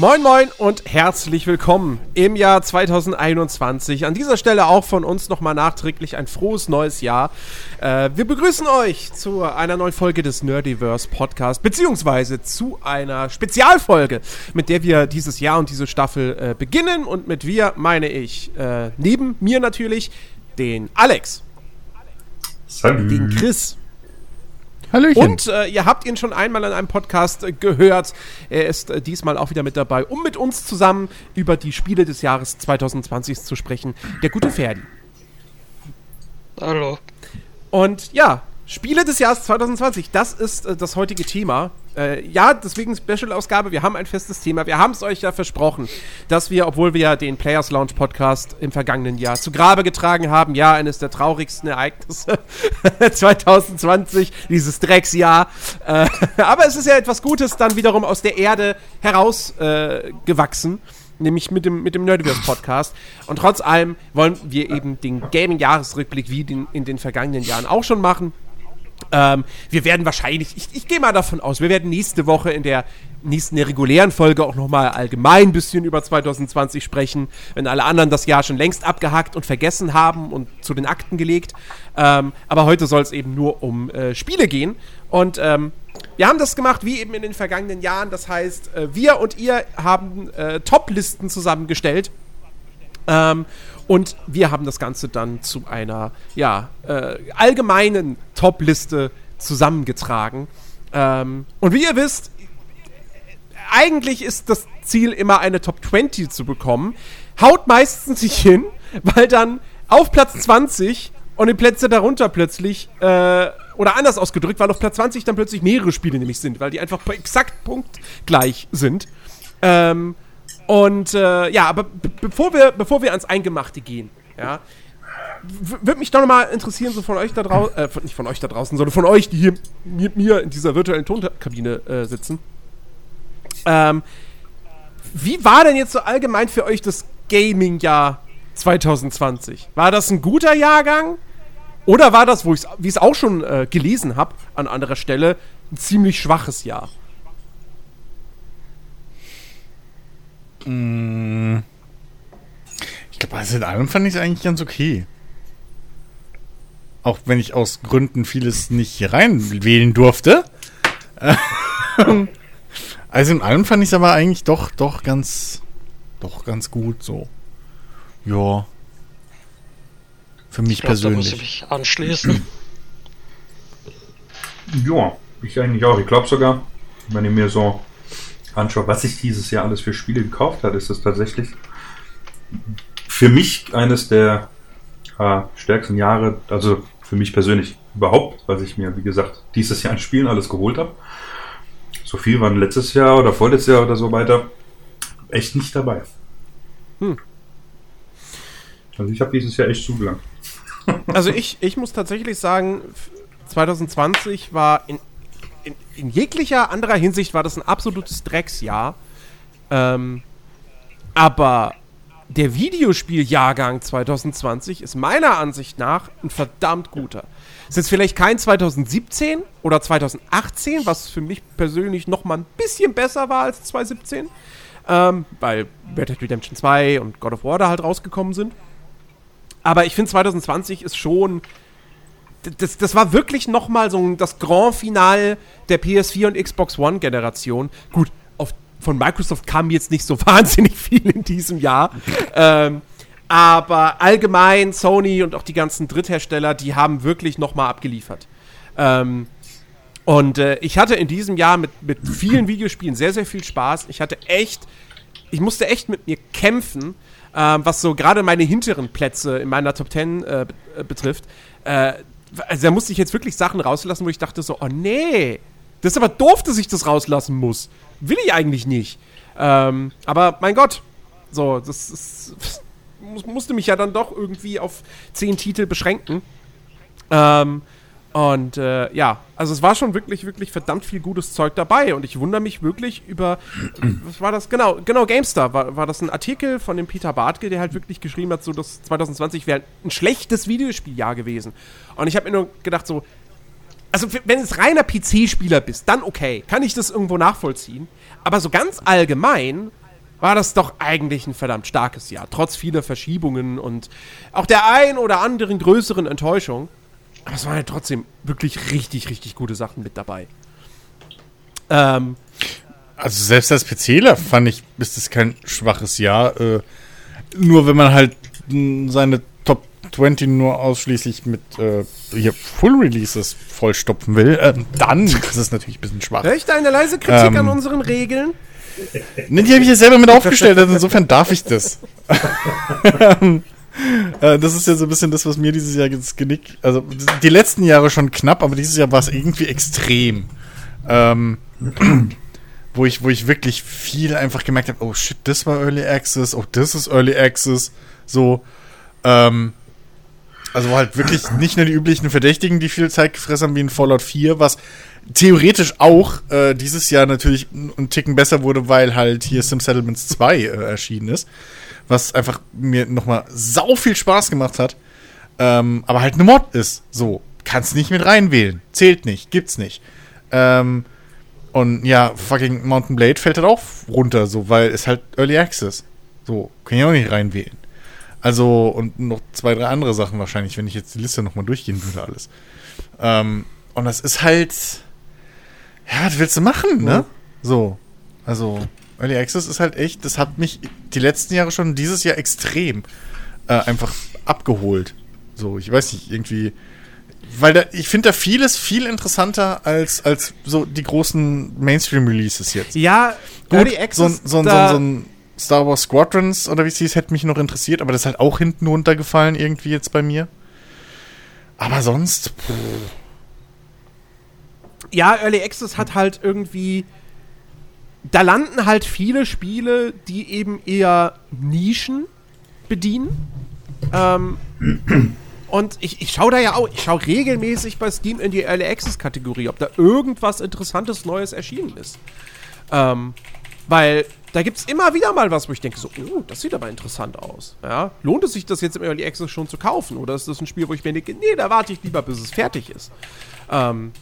Moin Moin und herzlich willkommen im Jahr 2021. An dieser Stelle auch von uns nochmal nachträglich ein frohes neues Jahr. Äh, wir begrüßen euch zu einer neuen Folge des Nerdiverse Podcast, beziehungsweise zu einer Spezialfolge, mit der wir dieses Jahr und diese Staffel äh, beginnen. Und mit wir meine ich äh, neben mir natürlich den Alex, Salut. den Chris Hallöchen. Und äh, ihr habt ihn schon einmal in einem Podcast äh, gehört. Er ist äh, diesmal auch wieder mit dabei, um mit uns zusammen über die Spiele des Jahres 2020 zu sprechen. Der gute Ferdi. Hallo. Und ja, Spiele des Jahres 2020, das ist äh, das heutige Thema. Äh, ja, deswegen Special-Ausgabe. Wir haben ein festes Thema. Wir haben es euch ja versprochen, dass wir, obwohl wir ja den Players Launch Podcast im vergangenen Jahr zu Grabe getragen haben, ja, eines der traurigsten Ereignisse 2020, dieses Drecksjahr. Äh, aber es ist ja etwas Gutes dann wiederum aus der Erde herausgewachsen. Äh, nämlich mit dem, mit dem Nerdiverse Podcast. Und trotz allem wollen wir eben den Gaming-Jahresrückblick wie den, in den vergangenen Jahren auch schon machen. Ähm, wir werden wahrscheinlich, ich, ich gehe mal davon aus, wir werden nächste Woche in der nächsten der regulären Folge auch nochmal allgemein ein bisschen über 2020 sprechen, wenn alle anderen das Jahr schon längst abgehakt und vergessen haben und zu den Akten gelegt. Ähm, aber heute soll es eben nur um äh, Spiele gehen. Und ähm, wir haben das gemacht wie eben in den vergangenen Jahren. Das heißt, äh, wir und ihr haben äh, Top-Listen zusammengestellt. Ähm, und wir haben das Ganze dann zu einer ja, äh, allgemeinen Top-Liste zusammengetragen. Ähm, und wie ihr wisst, eigentlich ist das Ziel immer eine Top 20 zu bekommen. Haut meistens nicht hin, weil dann auf Platz 20 und die Plätze darunter plötzlich, äh, oder anders ausgedrückt, weil auf Platz 20 dann plötzlich mehrere Spiele nämlich sind, weil die einfach exakt punktgleich sind. Ähm, und äh, ja, aber bevor wir, bevor wir ans Eingemachte gehen, ja, würde mich doch nochmal interessieren, so von euch da draußen, äh, nicht von euch da draußen, sondern von euch, die hier mit mir in dieser virtuellen Tonkabine äh, sitzen. Ähm, wie war denn jetzt so allgemein für euch das Gaming-Jahr 2020? War das ein guter Jahrgang? Oder war das, wo ich es auch schon äh, gelesen habe, an anderer Stelle, ein ziemlich schwaches Jahr? Ich glaube, alles in allem fand ich es eigentlich ganz okay. Auch wenn ich aus Gründen vieles nicht hier reinwählen durfte. also in allem fand ich es aber eigentlich doch, doch ganz, doch ganz gut so. Ja. Für mich ich glaub, persönlich. Da muss ich mich anschließen. Ja, ich eigentlich auch. Ich glaube sogar, wenn ich mir so anschaue, was ich dieses Jahr alles für Spiele gekauft habe, ist es tatsächlich für mich eines der äh, stärksten Jahre, also für mich persönlich überhaupt, was ich mir, wie gesagt, dieses Jahr an Spielen alles geholt habe. So viel waren letztes Jahr oder vorletztes Jahr oder so weiter echt nicht dabei. Hm. Also ich habe dieses Jahr echt zugelangt. Also ich, ich muss tatsächlich sagen, 2020 war in, in, in jeglicher anderer Hinsicht war das ein absolutes Drecksjahr. Ähm, aber der Videospieljahrgang 2020 ist meiner Ansicht nach ein verdammt guter. Es ist vielleicht kein 2017 oder 2018, was für mich persönlich noch mal ein bisschen besser war als 2017, ähm, weil Red Dead Redemption 2 und God of War da halt rausgekommen sind. Aber ich finde 2020 ist schon das, das war wirklich noch mal so das Grand Finale der PS4 und Xbox One Generation. Gut, auf, von Microsoft kam jetzt nicht so wahnsinnig viel in diesem Jahr. ähm, aber allgemein Sony und auch die ganzen Dritthersteller, die haben wirklich noch mal abgeliefert. Ähm, und äh, ich hatte in diesem Jahr mit, mit vielen Videospielen sehr, sehr viel Spaß. Ich hatte echt, ich musste echt mit mir kämpfen, ähm, was so gerade meine hinteren Plätze in meiner Top 10 äh, betrifft. Äh, also da musste ich jetzt wirklich Sachen rauslassen, wo ich dachte so, oh nee, das ist aber doof, dass ich das rauslassen muss. Will ich eigentlich nicht. Ähm, aber mein Gott, so, das, ist, musste mich ja dann doch irgendwie auf zehn Titel beschränken. Ähm, und äh, ja, also es war schon wirklich, wirklich verdammt viel gutes Zeug dabei. Und ich wundere mich wirklich über, was war das? Genau, genau, GameStar war, war das ein Artikel von dem Peter Bartke, der halt wirklich geschrieben hat, so dass 2020 wäre ein schlechtes Videospieljahr gewesen. Und ich habe mir nur gedacht, so, also wenn es reiner PC-Spieler bist, dann okay, kann ich das irgendwo nachvollziehen. Aber so ganz allgemein war das doch eigentlich ein verdammt starkes Jahr, trotz vieler Verschiebungen und auch der ein oder anderen größeren Enttäuschung. Aber es waren ja trotzdem wirklich richtig, richtig gute Sachen mit dabei. Ähm, also selbst als PCler fand ich, ist es kein schwaches Jahr. Äh, nur wenn man halt seine Top 20 nur ausschließlich mit äh, hier Full Releases vollstopfen will, äh, dann ist es natürlich ein bisschen schwach. Hör ich da eine leise Kritik ähm, an unseren Regeln? Ne, die habe ich ja selber mit aufgestellt, also insofern darf ich das. Äh, das ist ja so ein bisschen das, was mir dieses Jahr ins Genick. Also die letzten Jahre schon knapp, aber dieses Jahr war es irgendwie extrem. Ähm, wo ich, wo ich wirklich viel einfach gemerkt habe, oh shit, das war Early Access, oh, das ist Early Access. So, ähm, also halt wirklich nicht nur die üblichen Verdächtigen, die viel Zeit gefressen haben, wie in Fallout 4, was theoretisch auch äh, dieses Jahr natürlich ein Ticken besser wurde, weil halt hier Sim Settlements 2 äh, erschienen ist. Was einfach mir nochmal sau viel Spaß gemacht hat. Ähm, aber halt eine Mod ist. So, kannst nicht mit reinwählen. Zählt nicht, gibt's nicht. Ähm, und ja, fucking Mountain Blade fällt halt auch runter, so, weil es halt Early Access. So, kann ich auch nicht reinwählen. Also, und noch zwei, drei andere Sachen wahrscheinlich, wenn ich jetzt die Liste nochmal durchgehen würde, alles. Ähm, und das ist halt ja, was willst du machen, ne? So. Also, Early Access ist halt echt, das hat mich die letzten Jahre schon dieses Jahr extrem äh, einfach abgeholt. So, ich weiß nicht, irgendwie. Weil da, ich finde da vieles viel interessanter als, als so die großen Mainstream-Releases jetzt. Ja, Gut, Early Access. So, so, so, so ein Star Wars Squadrons oder wie es hieß, hätte mich noch interessiert, aber das ist halt auch hinten runtergefallen irgendwie jetzt bei mir. Aber sonst, puh ja, Early Access hat halt irgendwie. Da landen halt viele Spiele, die eben eher Nischen bedienen. Ähm, und ich, ich schaue da ja auch, ich schaue regelmäßig bei Steam in die Early Access Kategorie, ob da irgendwas Interessantes Neues erschienen ist. Ähm, weil da gibt es immer wieder mal was, wo ich denke, so, oh, das sieht aber interessant aus. Ja? Lohnt es sich, das jetzt im Early Access schon zu kaufen? Oder ist das ein Spiel, wo ich mir denke, nee, da warte ich lieber, bis es fertig ist? Ähm,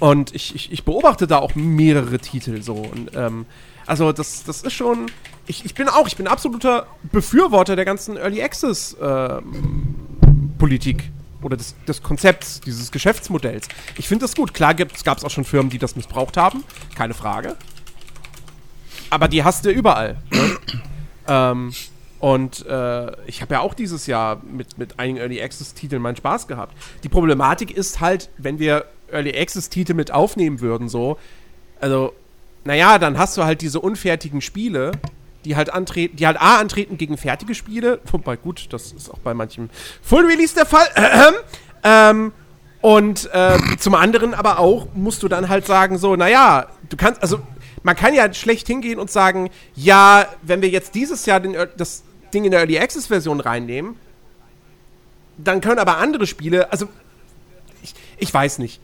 und ich, ich, ich, beobachte da auch mehrere Titel so. Und, ähm, also das, das ist schon. Ich, ich bin auch, ich bin absoluter Befürworter der ganzen Early Access ähm, Politik oder des, des Konzepts, dieses Geschäftsmodells. Ich finde das gut. Klar gab es auch schon Firmen, die das missbraucht haben, keine Frage. Aber die hast du überall. Ne? ähm, und äh, ich habe ja auch dieses Jahr mit, mit einigen Early Access-Titeln meinen Spaß gehabt. Die Problematik ist halt, wenn wir Early Access-Titel mit aufnehmen würden, so, also, naja, dann hast du halt diese unfertigen Spiele, die halt antreten, die halt A antreten gegen fertige Spiele, wobei gut, das ist auch bei manchem Full Release der Fall. ähm, und äh, zum anderen aber auch musst du dann halt sagen, so, naja, du kannst, also man kann ja schlecht hingehen und sagen, ja, wenn wir jetzt dieses Jahr den, das Ding in der Early Access Version reinnehmen, dann können aber andere Spiele, also ich, ich weiß nicht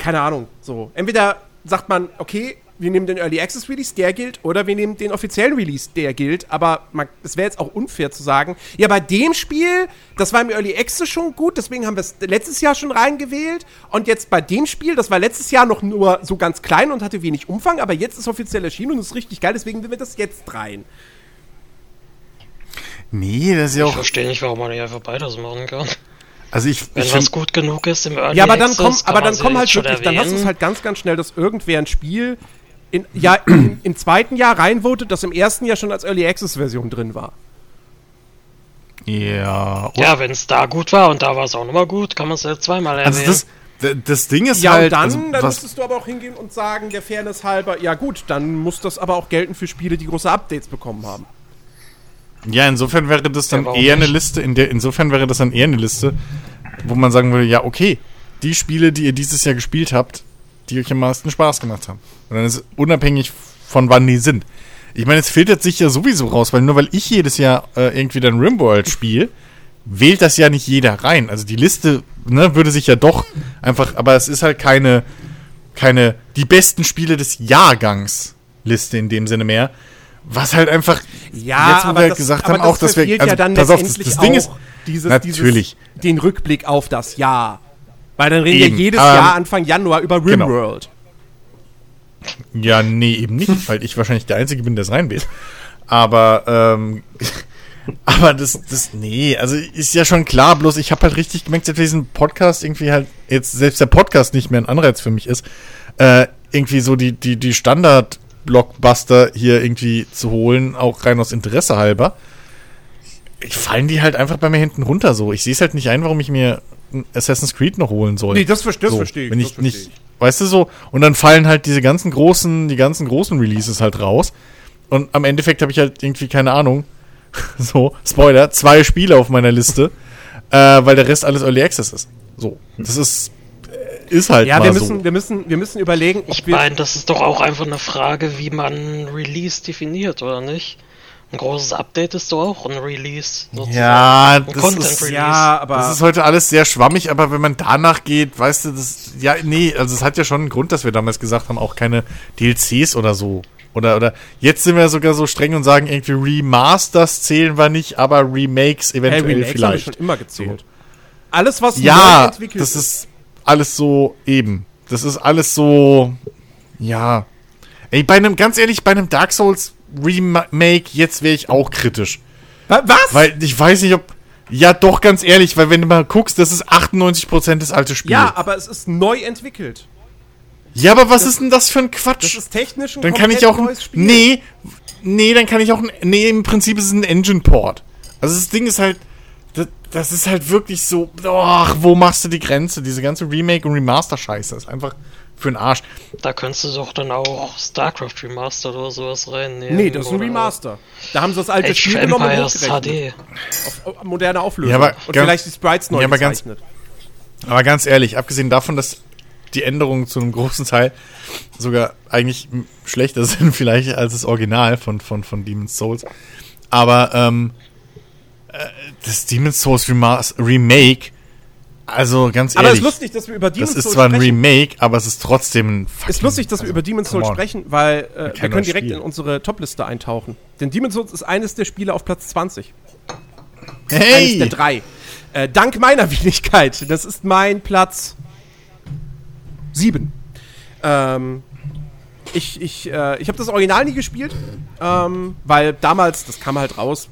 keine Ahnung, so. Entweder sagt man, okay, wir nehmen den Early Access Release, der gilt, oder wir nehmen den offiziellen Release, der gilt. Aber es wäre jetzt auch unfair zu sagen, ja, bei dem Spiel, das war im Early Access schon gut, deswegen haben wir es letztes Jahr schon reingewählt. Und jetzt bei dem Spiel, das war letztes Jahr noch nur so ganz klein und hatte wenig Umfang, aber jetzt ist offiziell erschienen und ist richtig geil, deswegen nehmen wir das jetzt rein. Nee, das ist ja auch. Ich verstehe nicht, warum man nicht einfach beides machen kann. Also ich, Wenn ich was gut genug ist im Early Ja, aber dann komm, aber dann komm halt wirklich, dann hast du es halt ganz, ganz schnell, dass irgendwer ein Spiel in, ja, im zweiten Jahr reinvotet, das im ersten Jahr schon als Early Access Version drin war. Ja. Ja, wenn es da gut war und da war es auch nochmal gut, kann man es ja zweimal erwähnen. Also das, das Ding ist ja, halt. Ja, dann, also, dann müsstest du aber auch hingehen und sagen, der Fairness halber, ja gut, dann muss das aber auch gelten für Spiele, die große Updates bekommen haben. Ja, insofern wäre das dann ja, eher nicht? eine Liste, in der, insofern wäre das dann eher eine Liste, wo man sagen würde, ja, okay, die Spiele, die ihr dieses Jahr gespielt habt, die euch am meisten Spaß gemacht haben. Und dann ist es unabhängig von wann die sind. Ich meine, es filtert sich ja sowieso raus, weil nur weil ich jedes Jahr äh, irgendwie dann Rimworld spiele, wählt das ja nicht jeder rein. Also die Liste ne, würde sich ja doch einfach, aber es ist halt keine, keine die besten Spiele des Jahrgangs Liste in dem Sinne mehr. Was halt einfach, ja, jetzt wo wir das, gesagt haben, auch, dass wir, also, ja dann pass auf, das, das Ding ist, dieses, Natürlich. Dieses, den Rückblick auf das Jahr. Weil dann reden Eben, wir jedes Jahr Anfang Januar über. RimWorld. Genau. Ja, nee, eben nicht, weil ich wahrscheinlich der Einzige bin, der es reinwählt. Aber, ähm, aber das, das, nee, also ist ja schon klar, bloß ich habe halt richtig gemerkt, dass diesen Podcast irgendwie halt, jetzt selbst der Podcast nicht mehr ein Anreiz für mich ist, äh, irgendwie so die, die, die Standard-Blockbuster hier irgendwie zu holen, auch rein aus Interesse halber. Fallen die halt einfach bei mir hinten runter so. Ich sehe es halt nicht ein, warum ich mir Assassin's Creed noch holen soll. Nee, das, ver- das so, verstehe ich. Wenn ich nicht, weißt du so, und dann fallen halt diese ganzen großen, die ganzen großen Releases halt raus. Und am Endeffekt habe ich halt irgendwie keine Ahnung. so, Spoiler, zwei Spiele auf meiner Liste, äh, weil der Rest alles Early Access ist. So, das ist, ist halt Ja, mal wir müssen, so. wir, müssen, wir müssen überlegen, Ich meine, das ist doch auch einfach eine Frage, wie man Release definiert, oder nicht? Ein großes Update ist doch auch ein Release. sozusagen. Ja, ein das Content ist, Release. ja, aber. das ist heute alles sehr schwammig, aber wenn man danach geht, weißt du, das, ja, nee, also es hat ja schon einen Grund, dass wir damals gesagt haben, auch keine DLCs oder so. Oder, oder, jetzt sind wir sogar so streng und sagen irgendwie Remasters zählen wir nicht, aber Remakes hey, eventuell Remakes haben wir vielleicht. schon immer gezählt. Alles, was neu Ja, entwickelt das ist alles so eben. Das ist alles so, ja. Ey, bei einem, ganz ehrlich, bei einem Dark Souls Remake, jetzt wäre ich auch kritisch. Wa- Was? Weil ich weiß nicht, ob. Ja, doch, ganz ehrlich, weil wenn du mal guckst, das ist 98% des alte Spiels. ja, aber es ist neu entwickelt. ja, aber was ist denn das für ein Quatsch? Das ist technisch ein dann kann ich auch. ein- neues Spiel. Nee, nee, dann kann ich auch. ein- Nee, im Prinzip ist es ein Engine-Port. Also das Ding ist halt. Das, ist halt wirklich so. Ach, wo machst du die Grenze? Diese ganze Remake- und Remaster-Scheiße ist einfach für den Arsch. Da könntest du doch dann auch StarCraft Remastered oder sowas reinnehmen. Nee, das ist ein Remaster. Da haben sie das alte Age Spiel genommen und hochgerechnet. HD. Auf, auf moderne Auflösung. Ja, aber und ganz- vielleicht die Sprites neu ja, aber ganz- gezeichnet. Aber ganz ehrlich, abgesehen davon, dass die Änderungen zu einem großen Teil sogar eigentlich schlechter sind vielleicht als das Original von, von, von Demon's Souls. Aber ähm, äh, das Demon's Souls Remas Remake, also ganz Aber es ehrlich, ist lustig, dass wir über Demon's das ist Souls zwar ein sprechen. Remake, aber es ist trotzdem ein fucking, Ist lustig, dass wir also, über Demon's Souls sprechen, weil äh, wir kein können direkt Spiel. in unsere Topliste eintauchen. Denn Demon's Souls ist eines der Spiele auf Platz 20. Eines der Hey! drei. Äh, dank meiner Wenigkeit. Das ist mein Platz 7. Ähm, ich ich, äh, ich habe das Original nie gespielt, ähm, weil damals, das kam halt raus,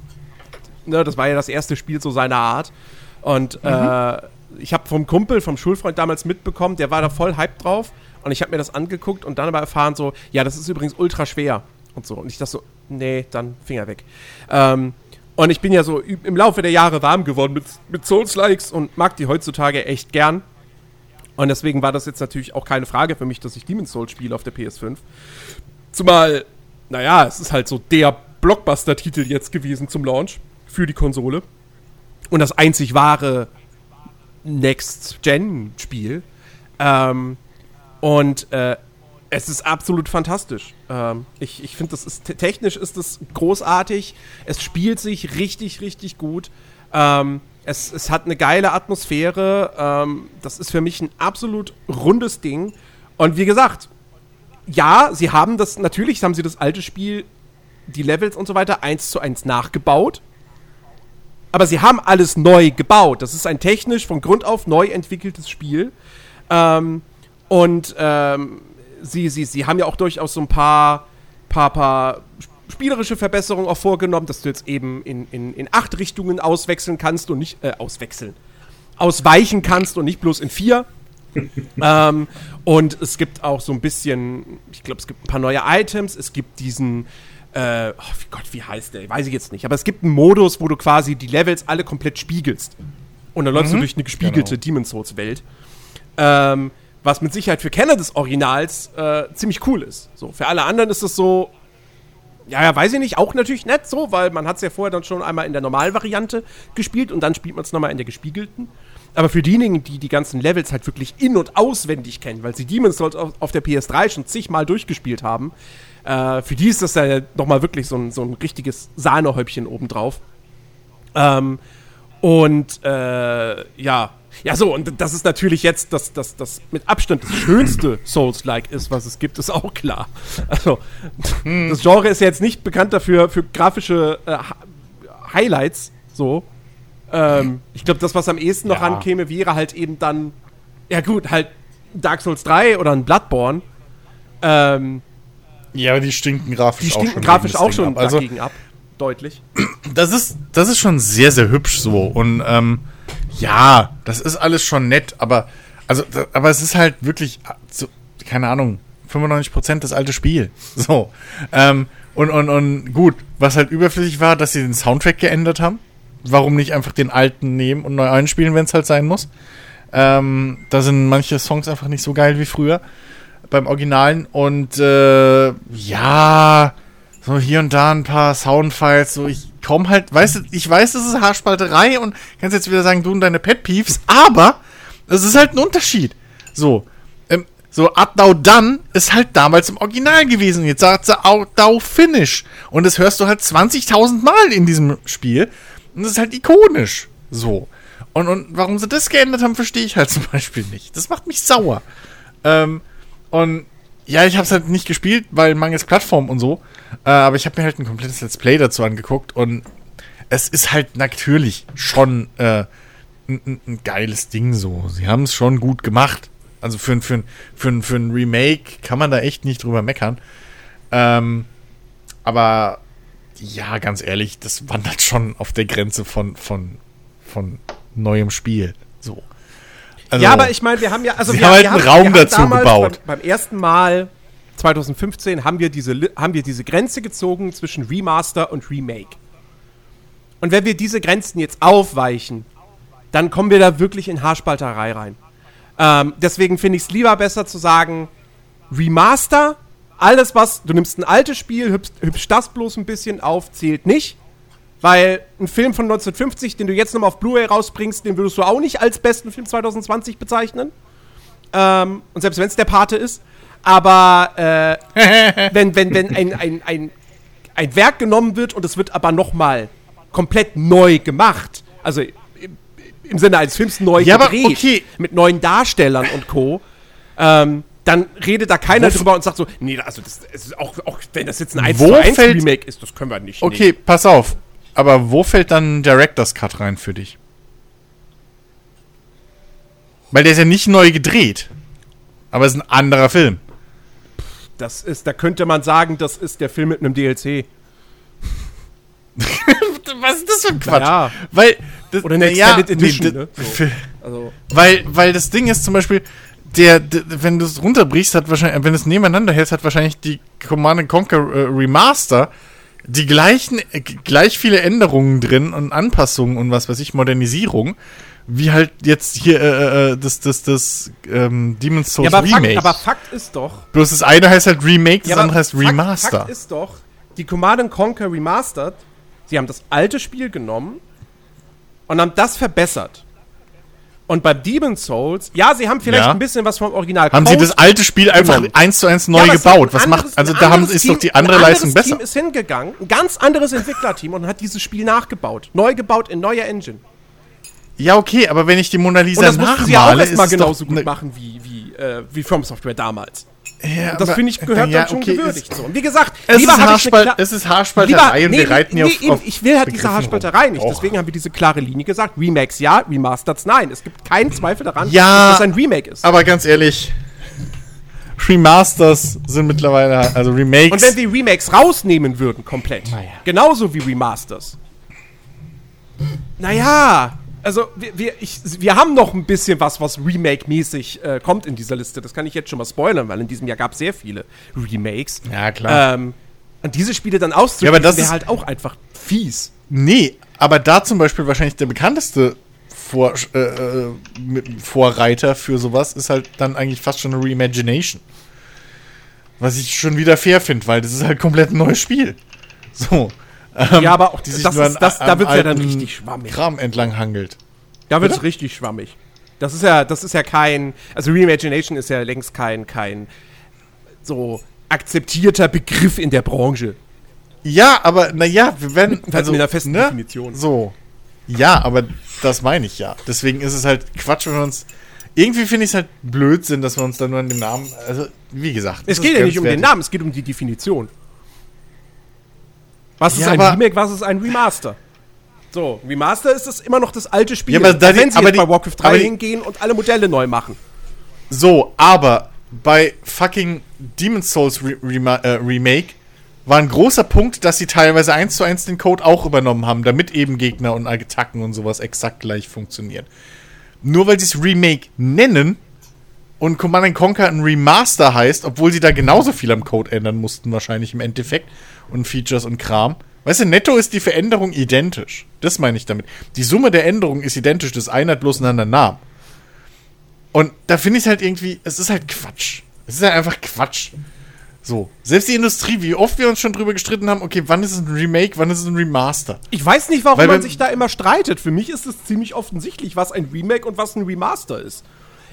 ne, das war ja das erste Spiel so seiner Art. Und äh, ich habe vom Kumpel, vom Schulfreund damals mitbekommen, der war da voll hyped drauf. Und ich habe mir das angeguckt und dann aber erfahren so, ja, das ist übrigens ultra schwer und so. Und ich dachte so, nee, dann Finger weg. Ähm, und ich bin ja so im Laufe der Jahre warm geworden mit, mit Souls-Likes und mag die heutzutage echt gern. Und deswegen war das jetzt natürlich auch keine Frage für mich, dass ich Demon's Souls spiele auf der PS5. Zumal, naja, es ist halt so der Blockbuster-Titel jetzt gewesen zum Launch für die Konsole. Und das einzig wahre Next-Gen-Spiel. Ähm, und äh, es ist absolut fantastisch. Ähm, ich ich finde, das ist te- technisch ist es großartig. Es spielt sich richtig, richtig gut. Ähm, es, es hat eine geile Atmosphäre. Ähm, das ist für mich ein absolut rundes Ding. Und wie gesagt, ja, sie haben das, natürlich haben sie das alte Spiel, die Levels und so weiter, eins zu eins nachgebaut. Aber sie haben alles neu gebaut. Das ist ein technisch von Grund auf neu entwickeltes Spiel. Ähm, und ähm, sie, sie, sie haben ja auch durchaus so ein paar, paar, paar spielerische Verbesserungen auch vorgenommen, dass du jetzt eben in, in, in acht Richtungen auswechseln kannst und nicht, äh, auswechseln, ausweichen kannst und nicht bloß in vier. ähm, und es gibt auch so ein bisschen, ich glaube, es gibt ein paar neue Items. Es gibt diesen, äh, oh Gott, wie heißt der? Weiß ich jetzt nicht. Aber es gibt einen Modus, wo du quasi die Levels alle komplett spiegelst. Und dann läufst du durch eine gespiegelte Genau. Demon's Souls Welt. Ähm, was mit Sicherheit für Kenner des Originals äh, ziemlich cool ist. So, für alle anderen ist es so, ja, ja, weiß ich nicht, auch natürlich nett so, weil man hat es ja vorher dann schon einmal in der normalen Variante gespielt und dann spielt man es nochmal in der gespiegelten. Aber für diejenigen, die die ganzen Levels halt wirklich in- und auswendig kennen, weil sie Demon's Souls auf, auf der PS3 schon zigmal durchgespielt haben, äh, für die ist das ja nochmal wirklich so ein, so ein richtiges Sahnehäubchen obendrauf. Ähm, und äh, ja, ja so, und das ist natürlich jetzt das, das, das mit Abstand das schönste Souls-like ist, was es gibt, ist auch klar. Also, das Genre ist ja jetzt nicht bekannt dafür, für grafische äh, Hi- Highlights, so. Ähm, ich glaube, das, was am ehesten noch Ja. rankäme, wäre halt eben dann, ja gut, halt Dark Souls 3 oder ein Bloodborne. Ähm, Ja, aber die stinken grafisch die auch stinken schon. grafisch auch schon ab. Also, dagegen ab. Deutlich. das ist, das ist schon sehr, sehr hübsch so. Und ähm, ja, das ist alles schon nett, aber, also, aber es ist halt wirklich, äh, so, keine Ahnung, 95% das alte Spiel. So. Ähm, und, und, und gut, was halt überflüssig war, dass sie den Soundtrack geändert haben. Warum nicht einfach den alten nehmen und neu einspielen, wenn es halt sein muss? Ähm, da sind manche Songs einfach nicht so geil wie früher beim Originalen. Und äh, ja, so hier und da ein paar Soundfiles. So, ich komm halt, weißt du, ich weiß, das ist Haarspalterei und kannst jetzt wieder sagen, du und deine Pet Peeves, aber es ist halt ein Unterschied. So, ähm, so Up Dow Done ist halt damals im Original gewesen. Jetzt sagt sie Out Dow Finish. Und das hörst du halt 20.000 Mal in diesem Spiel. Und das ist halt ikonisch. So. Und, und warum sie das geändert haben, verstehe ich halt zum Beispiel nicht. Das macht mich sauer. Ähm, und ja, ich habe es halt nicht gespielt, weil mangels Plattform und so. Äh, aber ich habe mir halt ein komplettes Let's Play dazu angeguckt und es ist halt natürlich schon äh, ein, ein, geiles Ding so. Sie haben es schon gut gemacht. Also für, ein- für, ein- für, ein- für ein Remake kann man da echt nicht drüber meckern. Ähm, aber ja, ganz ehrlich, das wandert schon auf der Grenze von, von, von neuem Spiel. So. Also, ja, aber ich meine, wir haben ja, also wir, haben halt wir einen Raum wir dazu gebaut. Beim, beim ersten Mal 2015 haben wir diese haben wir diese Grenze gezogen zwischen Remaster und Remake. Und wenn wir diese Grenzen jetzt aufweichen, dann kommen wir da wirklich in Haarspalterei rein. Ähm, deswegen finde ich es lieber besser zu sagen, Remaster, alles was, du nimmst ein altes Spiel, hübsch, hübsch das bloß ein bisschen auf, zählt nicht. Weil ein Film von 1950, den du jetzt nochmal auf Blu-ray rausbringst, den würdest du auch nicht als besten Film 2020 bezeichnen. Ähm, und selbst wenn es der Pate ist. Aber äh, wenn, wenn, wenn ein, ein, ein, ein Werk genommen wird und es wird aber nochmal komplett neu gemacht, also im, im Sinne eines Films neu Ja, gedreht, okay. mit neuen Darstellern und Co., ähm, dann redet da keiner Wo- drüber und sagt so, nee, also das, ist auch, auch wenn das jetzt ein 1 Wo zu 1 fällt- Remake ist, das können wir nicht Okay, pass auf. Aber wo fällt dann Director's Cut rein für dich? Weil der ist ja nicht neu gedreht. Aber es ist ein anderer Film. Das ist, da könnte man sagen, das ist der Film mit einem DLC. Was ist das für ein Quatsch? Ja. Weil, das, Oder eine ja, Extended Edition, nee, ne? So. Also, Weil, weil das Ding ist zum Beispiel, der, d- wenn du es runterbrichst, hat wahrscheinlich, wenn du es nebeneinander hältst, hat wahrscheinlich die Command Conquer äh, Remaster die gleichen, äh, gleich viele Änderungen drin und Anpassungen und was weiß ich, Modernisierung, wie halt jetzt hier äh, äh, das, das, das ähm, Demon's Souls ja, aber Remake. Fakt, aber Fakt ist doch. Bloß das eine heißt halt Remake, das Ja, andere heißt Fakt- Remaster. Fakt ist doch, die Command Conquer Remastered, sie haben das alte Spiel genommen und haben das verbessert. Und bei Demon's Souls, ja, sie haben vielleicht Ja. ein bisschen was vom Original haben sie Code das alte Spiel einfach genommen. eins zu eins neu Ja, gebaut? ein Was macht, anderes- also ein da haben, anderes ist doch Team- die andere ein Leistung anderes besser. Team ist hingegangen, ein ganz anderes Entwicklerteam und hat dieses Spiel nachgebaut. Neu gebaut in neuer Engine. Ja, okay, aber wenn ich die Mona Lisa mussten sie ja auch nachmale, erstmal genauso doch gut ne- machen wie, wie, äh, wie From Software damals. Ja, das finde ich gehört ja, dann schon okay, gewürdigt. So. Und wie gesagt, Es, lieber ist kla- es ist Haarspalterei und wir reiten hier auf, eben, auf ich will halt diese Begriffen Haarspalterei rum. nicht. Deswegen haben wir diese klare Linie gesagt. Remakes ja, Remasters nein. Es gibt keinen Zweifel daran, Ja, dass es ein Remake ist. Aber ganz ehrlich, Remasters sind mittlerweile, also Remakes. Und wenn wir Remakes rausnehmen würden, komplett, Naja. genauso wie Remasters, naja, also wir, wir, ich, wir haben noch ein bisschen was, was Remake-mäßig äh, kommt in dieser Liste. Das kann ich jetzt schon mal spoilern, weil in diesem Jahr gab es sehr viele Remakes. Ja, klar. Ähm, und diese Spiele dann auszuspielen, Ja, aber das wäre halt auch einfach fies. nee, aber da zum Beispiel wahrscheinlich der bekannteste Vor, äh, äh, Vorreiter für sowas ist halt dann eigentlich fast schon eine Reimagination. Was ich schon wieder fair finde, weil das ist halt komplett ein neues Spiel. So. Ähm, ja, aber auch die sich das nur ist, an- das, da am wird es ja dann richtig schwammig. Kram entlang hangelt. Da wird es richtig schwammig. Das ist ja, das ist ja kein, also Reimagination ist ja längst kein, kein so akzeptierter Begriff in der Branche. Ja, aber naja, wir werden. Also mit einer festen Definition. So. Ja, aber das meine ich ja. Deswegen ist es halt Quatsch, wenn wir uns. Irgendwie finde ich es halt Blödsinn, dass wir uns da nur an den Namen. Also, wie gesagt. Es geht ja nicht um den. Namen, es geht um die Definition. Was ist Ja, ein Remake, was ist ein Remaster? So, Remaster ist es immer noch das alte Spiel. Ja, aber da wenn sie aber jetzt die- bei Warcraft 3 aber die- hingehen und alle Modelle neu machen. So, aber bei fucking Demon's Souls Re Rema äh, Remake war ein großer Punkt, dass sie teilweise eins zu eins den Code auch übernommen haben, damit eben Gegner und Attacken und sowas exakt gleich funktionieren. Nur weil sie es Remake nennen und Command Conquer ein Remaster heißt, obwohl sie da genauso viel am Code ändern mussten, wahrscheinlich im Endeffekt, und Features und Kram. Weißt du, netto ist die Veränderung identisch. Das meine ich damit. Die Summe der Änderungen ist identisch, das eine hat bloß einen anderen Namen. Und da finde ich halt irgendwie, es ist halt Quatsch. Es ist halt einfach Quatsch. So. Selbst die Industrie, wie oft wir uns schon drüber gestritten haben, okay, wann ist es ein Remake, wann ist es ein Remaster? Ich weiß nicht, warum Weil man sich da immer streitet. Für mich ist es ziemlich offensichtlich, was ein Remake und was ein Remaster ist.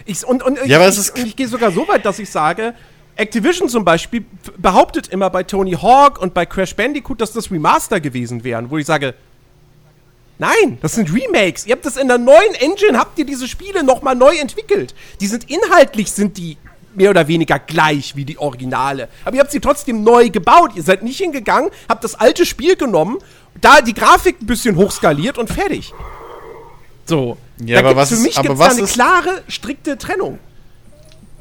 Ich, und und ich, Ja, es ich, und ich gehe sogar so weit, dass ich sage, Activision zum Beispiel behauptet immer bei Tony Hawk und bei Crash Bandicoot, dass das Remaster gewesen wären, wo ich sage, nein, das sind Remakes. Ihr habt das in der neuen Engine, habt ihr diese Spiele nochmal neu entwickelt. Die sind inhaltlich, sind die mehr oder weniger gleich wie die Originale. Aber ihr habt sie trotzdem neu gebaut. Ihr seid nicht hingegangen, habt das alte Spiel genommen, da die Grafik ein bisschen hochskaliert und fertig. So. Ja, aber was für mich gibt es eine klare, strikte Trennung.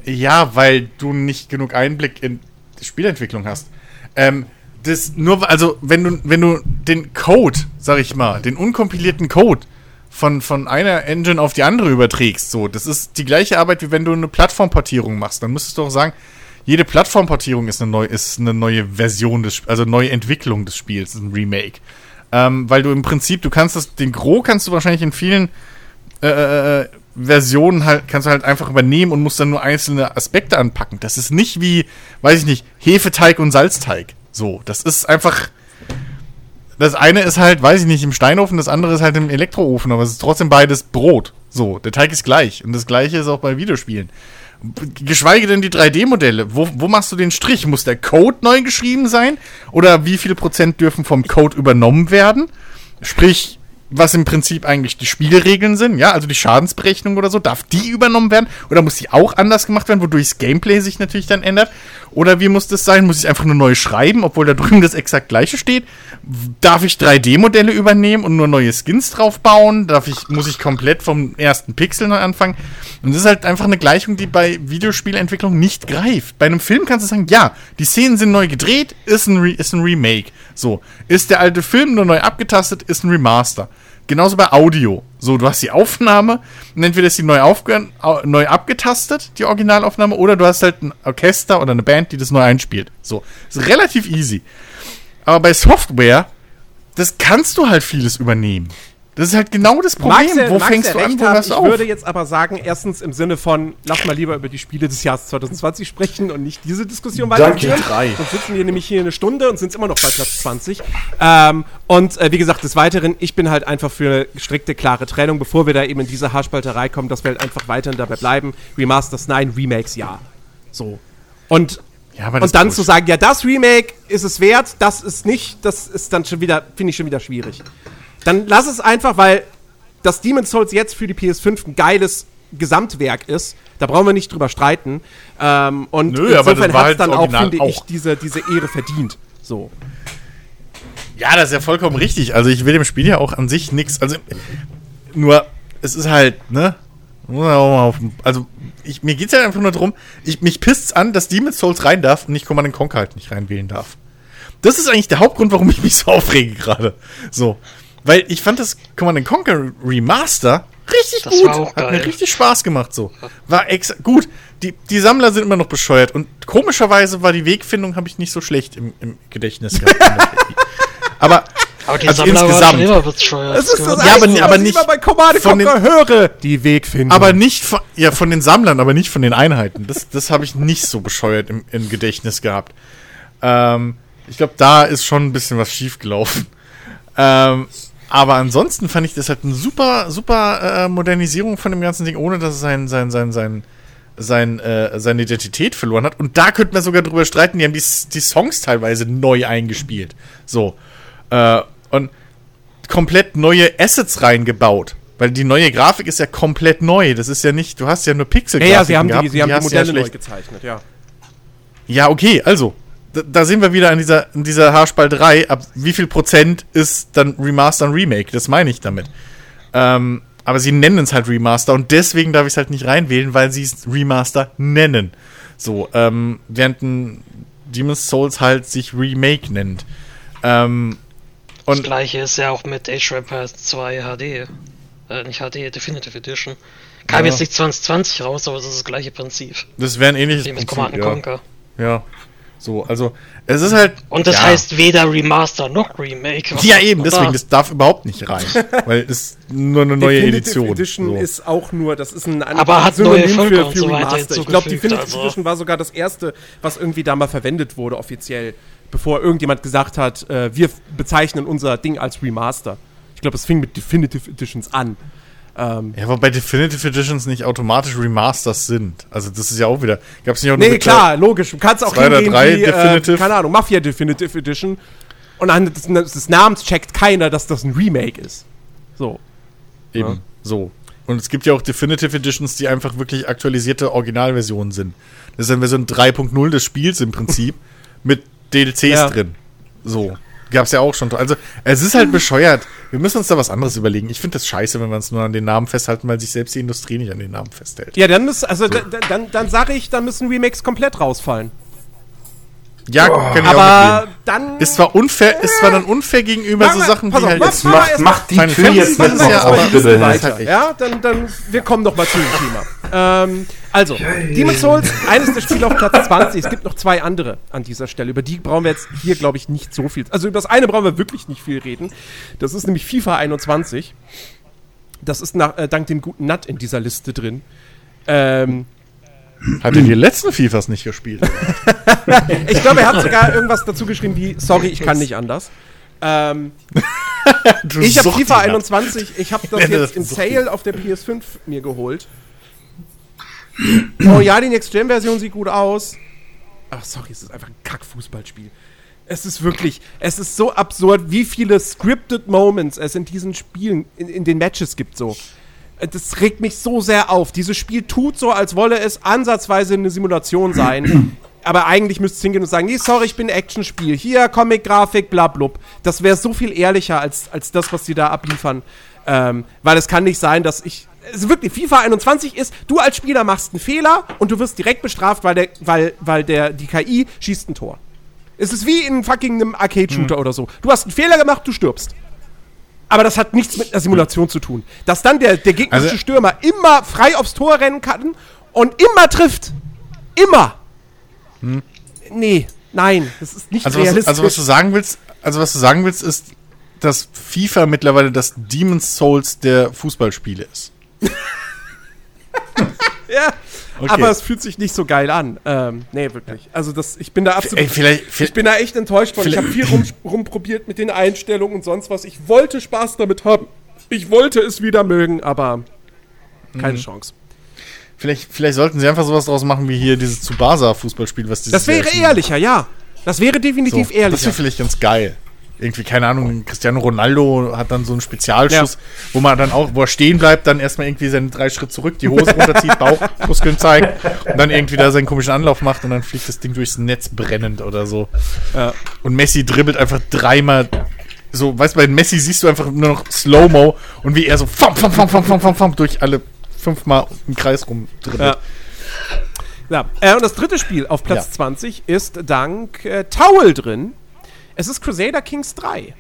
Ja, weil du nicht genug Einblick in die Spielentwicklung hast. Ähm, das nur, also wenn du, wenn du den Code, sag ich mal, den unkompilierten Code von, von einer Engine auf die andere überträgst, so, das ist die gleiche Arbeit, wie wenn du eine Plattformportierung machst. Dann müsstest du auch sagen, jede Plattformportierung ist eine, neu, ist eine neue Version des, also neue Entwicklung des Spiels, ein Remake. Ähm, weil du im Prinzip, du kannst das, den Gros kannst du wahrscheinlich in vielen äh, äh, Versionen halt, kannst du halt einfach übernehmen und musst dann nur einzelne Aspekte anpacken. Das ist nicht wie, weiß ich nicht, Hefeteig und Salzteig. So, das ist einfach. Das eine ist halt, weiß ich nicht, im Steinofen, das andere ist halt im Elektroofen, aber es ist trotzdem beides Brot. So, der Teig ist gleich. Und das gleiche ist auch bei Videospielen. Geschweige denn die 3D-Modelle. Wo, wo machst du den Strich? Muss der Code neu geschrieben sein? Oder wie viel Prozent dürfen vom Code übernommen werden? Sprich, was im Prinzip eigentlich die Spielregeln sind, ja, also die Schadensberechnung oder so, darf die übernommen werden? Oder muss die auch anders gemacht werden, wodurch das Gameplay sich natürlich dann ändert? Oder wie muss das sein? Muss ich einfach nur neu schreiben, obwohl da drüben das exakt gleiche steht? Darf ich 3D-Modelle übernehmen und nur neue Skins drauf bauen? Darf ich, muss ich komplett vom ersten Pixel neu anfangen? Und das ist halt einfach eine Gleichung, die bei Videospielentwicklung nicht greift. Bei einem Film kannst du sagen, ja, die Szenen sind neu gedreht, ist ein, Re ist ein Remake. So, ist der alte Film nur neu abgetastet, ist ein Remaster. Genauso bei Audio. So, du hast die Aufnahme und entweder ist die neu, neu abgetastet, die Originalaufnahme, oder du hast halt ein Orchester oder eine Band, die das neu einspielt. So, ist relativ easy. Aber bei Software, das kannst du halt vieles übernehmen. Das ist halt genau das Problem. Magst du- wo magst fängst du an, wo hörst du Ich auf? würde jetzt aber sagen, erstens im Sinne von, lass mal lieber über die Spiele des Jahres 2020 sprechen und nicht diese Diskussion Danke. weiterführen. Drei. Sonst sitzen wir nämlich hier eine Stunde und sind immer noch bei Platz 20. Ähm, und äh, wie gesagt, des Weiteren, ich bin halt einfach für eine strikte, klare Trennung, bevor wir da eben in diese Haarspalterei kommen, dass wir halt einfach weiterhin dabei bleiben. Remasters nein, Remakes ja. So. Und Ja, und dann zu sagen, ja, das Remake ist es wert, das ist nicht, das ist dann schon wieder, finde ich schon wieder schwierig. Dann lass es einfach, weil das Demon's Souls jetzt für die PS5 ein geiles Gesamtwerk ist. Da brauchen wir nicht drüber streiten. Ähm, und Nö, aber das war hat's halt dann auch, finde ich, auch. diese, diese Ehre verdient. So. Ja, das ist ja vollkommen richtig. Also ich will dem Spiel ja auch an sich nichts. Also nur, es ist halt, ne? Also ich, mir geht's ja einfach nur darum, ich, mich pisst's an, dass Demon's Souls rein darf und ich Command Conquer halt nicht reinwählen darf. Das ist eigentlich der Hauptgrund, warum ich mich so aufrege gerade. So. Weil ich fand das Command Conquer Remaster richtig Das gut. war auch Hat geil. mir richtig Spaß gemacht so. War ex gut. Die, die Sammler sind immer noch bescheuert und komischerweise war die Wegfindung habe ich nicht so schlecht im, im Gedächtnis gehabt. Aber Aber die Also Sammler insgesamt. immer bescheuert. Das ist das Ja, aber- Einzige, aber nicht immer bei Command von den- höre. Die Wegfindung. Aber nicht von, ja, von den Sammlern, aber nicht von den Einheiten. Das, das habe ich nicht so bescheuert im, im Gedächtnis gehabt. Ähm, ich glaube, da ist schon ein bisschen was schiefgelaufen. Ähm, aber ansonsten fand ich das halt eine super, super äh, Modernisierung von dem ganzen Ding, ohne dass es sein, sein, sein, sein, sein, äh, seine Identität verloren hat. Und da könnte man sogar drüber streiten, die haben die, die Songs teilweise neu eingespielt. So. Äh, und komplett neue Assets reingebaut. Weil die neue Grafik ist ja komplett neu. Das ist ja nicht, du hast ja nur pixel ja, ja, sie haben die, sie haben die Modelle ja neu gezeichnet, ja. Ja, okay, also. Da, sind wir wieder an dieser, an dieser Haarspalterei. Ab wie viel Prozent ist dann Remaster und Remake? Das meine ich damit. Ähm, aber sie nennen es halt Remaster und deswegen darf ich es halt nicht reinwählen, weil sie es Remaster nennen. So, ähm, während ein Demon's Souls halt sich Remake nennt. Ähm, Das gleiche ist ja auch mit Age of Empires 2 HD. Äh, nicht HD, Definitive Edition. Kam Ja. jetzt nicht 2020 raus, aber es ist das gleiche Prinzip. das wäre ein ähnliches Wie mit Prinzip, Command ja. Conquer. ja. So, also, es ist halt. Und das ja. heißt weder Remaster noch Remake. Was Ja, ist eben, da? deswegen, das darf überhaupt nicht rein. weil es nur eine neue Definitive Edition. Edition so. ist auch nur, das ist ein an- Aber hat neue Völker und so weiter Remaster. Ich glaube, Definitive also. Edition war sogar das erste, was irgendwie da mal verwendet wurde, offiziell, bevor irgendjemand gesagt hat, äh, wir bezeichnen unser Ding als Remaster. Ich glaube, es fing mit Definitive Editions an. Ähm, Ja, wobei Definitive Editions nicht automatisch Remasters sind. Also das ist ja auch wieder. Gab es nicht auch nee, klar, logisch. Du kannst auch Zwei oder hingehen drei wie, äh, Definitive. keine Ahnung, Mafia Definitive Edition und an des, des Namens checkt keiner, dass das ein Remake ist. So. Eben, Ja. so. Und es gibt ja auch Definitive Editions, die einfach wirklich aktualisierte Originalversionen sind. Das ist dann Version 3.0 des Spiels im Prinzip mit DLCs Ja. drin. So. Gab's ja auch schon. Also, es ist halt bescheuert. Wir müssen uns da was anderes überlegen. Ich finde das scheiße, wenn wir uns nur an den Namen festhalten, weil sich selbst die Industrie nicht an den Namen festhält. Ja, dann müssen, also da- da- dann, dann sage ich, dann müssen Remakes komplett rausfallen. Ja, können wir auch Aber mitgehen. dann. Ist zwar unfair, ist zwar dann unfair gegenüber Mach so Sachen, pass die auf, halt mach- jetzt Macht, macht die Tür jetzt nicht ist noch ja auf, aber- bitte. halt. Ja, dann, dann, wir kommen noch mal zu dem Thema. Ähm, also, Demon's Souls, eines der Spiele auf Platz 20. Es gibt noch zwei andere an dieser Stelle. Über die brauchen wir jetzt hier, glaube ich, nicht so viel. Also über das eine brauchen wir wirklich nicht viel reden. Das ist nämlich FIFA 21. Das ist nach, äh, dank dem guten Nut in dieser Liste drin. Ähm, Hat er die letzten FIFAs nicht gespielt? ich glaube, er hat sogar irgendwas dazu geschrieben wie, sorry, ich kann nicht anders. Ähm, Ich habe FIFA Mann. 21, ich habe das jetzt im. Sale auf der PS5 mir geholt. Oh ja, die Next-Gen-Version sieht gut aus. Ach, sorry, es ist einfach ein Kack-Fußballspiel. Es ist wirklich, es ist so absurd, wie viele scripted Moments es in diesen Spielen, in, in den Matches gibt so. Das regt mich so sehr auf. Dieses Spiel tut so, als wolle es ansatzweise eine Simulation sein. Aber eigentlich müsste es hingehen und sagen, nee, sorry, ich bin ein Actionspiel. Hier, Comic-Grafik, bla blub. Das wäre so viel ehrlicher als, als das, was sie da abliefern. Ähm, weil es kann nicht sein, dass ich. Es wirklich, FIFA 21 ist, du als Spieler machst einen Fehler und du wirst direkt bestraft, weil der, weil, weil der, die KI schießt ein Tor. Es ist wie in fucking einem Arcade-Shooter oder so. Du hast einen Fehler gemacht, du stirbst. Aber das hat nichts mit einer Simulation zu tun. Dass dann der, der gegnerische Also- Stürmer immer frei aufs Tor rennen kann und immer trifft. Immer. Nee, nein, das ist nicht Also was, realistisch. also was du sagen willst, also was du sagen willst, ist, dass FIFA mittlerweile das Demon's Souls der Fußballspiele ist. ja, Okay. aber es fühlt sich nicht so geil an. Ähm, nee, wirklich. Also das, ich bin da absolut. Ey, vielleicht, ich bin da echt enttäuscht von. Ich habe viel rum, rumprobiert mit den Einstellungen und sonst was. Ich wollte Spaß damit haben. Ich wollte es wieder mögen, aber Mhm. keine Chance. vielleicht, vielleicht sollten sie einfach sowas draus machen wie hier dieses Tsubasa-Fußballspiel, was dieses Das wäre ehrlicher, ja. Das wäre definitiv So, ehrlicher. Das wäre vielleicht ganz geil. Irgendwie, keine Ahnung, Cristiano Ronaldo hat dann so einen Spezialschuss, Ja. wo man dann auch, wo er stehen bleibt, dann erstmal irgendwie seine drei Schritt zurück, die Hose runterzieht, Bauchmuskeln zeigt und dann irgendwie da seinen komischen Anlauf macht und dann fliegt das Ding durchs Netz brennend oder so. Ja. Und Messi dribbelt einfach dreimal. So, weißt du, bei Messi siehst du einfach nur noch Slow-Mo und wie er so fam, fam, fam, fam, fam, fam, fam, durch alle fünfmal im Kreis rumdribbelt. Ja. Ja, äh, und das dritte Spiel auf Platz Ja. 20 ist dank äh, Towel drin. Es ist Crusader Kings 3.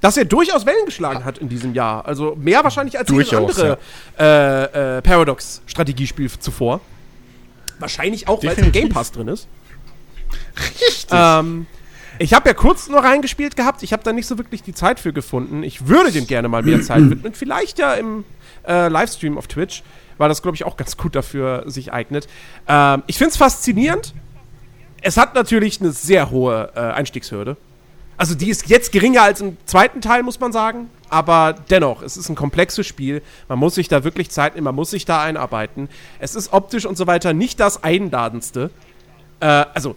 Das ja durchaus Wellen geschlagen hat in diesem Jahr. Also mehr wahrscheinlich als jedes Durchaus, andere äh, äh, Paradox-Strategiespiel zuvor. Wahrscheinlich auch, weil es im. Game Pass drin ist. Richtig. Ähm, ich habe ja kurz nur reingespielt gehabt. Ich habe da nicht so wirklich die Zeit für gefunden. Ich würde dem gerne mal mehr Zeit widmen. Vielleicht ja im äh, Livestream auf Twitch, weil das, glaube ich, auch ganz gut dafür sich eignet. Ähm, ich finde es faszinierend. Es hat natürlich eine sehr hohe äh, Einstiegshürde. Also die ist jetzt geringer als im zweiten Teil, muss man sagen. Aber dennoch, es ist ein komplexes Spiel. Man muss sich da wirklich Zeit nehmen, man muss sich da einarbeiten. Es ist optisch und so weiter nicht das Einladendste. Äh, also,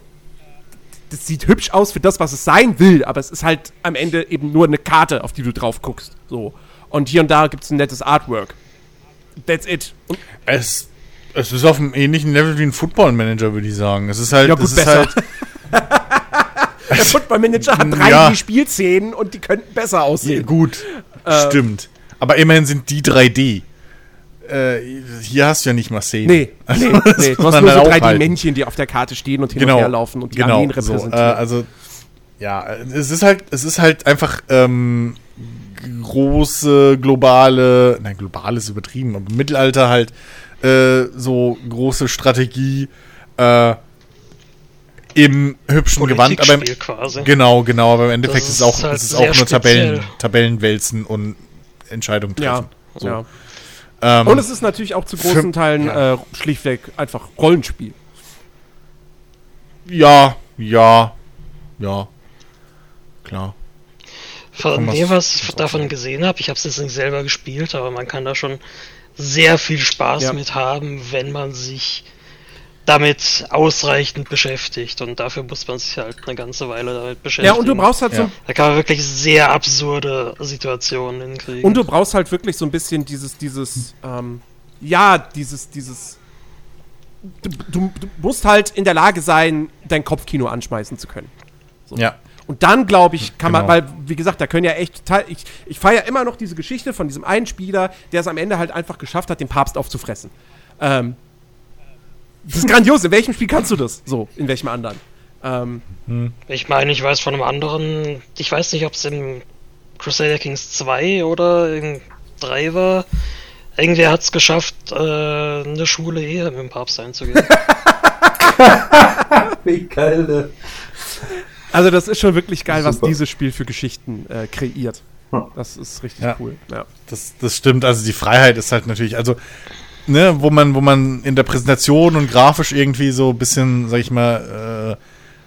das sieht hübsch aus für das, was es sein will, aber es ist halt am Ende eben nur eine Karte, auf die du drauf guckst. So. Und hier und da gibt es ein nettes Artwork. That's it. Und Es, es ist auf einem ähnlichen Level wie ein Football Manager, würde ich sagen. Es ist halt, Ja, gut, es ist besser. halt, der Football Manager hat drei Ja. Spielszenen und die könnten besser ja, aussehen. gut, Äh. stimmt. Aber immerhin sind die 3D. äh, hier hast du ja nicht mal Szenen. Nee, Also, nee, nee. Du hast nur so dann 3D-Männchen, die auf der Karte stehen und hin genau, und her laufen und die genau, Armeen so, äh, repräsentieren. also ja, es ist halt, es ist halt einfach ähm, große globale, nein, global ist übertrieben, aber Mittelalter halt äh, so große Strategie äh, im hübschen Gewand, aber im, quasi. genau, genau, aber im Endeffekt Das ist es auch, ist halt es ist sehr auch nur Tabellen. Tabellenwälzen und Entscheidungen ja, treffen. So. ja. Ähm, Und es ist natürlich auch zu großen für- Teilen ja. äh, schlichtweg einfach Rollenspiel. ja, ja, ja, klar. Von dem, was ich davon gesehen habe, ich habe es jetzt nicht selber gespielt, aber man kann da schon sehr viel Spaß Ja. mit haben, wenn man sich damit ausreichend beschäftigt. Und dafür muss man sich halt eine ganze Weile damit beschäftigen. Ja, und du brauchst halt so Ja. Da kann man wirklich sehr absurde Situationen hinkriegen. Und du brauchst halt wirklich so ein bisschen dieses, dieses, ähm, ja, dieses, dieses. Du, du, du musst halt in der Lage sein, dein Kopfkino anschmeißen zu können. Ja. Und dann, glaube ich, kann man, Genau. weil, wie gesagt, da können ja echt. Ich, ich feiere immer noch diese Geschichte von diesem einen Spieler, der es am Ende halt einfach geschafft hat, den Papst aufzufressen. Ähm, das ist grandios. In welchem Spiel kannst du das? So, in welchem anderen? Ähm, Ich meine, ich weiß von einem anderen, ich weiß nicht, ob es im Crusader Kings 2 oder in 3 war. Irgendwer hat es geschafft, äh, eine Schule eher mit dem Papst einzugehen. Wie geil, ne? Also, das ist schon wirklich geil, was dieses Spiel für Geschichten äh, kreiert. Das ist richtig Ja. cool. Ja. Das, das stimmt, also die Freiheit ist halt natürlich, also, ne, wo man, wo man in der Präsentation und grafisch irgendwie so ein bisschen, sag ich mal,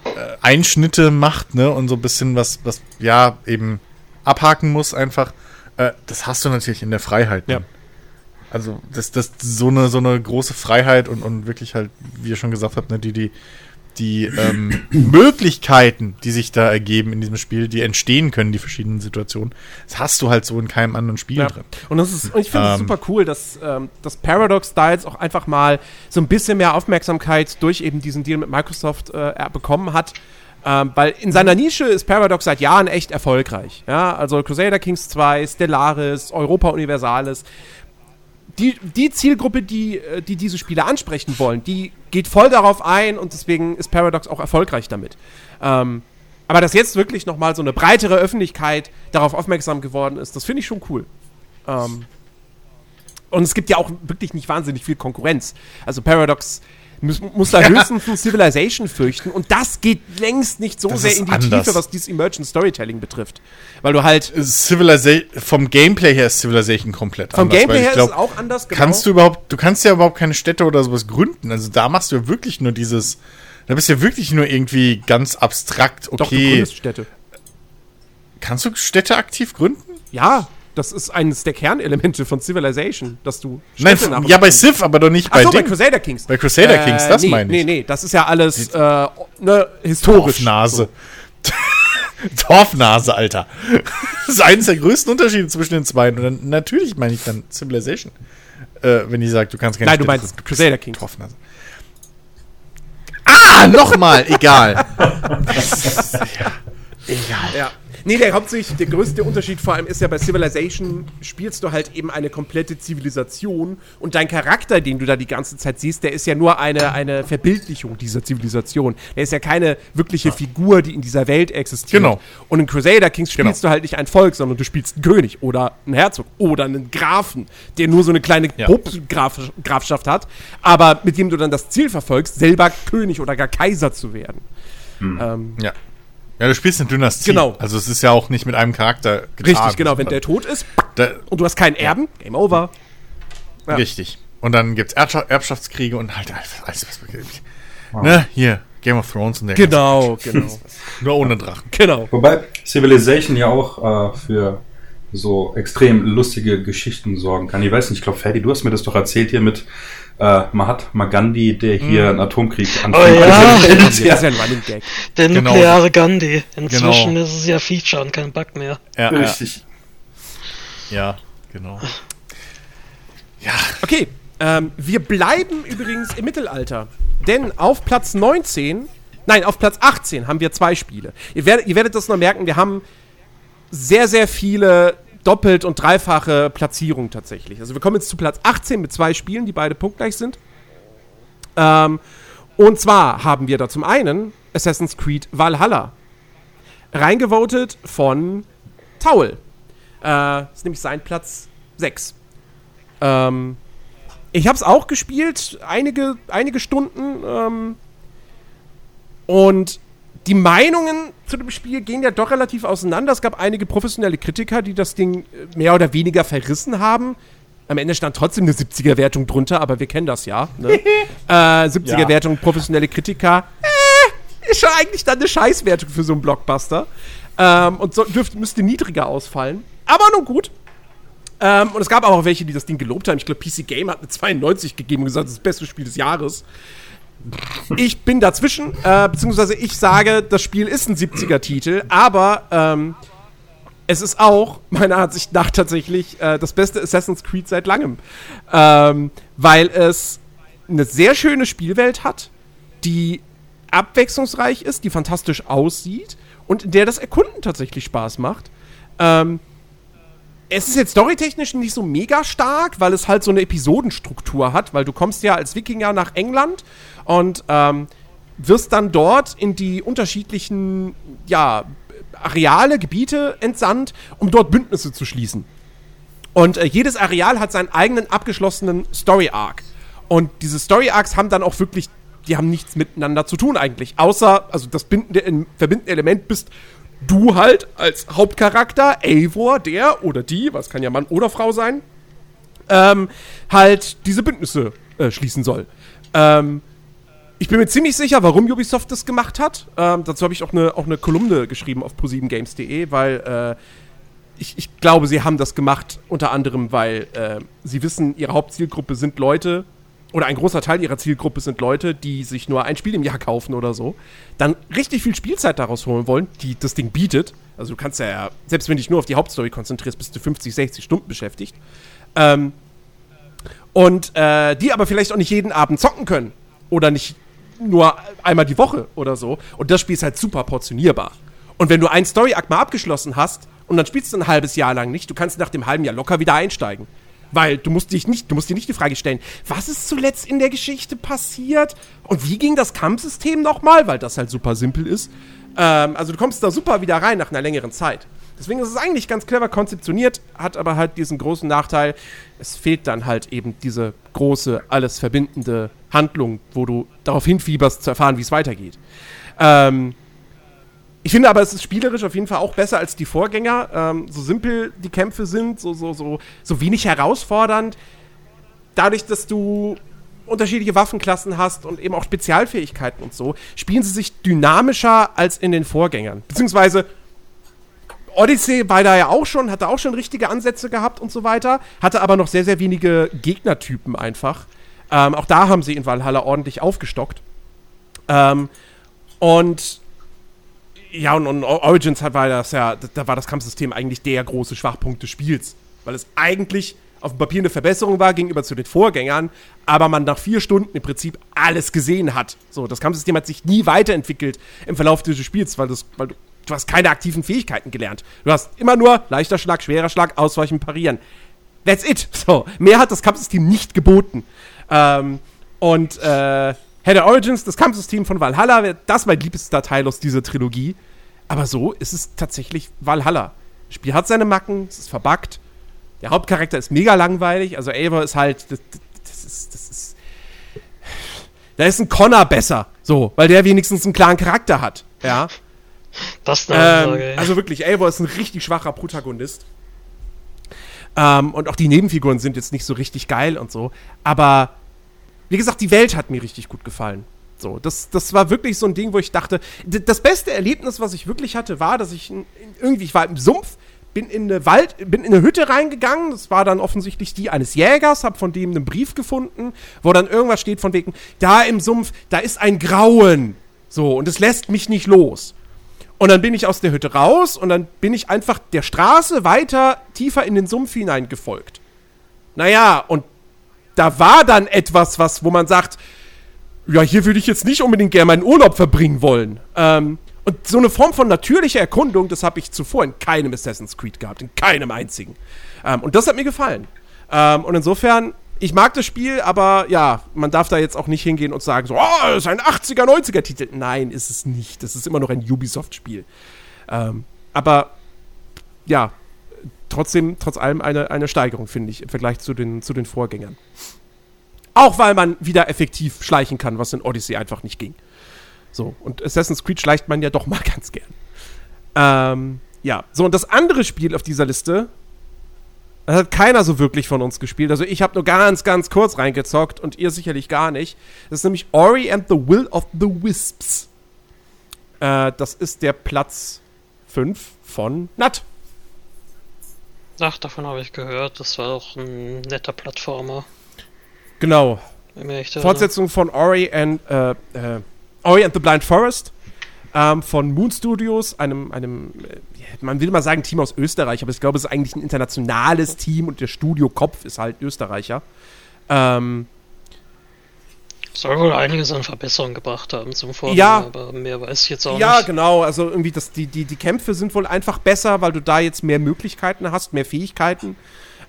äh, äh, Einschnitte macht, ne, und so ein bisschen was, was, ja, eben abhaken muss einfach, äh, das hast du natürlich in der Freiheit. ne? Ja. Also, das, das, so eine, so eine große Freiheit und, und wirklich halt, wie ihr schon gesagt habt, ne, die, die, die ähm, Möglichkeiten, die sich da ergeben in diesem Spiel, die entstehen können, die verschiedenen Situationen, das hast du halt so in keinem anderen Spiel Ja. drin. Und, das ist, und ich finde es Ähm. super cool, dass, ähm, dass Paradox da jetzt auch einfach mal so ein bisschen mehr Aufmerksamkeit durch eben diesen Deal mit Microsoft äh, bekommen hat. Ähm, weil in seiner Nische ist Paradox seit Jahren echt erfolgreich. Ja, also Crusader Kings 2, Stellaris, Europa Universalis. Die, die Zielgruppe, die, äh, die diese Spiele ansprechen wollen, die geht voll darauf ein und deswegen ist Paradox auch erfolgreich damit. Ähm, aber dass jetzt wirklich nochmal so eine breitere Öffentlichkeit darauf aufmerksam geworden ist, das finde ich schon cool. Ähm, und es gibt ja auch wirklich nicht wahnsinnig viel Konkurrenz. Also Paradox muss, muss da höchstens ein Civilization fürchten. Und das geht längst nicht so Das sehr in die anders. Tiefe, was dieses Emergent Storytelling betrifft. Weil du halt Civilization, vom Gameplay her ist Civilization komplett vom anders. Gameplay weil ich her glaub, ist es auch anders. genau. Kannst du überhaupt, du kannst ja überhaupt keine Städte oder sowas gründen. Also da machst du ja wirklich nur dieses, da bist du ja wirklich nur irgendwie ganz abstrakt, Doch, du okay. gründest Städte. kannst du Städte aktiv gründen? Ja, das ist eines der Kernelemente von Civilization, dass du Nein, Städte nach- ja bei Civ, aber doch nicht Ach bei so, bei Ding. Crusader Kings. Bei Crusader Kings, das nee, meine ich. Nee, nee, das ist ja alles äh, ne, historisch. Dorfnase. Dorfnase, Alter. Das ist eines der größten Unterschiede zwischen den beiden. Und dann, natürlich meine ich dann Civilization. Äh, wenn ich sage, du kannst keine Nein, du Städte meinst gründen. Crusader Kings. Dorfnase. Ah, nochmal, egal. egal. Ja. Nee, der hauptsächlich, der größte Unterschied vor allem ist ja bei Civilization spielst du halt eben eine komplette Zivilisation und dein Charakter, den du da die ganze Zeit siehst, der ist ja nur eine, eine Verbildlichung dieser Zivilisation. Der ist ja keine wirkliche Figur, die in dieser Welt existiert. Genau. Und in Crusader Kings spielst Genau. du halt nicht ein Volk, sondern du spielst einen König oder einen Herzog oder einen Grafen, der nur so eine kleine Ja. Grafschaft hat, aber mit dem du dann das Ziel verfolgst, selber König oder gar Kaiser zu werden. Ähm, Ja. Ja, du spielst eine Dynastie. Genau. Also es ist ja auch nicht mit einem Charakter getragen. Richtig, genau. Wenn der tot ist Da, und du hast keinen Erben, Game Over. Ja. Richtig. Und dann gibt's Erbscha Erbschaftskriege und halt alles, was wir Ne, hier, Game of Thrones und der Genau, genau. Nur ohne Drachen. genau. Wobei Civilization ja auch äh, für so extrem lustige Geschichten sorgen kann. Ich weiß nicht, ich glaube, Ferdi, du hast mir das doch erzählt hier mit äh, Mahatma Gandhi, der hier einen Atomkrieg Oh ja. Das ist ja ein Running Gag. Der Genau. nukleare Gandhi. Inzwischen Genau. ist es ja Feature und kein Bug mehr. Ja, Richtig. Ja, ja, genau. Ja, Okay, ähm, wir bleiben übrigens im Mittelalter. Denn auf Platz 19, nein, auf Platz 18 haben wir zwei Spiele. Ihr werdet, ihr werdet das noch merken, wir haben sehr, sehr viele doppelt und dreifache Platzierung tatsächlich. Also wir kommen jetzt zu Platz 18 mit zwei Spielen, die beide punktgleich sind. Ähm, und zwar haben wir da zum einen Assassin's Creed Valhalla. Reingevotet von Taul. Äh, ist nämlich sein Platz 6. Ähm, ich habe es auch gespielt, einige, einige Stunden. Ähm, und die Meinungen zu dem Spiel gehen ja doch relativ auseinander. Es gab einige professionelle Kritiker, die das Ding äh, mehr oder weniger verrissen haben. Am Ende stand trotzdem eine 70er-Wertung drunter, aber wir kennen das ja. Ne? äh, 70er-Wertung, professionelle Kritiker. Äh, ist schon eigentlich dann eine Scheißwertung für so einen Blockbuster. Ähm, und so dürfte, müsste niedriger ausfallen. Aber nun gut. Ähm, und es gab auch welche, die das Ding gelobt haben. Ich glaube, PC Game hat eine 92 gegeben und gesagt, das ist das beste Spiel des Jahres. Ich bin dazwischen, äh, beziehungsweise ich sage, das Spiel ist ein 70er-Titel, aber ähm, es ist auch, meiner Ansicht nach, tatsächlich äh, das beste Assassin's Creed seit langem. Ähm, weil es eine sehr schöne Spielwelt hat, die abwechslungsreich ist, die fantastisch aussieht und in der das Erkunden tatsächlich Spaß macht. Ähm, es ist jetzt storytechnisch nicht so mega stark, weil es halt so eine Episodenstruktur hat, weil du kommst ja als Wikinger nach England und ähm, wirst dann dort in die unterschiedlichen, ja, Areale, Gebiete entsandt, um dort Bündnisse zu schließen. Und äh, jedes Areal hat seinen eigenen abgeschlossenen Story-Arc. Und diese Story-Arcs haben dann auch wirklich, die haben nichts miteinander zu tun eigentlich. Außer, also das bindende, verbindende Element bist du halt als Hauptcharakter, Eivor, der oder die, was kann ja Mann oder Frau sein, ähm, halt diese Bündnisse äh, schließen soll. Ähm, ich bin mir ziemlich sicher, warum Ubisoft das gemacht hat. Ähm, dazu habe ich auch eine, auch eine Kolumne geschrieben auf pro7games.de, weil äh, ich, ich, glaube, sie haben das gemacht unter anderem, weil äh, sie wissen, ihre Hauptzielgruppe sind Leute, oder ein großer Teil ihrer Zielgruppe sind Leute, die sich nur ein Spiel im Jahr kaufen oder so, dann richtig viel Spielzeit daraus holen wollen, die das Ding bietet. Also du kannst ja, selbst wenn du dich nur auf die Hauptstory konzentrierst, bist du 50, 60 Stunden beschäftigt. Ähm, und äh, die aber vielleicht auch nicht jeden Abend zocken können. Oder nicht nur einmal die Woche oder so. Und das Spiel ist halt super portionierbar. Und wenn du einen Story-Akt mal abgeschlossen hast und dann spielst du ein halbes Jahr lang nicht, du kannst nach dem halben Jahr locker wieder einsteigen. Weil du musst dich nicht, du musst dir nicht die Frage stellen, was ist zuletzt in der Geschichte passiert und wie ging das Kampfsystem nochmal, weil das halt super simpel ist. Ähm, also du kommst da super wieder rein nach einer längeren Zeit. Deswegen ist es eigentlich ganz clever konzeptioniert, hat aber halt diesen großen Nachteil, es fehlt dann halt eben diese große, alles verbindende Handlung, wo du darauf hinfieberst zu erfahren, wie es weitergeht. Ähm, ich finde aber, es ist spielerisch auf jeden Fall auch besser als die Vorgänger. Ähm, so simpel die Kämpfe sind, so, so, so, so wenig herausfordernd. Dadurch, dass du unterschiedliche Waffenklassen hast und eben auch Spezialfähigkeiten und so, spielen sie sich dynamischer als in den Vorgängern. Beziehungsweise Odyssey war da ja auch schon, hatte auch schon richtige Ansätze gehabt und so weiter, hatte aber noch sehr, sehr wenige Gegnertypen einfach. Ähm, auch da haben sie in Valhalla ordentlich aufgestockt. Ähm, und ja, und, und Origins war das ja, da war das Kampfsystem eigentlich der große Schwachpunkt des Spiels. Weil es eigentlich auf dem Papier eine Verbesserung war gegenüber zu den Vorgängern, aber man nach vier Stunden im Prinzip alles gesehen hat. So, das Kampfsystem hat sich nie weiterentwickelt im Verlauf dieses Spiels, weil, das, weil du, du hast keine aktiven Fähigkeiten gelernt. Du hast immer nur leichter Schlag, schwerer Schlag, Ausweichen, Parieren. That's it. So, mehr hat das Kampfsystem nicht geboten. Ähm, und äh, Head of Origins, das Kampfsystem von Valhalla, das mein liebster Teil aus dieser Trilogie. Aber so ist es tatsächlich Valhalla. Das Spiel hat seine Macken, es ist verbuggt. Der Hauptcharakter ist mega langweilig. Also Eivor ist halt. Das, das, ist. Das ist. Da ist ein Connor besser. So, weil der wenigstens einen klaren Charakter hat. Ja. Das ist eine ähm, Also wirklich, Eivor ist ein richtig schwacher Protagonist. Ähm, und auch die Nebenfiguren sind jetzt nicht so richtig geil und so. Aber wie gesagt, die Welt hat mir richtig gut gefallen. So, das, das war wirklich so ein Ding, wo ich dachte, das beste Erlebnis, was ich wirklich hatte, war, dass ich irgendwie, ich war im Sumpf, bin in eine Wald, bin in eine Hütte reingegangen. Das war dann offensichtlich die eines Jägers, hab von dem einen Brief gefunden, wo dann irgendwas steht von wegen, da im Sumpf, da ist ein Grauen. So, und es lässt mich nicht los. Und dann bin ich aus der Hütte raus und dann bin ich einfach der Straße weiter tiefer in den Sumpf hineingefolgt. Naja, und da war dann etwas, was, wo man sagt, ja, hier würde ich jetzt nicht unbedingt gerne meinen Urlaub verbringen wollen. Ähm, Und so eine Form von natürlicher Erkundung, das habe ich zuvor in keinem Assassin's Creed gehabt, in keinem einzigen. Ähm, und das hat mir gefallen. Ähm, und insofern, ich mag das Spiel, aber ja, man darf da jetzt auch nicht hingehen und sagen, so, oh, das ist ein 80er, 90er Titel. Nein, ist es nicht. Das ist immer noch ein Ubisoft-Spiel. Ähm, aber ja, trotzdem, trotz allem eine, eine Steigerung, finde ich, im Vergleich zu den, zu den Vorgängern. Auch weil man wieder effektiv schleichen kann, was in Odyssey einfach nicht ging. So, und Assassin's Creed schleicht man ja doch mal ganz gern. Ähm, ja, so, und das andere Spiel auf dieser Liste, das hat keiner so wirklich von uns gespielt. Also ich habe nur ganz, ganz kurz reingezockt und ihr sicherlich gar nicht. Das ist nämlich Ori and the Will of the Wisps. Äh, das ist der Platz 5 von Nat. Ach, davon habe ich gehört. Das war auch ein netter Plattformer. Genau. Fortsetzung von Ori and, äh, äh, Ori and the Blind Forest ähm, von Moon Studios, einem, einem äh, man will mal sagen Team aus Österreich, aber ich glaube, es ist eigentlich ein internationales Team und der Studiokopf ist halt Österreicher. Ähm, Soll wohl einiges an Verbesserungen gebracht haben zum Vorgänger, Ja. aber mehr weiß ich jetzt auch ja, nicht. genau. Also irgendwie das, die, die, die Kämpfe sind wohl einfach besser, weil du da jetzt mehr Möglichkeiten hast, mehr Fähigkeiten.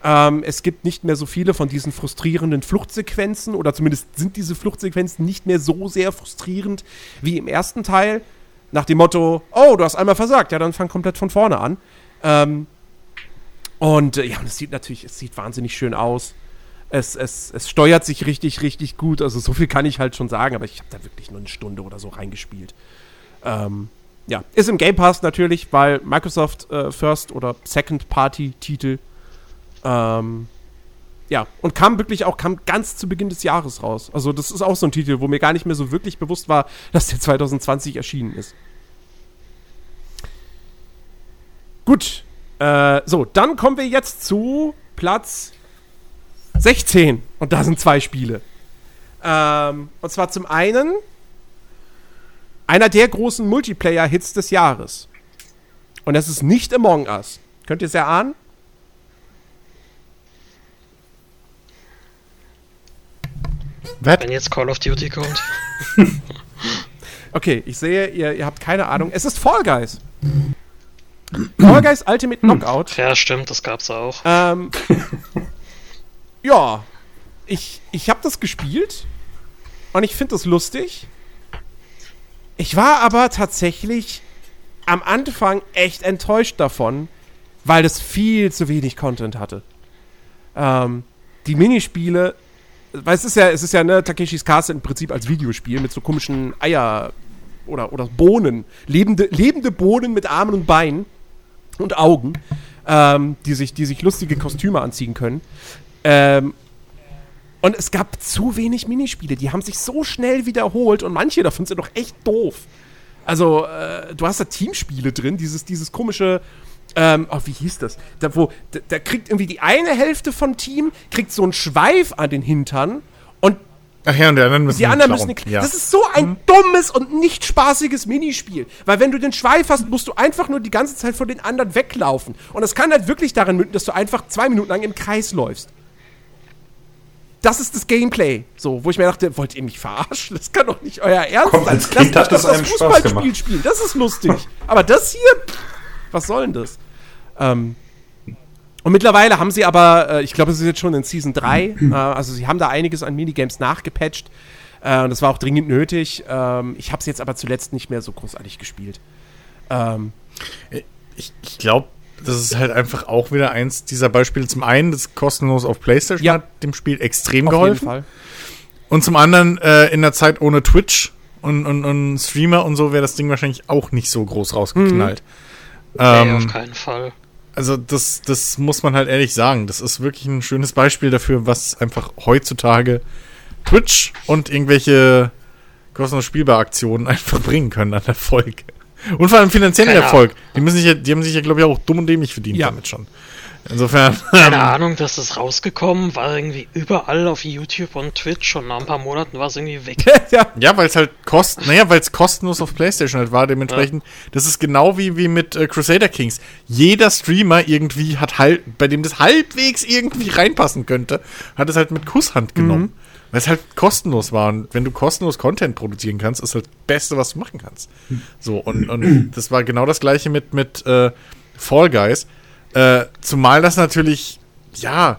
Ähm, es gibt nicht mehr so viele von diesen frustrierenden Fluchtsequenzen oder zumindest sind diese Fluchtsequenzen nicht mehr so sehr frustrierend wie im ersten Teil. Nach dem Motto, oh, du hast einmal versagt, ja, dann fang komplett von vorne an. Ähm, und äh, ja, es sieht natürlich, es sieht wahnsinnig schön aus. Es, es, es steuert sich richtig, richtig gut. Also so viel kann ich halt schon sagen, aber ich habe da wirklich nur eine Stunde oder so reingespielt. Ähm, ja, ist im Game Pass natürlich, weil Microsoft äh, First oder Second Party Titel. Ähm, ja, und kam wirklich auch, kam ganz zu Beginn des Jahres raus. Also das ist auch so ein Titel, wo mir gar nicht mehr so wirklich bewusst war, dass der 2020 erschienen ist. Gut, äh, so, dann kommen wir jetzt zu Platz 16. Und da sind zwei Spiele. Ähm, und zwar zum einen einer der großen Multiplayer-Hits des Jahres. Und das ist nicht Among Us. Könnt ihr es erahnen? Wenn jetzt Call of Duty kommt. Okay, ich sehe, ihr, ihr habt keine Ahnung. Es ist Fall Guys. Fall Guys Ultimate Knockout. Ja, stimmt, das gab's auch. Ähm, ja, ich, ich habe das gespielt und ich finde das lustig. Ich war aber tatsächlich am Anfang echt enttäuscht davon, weil es viel zu wenig Content hatte. Ähm, die Minispiele, weil es ist ja, es ist ja ne, Takeshis Castle im Prinzip als Videospiel mit so komischen Eier oder, oder Bohnen, lebende, lebende Bohnen mit Armen und Beinen und Augen, ähm, die, sich, die sich lustige Kostüme anziehen können. Ähm, und es gab zu wenig Minispiele. Die haben sich so schnell wiederholt und manche davon sind doch echt doof. Also, äh, du hast da Teamspiele drin, dieses, dieses komische. Ähm, oh, wie hieß das? Da, wo, da, da kriegt irgendwie die eine Hälfte vom Team, kriegt so einen Schweif an den Hintern und Ach ja, und die anderen müssen die anderen klauen. müssen. ja. Das ist so ein dummes und nicht spaßiges Minispiel. Weil wenn du den Schweif hast, musst du einfach nur die ganze Zeit von den anderen weglaufen. Und das kann halt wirklich daran münden, dass du einfach zwei Minuten lang im Kreis läufst. Das ist das Gameplay. So, wo ich mir dachte, wollt ihr mich verarschen? Das kann doch nicht euer Ernst Komm, sein. als Kind Lasst hat das doch einem Spaß Fußballspiel gemacht. spielen. Das ist lustig. Aber das hier, pff, was soll denn das? Ähm, und mittlerweile haben sie aber, äh, ich glaube, es ist jetzt schon in Season 3, äh, also sie haben da einiges an Minigames nachgepatcht. Äh, und das war auch dringend nötig. Ähm, ich habe es jetzt aber zuletzt nicht mehr so großartig gespielt. Ähm, Ich, ich glaube, das ist halt einfach auch wieder eins dieser Beispiele. Zum einen, das kostenlos auf PlayStation Ja. hat dem Spiel extrem auf jeden geholfen. Fall. Und zum anderen, äh, in der Zeit ohne Twitch und, und, und Streamer und so wäre das Ding wahrscheinlich auch nicht so groß rausgeknallt. nee, Ähm, auf keinen Fall. also das, das muss man halt ehrlich sagen. Das ist wirklich ein schönes Beispiel dafür, was einfach heutzutage Twitch und irgendwelche kostenlos spielbare Aktionen einfach bringen können an Erfolg. Und vor allem finanziellen Keine Erfolg. Die, müssen sich ja, die haben sich ja, glaube ich, auch dumm und dämlich verdient Ja. damit schon. Insofern. Keine Ahnung, das ist rausgekommen, war irgendwie überall auf YouTube und Twitch und nach ein paar Monaten war es irgendwie weg. ja. Ja, weil es halt kost, naja, weil es kostenlos auf PlayStation halt war, dementsprechend, das ist genau wie, wie mit äh, Crusader Kings. Jeder Streamer irgendwie hat halt, bei dem das halbwegs irgendwie reinpassen könnte, hat es halt mit Kusshand genommen. Weil es halt kostenlos war. Und wenn du kostenlos Content produzieren kannst, ist halt das Beste, was du machen kannst. So, und, und das war genau das gleiche mit, mit äh, Fall Guys. Äh, zumal das natürlich, ja,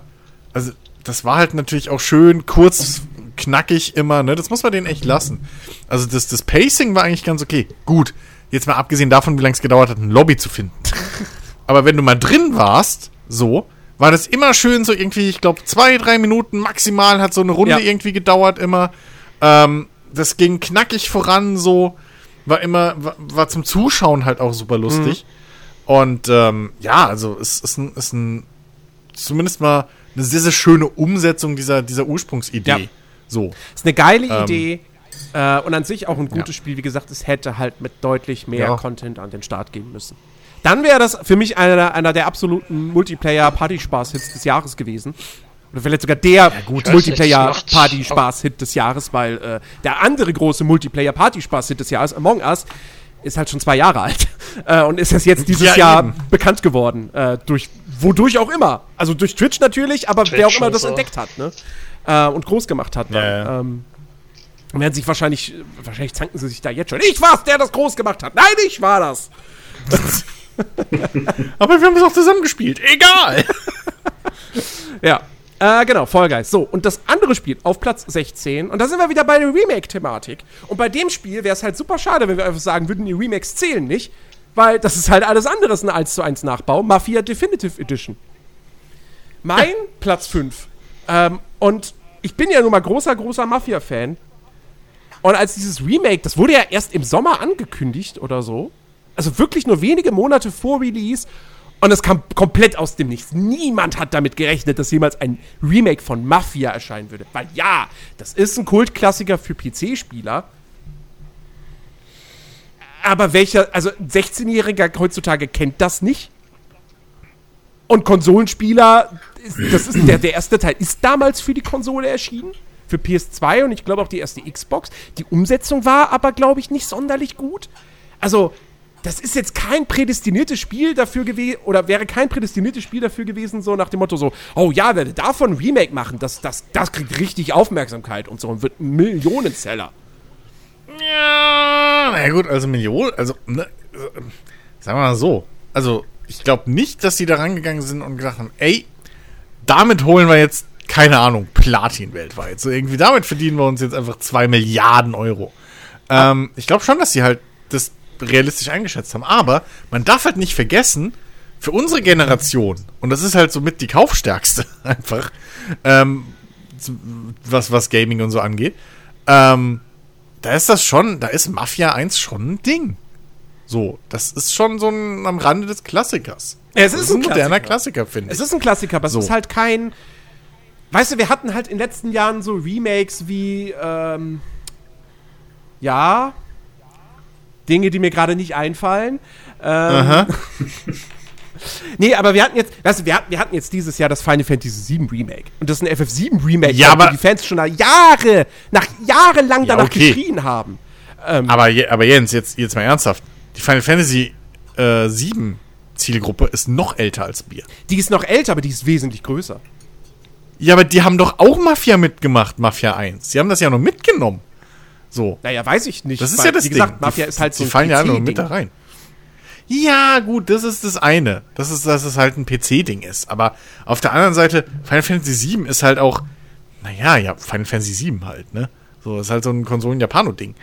also das war halt natürlich auch schön kurz, knackig immer, ne? Das muss man denen echt lassen. Also das, das Pacing war eigentlich ganz okay. Gut, jetzt mal abgesehen davon, wie lange es gedauert hat, ein Lobby zu finden. Aber wenn du mal drin warst, so, war das immer schön so irgendwie, ich glaube, zwei, drei Minuten maximal hat so eine Runde Ja. irgendwie gedauert immer. Ähm, das ging knackig voran, so, war immer, war, war zum Zuschauen halt auch super lustig. Und ähm, ja, also es ist ein, ist ein zumindest mal eine sehr, sehr schöne Umsetzung dieser, dieser Ursprungsidee. Ja. So. Ist eine geile Ähm, Idee. Äh, und an sich auch ein gutes Ja. Spiel. Wie gesagt, es hätte halt mit deutlich mehr. Content an den Start gehen müssen. Dann wäre das für mich einer, einer der absoluten Multiplayer-Party-Spaß-Hits des Jahres gewesen. Oder vielleicht sogar der weiß Multiplayer-Party-Spaß-Hit des Jahres, weil äh, der andere große Multiplayer-Party-Spaß-Hit des Jahres, Among Us, ist halt schon zwei Jahre alt. Äh, und ist erst jetzt dieses Ja, Jahr eben. bekannt geworden. Äh, durch, wodurch auch immer. Also durch Twitch natürlich, aber wer auch Twitch immer das so. entdeckt hat, ne? Äh, und groß gemacht hat. Dann. Ja, ja. Ähm, und werden sich wahrscheinlich, wahrscheinlich zanken sie sich da jetzt schon. Ich war's, der das groß gemacht hat. Nein, ich war das. Aber wir haben es auch zusammengespielt. Egal. Ja. Äh, genau, Fall Guys. So, und das andere Spiel auf Platz 16, und da sind wir wieder bei der Remake-Thematik. Und bei dem Spiel wäre es halt super schade, wenn wir einfach sagen würden, die Remakes zählen nicht, weil das ist halt alles anderes ein 1 zu 1 Nachbau. Mafia Definitive Edition. Mein Platz 5. Ähm, und ich bin ja nun mal großer, großer Mafia-Fan. Und als dieses Remake, das wurde ja erst im Sommer angekündigt oder so. Also wirklich nur wenige Monate vor Release. Und es kam komplett aus dem Nichts. Niemand hat damit gerechnet, dass jemals ein Remake von Mafia erscheinen würde. Weil ja, das ist ein Kultklassiker für PC-Spieler. Aber welcher, also ein 16-Jähriger heutzutage kennt das nicht. Und Konsolenspieler, das ist der, der erste Teil, ist damals für die Konsole erschienen. Für PS2 und ich glaube auch die erste Xbox. Die Umsetzung war aber, glaube ich, nicht sonderlich gut. Also, das ist jetzt kein prädestiniertes Spiel dafür gewesen, oder wäre kein prädestiniertes Spiel dafür gewesen, so nach dem Motto so, oh ja, werde davon ein Remake machen, das, das, das kriegt richtig Aufmerksamkeit und so und wird Millionenseller. Ja, na gut, also Millionen, also, ne, äh, sagen wir mal so. Also, ich glaube nicht, dass die da rangegangen sind und gedacht haben, ey, damit holen wir jetzt, keine Ahnung, Platin weltweit. So irgendwie, damit verdienen wir uns jetzt einfach zwei Milliarden Euro. Ähm, ich glaube schon, dass sie halt das realistisch eingeschätzt haben. Aber man darf halt nicht vergessen, für unsere Generation, und das ist halt somit die kaufstärkste einfach, ähm, was, was Gaming und so angeht, ähm, da ist das schon, da ist Mafia 1 schon ein Ding. So, das ist schon so ein am Rande des Klassikers. Es das ist ein ein moderner Klassiker. Klassiker, finde Es ich. ist ein Klassiker, aber So. es ist halt kein. Weißt du, wir hatten halt in den letzten Jahren so Remakes wie, ähm, ja, Dinge, die mir gerade nicht einfallen. Ähm, Aha. nee, aber wir hatten jetzt, weißt du, wir hatten, wir hatten jetzt dieses Jahr das Final Fantasy VII Remake. Und das ist ein FF7 Remake, Ja, wo aber- die Fans schon nach Jahre, nach jahrelang Ja, danach okay. geschrien haben. Aber, je- aber Jens, jetzt, jetzt mal ernsthaft. Die Final Fantasy äh, 7 Zielgruppe ist noch älter als wir. Die ist noch älter, aber die ist wesentlich größer. Ja, aber die haben doch auch Mafia mitgemacht, Mafia 1. Die haben das ja nur mitgenommen. So. Naja, weiß ich nicht. Das ist weil, ja das Wie gesagt, Ding. Mafia die, ist halt so Die fallen ja nur PC-Ding. mit da rein. Ja, gut, das ist das eine. Das ist, dass es halt ein PC-Ding ist. Aber auf der anderen Seite, Final Fantasy 7 ist halt auch, naja, ja, Final Fantasy 7 halt, ne? So, ist halt so ein Konsolen-Japano-Ding.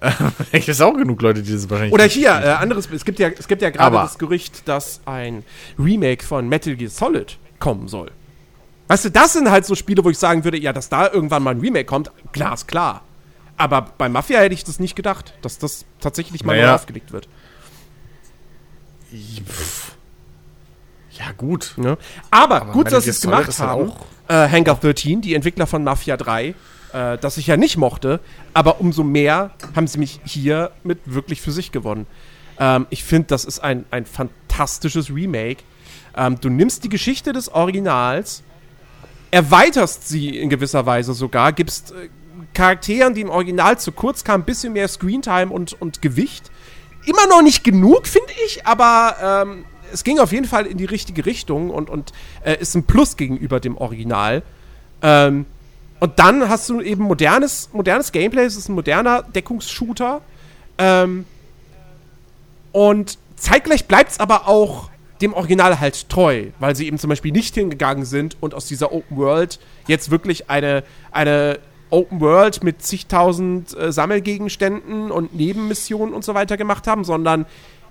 Da gibt es auch genug Leute, die das wahrscheinlich. Oder hier, äh, anderes, es gibt ja, es gibt ja gerade das Gerücht, dass ein Remake von Metal Gear Solid kommen soll. Weißt du, das sind halt so Spiele, wo ich sagen würde, ja, dass da irgendwann mal ein Remake kommt, glasklar. Aber bei Mafia hätte ich das nicht gedacht, dass das tatsächlich mal Naja. neu aufgelegt wird. Pff. Ja, gut. Ne? Aber, Aber gut, dass sie es gemacht ist halt haben. auch- Äh, Hangar 13, die Entwickler von Mafia 3, äh, das ich ja nicht mochte, aber umso mehr haben sie mich hier mit wirklich für sich gewonnen. Ähm, ich finde, das ist ein, ein fantastisches Remake. Ähm, du nimmst die Geschichte des Originals, erweiterst sie in gewisser Weise sogar, gibst äh, Charakteren, die im Original zu kurz kamen, ein bisschen mehr Screentime und, und Gewicht. Immer noch nicht genug, finde ich, aber ähm, es ging auf jeden Fall in die richtige Richtung und, und äh, ist ein Plus gegenüber dem Original. Ähm, Und dann hast du eben modernes, modernes Gameplay, es ist ein moderner Deckungsshooter. Ähm, und zeitgleich bleibt es aber auch dem Original halt treu, weil sie eben zum Beispiel nicht hingegangen sind und aus dieser Open World jetzt wirklich eine, eine Open World mit zigtausend äh, Sammelgegenständen und Nebenmissionen und so weiter gemacht haben, sondern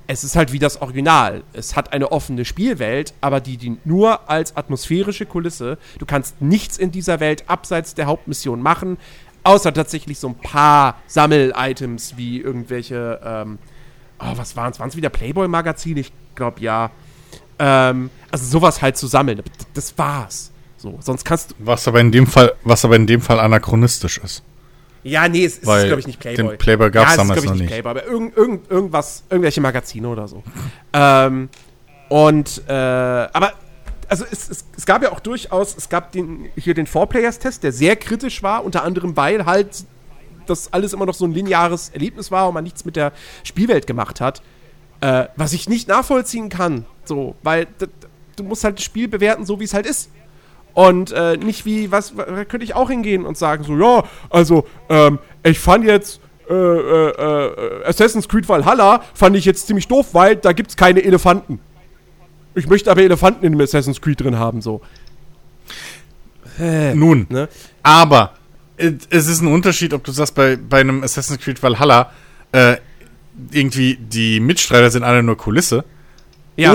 es ist halt wie das Original. Es hat eine offene Spielwelt, aber die dient nur als atmosphärische Kulisse. Du kannst nichts in dieser Welt abseits der Hauptmission machen, außer tatsächlich so ein paar Sammel-Items wie irgendwelche, ähm, oh, was waren es? Waren es wieder Playboy-Magazine? Ich glaube ja. Ähm, also sowas halt zu sammeln. Das war's. So, sonst kannst du. Was aber in dem Fall, was aber in dem Fall anachronistisch ist. Ja, nee, es, es ist, glaube ich, nicht Playboy. den Playboy gab's ja, es damals ist, ich, noch nicht. Playboy, aber irgend, irgend, irgendwas, irgendwelche Magazine oder so. ähm, und, äh, aber, also es, es, es gab ja auch durchaus, es gab den, hier den Four-Players-Test, der sehr kritisch war, unter anderem, weil halt das alles immer noch so ein lineares Erlebnis war und man nichts mit der Spielwelt gemacht hat. Äh, was ich nicht nachvollziehen kann, so, weil du musst halt das Spiel bewerten, so wie es halt ist. Und äh, nicht wie, was, da könnte ich auch hingehen und sagen, so, ja, also, ähm, ich fand jetzt äh, äh, äh, Assassin's Creed Valhalla, fand ich jetzt ziemlich doof, weil da gibt's keine Elefanten. Ich möchte aber Elefanten in dem Assassin's Creed drin haben, so. Nun, Ne? aber es ist ein Unterschied, ob du sagst, bei, bei einem Assassin's Creed Valhalla, äh, irgendwie die Mitstreiter sind alle nur Kulisse.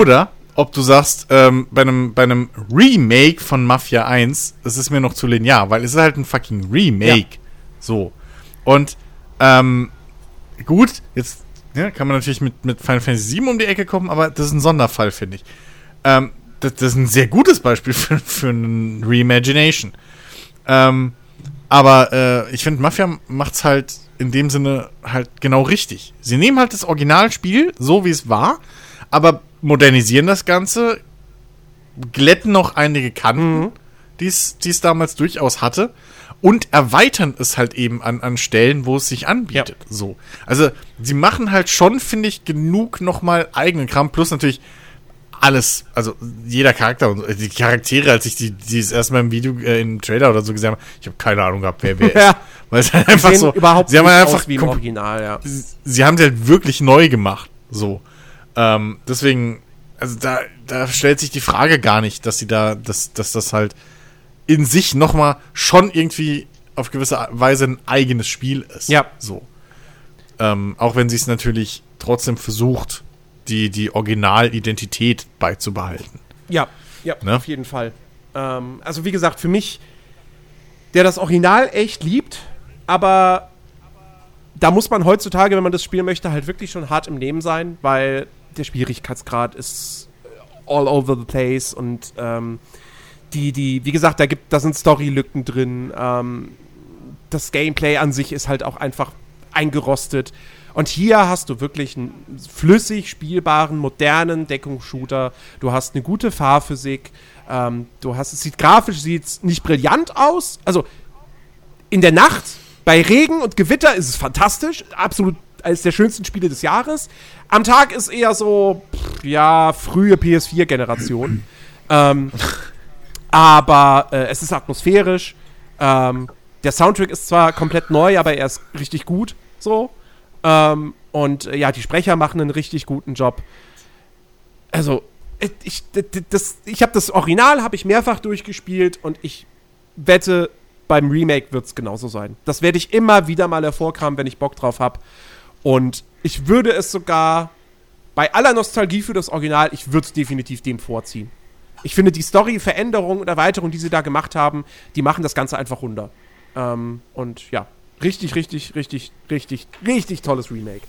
Oder ob du sagst, ähm, bei, einem, bei einem Remake von Mafia 1, das ist mir noch zu linear, weil es ist halt ein fucking Remake. So. Und, ähm, gut, jetzt ja, kann man natürlich mit, mit Final Fantasy 7 um die Ecke kommen, aber das ist ein Sonderfall, finde ich. Ähm, das, das ist ein sehr gutes Beispiel für, für einen Reimagination. Ähm, aber äh, ich finde, Mafia macht's halt in dem Sinne halt genau richtig. Sie nehmen halt das Originalspiel, so wie es war, aber modernisieren das Ganze, glätten noch einige Kanten, die es die es damals durchaus hatte, und erweitern es halt eben an, an Stellen, wo es sich anbietet. So. Also, sie machen halt schon, finde ich, genug nochmal eigenen Kram, plus natürlich alles, also jeder Charakter und so, die Charaktere, als ich die, die das erste Mal im Video, äh, im Trailer oder so gesehen habe, ich habe keine Ahnung gehabt, wer wer ist. Ja. Weil es halt einfach so, überhaupt sie haben halt einfach wie im Original, ja. sie haben sie halt wirklich neu gemacht. So. Ähm, deswegen, also da, da stellt sich die Frage gar nicht, dass sie da, dass, dass das halt in sich nochmal schon irgendwie auf gewisse Weise ein eigenes Spiel ist. Ja. So. Ähm, auch wenn sie es natürlich trotzdem versucht, die, die Originalidentität beizubehalten. Ja, ja, Ne? auf jeden Fall. Ähm, also wie gesagt, für mich, der das Original echt liebt, aber da muss man heutzutage, wenn man das spielen möchte, halt wirklich schon hart im Nehmen sein, weil der Schwierigkeitsgrad ist all over the place und ähm, die, die, wie gesagt, da gibt, da sind Storylücken drin. Ähm, das Gameplay an sich ist halt auch einfach eingerostet. Und hier hast du wirklich einen flüssig spielbaren, modernen Deckungsshooter. Du hast eine gute Fahrphysik. Ähm, du hast, es sieht grafisch sieht's nicht brillant aus. Also in der Nacht bei Regen und Gewitter ist es fantastisch. Absolut eines der schönsten Spiele des Jahres. Am Tag ist eher so, pff, ja, frühe PS4-Generation. ähm, aber äh, es ist atmosphärisch. Ähm, der Soundtrack ist zwar komplett neu, aber er ist richtig gut. So. Ähm, und äh, ja, die Sprecher machen einen richtig guten Job. Also, äh, ich, das, ich habe das Original habe ich mehrfach durchgespielt und ich wette, beim Remake wird es genauso sein. Das werde ich immer wieder mal hervorkramen, wenn ich Bock drauf habe. Und ich würde es sogar bei aller Nostalgie für das Original, ich würde es definitiv dem vorziehen. Ich finde, die Story-Veränderung und Erweiterung, die sie da gemacht haben, die machen das Ganze einfach runter. Ähm, und ja, richtig, richtig, richtig, richtig, richtig tolles Remake.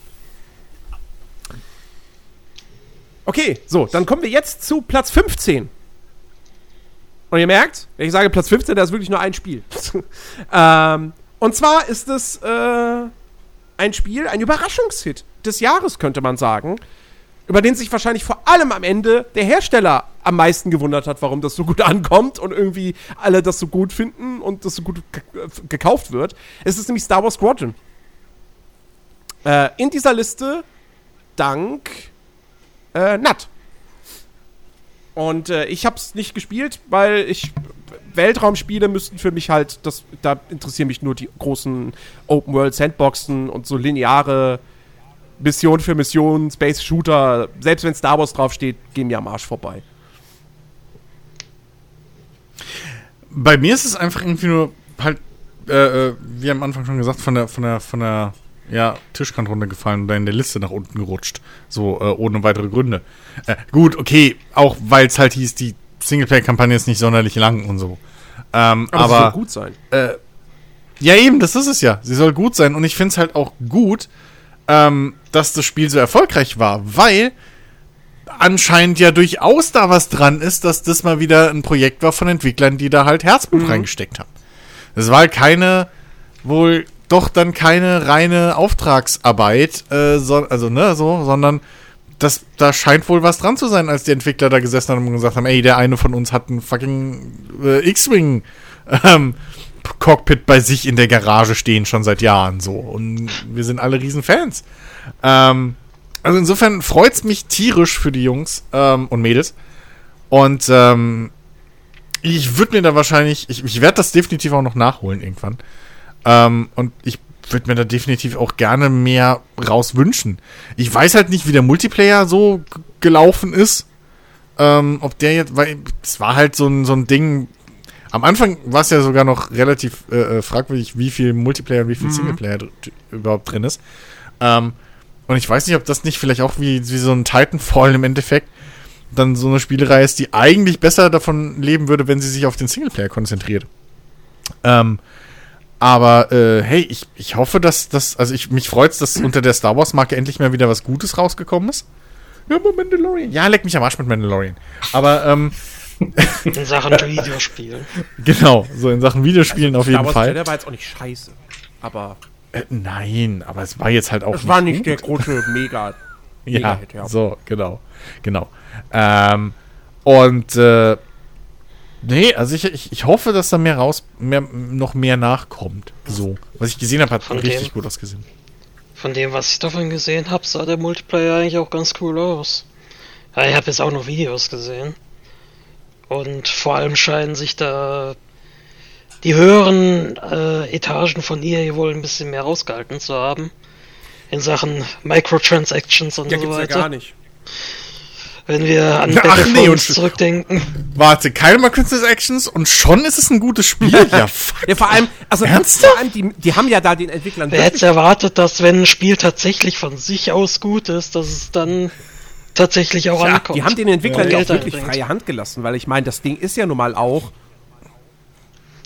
Okay, so, dann kommen wir jetzt zu Platz 15. Und ihr merkt, wenn ich sage Platz 15, da ist wirklich nur ein Spiel. ähm, und zwar ist es äh, ein Spiel, ein Überraschungshit des Jahres, könnte man sagen. Über den sich wahrscheinlich vor allem am Ende der Hersteller am meisten gewundert hat, warum das so gut ankommt und irgendwie alle das so gut finden und das so gut ge- gekauft wird. Es ist nämlich Star Wars Squadron. Äh, in dieser Liste dank äh, Nat. Und äh, ich hab's nicht gespielt, weil ich Weltraumspiele müssten für mich halt, das, da interessieren mich nur die großen Open World Sandboxen und so lineare Mission für Mission, Space Shooter. Selbst wenn Star Wars draufsteht, gehen mir am Arsch vorbei. Bei mir ist es einfach irgendwie nur halt, äh, äh, wie am Anfang schon gesagt, von der, von der, von der ja, Tischkant runtergefallen und dann in der Liste nach unten gerutscht. So, äh, ohne weitere Gründe. Äh, gut, okay, auch weil es halt hieß, die Singleplayer-Kampagne ist nicht sonderlich lang und so. Ähm, Aber, aber es soll gut sein. äh, ja, eben, das ist es ja. Sie soll gut sein. Und ich finde es halt auch gut, ähm, dass das Spiel so erfolgreich war, weil anscheinend ja durchaus da was dran ist, dass das mal wieder ein Projekt war von Entwicklern, die da halt Herzblut reingesteckt haben. Das war halt keine, wohl doch dann keine reine Auftragsarbeit, äh, so, also ne, so, sondern das, da scheint wohl was dran zu sein, als die Entwickler da gesessen haben und gesagt haben, ey, der eine von uns hat einen fucking äh, X-Wing ähm, Cockpit bei sich in der Garage stehen schon seit Jahren so und wir sind alle Riesenfans. Ähm, also insofern freut's mich tierisch für die Jungs ähm, und Mädels und ähm, ich würde mir da wahrscheinlich, ich, ich werde das definitiv auch noch nachholen irgendwann. Ähm, und ich würde mir da definitiv auch gerne mehr raus wünschen. Ich weiß halt nicht, wie der Multiplayer so gelaufen ist. Ähm, ob der jetzt, weil es war halt so ein, so ein Ding. Am Anfang war es ja sogar noch relativ äh, äh, fragwürdig, wie viel Multiplayer und wie viel Singleplayer dr- überhaupt drin ist. Ähm, und ich weiß nicht, ob das nicht vielleicht auch wie, wie so ein Titanfall im Endeffekt dann so eine Spielerei ist, die eigentlich besser davon leben würde, wenn sie sich auf den Singleplayer konzentriert. Ähm, aber äh, hey, ich, ich hoffe, dass das, also ich mich freut's, dass unter der Star Wars Marke endlich mal wieder was Gutes rausgekommen ist. Ja, aber Mandalorian. Ja, leck mich am Arsch mit Mandalorian. Aber ähm, In Sachen Videospielen. genau, so in Sachen Videospielen auf Star jeden Wars Fall. Jedi war jetzt auch nicht scheiße. Aber Äh, nein, aber es war jetzt halt auch es war nicht gut. der große Mega. Ja, Mega-Hit, ja. so, genau. Genau. Ähm, und äh, nee, also ich, ich, ich hoffe, dass da mehr raus, mehr, noch mehr nachkommt. So. Was ich gesehen habe, hat Von richtig dem? gut ausgesehen. Von dem, was ich davon gesehen habe, sah der Multiplayer eigentlich auch ganz cool aus. Ja, ich habe jetzt auch noch Videos gesehen. Und vor allem scheinen sich da die höheren äh, Etagen von EA wohl ein bisschen mehr rausgehalten zu haben. In Sachen Microtransactions und Ja, so gibt's ja weiter. gar nicht. Wenn wir an Ach, Battlefront nee, und- zurückdenken. Warte, keine Microtransactions und schon ist es ein gutes Spiel? ja, fuck. Ja, vor allem, also Ernsthaft? vor allem die, die haben ja da den Entwicklern Wer hätte erwartet, dass wenn ein Spiel tatsächlich von sich aus gut ist, dass es dann tatsächlich auch Ja, ankommt. die haben den Entwicklern ja auch wirklich freie Hand gelassen, weil ich meine, das Ding ist ja nun mal auch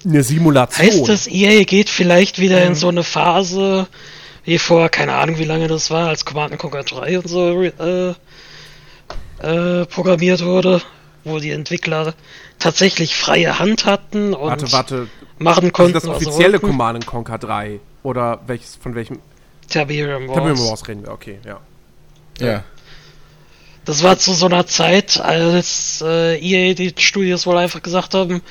eine Simulation. Heißt das, EA geht vielleicht wieder in so eine Phase wie vor, keine Ahnung wie lange das war, als Command Conquer 3 und so äh, äh, programmiert wurde, wo die Entwickler tatsächlich freie Hand hatten und Warte, warte. machen Also konnten. das was sie offizielle wollten. Command Conquer 3 oder welches von welchem Tiberium Wars. Tiberium Wars reden wir, okay, ja. Ja. Das war zu so einer Zeit, als äh, EA die Studios wohl einfach gesagt haben,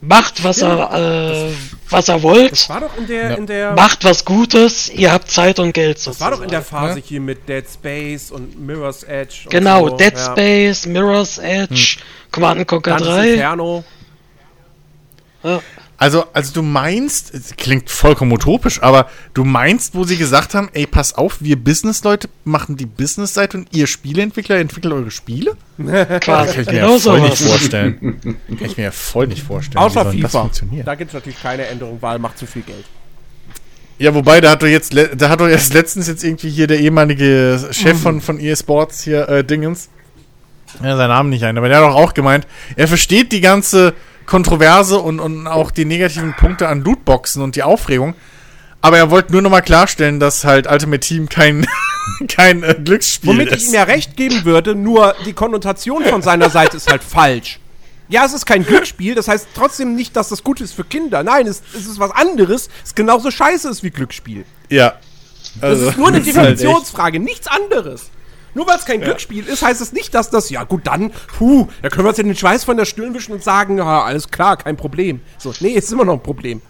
macht was er äh, was er wollt, Das war doch in der Ja. in der macht was Gutes, ihr habt Zeit und Geld das war doch in der sozusagen. Phase hier mit Dead Space und Mirror's Edge und Genau, so, Dead ja. Space, Mirror's Edge, Command and Conquer Dantes 3. Inferno. Ja. Also, also du meinst, es klingt vollkommen utopisch, aber du meinst, wo sie gesagt haben, ey, pass auf, wir Businessleute machen die Businessseite und ihr Spieleentwickler entwickelt eure Spiele? Quasi, Kann ich mir genau ja voll nicht vorstellen. Kann ich mir ja voll nicht vorstellen. Außer wie soll das FIFA. Da gibt es natürlich keine Änderung, weil macht zu viel Geld. Ja, wobei, da hat doch jetzt, da hat doch erst letztens jetzt irgendwie hier der ehemalige Chef von, von EA Sports hier, äh, Dingens, ja, sein Name nicht ein, aber der hat doch auch gemeint, er versteht die ganze Kontroverse und, und auch die negativen Punkte an Lootboxen und die Aufregung, aber er wollte nur nochmal klarstellen, dass halt Ultimate Team kein, kein äh, Glücksspiel Womit ich ist. ihm ja recht geben würde, nur die Konnotation von seiner Seite ist halt falsch. Ja, es ist kein Glücksspiel, das heißt trotzdem nicht, dass das gut ist für Kinder. Nein, es, es ist was anderes, es genauso scheiße ist wie Glücksspiel. ja. Das Also, ist nur eine das halt Definitionsfrage, nichts anderes. Nur weil es kein Glücksspiel ist, heißt es nicht, dass das, ja gut, dann, puh, da können wir uns ja den Schweiß von der Stirn wischen und sagen, ja, alles klar, kein Problem. So, nee, ist immer noch ein Problem.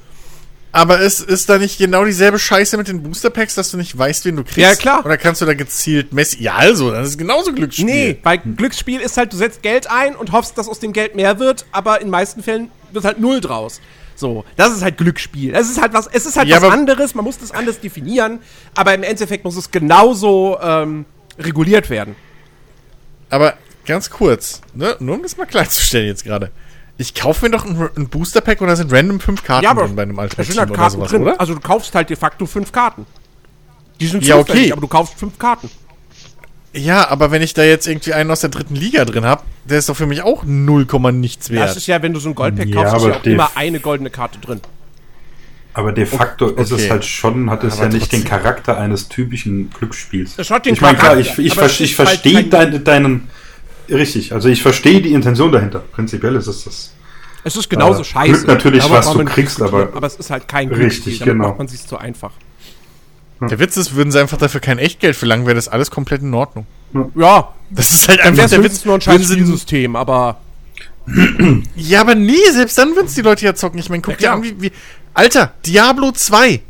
Aber ist, ist da nicht genau dieselbe Scheiße mit den Booster Packs, dass du nicht weißt, wen du kriegst? Ja, klar. Oder kannst du da gezielt messen? Ja, also, das ist genauso Glücksspiel. Nee, weil Glücksspiel ist halt, du setzt Geld ein und hoffst, dass aus dem Geld mehr wird, aber in meisten Fällen wird halt null draus. So, das ist halt Glücksspiel. Es ist halt was, es ist halt Ja, was anderes, man muss das anders definieren, aber im Endeffekt muss es genauso ähm, reguliert werden. Aber ganz kurz, ne? nur um das mal klarzustellen jetzt gerade. Ich kaufe mir doch ein, ein Booster Pack und da sind random fünf Karten Ja, aber drin bei einem da Ultimate sind Team halt oder sowas, drin. oder? Also du kaufst halt de facto fünf Karten. Die sind Ja, okay. aber du kaufst fünf Karten. Ja, aber wenn ich da jetzt irgendwie einen aus der dritten Liga drin habe, der ist doch für mich auch 0, nichts wert. Das ist ja, wenn du so ein Goldpack Ja, kaufst, ist ja auch immer eine goldene Karte drin. Aber de facto ist es okay. halt schon, hat es Aber ja nicht den. Charakter eines typischen Glücksspiels. Es hat den ich meine, klar, ich, ich, ver ich halt verstehe kein- dein, deinen. Richtig, also ich verstehe die Intention dahinter. Prinzipiell ist es das. Es ist genauso Äh, scheiße. Glück natürlich, Darüber was du kriegst, aber- aber es ist halt kein Richtig, Glücksspiel. Damit genau. macht man sich zu einfach. Der Witz ist, würden sie einfach dafür kein Echtgeld verlangen, wäre das alles komplett in Ordnung. Ja, Das ist halt einfach der Witz. nur ein scheiß Spielsystem, aber Ja, aber nee, selbst dann würden es die Leute ja zocken. Ich meine, guck Ja, dir an, wie, wie. Alter, Diablo 2.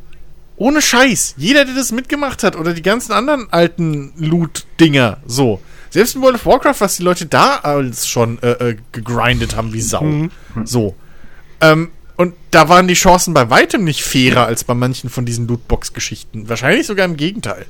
Ohne Scheiß. Jeder, der das mitgemacht hat oder die ganzen anderen alten Loot-Dinger, so. Selbst in World of Warcraft, was die Leute da als schon äh, äh, gegrindet haben wie Sau. So. Ähm, und da waren die Chancen bei weitem nicht fairer als bei manchen von diesen Lootbox-Geschichten. Wahrscheinlich sogar im Gegenteil.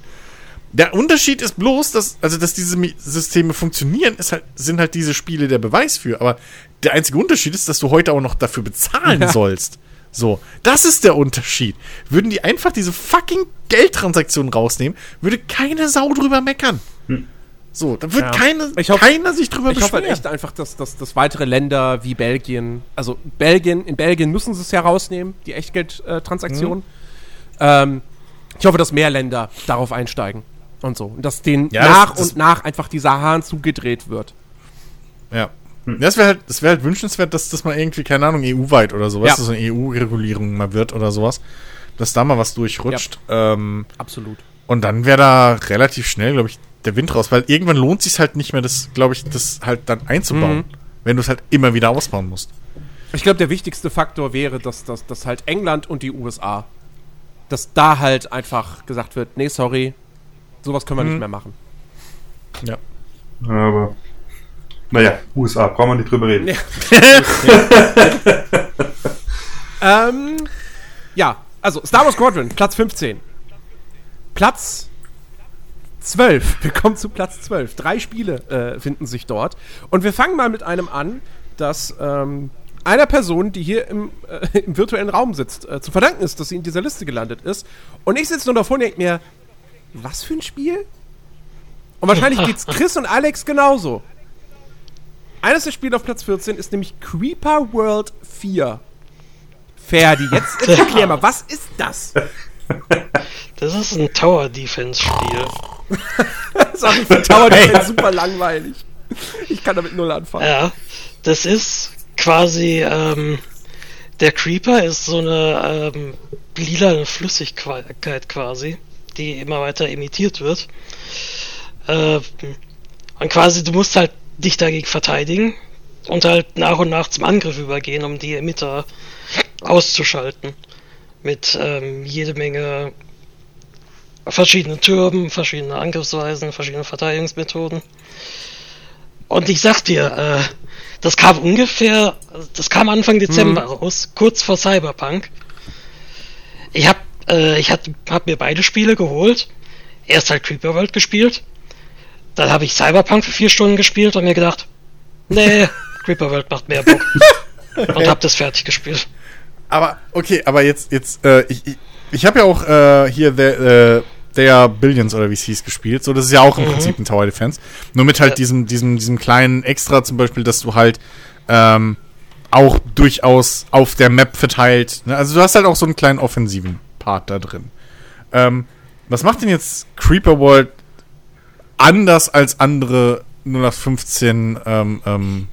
Der Unterschied ist bloß, dass, also, dass diese Systeme funktionieren, ist halt, sind halt diese Spiele der Beweis für. Aber der einzige Unterschied ist, dass du heute auch noch dafür bezahlen Ja. sollst. So, das ist der Unterschied. Würden die einfach diese fucking Geldtransaktionen rausnehmen, würde keine Sau drüber meckern. So, da wird Ja. keine, Ich hoffe- keiner sich drüber ich hoffe beschweren. halt echt einfach, dass, dass, dass weitere Länder wie Belgien, also Belgien, in Belgien müssen sie es ja rausnehmen, die Echtgeldtransaktionen. Ähm, ich hoffe, dass mehr Länder darauf einsteigen und so. Und dass denen Ja, nach das- das- und nach einfach dieser Hahn zugedreht wird. Ja. Das wäre halt, das wäre halt wünschenswert, dass das mal irgendwie, keine Ahnung, EU-weit oder sowas, Ja. dass so eine EU-Regulierung mal wird oder sowas, dass da mal was durchrutscht. Ähm, Absolut. und dann wäre da relativ schnell, glaube ich, der Wind raus, weil irgendwann lohnt sich halt nicht mehr, das, glaube ich, das halt dann einzubauen, Mhm. wenn du es halt immer wieder ausbauen musst. Ich glaube, der wichtigste Faktor wäre, dass, dass, dass halt England und die USA, dass da halt einfach gesagt wird, nee, sorry, sowas können wir Mhm. nicht mehr machen. Ja. Aber. Naja, USA, brauchen wir nicht drüber reden. Ähm, ja, also Star Wars Squadron, Platz 15. Platz 12. Wir kommen zu Platz 12. Drei Spiele äh, finden sich dort. Und wir fangen mal mit einem an, das ähm, einer Person, die hier im, äh, im virtuellen Raum sitzt, äh, zu verdanken ist, dass sie in dieser Liste gelandet ist. Und ich sitze nur davor und denke mir, was für ein Spiel? Und wahrscheinlich geht's Chris und Alex genauso. Eines der Spiele auf Platz 14 ist nämlich Creeper World 4. Ferdi, jetzt, erklär mal, was ist das? Das ist ein Tower Defense Spiel. Sorry, für Tower Defense super langweilig. Ich kann damit null anfangen. Ja, das ist quasi, ähm, der Creeper ist so eine ähm, lila Flüssigkeit quasi, die immer weiter emittiert wird. Äh, und quasi, du musst halt dich dagegen verteidigen und halt nach und nach zum Angriff übergehen, um die Emitter auszuschalten. Mit ähm, jede Menge verschiedenen Türmen, verschiedene Angriffsweisen, verschiedene Verteidigungsmethoden. Und ich sag dir, äh, das kam ungefähr, das kam Anfang Dezember raus, kurz vor Cyberpunk. Ich hab, äh, ich hab, hab mir beide Spiele geholt. Erst halt Creeper World gespielt. Dann habe ich Cyberpunk für vier Stunden gespielt und mir gedacht, nee, Creeper World macht mehr Bock. Und hab das fertig gespielt. Aber, okay, aber jetzt, jetzt, äh, ich, ich, ich habe ja auch äh, hier der, äh, der Billions oder wie es hieß gespielt. So, das ist ja auch im Mhm. Prinzip ein Tower Defense. Nur mit halt Ja. diesem, diesem, diesem kleinen Extra zum Beispiel, dass du halt ähm, auch durchaus auf der Map verteilt. Ne? Also du hast halt auch so einen kleinen offensiven Part da drin. Ähm, was macht denn jetzt Creeper World anders als andere 0815 ähm, ähm,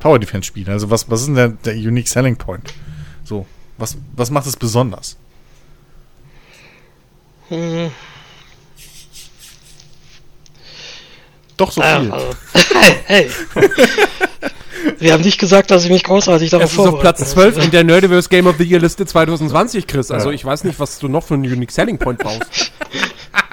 Tower Defense Spiele? Also was, was ist denn der, der Unique Selling Point? So, was, was macht es besonders? Hm, Doch so naja, viel. also, hey, hey. Wir haben nicht gesagt, dass ich mich großartig darauf Es ist auf. Platz 12 in der Nerdiverse Game of the Year Liste 2020, Chris. Also ich weiß nicht, was du noch für einen Unique Selling Point brauchst.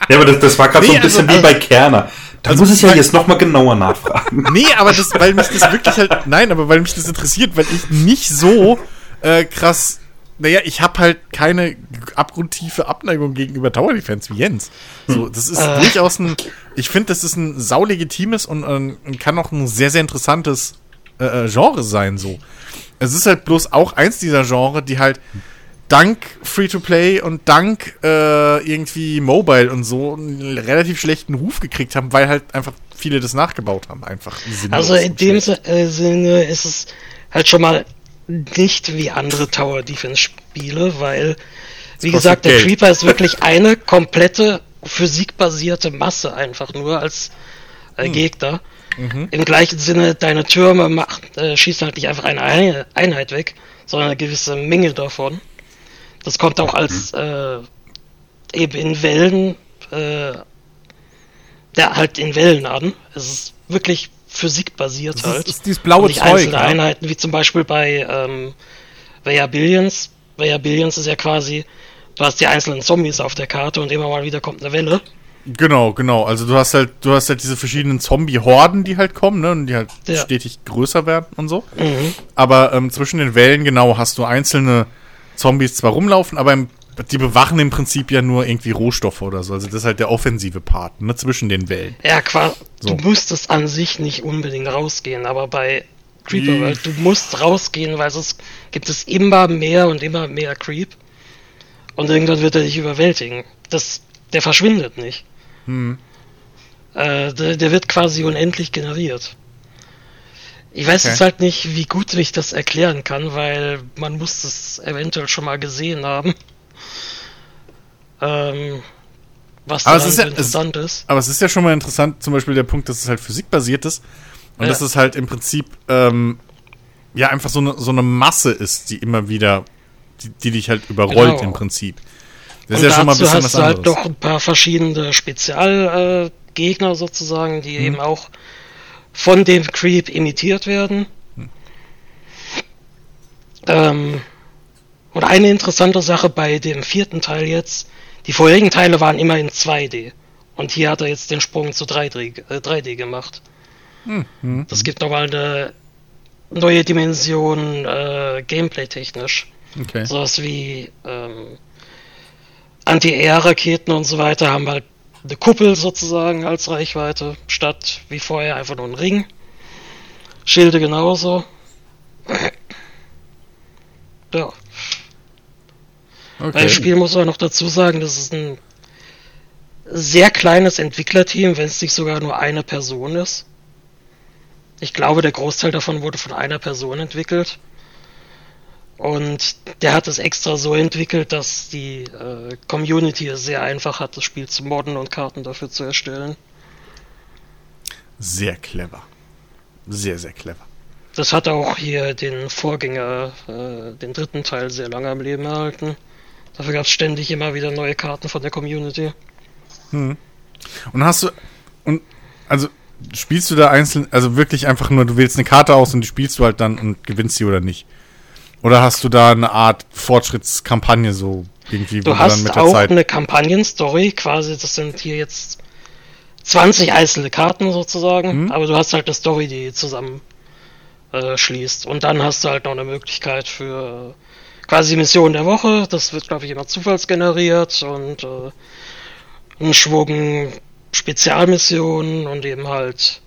Ja, aber das, das war gerade so Nee, ein bisschen also- wie bei Kerner. Da Also muss ich ja jetzt nochmal genauer nachfragen. Nee, aber das, weil mich das wirklich halt, nein, aber weil mich das interessiert, weil ich nicht so äh, krass, naja, ich habe halt keine abgrundtiefe Abneigung gegenüber Tower Defense wie Jens. So, das ist Äh. durchaus ein, ich finde, das ist ein saulegitimes und, und kann auch ein sehr, sehr interessantes äh, äh, Genre sein, so. Es ist halt bloß auch eins dieser Genre, die halt dank Free-to-Play und dank äh, irgendwie Mobile und so einen relativ schlechten Ruf gekriegt haben, weil halt einfach viele das nachgebaut haben. Einfach Also in dem äh, Sinne ist es halt schon mal nicht wie andere Tower Defense Spiele, weil, wie gesagt, der Geld. Creeper ist wirklich eine komplette physikbasierte Masse einfach nur als äh, Hm. Gegner. Mhm. Im gleichen Sinne, deine Türme macht, äh, schießen halt nicht einfach eine Ein- Einheit weg, sondern eine gewisse Menge davon. Das kommt auch als äh, eben in Wellen, äh, ja, halt in Wellen an. Es ist wirklich physikbasiert Das halt. ist, ist dieses blaue Und nicht Zeug. einzelne Ja? Einheiten, wie zum Beispiel bei ähm, Veya Billions. Veya Billions ist ja quasi, du hast die einzelnen Zombies auf der Karte und immer mal wieder kommt eine Welle. Genau, genau. Also du hast halt, du hast halt diese verschiedenen Zombie-Horden, die halt kommen, ne? Und die halt Ja. stetig größer werden und so. Mhm. Aber ähm, zwischen den Wellen, genau, hast du einzelne Zombies zwar rumlaufen, aber im, die bewachen im Prinzip ja nur irgendwie Rohstoffe oder so. Also das ist halt der offensive Part, ne? Zwischen den Wellen. Ja, quasi, So. du musstest an sich nicht unbedingt rausgehen, aber bei Creeper. World, du musst rausgehen, weil sonst gibt es immer mehr und immer mehr Creep. Und irgendwann wird er dich überwältigen. Das, der verschwindet nicht. Hm. Äh, der, der wird quasi unendlich generiert. Ich weiß Okay. jetzt halt nicht, wie gut ich das erklären kann, weil man muss es eventuell schon mal gesehen haben. Ähm, was Aber es ist ja- es- interessant ist. Aber es ist ja schon mal interessant, zum Beispiel der Punkt, dass es halt physikbasiert ist. Und Ja. dass es halt im Prinzip, ähm, ja, einfach so eine, so eine Masse ist, die immer wieder, die, die dich halt überrollt Genau. im Prinzip. Das Und ist ja schon mal ein dazu bisschen hast was du halt anderes. noch ein paar verschiedene Spezialgegner äh, sozusagen, die Mhm. eben auch von dem Creep imitiert werden. Mhm. Ähm, und eine interessante Sache bei dem vierten Teil jetzt, die vorherigen Teile waren immer in 2D. Und hier hat er jetzt den Sprung zu 3D, äh, 3D gemacht. Mhm. Das gibt nochmal eine neue Dimension äh, gameplay-technisch. Okay. Sowas wie ähm, Anti-Air-Raketen und so weiter haben halt eine Kuppel sozusagen als Reichweite, statt wie vorher einfach nur ein Ring. Schilde genauso. Ja, okay. dem Spiel muss man noch dazu sagen, das ist ein sehr kleines Entwicklerteam, wenn es nicht sogar nur eine Person ist. Ich glaube, der Großteil davon wurde von einer Person entwickelt. Und der hat es extra so entwickelt, dass die äh, Community es sehr einfach hat, das Spiel zu modden und Karten dafür zu erstellen. Sehr clever. Sehr, sehr clever. Das hat auch hier den Vorgänger, äh, den dritten Teil, sehr lange am Leben erhalten. Dafür gab es ständig immer wieder neue Karten von der Community. Und hast du, und, also, spielst du da einzeln, also wirklich einfach nur, du wählst eine Karte aus und die spielst du halt dann und gewinnst sie oder nicht? Oder hast du da eine Art Fortschrittskampagne so irgendwie, Du hast auch eine Kampagnenstory, quasi, das sind hier jetzt 20 einzelne Karten sozusagen, Mhm. aber du hast halt eine Story, die zusammen äh, schließt. Und dann hast du halt noch eine Möglichkeit für äh, quasi Mission der Woche, das wird, glaube ich, immer zufallsgeneriert und äh, ein Schwung Spezialmissionen und eben halt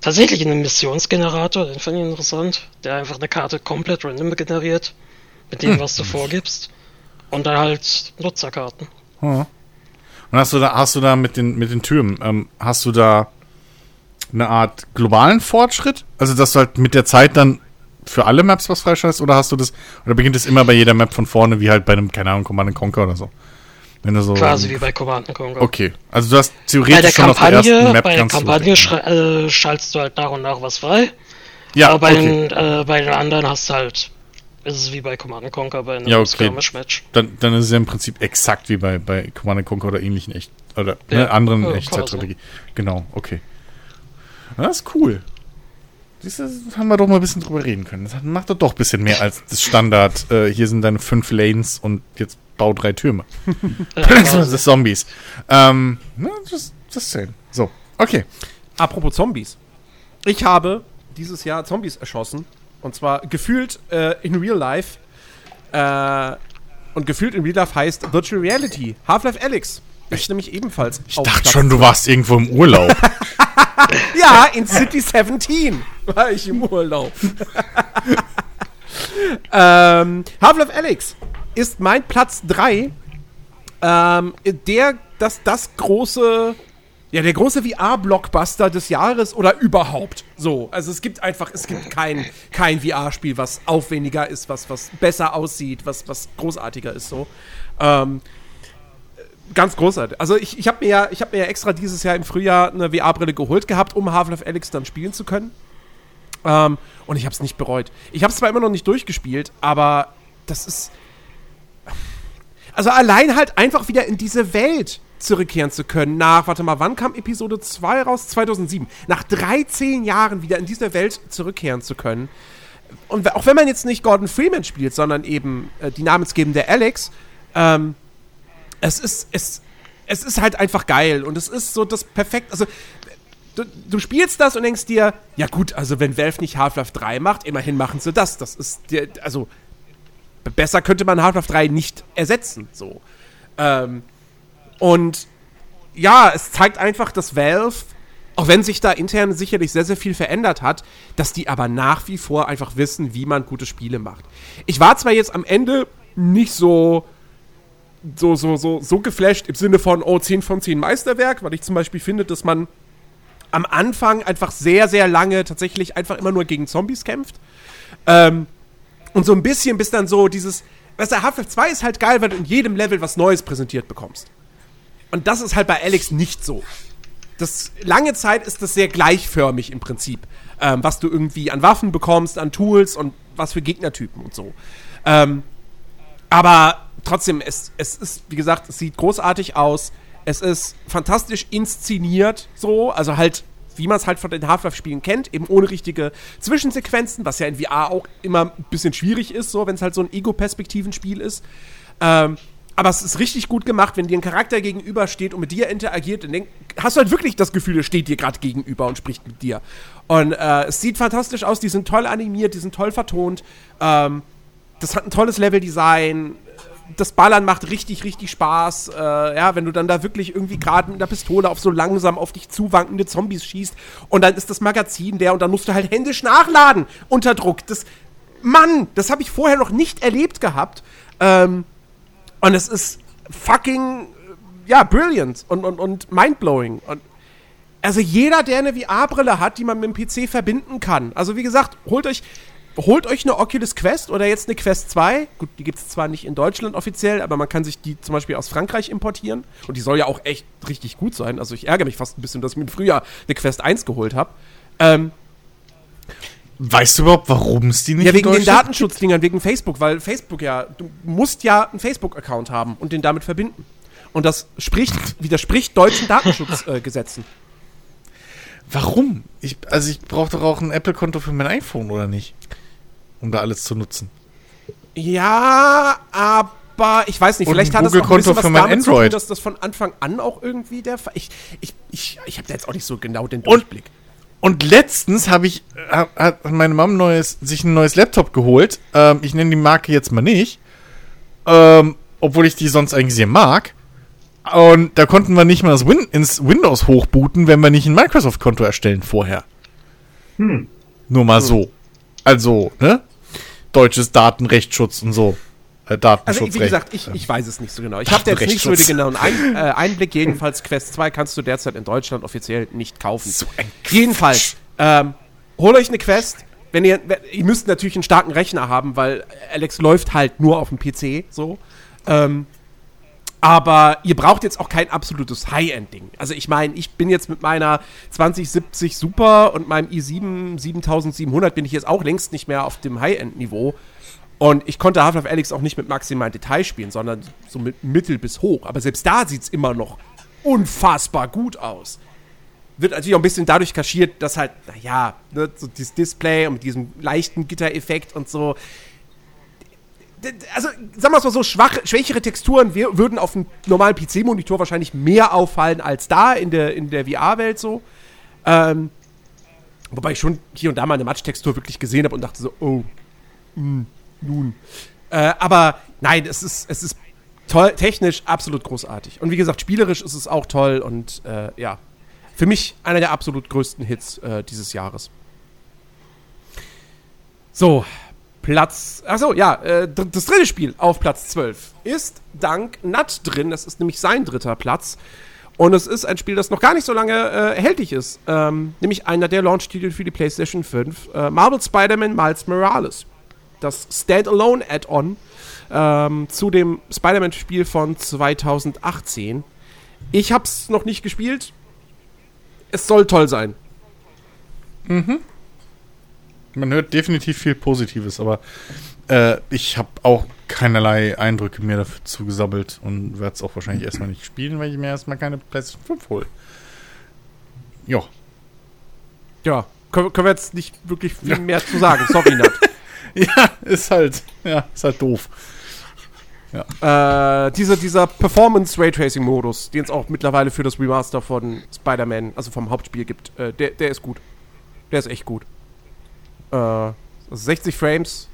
tatsächlich einen Missionsgenerator, den finde ich interessant, der einfach eine Karte komplett random generiert, mit dem, was du vorgibst. Und dann halt Nutzerkarten. Und hast du da, hast du da mit den, mit den Türmen, ähm, hast du da eine Art globalen Fortschritt? Also, dass du halt mit der Zeit dann für alle Maps was freischaltest oder hast du das, oder beginnt es immer bei jeder Map von vorne, wie halt bei einem, keine Ahnung, Command Conquer oder so? Wenn du so. Quasi wie bei Command Conquer. Okay. Also, du hast theoretisch schon auf der ersten Kampagne, Map bei der Kampagne äh, schaltest du halt nach und nach was frei. Ja, aber bei, okay. den, äh, bei den anderen hast du halt, ist es wie bei Command Conquer bei einem Ja, okay. Skirmish-Match. Dann, dann ist es ja im Prinzip exakt wie bei, bei Command Conquer oder ähnlichen echt oder Ja, ne, anderen ja, Echtzeitstrategie. Genau, okay. Das ist cool. Siehst du, haben wir doch mal ein bisschen drüber reden können. Das macht doch doch ein bisschen mehr als das Standard. Äh, hier sind deine fünf Lanes und jetzt bau drei Türme. Plants vs. Zombies. Ähm, just, just saying. So, okay. Apropos Zombies. Ich habe dieses Jahr Zombies erschossen. Und zwar gefühlt äh, in Real Life. Äh, und gefühlt in Real Life heißt Virtual Reality. Half-Life Alyx. Ist nämlich ebenfalls. Ich dachte schon, du warst irgendwo im Urlaub. ja, in City 17 war ich im Urlaub. ähm, Half-Life Alyx ist mein Platz 3. Ähm, der, das, das große, ja, der große VR-Blockbuster des Jahres oder überhaupt. So, also es gibt einfach, es gibt kein, kein VR-Spiel, was aufwendiger ist, was, was besser aussieht, was, was großartiger ist, so. Ähm, ganz großartig. Also ich, ich habe mir, ja, hab mir ja extra dieses Jahr im Frühjahr eine VR-Brille geholt gehabt, um Half-Life Alyx dann spielen zu können. Ähm, und ich habe es nicht bereut. Ich habe es zwar immer noch nicht durchgespielt, aber das ist... Also allein halt einfach wieder in diese Welt zurückkehren zu können. Nach, warte mal, wann kam Episode 2 raus? 2007. Nach 13 Jahren wieder in diese Welt zurückkehren zu können. Und auch wenn man jetzt nicht Gordon Freeman spielt, sondern eben äh, die namensgebende Alex, ähm, es ist, es, es ist halt einfach geil und es ist so das perfekt, also du, du spielst das und denkst dir, ja gut, also wenn Valve nicht Half-Life 3 macht, immerhin machen sie das. Das ist, dir, also besser könnte man Half-Life 3 nicht ersetzen, so. Ähm, und ja, es zeigt einfach, dass Valve, auch wenn sich da intern sicherlich sehr, sehr viel verändert hat, dass die aber nach wie vor einfach wissen, wie man gute Spiele macht. Ich war zwar jetzt am Ende nicht so so, so, so, so geflasht im Sinne von, oh, 10 von 10 Meisterwerk, weil ich zum Beispiel finde, dass man am Anfang einfach sehr, sehr lange tatsächlich einfach immer nur gegen Zombies kämpft. Ähm, und so ein bisschen bis dann so dieses, weißt du, Half-Life 2 ist halt geil, weil du in jedem Level was Neues präsentiert bekommst. Und das ist halt bei Alex nicht so. Das, lange Zeit ist das sehr gleichförmig im Prinzip, ähm, was du irgendwie an Waffen bekommst, an Tools und was für Gegnertypen und so. Ähm, aber trotzdem, es, es ist, wie gesagt, es sieht großartig aus. Es ist fantastisch inszeniert, so, also halt, wie man es halt von den Half-Life-Spielen kennt, eben ohne richtige Zwischensequenzen, was ja in VR auch immer ein bisschen schwierig ist, so, wenn es halt so ein Ego-Perspektiven-Spiel ist. Ähm, aber es ist richtig gut gemacht, wenn dir ein Charakter gegenübersteht und mit dir interagiert, dann hast du halt wirklich das Gefühl, er steht dir gerade gegenüber und spricht mit dir. Und äh, es sieht fantastisch aus, die sind toll animiert, die sind toll vertont. Ähm, das hat ein tolles Leveldesign das Ballern macht richtig, richtig Spaß. Äh, ja, wenn du dann da wirklich irgendwie gerade mit einer Pistole auf so langsam auf dich zuwankende Zombies schießt und dann ist das Magazin der und dann musst du halt händisch nachladen unter Druck. Das, Mann, das habe ich vorher noch nicht erlebt gehabt. Ähm, und es ist fucking, ja, brilliant und, und, und mindblowing. Und also jeder, der eine VR-Brille hat, die man mit dem PC verbinden kann. Also wie gesagt, holt euch holt euch eine Oculus Quest oder jetzt eine Quest 2. Gut, die gibt es zwar nicht in Deutschland offiziell, aber man kann sich die zum Beispiel aus Frankreich importieren. Und die soll ja auch echt richtig gut sein. Also ich ärgere mich fast ein bisschen, dass ich mir früher eine Quest 1 geholt habe. Ähm, Weißt du überhaupt, warum es die nicht Ja, wegen den Datenschutzdingern, wegen Facebook, weil Facebook ja, du musst ja einen Facebook-Account haben und den damit verbinden. Und das spricht, widerspricht deutschen Datenschutzgesetzen. Äh, warum? Ich, also ich brauche doch auch ein Apple-Konto für mein iPhone, oder nicht? Um da alles zu nutzen. Ja, aber ich weiß nicht, Und vielleicht ein hat das auch ein bisschen Google-Konto für mein damit zu Android. tun, dass das von Anfang an auch irgendwie der Fall Ich, ich, ich, ich habe da jetzt auch nicht so genau den Durchblick. Und letztens habe ich, hat, hat meine Mom neues, sich ein neues Laptop geholt. Ähm, ich nenne die Marke jetzt mal nicht. Ähm, obwohl ich die sonst eigentlich sehr mag. Und da konnten wir nicht mal das Win ins Windows hochbooten, wenn wir nicht ein Microsoft-Konto erstellen vorher. Hm. Nur mal so. Also, ne? Deutsches Datenrechtsschutz und so. Äh, Also, wie gesagt, ich, ich weiß es nicht so genau. Ich habe jetzt nicht so den genauen Ein, äh, Einblick. Jedenfalls, Quest 2 kannst du derzeit in Deutschland offiziell nicht kaufen. So Jedenfalls, ähm, holt euch eine Quest. Wenn ihr, ihr müsst natürlich einen starken Rechner haben, weil Alex läuft halt nur auf dem PC, so. Ähm, aber ihr braucht jetzt auch kein absolutes High-End-Ding. Also ich meine, ich bin jetzt mit meiner 2070 Super und meinem i7 7700 bin ich jetzt auch längst nicht mehr auf dem High-End-Niveau. Und ich konnte Half-Life Alyx auch nicht mit maximalen Detail spielen, sondern so mit mittel bis hoch. Aber selbst da sieht es immer noch unfassbar gut aus. wird natürlich auch ein bisschen dadurch kaschiert, dass halt, naja, ne, so dieses Display und mit diesem leichten Gittereffekt und so. Also, sagen wir es mal so, schwache, schwächere Texturen würden auf einem normalen PC-Monitor wahrscheinlich mehr auffallen als da in der, in der VR-Welt so. Ähm, wobei ich schon hier und da mal eine Matsch-Textur wirklich gesehen habe und dachte so, oh, mh, nun. Äh, aber nein, es ist, es ist toll, technisch absolut großartig. Und wie gesagt, spielerisch ist es auch toll und äh, ja, für mich einer der absolut größten Hits äh, dieses Jahres. So, Platz. Achso, ja, äh, das dritte Spiel auf Platz 12 ist dank Nut drin. Das ist nämlich sein dritter Platz. Und es ist ein Spiel, das noch gar nicht so lange äh, erhältlich ist. Ähm, nämlich einer der Launch-Titel für die PlayStation 5. Äh, Marvel Spider-Man Miles Morales. Das Standalone-Add-on ähm, zu dem Spider-Man-Spiel von 2018. Ich hab's noch nicht gespielt. Es soll toll sein. Man hört definitiv viel Positives, aber äh, ich habe auch keinerlei Eindrücke mehr dazu gesammelt und werde es auch wahrscheinlich erstmal nicht spielen, weil ich mir erstmal keine PlayStation 5 hole. Ja. Ja, können, können wir jetzt nicht wirklich viel mehr zu sagen. Sorry, Nat. Ja, ist halt, ja, ist halt doof. äh, dieser, dieser Performance-Raytracing-Modus, den es auch mittlerweile für das Remaster von Spider-Man, also vom Hauptspiel gibt, äh, der, der ist gut. Der ist echt gut. Äh, also 60 Frames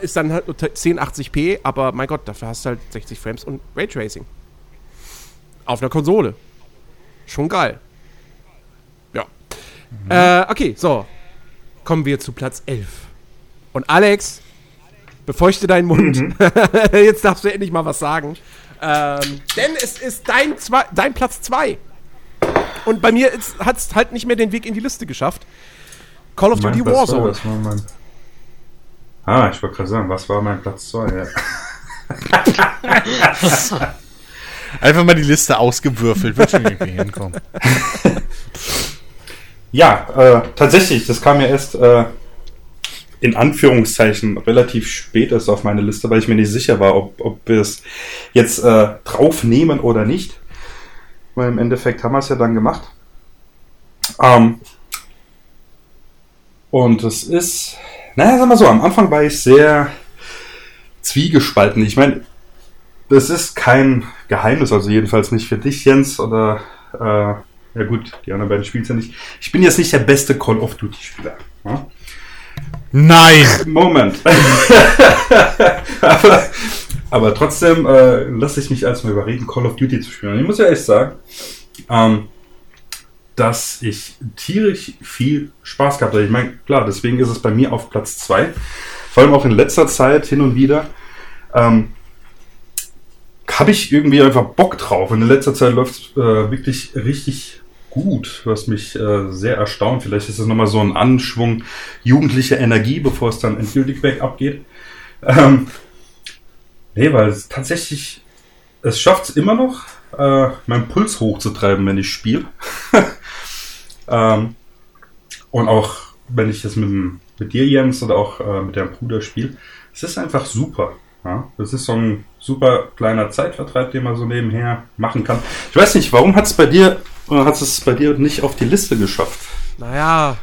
ist dann halt nur 1080p, aber mein Gott, dafür hast du halt 60 Frames und Raytracing. Auf einer Konsole. Schon geil. Ja. Äh, okay, so. Kommen wir zu Platz 11. Und Alex, befeuchte deinen Mund. Jetzt darfst du endlich mal was sagen. Ähm, denn es ist dein, zwei, dein Platz 2. Und bei mir hat es halt nicht mehr den Weg in die Liste geschafft. Call of Duty zwei, Warzone. war mein ah, ich wollte gerade sagen, was war mein Platz 2? Ja. Einfach mal die Liste ausgewürfelt, wird schon irgendwie hinkommen. Ja, äh, tatsächlich, das kam ja erst äh, in Anführungszeichen relativ spät erst auf meine Liste, weil ich mir nicht sicher war, ob, ob wir es jetzt äh, draufnehmen oder nicht. Weil im Endeffekt haben wir es ja dann gemacht. Ähm, und es ist, naja, sag mal so, am Anfang war ich sehr zwiegespalten. Ich meine, das ist kein Geheimnis, also jedenfalls nicht für dich, Jens, oder äh, ja gut, die anderen beiden spielen ja nicht. Ich bin jetzt nicht der beste Call of Duty Spieler. Ja? Nein! Moment. aber, aber trotzdem äh, lasse ich mich erstmal überreden, Call of Duty zu spielen. Und ich muss ja echt sagen, ähm, dass ich tierisch viel Spaß gehabt habe. Ich meine, klar, deswegen ist es bei mir auf Platz 2. Vor allem auch in letzter Zeit hin und wieder. Ähm, habe ich irgendwie einfach Bock drauf. Und in letzter Zeit läuft es äh, wirklich richtig gut, was mich äh, sehr erstaunt. Vielleicht ist es nochmal so ein Anschwung jugendlicher Energie, bevor es dann endgültig bergab geht. Ähm, nee, weil es tatsächlich, es schafft es immer noch, äh, meinen Puls hochzutreiben, wenn ich spiele. Ähm, und auch wenn ich das mit, dem- mit dir, Jens, oder auch äh, mit deinem Bruder spiele, es ist einfach super. Ja, das ist so ein super kleiner Zeitvertreib, den man so nebenher machen kann. Ich weiß nicht, warum hat es bei dir, oder hat es bei dir nicht auf die Liste geschafft? Naja,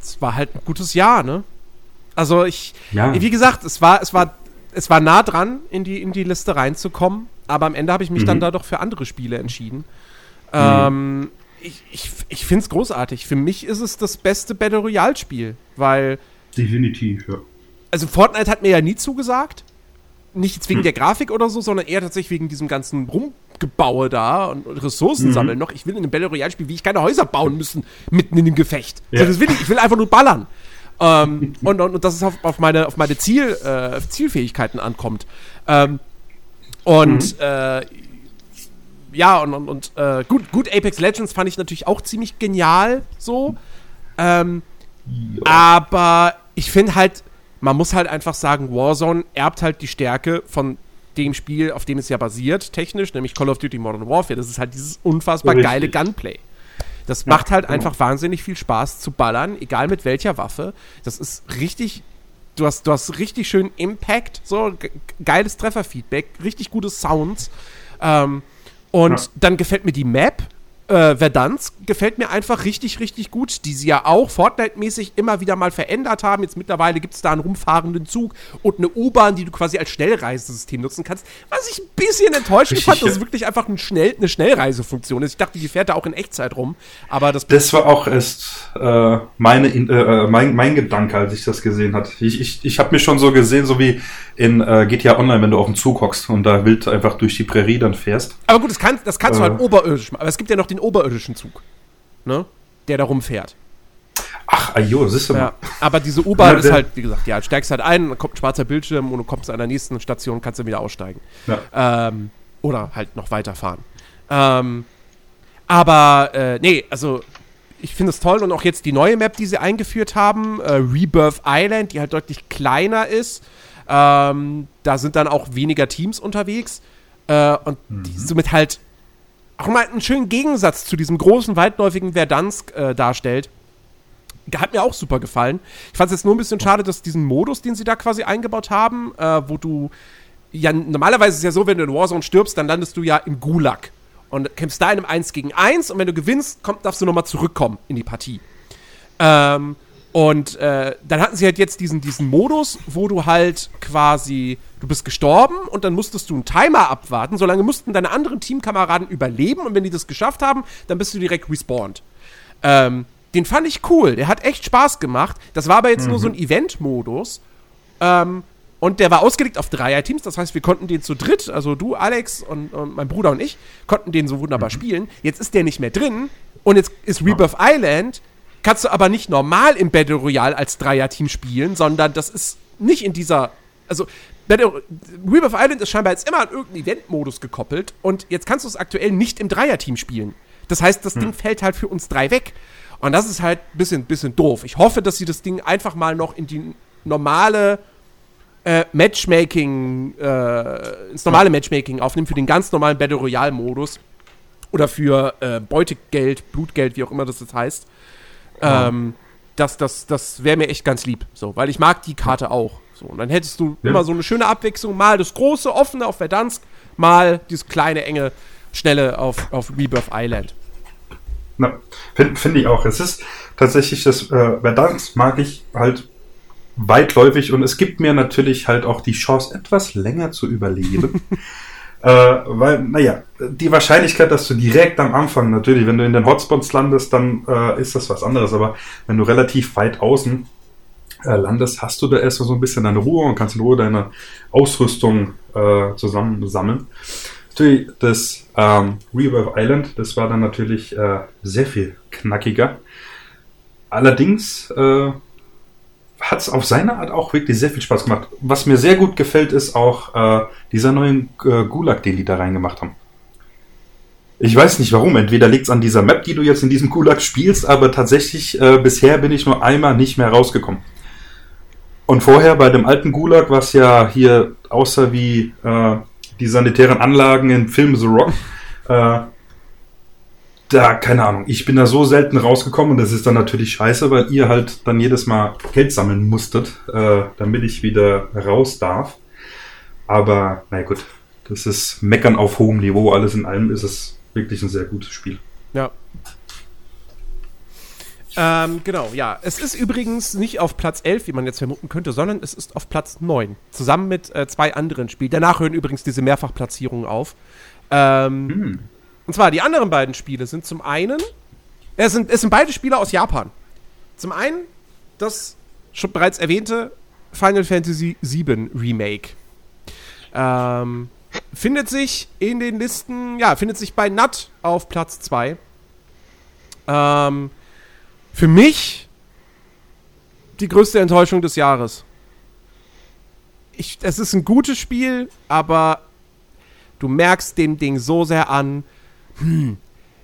es war halt ein gutes Jahr, ne? Also ich, Ja. wie gesagt, es war, es war, es war nah dran, in die, in die Liste reinzukommen, aber am Ende habe ich mich dann Mhm. da doch für andere Spiele entschieden. Ähm, ich ich, ich finde es großartig. Für mich ist es das beste Battle Royale-Spiel, weil, Definitiv, ja. also Fortnite hat mir ja nie zugesagt. Nicht jetzt wegen Hm. der Grafik oder so, sondern eher tatsächlich wegen diesem ganzen Rumgebaue da und Ressourcen Mhm. sammeln noch. Ich will in einem Battle Royale-Spiel, wie ich keine Häuser bauen müssen, mitten in dem Gefecht. Ja. So, das will ich. Ich will einfach nur ballern. ähm, und, und, und dass es auf, auf meine, auf meine Ziel, äh, Zielfähigkeiten ankommt. Ähm, und äh, ja, und, und, und äh, gut, gut, Apex Legends fand ich natürlich auch ziemlich genial so. Ähm, aber ich finde halt, man muss halt einfach sagen, Warzone erbt halt die Stärke von dem Spiel, auf dem es ja basiert, technisch, nämlich Call of Duty Modern Warfare. Das ist halt dieses unfassbar Richtig. geile Gunplay. Das Ja, macht halt genau. einfach wahnsinnig viel Spaß zu ballern, egal mit welcher Waffe. Das ist richtig. Du hast, du hast richtig schön Impact, so ge- geiles Trefferfeedback, richtig gute Sounds. Ähm, und Ja. dann gefällt mir die Map äh, Verdansk gefällt mir einfach richtig, richtig gut, die sie ja auch Fortnite-mäßig immer wieder mal verändert haben. Jetzt mittlerweile gibt es da einen rumfahrenden Zug und eine U-Bahn, die du quasi als Schnellreisesystem nutzen kannst. Was ich ein bisschen enttäuschend fand, dass es wirklich einfach ein Schnell, eine Schnellreisefunktion ist. Ich dachte, die fährt da auch in Echtzeit rum. Aber das, Das war auch erst äh, meine, In- äh, mein, mein Gedanke, als ich das gesehen hatte. Ich, ich, ich habe mich schon so gesehen, so wie in äh, GTA Online, wenn du auf dem Zug hockst und da wild einfach durch die Prärie dann fährst. aber gut, das, kann, das kannst du Äh. halt oberirdisch machen. Aber es gibt ja noch den oberirdischen Zug, ne? Der da rumfährt. Ach, ajo, siehst du mal. Ja, aber diese U-Bahn ist halt, wie gesagt, ja, du steigst halt ein, dann kommt ein schwarzer Bildschirm und du kommst an der nächsten Station, kannst dann wieder aussteigen. Ja. Ähm, oder halt noch weiterfahren. Ähm, aber, äh, nee, also ich finde es toll und auch jetzt die neue Map, die sie eingeführt haben, äh, Rebirth Island, die halt deutlich kleiner ist. Ähm, da sind dann auch weniger Teams unterwegs äh, und die somit halt auch mal einen schönen Gegensatz zu diesem großen, weitläufigen Verdansk äh, darstellt. Hat mir auch super gefallen. Ich fand es jetzt nur ein bisschen schade, dass diesen Modus, den sie da quasi eingebaut haben, äh, wo du ja, normalerweise ist es ja so, wenn du in Warzone stirbst, dann landest du ja im Gulag und kämpfst da in einem 1 gegen 1 und wenn du gewinnst, komm, darfst du nochmal zurückkommen in die Partie. Ähm, und äh, dann hatten sie halt jetzt diesen, diesen Modus, wo du halt quasi, du bist gestorben und dann musstest du einen Timer abwarten. Solange mussten deine anderen Teamkameraden überleben und wenn die das geschafft haben, dann bist du direkt respawned. Ähm, den fand ich cool. Der hat echt Spaß gemacht. Das war aber jetzt nur so ein Event-Modus. Ähm, und der war ausgelegt auf Dreier-Teams. Das heißt, wir konnten den zu dritt, also du, Alex und, und mein Bruder und ich, konnten den so wunderbar spielen. Jetzt ist der nicht mehr drin. Und jetzt ist Rebirth Island. Kannst du aber nicht normal im Battle Royale als Dreier-Team spielen, sondern das ist nicht in dieser. Also, Battle, Rebirth Island ist scheinbar jetzt immer an irgendeinen Event-Modus gekoppelt. Und jetzt kannst du es aktuell nicht im Dreier-Team spielen. Das heißt, das Ding fällt halt für uns drei weg. Und das ist halt ein bisschen, bisschen doof. Ich hoffe, dass sie das Ding einfach mal noch in die normale äh, Matchmaking, äh, ins normale Matchmaking aufnehmen, für den ganz normalen Battle Royale-Modus. Oder für äh, Beutegeld, Blutgeld, wie auch immer das jetzt heißt. Ähm, das das, das wäre mir echt ganz lieb. So, weil ich mag die Karte auch. So, und dann hättest du Ja. immer so eine schöne Abwechslung. Mal das große, offene auf Verdansk, mal dieses kleine, enge, schnelle auf, auf Rebirth Island. Na, Finde find ich auch. Es ist tatsächlich das, äh, Verdansk mag ich halt weitläufig und es gibt mir natürlich halt auch die Chance, etwas länger zu überleben. äh, weil, naja, die Wahrscheinlichkeit, dass du direkt am Anfang, natürlich, wenn du in den Hotspots landest, dann äh, ist das was anderes, aber wenn du relativ weit außen äh, landest, hast du da erstmal so ein bisschen deine Ruhe und kannst in Ruhe deine Ausrüstung äh, zusammensammeln. Natürlich, das ähm, Rebirth Island, das war dann natürlich äh, sehr viel knackiger. Allerdings äh, hat es auf seine Art auch wirklich sehr viel Spaß gemacht. Was mir sehr gut gefällt, ist auch äh, dieser neuen äh, Gulag, den die da reingemacht haben. Ich weiß nicht warum. Entweder liegt es an dieser Map, die du jetzt in diesem Gulag spielst, aber tatsächlich äh, bisher bin ich nur einmal nicht mehr rausgekommen. Und vorher bei dem alten Gulag, was ja hier aussah wie äh, die sanitären Anlagen im Film The Rock, äh, da, keine Ahnung, ich bin da so selten rausgekommen und das ist dann natürlich scheiße, weil ihr halt dann jedes Mal Geld sammeln musstet, äh, damit ich wieder raus darf. Aber, na gut, das ist Meckern auf hohem Niveau. Alles in allem ist es wirklich ein sehr gutes Spiel. Ja. Ähm, genau, ja. Es ist übrigens nicht auf Platz 11, wie man jetzt vermuten könnte, sondern es ist auf Platz 9. Zusammen mit äh, zwei anderen Spielen. Danach hören übrigens diese Mehrfachplatzierungen auf. Ähm, Und zwar, die anderen beiden Spiele sind zum einen, es sind, es sind beide Spiele aus Japan. Zum einen das schon bereits erwähnte Final Fantasy VII Remake. Ähm, findet sich in den Listen, ja, findet sich bei NAT auf Platz 2. Ähm, für mich die größte Enttäuschung des Jahres. Ich, es ist ein gutes Spiel, aber du merkst dem Ding so sehr an, hm,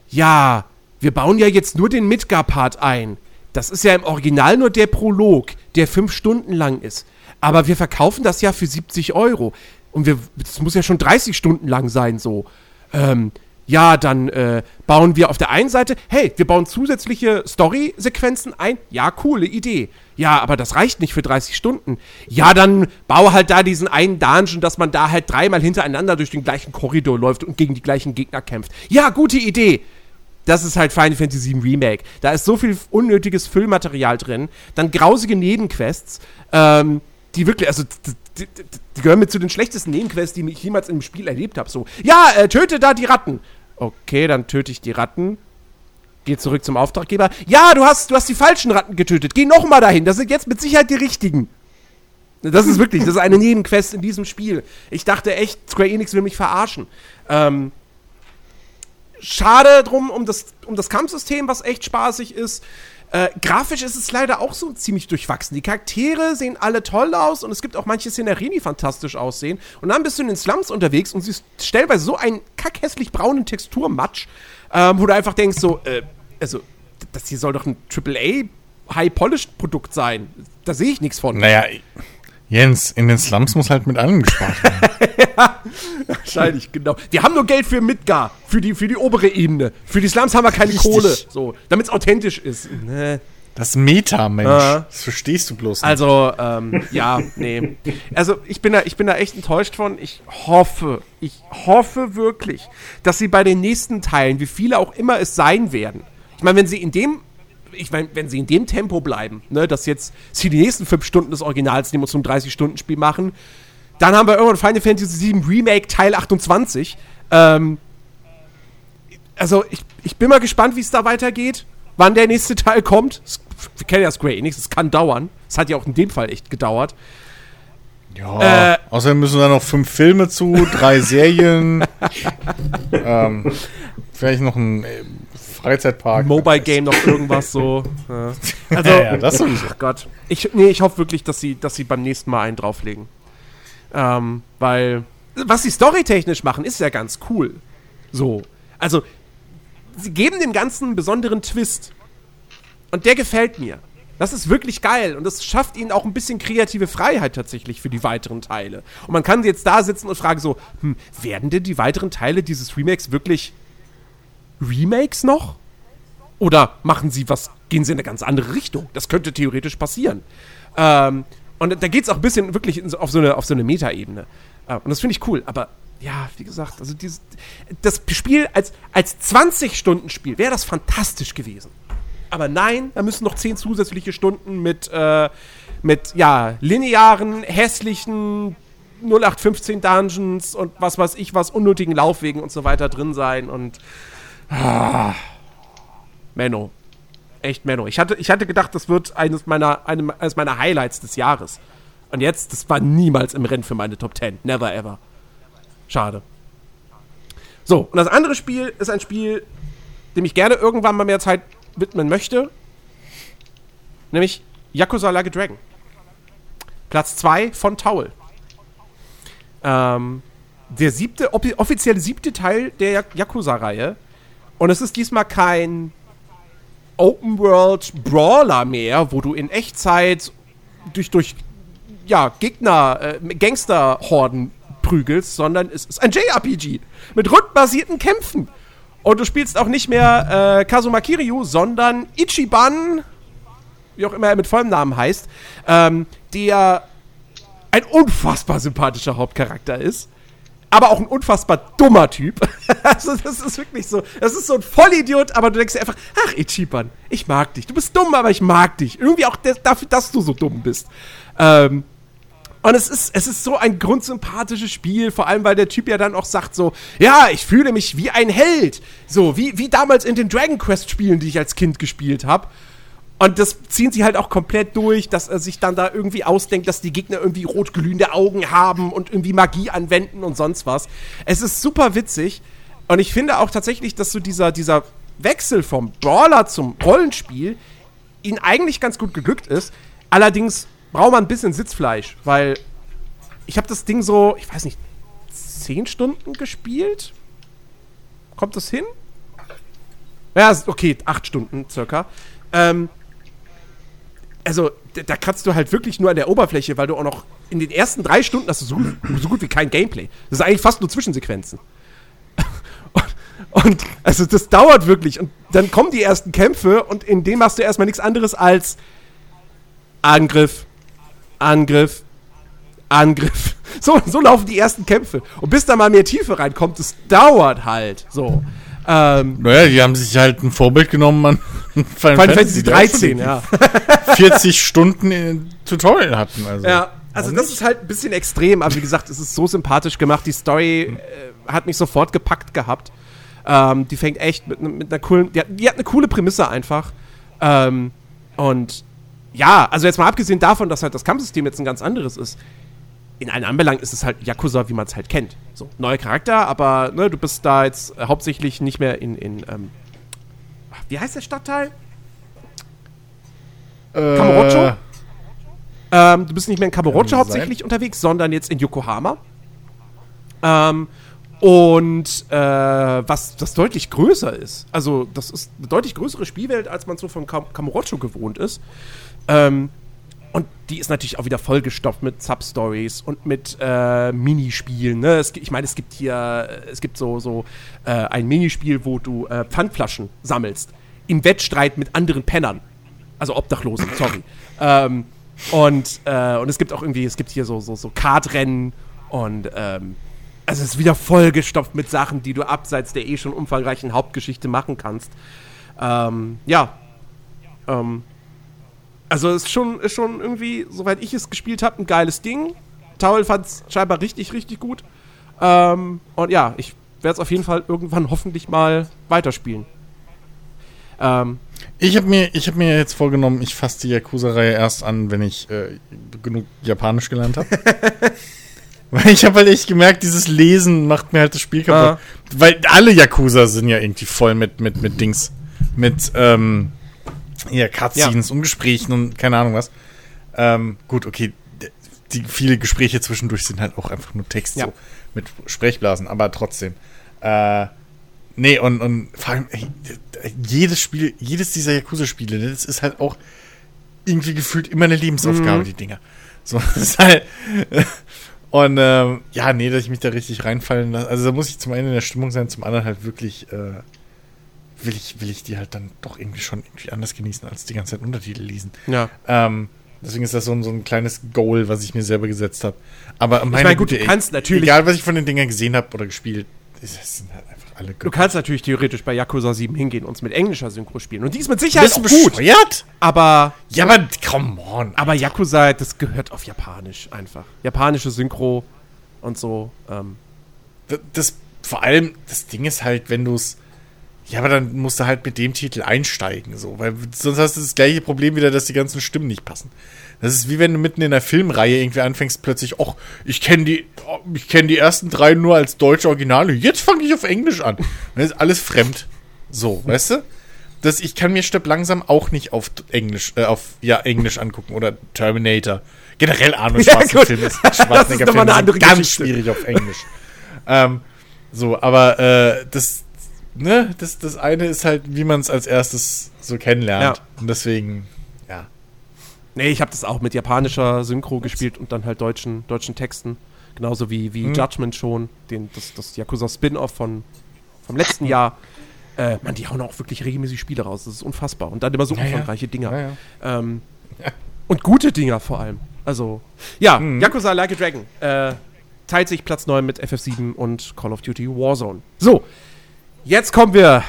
ja, wir bauen ja jetzt nur den Midgar-Part ein. Das ist ja im Original nur der Prolog, der fünf Stunden lang ist. Aber wir verkaufen das ja für 70 Euro. Und wir, das muss ja schon 30 Stunden lang sein, so. Ähm, ja, dann äh, bauen wir auf der einen Seite, hey, wir bauen zusätzliche Story-Sequenzen ein. Ja, coole Idee. Ja, aber das reicht nicht für 30 Stunden. Ja, dann baue halt da diesen einen Dungeon, dass man da halt dreimal hintereinander durch den gleichen Korridor läuft und gegen die gleichen Gegner kämpft. Ja, gute Idee. das ist halt Final Fantasy VII Remake. Da ist so viel unnötiges Füllmaterial drin, dann grausige Nebenquests, ähm, die wirklich, also die, die, die, gehören mit zu den schlechtesten Nebenquests, die ich jemals im Spiel erlebt habe. So, ja, äh, töte da die Ratten. Okay, dann töte ich die Ratten. Geh zurück zum Auftraggeber. Ja, du hast, du hast die falschen Ratten getötet. Geh noch mal dahin. Das sind jetzt mit Sicherheit die richtigen. Das ist wirklich, das ist eine Nebenquest in diesem Spiel. Ich dachte echt, Square Enix will mich verarschen. Ähm, schade drum um das, um das Kampfsystem, was echt spaßig ist. Äh, grafisch ist es leider auch so ziemlich durchwachsen. Die Charaktere sehen alle toll aus und es gibt auch manche Szenerien, die fantastisch aussehen. Und dann bist du in den Slums unterwegs und siehst stellenweise so einen kackhässlich braunen Texturmatsch, ähm, wo du einfach denkst, so, äh, also, das hier soll doch ein AAA High-Polished-Produkt sein. Da sehe ich nichts von. Naja, Jens, in den Slums muss halt mit allem gespart werden. ja, wahrscheinlich, genau. Die haben nur Geld für Midgar, für die, für die obere Ebene. Für die Slums haben wir keine Richtig. Kohle, so, damit es authentisch ist. Nee. Das Meta, Mensch. Ja. Das verstehst du bloß nicht. Also, ähm, ja, nee. Also, ich bin, da, ich bin da echt enttäuscht von. Ich hoffe, ich hoffe wirklich, dass sie bei den nächsten Teilen, wie viele auch immer es sein werden, ich meine, wenn sie in dem, ich meine, wenn sie in dem Tempo bleiben, ne, dass jetzt sie die nächsten fünf Stunden des Originals nehmen und zum 30-Stunden-Spiel machen, dann haben wir irgendwann Final Fantasy VII Remake Teil 28. Ähm, also, ich, ich bin mal gespannt, wie es da weitergeht, wann der nächste Teil kommt. Wir kennen ja Square Enix, es kann dauern. Es hat ja auch in dem Fall echt gedauert. ja. äh, Außerdem müssen da noch fünf Filme zu, drei Serien. ähm, vielleicht noch ein äh, Freizeitpark. Mobile Game noch irgendwas so. Ja. Also, Ja, das sowieso. ach Gott. Ich, nee, ich hoffe wirklich, dass sie, dass sie beim nächsten Mal einen drauflegen. Ähm, weil, was sie storytechnisch machen, ist ja ganz cool. So. Also, sie geben dem Ganzen einen besonderen Twist. Und der gefällt mir. Das ist wirklich geil und das schafft ihnen auch ein bisschen kreative Freiheit tatsächlich für die weiteren Teile. Und man kann jetzt da sitzen und fragen so, hm, werden denn die weiteren Teile dieses Remakes wirklich Remakes noch? Oder machen sie was, gehen sie in eine ganz andere Richtung? Das könnte theoretisch passieren. Ähm, und da geht es auch ein bisschen wirklich auf so eine, auf so eine Metaebene. Äh, und das finde ich cool. Aber ja, wie gesagt, also dieses, das Spiel als, als 20-Stunden-Spiel wäre das fantastisch gewesen. Aber nein, da müssen noch 10 zusätzliche Stunden mit, äh, mit ja, linearen, hässlichen 0815 Dungeons und was weiß ich was, unnötigen Laufwegen und so weiter drin sein. Und Ah. Menno. Echt Menno. Ich hatte, ich hatte gedacht, das wird eines meiner, eines meiner Highlights des Jahres. Und jetzt, das war niemals im Rennen für meine Top 10. Never ever. Schade. So, und das andere Spiel ist ein Spiel, dem ich gerne irgendwann mal mehr Zeit widmen möchte. Nämlich Yakuza Like a Dragon. Platz 2 von Taul. Ähm, der siebte, offi- offizielle siebte Teil der Yakuza-Reihe. Und es ist diesmal kein Open World Brawler mehr, wo du in Echtzeit durch, durch ja, Gegner, äh, Gangsterhorden prügelst, sondern es ist ein JRPG mit rundbasierten Kämpfen. Und du spielst auch nicht mehr äh, Kazuma Kiryu, sondern Ichiban, wie auch immer er mit vollem Namen heißt, ähm, der ein unfassbar sympathischer Hauptcharakter ist, aber auch ein unfassbar dummer Typ. also das ist wirklich so, das ist so ein Vollidiot, aber du denkst dir einfach, ach Ichiban, ich mag dich. Du bist dumm, aber ich mag dich. Irgendwie auch dafür, dass du so dumm bist. Ähm, und es ist, es ist so ein grundsympathisches Spiel, vor allem weil der Typ ja dann auch sagt so, ja, ich fühle mich wie ein Held. So, wie, wie damals in den Dragon Quest Spielen, die ich als Kind gespielt habe. Und das ziehen sie halt auch komplett durch, dass er sich dann da irgendwie ausdenkt, dass die Gegner irgendwie rotglühende Augen haben und irgendwie Magie anwenden und sonst was. Es ist super witzig. Und ich finde auch tatsächlich, dass so dieser, dieser Wechsel vom Brawler zum Rollenspiel ihnen eigentlich ganz gut geglückt ist. Allerdings braucht man ein bisschen Sitzfleisch, weil ich habe das Ding so, ich weiß nicht, zehn Stunden gespielt? Kommt das hin? Ja, okay, acht Stunden circa. Ähm, also, da, kratzt du halt wirklich nur an der Oberfläche, weil du auch noch in den ersten drei Stunden hast du so, so gut wie kein Gameplay. Das ist eigentlich fast nur Zwischensequenzen. Und, und also das dauert wirklich. Und dann kommen die ersten Kämpfe und in dem machst du erstmal nichts anderes als Angriff, Angriff, Angriff. So, so laufen die ersten Kämpfe. Und bis da mal mehr Tiefe reinkommt, das dauert halt. So. Ähm, Naja, die haben sich halt ein Vorbild genommen an Final, Final Fantasy schon 13, ja. 40 Stunden in Tutorial hatten. Also. Ja, also das ist halt ein bisschen extrem, aber wie gesagt, es ist so sympathisch gemacht. Die Story äh, hat mich sofort gepackt gehabt. Ähm, die fängt echt mit, mit einer coolen, die hat, die hat eine coole Prämisse einfach. Ähm, und ja, also jetzt mal abgesehen davon, dass halt das Kampfsystem jetzt ein ganz anderes ist. In allen Anbelangen ist es halt Yakuza, wie man es halt kennt. So, neuer Charakter, aber ne, du bist da jetzt äh, hauptsächlich nicht mehr in, in ähm, ach, wie heißt der Stadtteil? Äh, Kamurocho? Ähm, du bist nicht mehr in Kamurocho hauptsächlich unterwegs, sondern jetzt in Yokohama. Ähm, und äh, was das deutlich größer ist. Also, das ist eine deutlich größere Spielwelt, als man so von Kam Kamurocho gewohnt ist. Ähm, und die ist natürlich auch wieder vollgestopft mit Substories und mit äh, Minispielen. Ne? Es, ich meine, es gibt hier, es gibt so, so äh, ein Minispiel, wo du äh, Pfandflaschen sammelst. Im Wettstreit mit anderen Pennern. Also Obdachlosen, sorry. ähm, und, äh, und es gibt auch irgendwie, es gibt hier so, so, so Kartrennen und ähm, also es ist wieder vollgestopft mit Sachen, die du abseits der eh schon umfangreichen Hauptgeschichte machen kannst. Ähm, ja. Ähm, also es ist schon, ist schon irgendwie, soweit ich es gespielt habe, ein geiles Ding. Taul fand es scheinbar richtig, richtig gut. Ähm, und ja, ich werde es auf jeden Fall irgendwann hoffentlich mal weiterspielen. Ähm, Ich habe mir, ich hab mir jetzt vorgenommen, ich fasse die Yakuza-Reihe erst an, wenn ich äh, genug Japanisch gelernt habe. Weil ich habe halt echt gemerkt, dieses Lesen macht mir halt das Spiel kaputt. Weil alle Yakuza sind ja irgendwie voll mit, mit, mit Dings. Mit, ähm, ja, Cutscenes und Gesprächen und keine Ahnung was. Ähm, gut, okay, die viele Gespräche zwischendurch sind halt auch einfach nur Text Ja. so mit Sprechblasen, aber trotzdem. Äh, nee, und, und vor allem, ey, jedes Spiel, jedes dieser Yakuza-Spiele, ne, das ist halt auch irgendwie gefühlt immer eine Lebensaufgabe, Mhm. die Dinger. So, das ist halt. Und ähm, ja, nee, dass ich mich da richtig reinfallen lasse. Also da muss ich zum einen in der Stimmung sein, zum anderen halt wirklich, äh, will ich, will ich die halt dann doch irgendwie schon irgendwie anders genießen, als die ganze Zeit Untertitel lesen. ja. Ähm, deswegen ist das so ein, so ein kleines Goal, was ich mir selber gesetzt habe. Aber meine meine, gut, Güte, du kannst natürlich- Egal, was ich von den Dingern gesehen habe oder gespielt, das sind halt einfach alle Du kannst natürlich theoretisch bei Yakuza 7 hingehen und es mit englischer Synchro spielen. Und die ist mit Sicherheit Bist auch du gut. bescheuert? Aber, Ja, aber come on. aber Yakuza, das gehört auf Japanisch einfach. Japanische Synchro und so. Ähm, das, das vor allem, das Ding ist halt, wenn du es. Ja, aber dann musst du halt mit dem Titel einsteigen, so, weil sonst hast du das gleiche Problem wieder, dass die ganzen Stimmen nicht passen. Das ist wie wenn du mitten in der Filmreihe irgendwie anfängst, plötzlich, ach, ich kenne die, oh, ich kenne die ersten drei nur als deutsche Originale, jetzt fange ich auf Englisch an. Das ist alles fremd. So, weißt du? Das, ich kann mir Stirb langsam auch nicht auf Englisch, äh, auf, ja, Englisch angucken oder Terminator. Generell Arnold Ja, Schwarzenegger gut. Filme, Das ist mal eine Schwarzenegger-Filme andere ganz Geschichte. schwierig auf Englisch. ähm, so, aber äh, das, ne, das, das eine ist halt, wie man es als erstes so kennenlernt. Ja. Und deswegen, ja. nee, ich habe das auch mit japanischer Synchro gespielt und dann halt deutschen, deutschen Texten. Genauso wie, wie Mhm. Judgment schon, den, das, das Yakuza Spin-Off von, vom letzten Jahr. Äh, man, die hauen auch wirklich regelmäßig Spiele raus. Das ist unfassbar. Und dann immer so Ja, ja. umfangreiche Dinger. Ja, ja. Ähm, Und gute Dinger vor allem. Also, ja, Mhm. Yakuza Like a Dragon. Äh, teilt sich Platz 9 mit FF7 und Call of Duty Warzone. So, jetzt kommen wir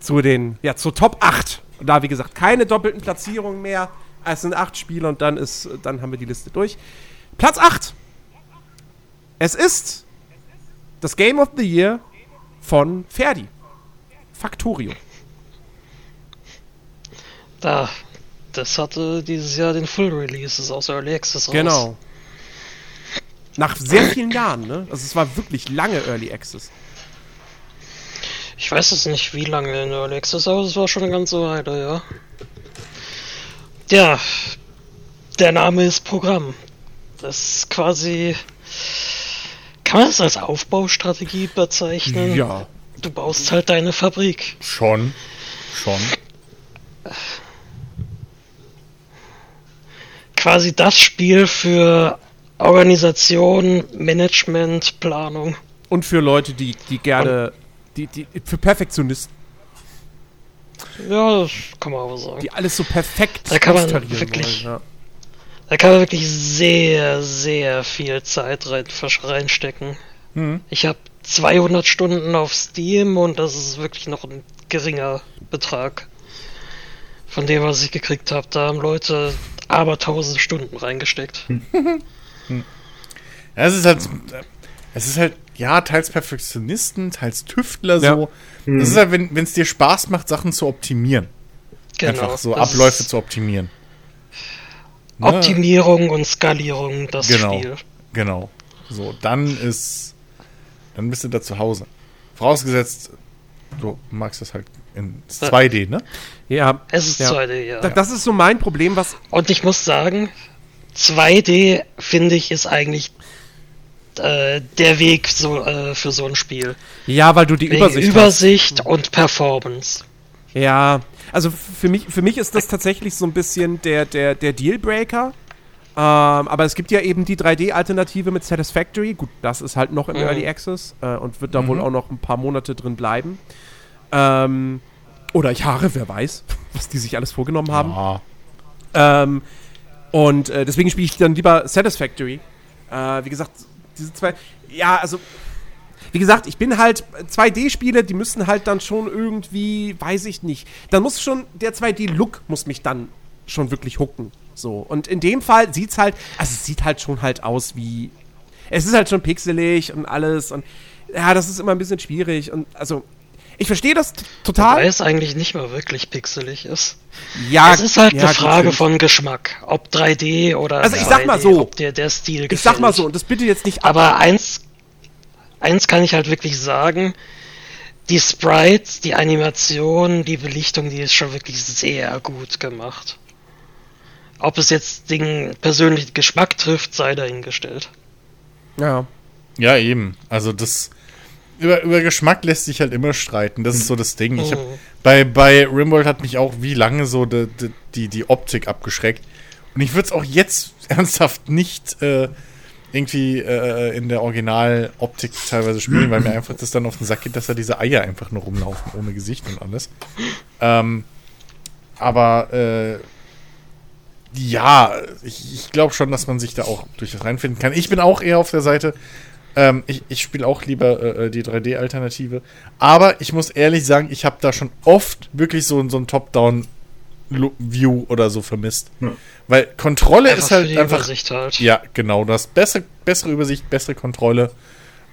zu den, ja, zur Top 8. Und da, wie gesagt, keine doppelten Platzierungen mehr. Es sind acht Spiele und dann ist, dann haben wir die Liste durch. Platz 8. Es ist das Game of the Year von Ferdi. Factorio. Da, das hatte dieses Jahr den Full Release, ist aus Early Access raus. Genau. Nach sehr vielen Jahren, ne? Also es war wirklich lange Early Access. Ich weiß jetzt nicht, wie lange in Early Access, aber es war schon eine ganze Weile, ja. Ja, der Name ist Programm. Das ist quasi. Kann man das als Aufbaustrategie bezeichnen? Ja. Du baust halt deine Fabrik. Schon. Schon. Quasi das Spiel für Organisation, Management, Planung. Und für Leute, die, die gerne. Die, die, für Perfektionisten, Ja, das kann man aber sagen. die alles so perfekt Da kann man wirklich- wollen. Da kann man wirklich sehr, sehr viel Zeit rein, reinstecken. Mhm. Ich habe 200 Stunden auf Steam und das ist wirklich noch ein geringer Betrag. Von dem, was ich gekriegt habe, da haben Leute aber 1000 Stunden reingesteckt. Ja, es ist halt, es ist halt, ja, teils Perfektionisten, teils Tüftler Ja. so. Das ist halt, wenn es dir Spaß macht, Sachen zu optimieren. Einfach so Genau, Abläufe zu optimieren. Ne? Optimierung und Skalierung, das Genau. Spiel. Genau. So, dann ist, dann bist du da zu Hause. Vorausgesetzt, du magst das halt in 2D, ne? Ja. Es ist ja. 2D, ja. Da- Das ist so mein Problem, was. Und ich muss sagen, 2D, finde ich, ist eigentlich äh, der Weg so, äh, für so ein Spiel. Ja, weil du die Wegen Übersicht, Übersicht, und Performance. hast. Ja. Also für mich, für mich ist das tatsächlich so ein bisschen der, der, der Dealbreaker. Ähm, aber es gibt ja eben die 3D-Alternative mit Satisfactory. Gut, das ist halt noch im Mhm. Early Access äh, und wird da wohl auch noch ein paar Monate drin bleiben. Ähm, oder Jahre, wer weiß, was die sich alles vorgenommen haben. Ah, Ähm, und äh, deswegen spiele ich dann lieber Satisfactory. Äh, wie gesagt, diese zwei. Ja, also. Wie gesagt, ich bin halt 2D-Spiele, die müssen halt dann schon irgendwie, weiß ich nicht. Dann muss schon der 2D-Look muss mich dann schon wirklich hooken. So. Und in dem Fall sieht's halt, also es sieht halt schon halt aus wie. Es ist halt schon pixelig und alles. Und ja, das ist immer ein bisschen schwierig. Und also, ich verstehe das total. Weil es eigentlich nicht mal wirklich pixelig ist. ja, es ist halt ja, eine Frage von Geschmack. Ob 3D oder Also ich sag mal 2D, so. ob dir der Stil gefällt. Ich sag mal so, und das bitte jetzt nicht ab. Aber eins, eins kann ich halt wirklich sagen. Die Sprites, die Animation, die Belichtung, die ist schon wirklich sehr gut gemacht. Ob es jetzt den persönlichen Geschmack trifft, sei dahingestellt. Ja. ja, eben. Also das, über, über Geschmack lässt sich halt immer streiten. Das ist so das Ding. Ich hab, Mhm. bei, bei Rimworld hat mich auch wie lange so die, die, die, die Optik abgeschreckt. Und ich würde es auch jetzt ernsthaft nicht äh, irgendwie äh, in der Original-Optik teilweise spielen, weil mir einfach das dann auf den Sack geht, dass da diese Eier einfach nur rumlaufen, ohne Gesicht und alles. Ähm, aber äh, ja, ich, ich glaube schon, dass man sich da auch durchaus reinfinden kann. Ich bin auch eher auf der Seite, ähm, ich, ich spiele auch lieber äh, die 3D-Alternative. Aber ich muss ehrlich sagen, ich habe da schon oft wirklich so, so ein Top-Down-View oder so vermisst. Ja. Weil Kontrolle Einfach ist für halt die einfach. Übersicht halt. Ja, genau. Du hast bessere, bessere Übersicht, bessere Kontrolle.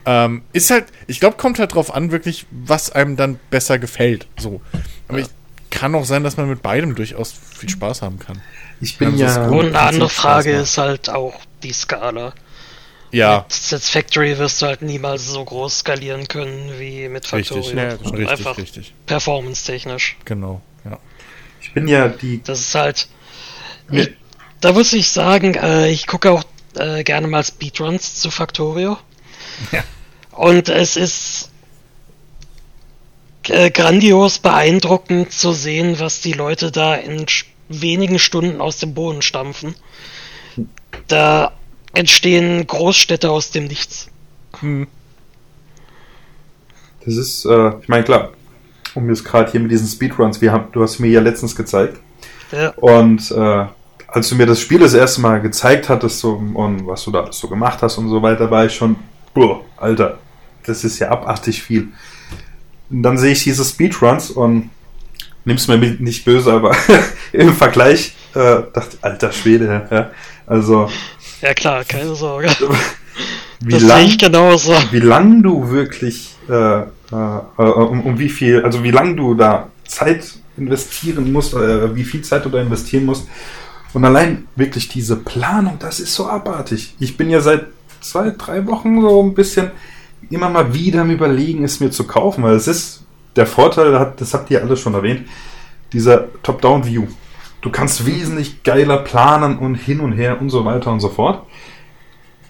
Ähm, ist halt, ich glaube, kommt halt drauf an, wirklich, was einem dann besser gefällt. So. Aber ich, kann auch sein, dass man mit beidem durchaus viel Spaß haben kann. Ich bin Ja, das ja. Und eine andere Frage ist halt auch die Skala. Ja, Mit Satisfactory wirst du halt niemals so groß skalieren können wie mit Factorio. richtig. Ja, richtig, Einfach richtig. performance-technisch. Genau, ja. Ich bin ja die. Das ist halt. Ich, da muss ich sagen, äh, ich gucke auch äh, gerne mal Speedruns zu Factorio. Ja. Und es ist äh, grandios beeindruckend zu sehen, was die Leute da in wenigen Stunden aus dem Boden stampfen. Da entstehen Großstädte aus dem Nichts. Das ist, äh, ich meine, klar, um jetzt gerade hier mit diesen Speedruns, wir haben, du hast mir ja letztens gezeigt. Ja, Und äh, als du mir das Spiel das erste Mal gezeigt hattest so, und was du da alles so gemacht hast und so weiter, war ich schon, boah, Alter, das ist ja abartig viel. Und dann sehe ich diese Speedruns und nimm's mir nicht böse, aber im Vergleich äh, dachte, alter Schwede, ja. Also ja klar, keine Sorge. wie Das sehe lang, ich genauso. wie lang du wirklich äh, äh, äh, um, um wie viel, also wie lang du da Zeit investieren musst, äh, wie viel Zeit du da investieren musst. Und allein wirklich diese Planung, das ist so abartig. Ich bin ja seit zwei, drei Wochen so ein bisschen immer mal wieder am Überlegen, es mir zu kaufen, weil es ist der Vorteil, das habt ihr alle schon erwähnt, dieser Top-Down-View. Du kannst wesentlich geiler planen und hin und her und so weiter und so fort.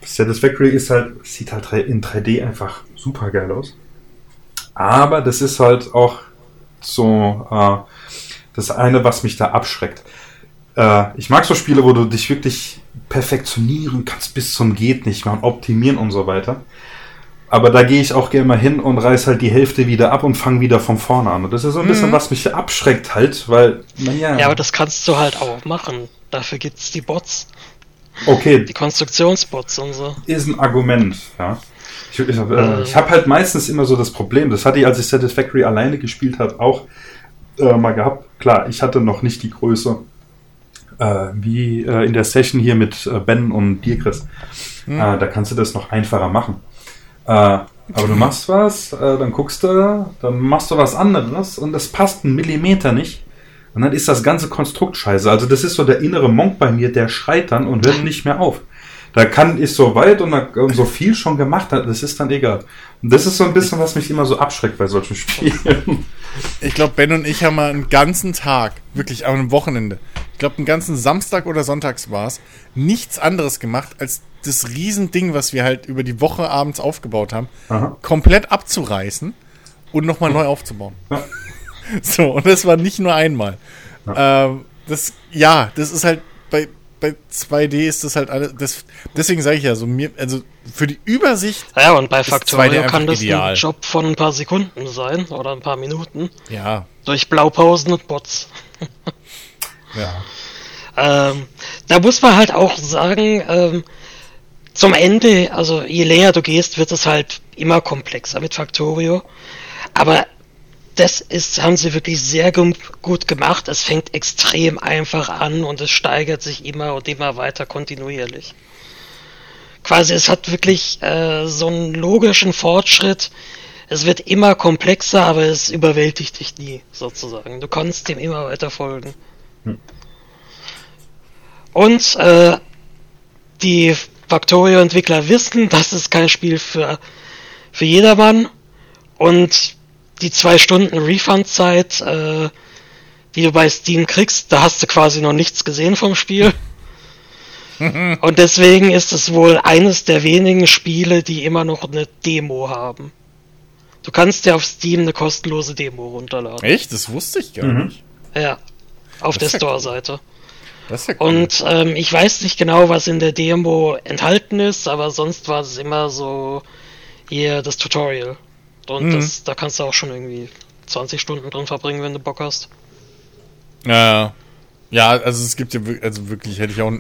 Satisfactory ist halt, sieht halt in 3D einfach super geil aus. Aber das ist halt auch so äh, das eine, was mich da abschreckt. Äh, ich mag so Spiele, wo du dich wirklich perfektionieren kannst bis zum geht nicht mehr und optimieren und so weiter. Aber da gehe ich auch gerne mal hin und reiß halt die Hälfte wieder ab und fange wieder von vorne an. Und das ist so ein bisschen, was mich abschreckt halt, weil, naja. Ja, aber das kannst du halt auch machen. Dafür gibt's die Bots. Okay, Die Konstruktionsbots und so. ist ein Argument, ja. Ich, ich, äh, ich habe halt meistens immer so das Problem, das hatte ich, als ich Satisfactory alleine gespielt habe, auch äh, mal gehabt. Klar, ich hatte noch nicht die Größe äh, wie äh, in der Session hier mit äh, Ben und dir, Chris. Äh, da kannst du das noch einfacher machen. Äh, aber du machst was, äh, dann guckst du, dann machst du was anderes und das passt einen Millimeter nicht. Und dann ist das ganze Konstrukt scheiße. Also das ist so der innere Monk bei mir, der schreit dann und hört nicht mehr auf. Da kann ich so weit und, da- und so viel schon gemacht hat, das ist dann egal. Und das ist so ein bisschen, was mich immer so abschreckt bei solchen Spielen. Ich glaube, Ben und ich haben mal einen ganzen Tag, wirklich am Wochenende, ich glaube, einen ganzen Samstag oder Sonntags war es, nichts anderes gemacht, als das Riesending, was wir halt über die Woche abends aufgebaut haben, Aha. komplett abzureißen und nochmal neu aufzubauen. Ja. So, und das war nicht nur einmal. Ähm, das, ja, das ist halt bei, bei 2D ist das halt alles. Das, deswegen sage ich ja so, mir, also für die Übersicht, Ja, und bei Ist 2D Factorio kann das ideal. ein Job von ein paar Sekunden sein oder ein paar Minuten. ja, Durch Blaupausen und Bots. ja. Ähm, da muss man halt auch sagen, ähm, zum Ende, also je länger du gehst, wird es halt immer komplexer mit Factorio. Aber das ist, haben sie wirklich sehr gut gemacht. Es fängt extrem einfach an und es steigert sich immer und immer weiter kontinuierlich. Quasi, es hat wirklich äh, so einen logischen Fortschritt. Es wird immer komplexer, aber es überwältigt dich nie, sozusagen. Du kannst dem immer weiter folgen. Und äh, die Factorio-Entwickler wissen, das ist kein Spiel für, für jedermann. Und die zwei Stunden Refund-Zeit, äh, die du bei Steam kriegst, da hast du quasi noch nichts gesehen vom Spiel. Und deswegen ist es wohl eines der wenigen Spiele, die immer noch eine Demo haben. Du kannst dir auf Steam eine kostenlose Demo runterladen. Echt? Das wusste ich gar Mhm. nicht. Ja. Auf der Das ist ja cool. Ja cool. Und ähm, ich weiß nicht genau, was in der Demo enthalten ist, aber sonst war es immer so hier das Tutorial. Und Mhm. das, da kannst du auch schon irgendwie 20 Stunden drin verbringen, wenn du Bock hast. Ja, ja, also es gibt ja wirklich, also wirklich hätte ich auch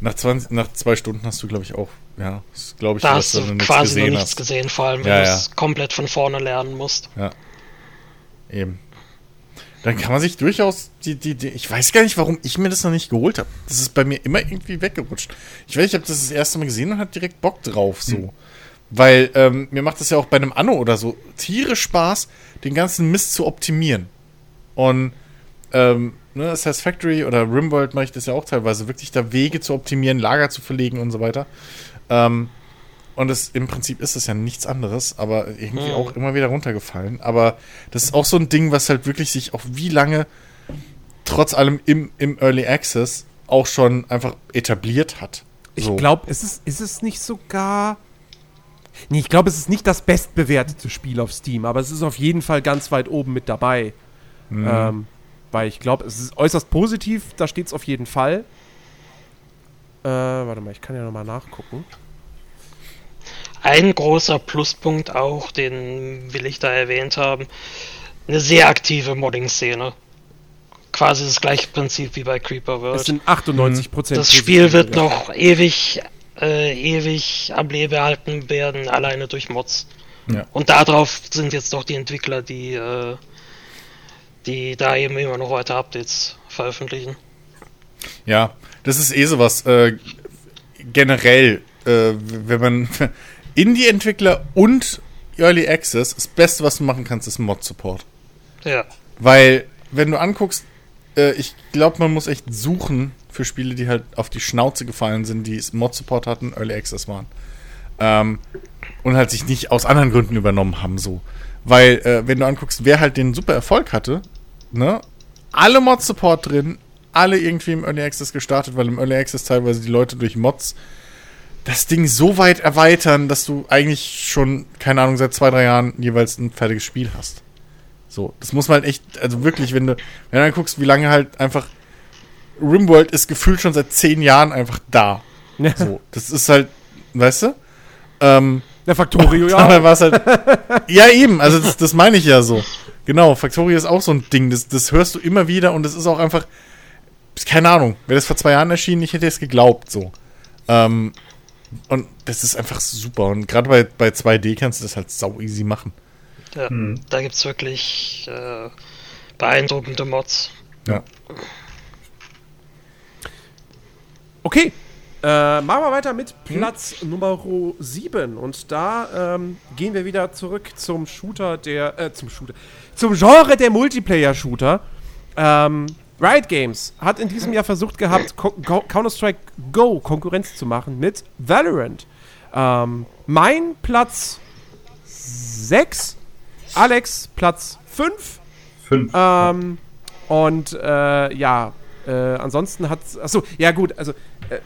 nach 20, nach zwei Stunden hast du glaube ich auch, ja, glaube ich, Da hast du nichts quasi noch gesehen nichts gesehen, vor allem wenn Ja, du ja. es komplett von vorne lernen musst. Eben. Dann kann man sich durchaus die, die, die, ich weiß gar nicht, warum ich mir das noch nicht geholt habe. Das ist bei mir immer irgendwie weggerutscht. Ich weiß, ich habe das das erste Mal gesehen und hatte direkt Bock drauf, so. Weil ähm, mir macht das ja auch bei einem Anno oder so tierisch Spaß, den ganzen Mist zu optimieren. Und ähm, ne, Satisfactory oder Rimworld mache ich das ja auch teilweise, wirklich da Wege zu optimieren, Lager zu verlegen und so weiter. Ähm, und das, im Prinzip ist das ja nichts anderes, aber irgendwie Hm. auch immer wieder runtergefallen. Aber das ist auch so ein Ding, was halt wirklich sich auch wie lange trotz allem im, im Early Access auch schon einfach etabliert hat. Ich So. glaube, ist es, ist es nicht sogar. Nee, ich glaube, es ist nicht das bestbewertete Spiel auf Steam, aber es ist auf jeden Fall ganz weit oben mit dabei. Mhm. Ähm, weil ich glaube, es ist äußerst positiv, da steht es auf jeden Fall. Äh, warte mal, ich kann ja nochmal nachgucken. Ein großer Pluspunkt auch, den will ich da erwähnt haben, eine sehr aktive Modding-Szene. Quasi das gleiche Prinzip wie bei Creeper Es World. sind 98 Prozent. Das Spiel wird noch ewig, äh, ewig am Leben erhalten werden, alleine durch Mods. Ja. Und darauf sind jetzt doch die Entwickler, die, äh, die da eben immer noch weiter Updates veröffentlichen. Ja, das ist eh sowas. Äh, generell, äh, wenn man Indie-Entwickler und Early Access, das Beste, was du machen kannst, ist Mod-Support. Ja. Weil, wenn du anguckst, äh, ich glaube, man muss echt suchen für Spiele, die halt auf die Schnauze gefallen sind, die Mod-Support hatten, Early Access waren. Ähm, und halt sich nicht aus anderen Gründen übernommen haben, so. Weil, äh, wenn du anguckst, wer halt den super Erfolg hatte, ne, alle Mod-Support drin, alle irgendwie im Early Access gestartet, weil im Early Access teilweise die Leute durch Mods das Ding so weit erweitern, dass du eigentlich schon, keine Ahnung, seit zwei, drei Jahren jeweils ein fertiges Spiel hast. So, das muss man halt echt, also wirklich, wenn du, wenn du dann guckst, wie lange halt einfach Rimworld ist gefühlt schon seit zehn Jahren einfach da. Ja. So, das ist halt, weißt du? Ähm, Der Factorio, ja. halt. ja, eben, also das, das meine ich ja so. Genau, Factorio ist auch so ein Ding, das, das hörst du immer wieder und das ist auch einfach, keine Ahnung, wäre das vor zwei Jahren erschienen, ich hätte es geglaubt, so. Ähm, und das ist einfach super. Und gerade bei, bei 2D kannst du das halt sau easy machen. Ja, Hm. da gibt's wirklich äh, beeindruckende Mods. Ja. Okay. Äh, machen wir weiter mit Platz Nummer 7. Und da ähm, gehen wir wieder zurück zum Shooter der, äh, zum Shooter, zum Genre der Multiplayer-Shooter. Ähm, Riot Games hat in diesem Jahr versucht gehabt, Counter-Strike Go Konkurrenz zu machen mit Valorant. Ähm, mein Platz 6, Alex Platz 5 Fünf. ähm, und äh, ja, äh, ansonsten hat Achso, ja gut, also äh,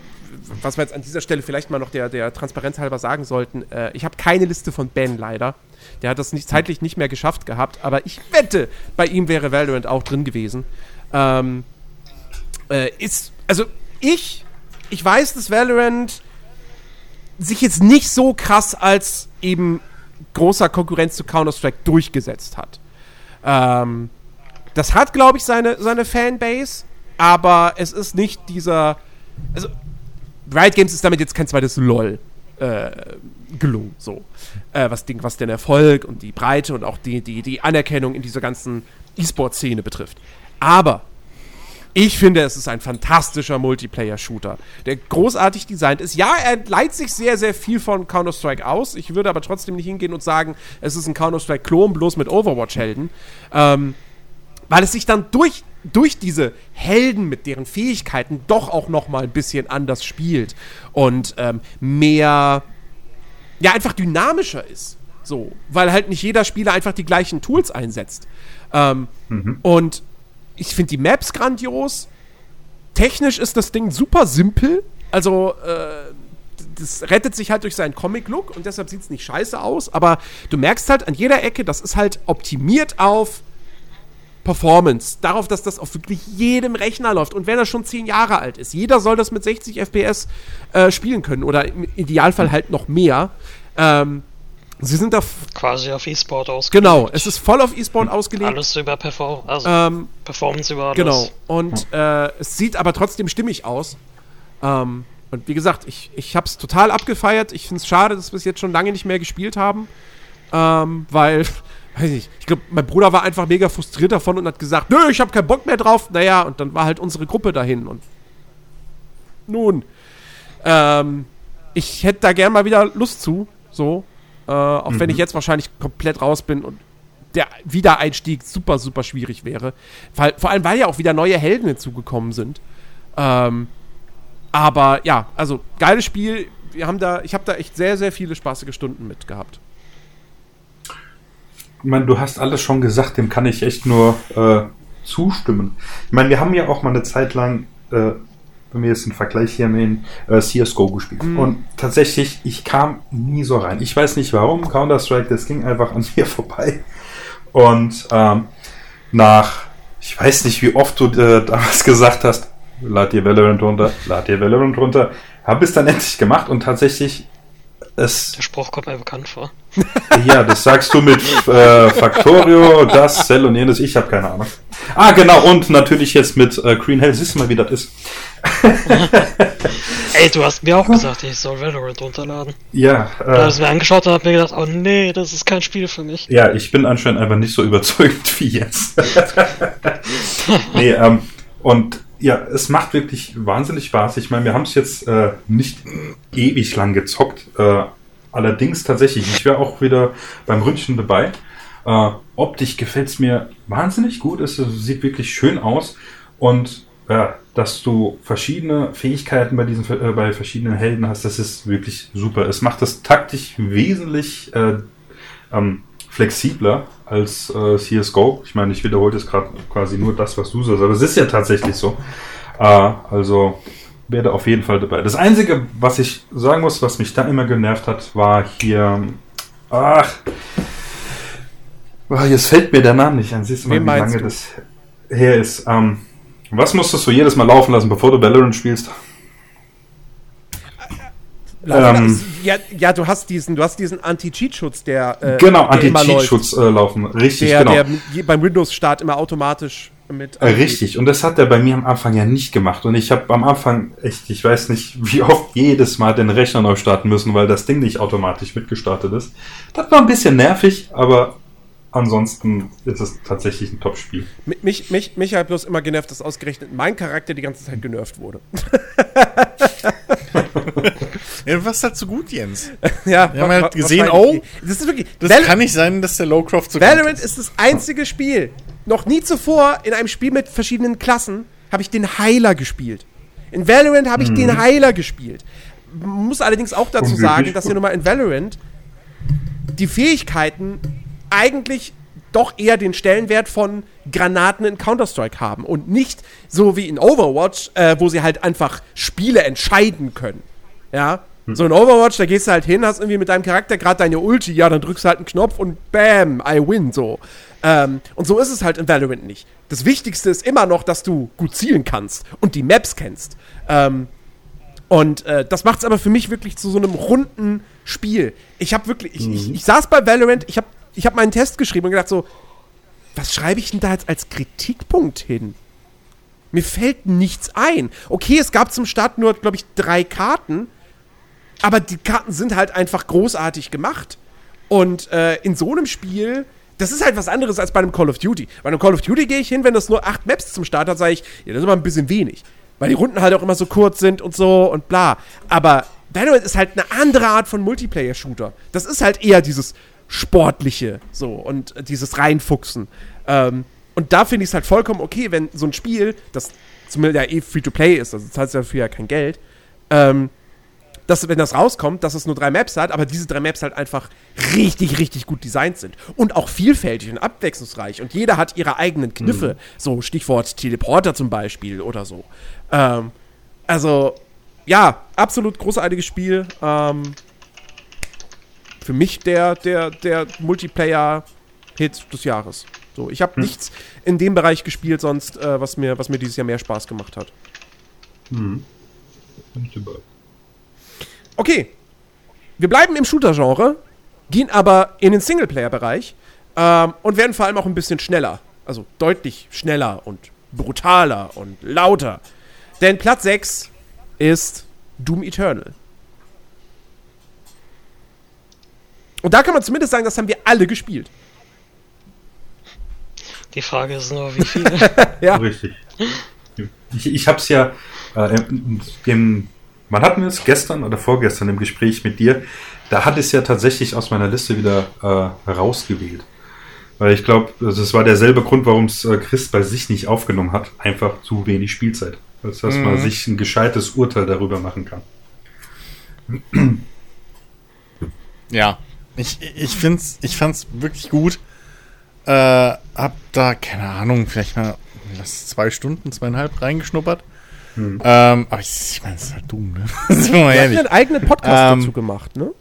was wir jetzt an dieser Stelle vielleicht mal noch der, der Transparenz halber sagen sollten, äh, ich habe keine Liste von Ben leider. Der hat das nicht, zeitlich nicht mehr geschafft gehabt, aber ich wette, bei ihm wäre Valorant auch drin gewesen. Ähm, äh, ist, also ich, ich weiß, dass Valorant sich jetzt nicht so krass als eben großer Konkurrenz zu Counter-Strike durchgesetzt hat. Ähm, das hat, glaube ich, seine, seine Fanbase, aber es ist nicht dieser. Also, Riot Games ist damit jetzt kein zweites LOL äh, gelungen, so. Äh, was, den, was den Erfolg und die Breite und auch die, die, die Anerkennung in dieser ganzen E-Sport-Szene betrifft. Aber ich finde, es ist ein fantastischer Multiplayer-Shooter, der großartig designt ist. Ja, er leiht sich sehr, sehr viel von Counter-Strike aus. Ich würde aber trotzdem nicht hingehen und sagen, es ist ein Counter-Strike-Klon, bloß mit Overwatch-Helden. Ähm, weil es sich dann durch, durch diese Helden mit deren Fähigkeiten doch auch noch mal ein bisschen anders spielt und ähm, mehr, ja, einfach dynamischer ist. So, weil halt nicht jeder Spieler einfach die gleichen Tools einsetzt. Ähm, Und ich finde die Maps grandios. Technisch ist das Ding super simpel. Also, äh, das rettet sich halt durch seinen Comic-Look und deshalb sieht es nicht scheiße aus. Aber du merkst halt an jeder Ecke, das ist halt optimiert auf Performance. Darauf, dass das auf wirklich jedem Rechner läuft. Und wenn er schon 10 Jahre alt ist, jeder soll das mit 60 FPS äh, spielen können. Oder im Idealfall halt noch mehr. Ähm, sie sind da. Quasi auf E-Sport ausgelegt. Genau, es ist voll auf E-Sport ausgelegt. Alles über Perform also Ähm, Performance über alles. Genau. Und äh, es sieht aber trotzdem stimmig aus. Ähm, und wie gesagt, ich, ich habe es total abgefeiert. Ich finde es schade, dass wir es jetzt schon lange nicht mehr gespielt haben. Ähm, weil, weiß nicht, ich glaube, mein Bruder war einfach mega frustriert davon und hat gesagt, nö, ich habe keinen Bock mehr drauf. Naja, und dann war halt unsere Gruppe dahin. Und nun, ähm, ich hätte da gern mal wieder Lust zu. So. Äh, auch wenn ich jetzt wahrscheinlich komplett raus bin und der Wiedereinstieg super, super schwierig wäre. Weil, vor allem, weil ja auch wieder neue Helden hinzugekommen sind. Ähm, aber ja, also geiles Spiel. Wir haben da, ich habe da echt sehr, sehr viele spaßige Stunden mit gehabt. Ich meine, du hast alles schon gesagt, dem kann ich echt nur äh, zustimmen. Ich meine, wir haben ja auch mal eine Zeit lang, äh, wenn wir jetzt einen Vergleich hier nehmen, äh, CSGO gespielt. Und tatsächlich, ich kam nie so rein. Ich weiß nicht warum, Counter-Strike, das ging einfach an mir vorbei. Und ähm, nach, ich weiß nicht, wie oft du äh, damals gesagt hast, lad dir Valorant runter, lad dir Valorant runter, habe es dann endlich gemacht und tatsächlich es Der Spruch kommt mir bekannt vor. ja, das sagst du mit äh, Factorio, das, Cell und jenes. Ich habe keine Ahnung. Ah, genau. Und natürlich jetzt mit äh, Green Hell. Siehst du mal, wie das ist. Ey, du hast mir auch gesagt, ich soll Valorant runterladen. Ja, Da habe äh, ich mir angeschaut und habe mir gedacht, oh nee, das ist kein Spiel für mich. ja, ich bin anscheinend einfach nicht so überzeugt wie jetzt. nee, ähm, und ja, es macht wirklich wahnsinnig Spaß. Ich meine, wir haben es jetzt äh, nicht ewig lang gezockt. Äh, allerdings tatsächlich, ich wäre auch wieder beim Ründchen dabei. Äh, optisch gefällt es mir wahnsinnig gut. Es sieht wirklich schön aus. Und dass du verschiedene Fähigkeiten bei diesen äh, bei verschiedenen Helden hast, das ist wirklich super. Es macht das taktisch wesentlich äh, ähm, flexibler als äh, CSGO. Ich meine, ich wiederhole jetzt gerade quasi nur das, was du sagst, aber es ist ja tatsächlich so. Äh, also werde auf jeden Fall dabei. Das Einzige, was ich sagen muss, was mich da immer genervt hat, war hier. Ach. Ah, Jetzt fällt mir der Name nicht ein. Siehst du mal, Wen wie lange du? das her ist. Ähm, was musstest du jedes Mal laufen lassen, bevor du Valorant spielst? Ähm, ja, ja, du hast diesen, du hast diesen Anti-Cheat-Schutz, der äh, genau. Anti-Cheat-Schutz äh, laufen. Richtig, der, genau. der beim Windows-Start immer automatisch mit Äh, Richtig, und das hat er bei mir am Anfang ja nicht gemacht. Und ich habe am Anfang echt, ich weiß nicht, wie oft jedes Mal den Rechner neu starten müssen, weil das Ding nicht automatisch mitgestartet ist. Das war ein bisschen nervig, aber ansonsten ist es tatsächlich ein Top-Spiel. Mi- Mich, mich, mich hat bloß immer genervt, dass ausgerechnet mein Charakter die ganze Zeit genervt wurde. Ja, du warst halt so gut, Jens. ja, Wir haben halt gesehen, oh, das ist wirklich. Das kann nicht sein, dass der Lowcroft so Valorant gut ist das einzige Spiel. Noch nie zuvor in einem Spiel mit verschiedenen Klassen habe ich den Heiler gespielt. In Valorant habe ich Mhm. den Heiler gespielt. Muss allerdings auch dazu Unglücklich. sagen, dass ja nun mal in Valorant die Fähigkeiten eigentlich doch eher den Stellenwert von Granaten in Counter-Strike haben und nicht so wie in Overwatch, äh, wo sie halt einfach Spiele entscheiden können. Ja, so in Overwatch, da gehst du halt hin, hast irgendwie mit deinem Charakter gerade deine Ulti, ja, dann drückst du halt einen Knopf und bam, I win, so. Ähm, und so ist es halt in Valorant nicht. Das Wichtigste ist immer noch, dass du gut zielen kannst und die Maps kennst. Ähm, und äh, das macht es aber für mich wirklich zu so einem runden Spiel. Ich habe wirklich, ich, ich, ich saß bei Valorant, ich habe ich hab meinen Test geschrieben und gedacht so, was schreibe ich denn da jetzt als Kritikpunkt hin? Mir fällt nichts ein. Okay, es gab zum Start nur, glaube ich, drei Karten, aber die Karten sind halt einfach großartig gemacht. Und äh, in so einem Spiel, das ist halt was anderes als bei einem Call of Duty. Bei einem Call of Duty gehe ich hin, wenn das nur acht Maps zum Start hat, sage ich, ja, das ist immer ein bisschen wenig. Weil die Runden halt auch immer so kurz sind und so und bla. Aber Valorant ist halt eine andere Art von Multiplayer-Shooter. Das ist halt eher dieses Sportliche so und äh, dieses Reinfuchsen. Ähm, und da finde ich es halt vollkommen okay, wenn so ein Spiel, das zumindest ja eh Free-to-Play ist, also zahlst dafür ja kein Geld, ähm, dass, wenn das rauskommt, dass es nur drei Maps hat, aber diese drei Maps halt einfach richtig, richtig gut designt sind. Und auch vielfältig und abwechslungsreich. Und jeder hat ihre eigenen Kniffe. So, Stichwort Teleporter zum Beispiel oder so. Ähm, also, ja, absolut großartiges Spiel. Ähm, für mich der, der, der Multiplayer-Hit des Jahres. So, ich habe nichts in dem Bereich gespielt sonst, äh, was, mir, was mir dieses Jahr mehr Spaß gemacht hat. Okay. Wir bleiben im Shooter-Genre, gehen aber in den Singleplayer-Bereich ähm, und werden vor allem auch ein bisschen schneller. Also deutlich schneller und brutaler und lauter. Denn Platz 6 ist Doom Eternal. Und da kann man zumindest sagen, das haben wir alle gespielt. Die Frage ist nur, wie viel. Ja. Richtig. Ich, ich habe es ja, äh, im, wann hatten wir es? Gestern oder vorgestern im Gespräch mit dir. Da hat es ja tatsächlich aus meiner Liste wieder äh, rausgewählt. Weil ich glaube, das war derselbe Grund, warum es äh, Chris bei sich nicht aufgenommen hat. Einfach zu wenig Spielzeit. Als dass man sich ein gescheites Urteil darüber machen kann. Ja. Ich, ich find's, ich fand's wirklich gut. Äh, hab da, keine Ahnung, vielleicht mal lass zwei Stunden, zweieinhalb reingeschnuppert. Ähm, aber ich, ich meine, es ist halt dumm, ne? Wir hatten einen eigenen Podcast Ähm, dazu gemacht, ne? Wir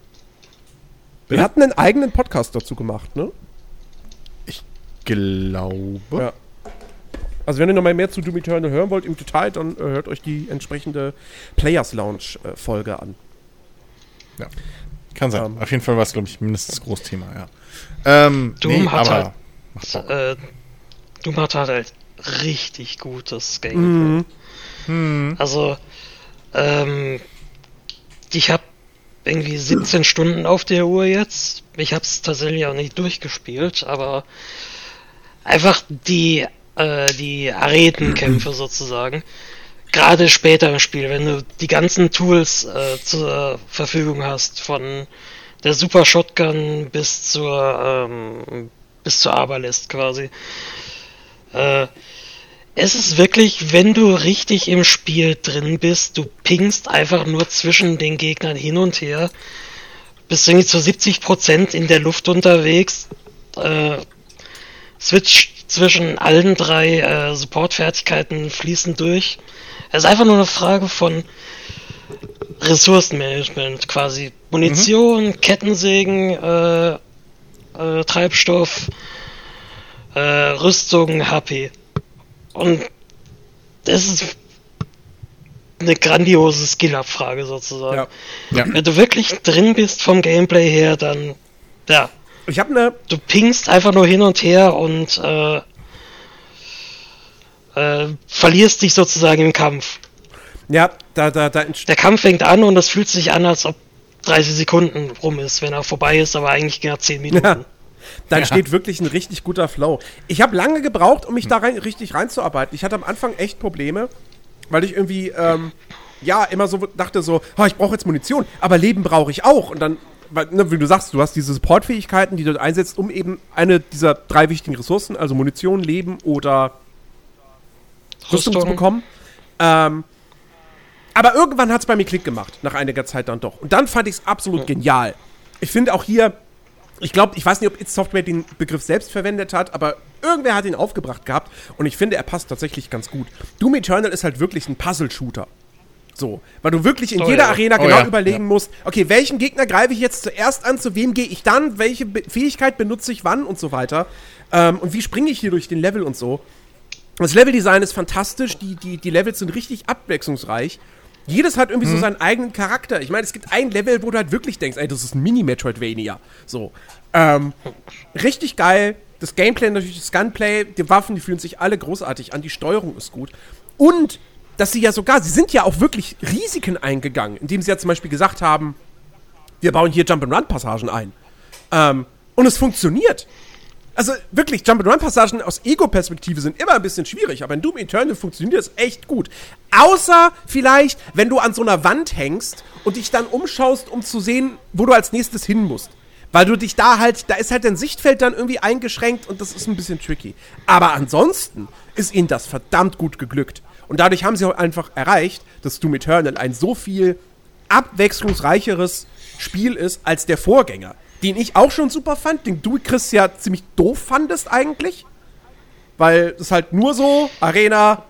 bitte? hatten einen eigenen Podcast dazu gemacht, ne? Glaube. Ja. Also wenn ihr noch mal mehr zu Doom Eternal hören wollt im Detail, dann äh, hört euch die entsprechende Players Lounge äh, Folge an. Kann sein. Ähm. Auf jeden Fall war es, glaube ich, mindestens Großthema, ja. Ähm, Doom hat aber halt- äh, Doom hat halt richtig gutes Gameplay. Hm. Also, ähm, ich habe irgendwie 17 Stunden auf der Uhr jetzt. Ich habe es tatsächlich auch nicht durchgespielt, aber einfach die, äh, die Aretenkämpfe sozusagen. Gerade später im Spiel, wenn du die ganzen Tools äh, zur Verfügung hast, von der Super Shotgun bis zur ähm, bis zur Aberlist quasi. Äh, es ist wirklich, wenn du richtig im Spiel drin bist, du pingst einfach nur zwischen den Gegnern hin und her, bist irgendwie zu 70% in der Luft unterwegs, äh, Switch zwischen allen drei äh, Support-Fertigkeiten fließen durch. Es ist einfach nur eine Frage von Ressourcenmanagement quasi. Munition, Kettensägen, äh, äh, Treibstoff, äh, Rüstung, HP. Und das ist eine grandiose Skill-Abfrage sozusagen. Ja. Ja. Wenn du wirklich drin bist vom Gameplay her, dann ja, Ich habe eine du pingst einfach nur hin und her und äh, äh, verlierst dich sozusagen im Kampf. Ja, da, da, da Der Kampf fängt an und es fühlt sich an, als ob 30 Sekunden rum ist, wenn er vorbei ist, aber eigentlich genau 10 Minuten. Ja. Da Ja. entsteht wirklich ein richtig guter Flow. Ich habe lange gebraucht, um mich da rein, richtig reinzuarbeiten. Ich hatte am Anfang echt Probleme, weil ich irgendwie, ähm, ja, immer so dachte so, oh, ich brauche jetzt Munition, aber Leben brauche ich auch. Und dann, ne, wie du sagst, du hast diese Supportfähigkeiten, die du einsetzt, um eben eine dieser drei wichtigen Ressourcen, also Munition, Leben oder Rüstung, zu bekommen. Ähm, aber irgendwann hat es bei mir Klick gemacht, nach einiger Zeit dann doch. Und dann fand ich es absolut genial. Ich finde auch hier, ich glaube, ich weiß nicht, ob It Software den Begriff selbst verwendet hat, aber irgendwer hat ihn aufgebracht gehabt und ich finde, er passt tatsächlich ganz gut. Doom Eternal ist halt wirklich ein Puzzle-Shooter. So, weil du wirklich in Oh jeder ja. Arena Oh genau ja, überlegen musst, okay, welchen Gegner greife ich jetzt zuerst an, zu wem gehe ich dann, welche Be Fähigkeit benutze ich wann und so weiter. Ähm, und wie springe ich hier durch den Level und so. Das Leveldesign ist fantastisch, die, die, die Levels sind richtig abwechslungsreich. Jedes hat irgendwie so seinen eigenen Charakter. Ich meine, es gibt ein Level, wo du halt wirklich denkst, ey, das ist ein Mini-Metroidvania. So. Ähm, richtig geil. Das Gameplay natürlich, das Gunplay, die Waffen, die fühlen sich alle großartig an, die Steuerung ist gut. Und, dass sie ja sogar, sie sind ja auch wirklich Risiken eingegangen, indem sie ja zum Beispiel gesagt haben, wir bauen hier Jump-and-Run-Passagen ein. Ähm, und es funktioniert. Also wirklich, Jump-and-Run-Passagen aus Ego-Perspektive sind immer ein bisschen schwierig, aber in Doom Eternal funktioniert es echt gut. Außer vielleicht, wenn du an so einer Wand hängst und dich dann umschaust, um zu sehen, wo du als nächstes hin musst. Weil du dich da halt, da ist halt dein Sichtfeld dann irgendwie eingeschränkt und das ist ein bisschen tricky. Aber ansonsten ist ihnen das verdammt gut geglückt. Und dadurch haben sie auch einfach erreicht, dass Doom Eternal ein so viel abwechslungsreicheres Spiel ist als der Vorgänger. Den ich auch schon super fand, den du, Chris, ja ziemlich doof fandest eigentlich. Weil es halt nur so, Arena,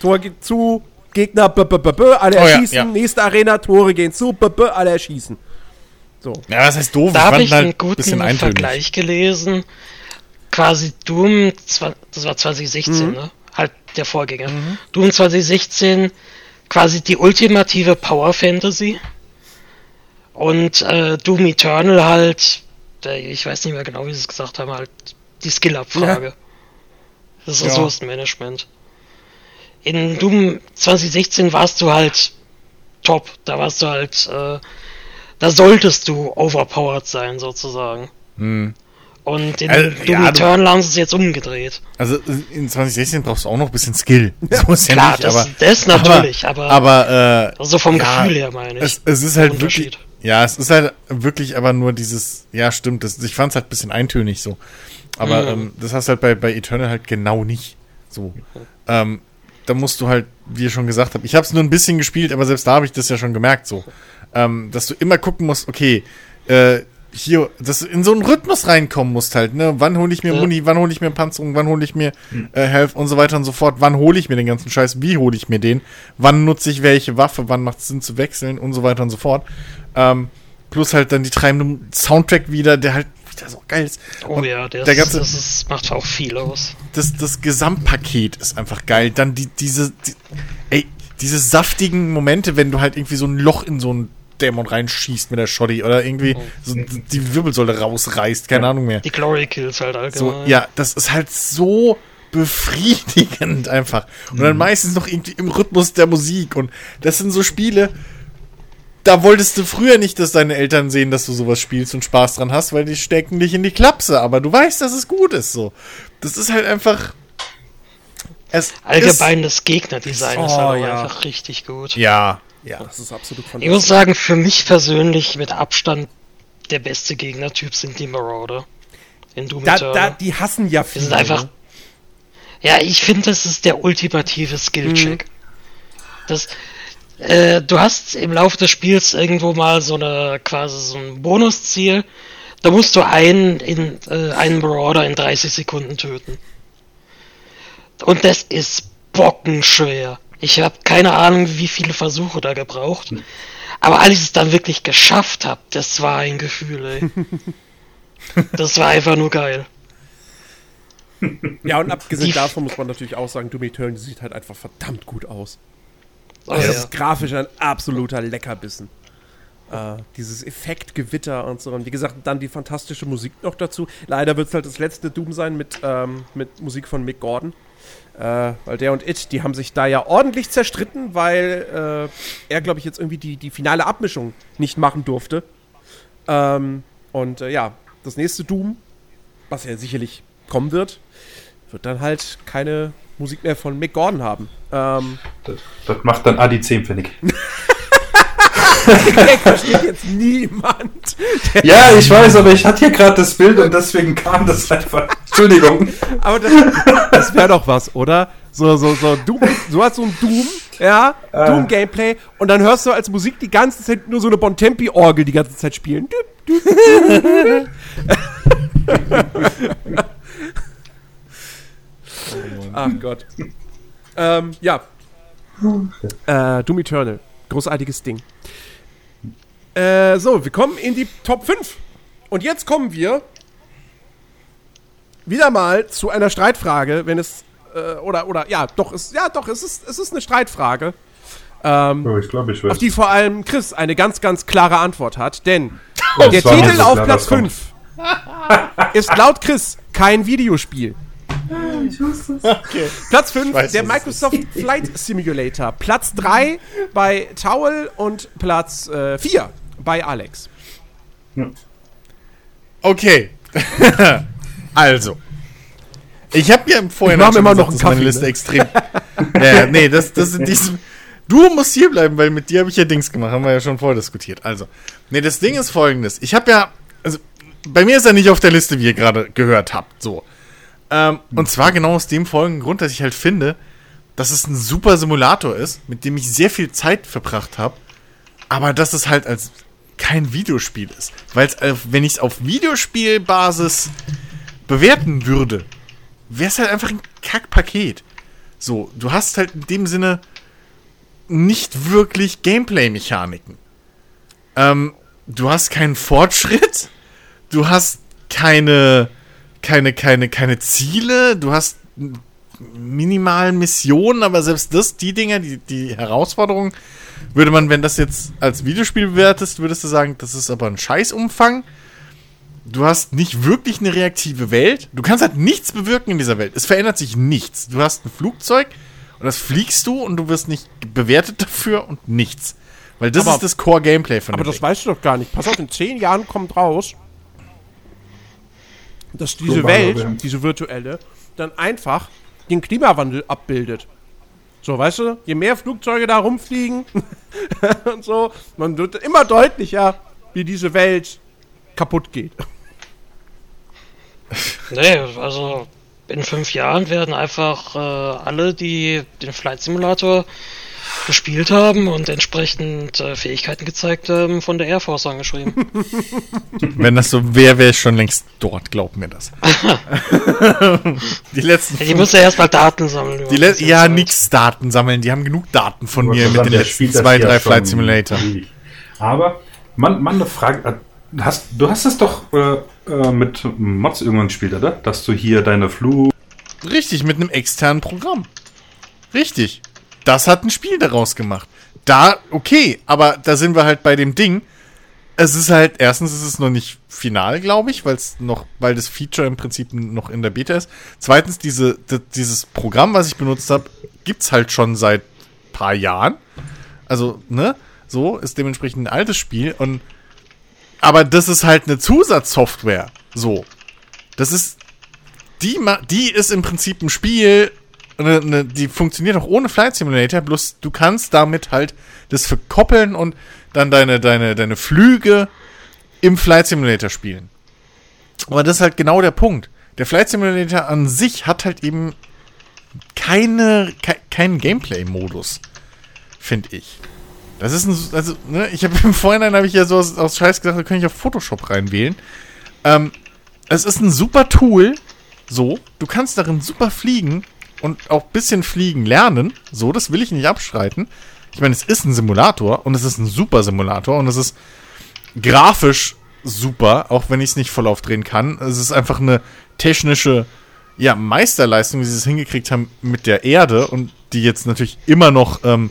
Tor geht zu, Gegner, b -b -b -b, alle Oh ja, erschießen, ja. nächste Arena, Tore gehen zu, b -b, alle erschießen. So. Ja, das heißt doof. Da habe ich halt einen guten bisschen. Vergleich gelesen. Quasi Doom, das war 2016, ne? Halt der Vorgänger. Doom 2016, quasi die ultimative Power Fantasy. Und äh, Doom Eternal halt, ich weiß nicht mehr genau, wie sie es gesagt haben, halt die Skill-Abfrage. Ja. Das Ja. Ressourcenmanagement. In Doom 2016 warst du halt top. Da warst du halt, äh, da solltest du overpowered sein, sozusagen. Hm. Und in Also, Doom ja, Eternal haben sie es jetzt umgedreht. Also in 2016 brauchst du auch noch ein bisschen Skill. So ist ja Klar, nicht, das, aber, das natürlich, aber, aber äh, also vom ja, Gefühl her meine ich. es, es ist halt Unterschied. wirklich, ja, es ist halt wirklich aber nur dieses, ja stimmt, das, ich fand es halt ein bisschen eintönig so. Aber Mhm. ähm, das hast halt bei, bei Eternal halt genau nicht so. Ähm, da musst du halt, wie ich schon gesagt habe, ich habe es nur ein bisschen gespielt, aber selbst da habe ich das ja schon gemerkt so, ähm, dass du immer gucken musst, okay, äh, hier, dass du in so einen Rhythmus reinkommen musst halt, ne? Wann hole ich mir Ja. Muni, wann hole ich mir Panzerung, wann hole ich mir äh, Health und so weiter und so fort, wann hole ich mir den ganzen Scheiß, wie hole ich mir den, wann nutze ich welche Waffe, wann macht es Sinn zu wechseln und so weiter und so fort. Ähm, plus halt dann die treibende Soundtrack wieder, der halt wieder so geil ist. oh Und ja, der der ist, ganze, das ist, macht auch viel aus. das, das Gesamtpaket ist einfach geil. Dann die, diese, die, ey, diese saftigen Momente, wenn du halt irgendwie so ein Loch in so einen Dämon reinschießt mit der Shoddy oder irgendwie so die Wirbelsäule rausreißt, keine Ahnung mehr. Die Glory Kills halt So, allgemein. ja, das ist halt so befriedigend einfach. Und dann meistens noch irgendwie im Rhythmus der Musik. Und das sind so Spiele, da wolltest du früher nicht, dass deine Eltern sehen, dass du sowas spielst und Spaß dran hast, weil die stecken dich in die Klapse. Aber du weißt, dass es gut ist. So, das ist halt einfach. Es Allgemein das Gegnerdesign ist Oh, halt auch ja. einfach richtig gut. Ist, ja, ja. Das ist absolut Ich fantastisch. muss sagen, für mich persönlich mit Abstand der beste Gegnertyp sind die Marauder. In Doom Da, da, die hassen ja Die viele. sind einfach. ne? Ja, ich finde, das ist der ultimative Skill-Check. Mhm. Das, äh, du hast im Laufe des Spiels irgendwo mal so eine quasi so ein Bonusziel. Da musst du einen in äh, einen Marauder in 30 Sekunden töten. Und das ist bockenschwer. Ich habe keine Ahnung, wie viele Versuche da gebraucht. Aber als ich es dann wirklich geschafft habe, das war ein Gefühl, ey. Das war einfach nur geil. Ja, und abgesehen Die- davon muss man natürlich auch sagen, Doom Eternal sieht halt einfach verdammt gut aus. Oh, Also das ist grafisch ein absoluter Leckerbissen. Äh, dieses Effektgewitter und so. Und wie gesagt, dann die fantastische Musik noch dazu. Leider wird es halt das letzte Doom sein mit, ähm, mit Musik von Mick Gordon. Äh, weil der und It, die haben sich da ja ordentlich zerstritten, weil äh, er, glaube ich, jetzt irgendwie die, die finale Abmischung nicht machen durfte. Ähm, und äh, ja, das nächste Doom, was ja sicherlich kommen wird, wird dann halt keine Musik mehr von Mick Gordon haben. Ähm, Das, das macht dann Adi 10 Pfennig. Gag versteht jetzt niemand. Ja, ich weiß, aber ich hatte hier gerade das Bild und deswegen kam das einfach. Entschuldigung. Aber das, das wäre doch was, oder? So, so, so, Doom, du hast so ein Doom, ja, Äh. Doom-Gameplay und dann hörst du als Musik die ganze Zeit nur so eine Bontempi-Orgel die ganze Zeit spielen. Ach Gott. Ähm, ja. Äh, Doom Eternal. Großartiges Ding. Äh, so, wir kommen in die Top 5. Und jetzt kommen wir wieder mal zu einer Streitfrage, wenn es äh, oder oder ja, doch es ja doch es ist es ist eine Streitfrage, ähm, Oh, ich glaube, ich weiß. auf die vor allem Chris eine ganz ganz klare Antwort hat, denn Oh, der es Titel so auf klar, Platz das kommt. 5 ist laut Chris kein Videospiel. Platz 5, weiß, der es Microsoft Flight Simulator. Platz 3 bei Towel und Platz 4 bei Alex. Okay. also. Ich habe ja im Vorhinein Wir machen schon immer gesagt, noch einen dass meine Kaffee, Liste ne? extrem. ja, ja, nee, das, das in diesem. Du musst hier bleiben, weil mit dir habe ich ja Dings gemacht, haben wir ja schon vorher diskutiert. Also, nee, das Ding ist folgendes. Ich habe ja, also, bei mir ist er nicht auf der Liste, wie ihr gerade gehört habt, so. Ähm, und zwar genau aus dem folgenden Grund, dass ich halt finde, dass es ein super Simulator ist, mit dem ich sehr viel Zeit verbracht habe, aber dass es halt als kein Videospiel ist. Weil es, wenn ich es auf Videospielbasis bewerten würde, wäre es halt einfach ein Kackpaket. So, du hast halt in dem Sinne nicht wirklich Gameplay-Mechaniken. Ähm, du hast keinen Fortschritt, du hast keine, keine, keine, keine Ziele, du hast minimalen Missionen, aber selbst das, die Dinger, die, die Herausforderungen, würde man, wenn das jetzt als Videospiel bewertest, würdest du sagen, das ist aber ein Scheißumfang. Du hast nicht wirklich eine reaktive Welt. Du kannst halt nichts bewirken in dieser Welt. Es verändert sich nichts. Du hast ein Flugzeug und das fliegst du und du wirst nicht bewertet dafür und nichts. Weil das Aber- ist das Core-Gameplay von Aber das weißt du doch gar nicht. Pass auf, in zehn Jahren kommt raus, dass diese Welt, diese virtuelle, dann einfach den Klimawandel abbildet. So, weißt du, je mehr Flugzeuge da rumfliegen und so, man wird immer deutlicher, wie diese Welt kaputt geht. Nee, also in fünf Jahren werden einfach äh, alle, die den Flight Simulator gespielt haben und entsprechend äh, Fähigkeiten gezeigt haben, von der Air Force angeschrieben. Wenn das so wäre, wäre ich schon längst dort, glaub mir das. die letzten Ja, die müssen ja erstmal Daten sammeln. die le Ja, Zeit. nix Daten sammeln. Die haben genug Daten von mir mit den der letzten zwei, drei Flight Simulator. ewig. Aber, man, man, eine Frage. äh, Hast, du hast das doch äh, äh, mit Mods irgendwann gespielt, oder? Dass du hier deine Flug. Richtig, mit einem externen Programm. Richtig. Das hat ein Spiel daraus gemacht. Da, okay, aber da sind wir halt bei dem Ding. Es ist halt, erstens ist es noch nicht final, glaube ich, weil es noch, weil das Feature im Prinzip noch in der Beta ist. Zweitens, diese, dieses Programm, was ich benutzt habe, gibt's halt schon seit paar Jahren. Also, ne? So, ist dementsprechend ein altes Spiel und aber das ist halt eine Zusatzsoftware. So. Das ist die, die ist im Prinzip ein Spiel, ne, ne, die funktioniert auch ohne Flight Simulator, bloß du kannst damit halt das verkoppeln und dann deine, deine, deine Flüge im Flight Simulator spielen. Aber das ist halt genau der Punkt. Der Flight Simulator an sich hat halt eben keine, ke keinen Gameplay-Modus, finde ich. Das ist ein, also, ne, ich habe im Vorhinein habe ich ja so aus, aus Scheiß gesagt, da kann ich auf Photoshop reinwählen. Ähm, es ist ein super Tool, so, du kannst darin super fliegen und auch ein bisschen fliegen lernen. So, das will ich nicht abstreiten. Ich meine, es ist ein Simulator und es ist ein super Simulator und es ist grafisch super, auch wenn ich es nicht voll aufdrehen kann. Es ist einfach eine technische ja, Meisterleistung, wie sie es hingekriegt haben mit der Erde und die jetzt natürlich immer noch ähm,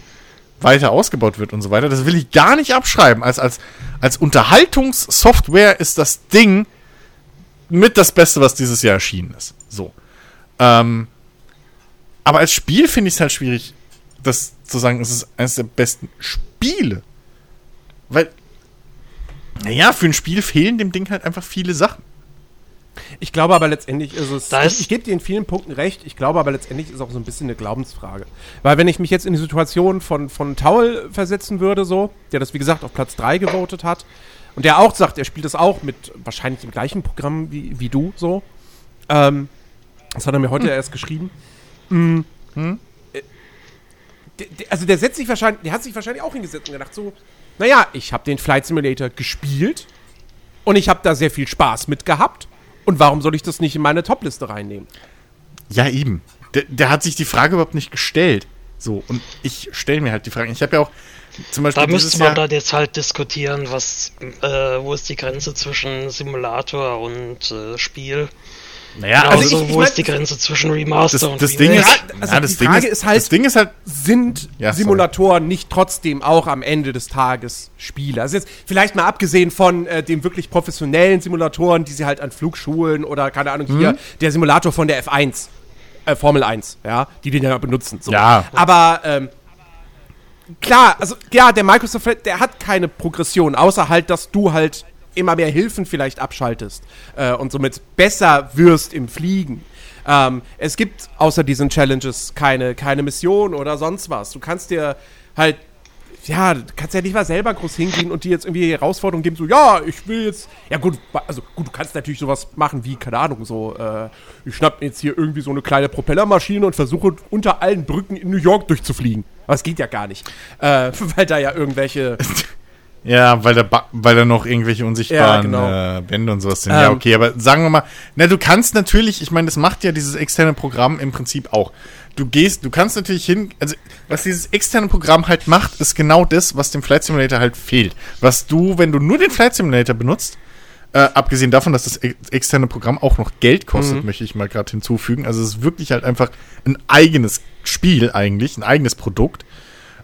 weiter ausgebaut wird und so weiter. Das will ich gar nicht abschreiben. Als, als, als Unterhaltungssoftware ist das Ding mit das Beste, was dieses Jahr erschienen ist. So. Ähm, aber als Spiel finde ich es halt schwierig, das zu sagen, es ist eines der besten Spiele. Weil, naja, für ein Spiel fehlen dem Ding halt einfach viele Sachen. Ich glaube aber letztendlich ist es. Da ist- ich ich gebe dir in vielen Punkten recht. Ich glaube aber letztendlich ist es auch so ein bisschen eine Glaubensfrage. Weil wenn ich mich jetzt in die Situation von, von Taul versetzen würde, so, der das wie gesagt auf Platz 3 gewotet hat und der auch sagt, er spielt das auch mit wahrscheinlich dem gleichen Programm wie, wie du, so. Ähm, das hat er mir heute erst geschrieben. Mm, äh, der- der- also der setzt sich wahrscheinlich, der hat sich wahrscheinlich auch hingesetzt und gedacht so, naja, ich habe den Flight Simulator gespielt und ich habe da sehr viel Spaß mit gehabt. Und warum soll ich das nicht in meine Top-Liste reinnehmen? Ja, eben. Der, der hat sich die Frage überhaupt nicht gestellt. So, und ich stelle mir halt die Frage. Ich habe ja auch zum Beispiel. Da müsste man Jahr- dann jetzt halt diskutieren, was, äh, wo ist die Grenze zwischen Simulator und äh, Spiel? Naja, Genau, also ich- so, ich wo mein- ist die Grenze zwischen Remaster das, und das Ding ist. Ja, also ja, die das Ding Frage ist halt- Das Ding ist halt. Sind Ja, sorry. Simulatoren nicht trotzdem auch am Ende des Tages Spiele? Also jetzt vielleicht mal abgesehen von äh, den wirklich professionellen Simulatoren, die sie halt an Flugschulen oder keine Ahnung Mhm. hier, der Simulator von der F1, äh, Formel 1, ja, die den ja benutzen. So. Ja. Aber ähm, klar, also ja, der Microsoft, der hat keine Progression, außer halt, dass du halt immer mehr Hilfen vielleicht abschaltest äh, und somit besser wirst im Fliegen. Ähm, es gibt außer diesen Challenges keine, keine Mission oder sonst was. Du kannst dir halt, ja, du kannst ja nicht mal selber groß hingehen und dir jetzt irgendwie Herausforderungen geben, so, ja, ich will jetzt, ja gut, also gut, du kannst natürlich sowas machen wie, keine Ahnung, so, äh, ich schnapp mir jetzt hier irgendwie so eine kleine Propellermaschine und versuche unter allen Brücken in New York durchzufliegen. Aber es geht ja gar nicht, äh, weil da ja irgendwelche Ja, weil da, weil da noch irgendwelche unsichtbaren Ja, äh, Bände und sowas sind. ja, Ähm. okay, aber sagen wir mal, na, du kannst natürlich, ich meine, das macht ja dieses externe Programm im Prinzip auch. Du gehst, du kannst natürlich hin, also was dieses externe Programm halt macht, ist genau das, was dem Flight Simulator halt fehlt. Was du, wenn du nur den Flight Simulator benutzt, äh, abgesehen davon, dass das ex- externe Programm auch noch Geld kostet, möchte ich mal gerade hinzufügen. Also es ist wirklich halt einfach ein eigenes Spiel eigentlich, ein eigenes Produkt.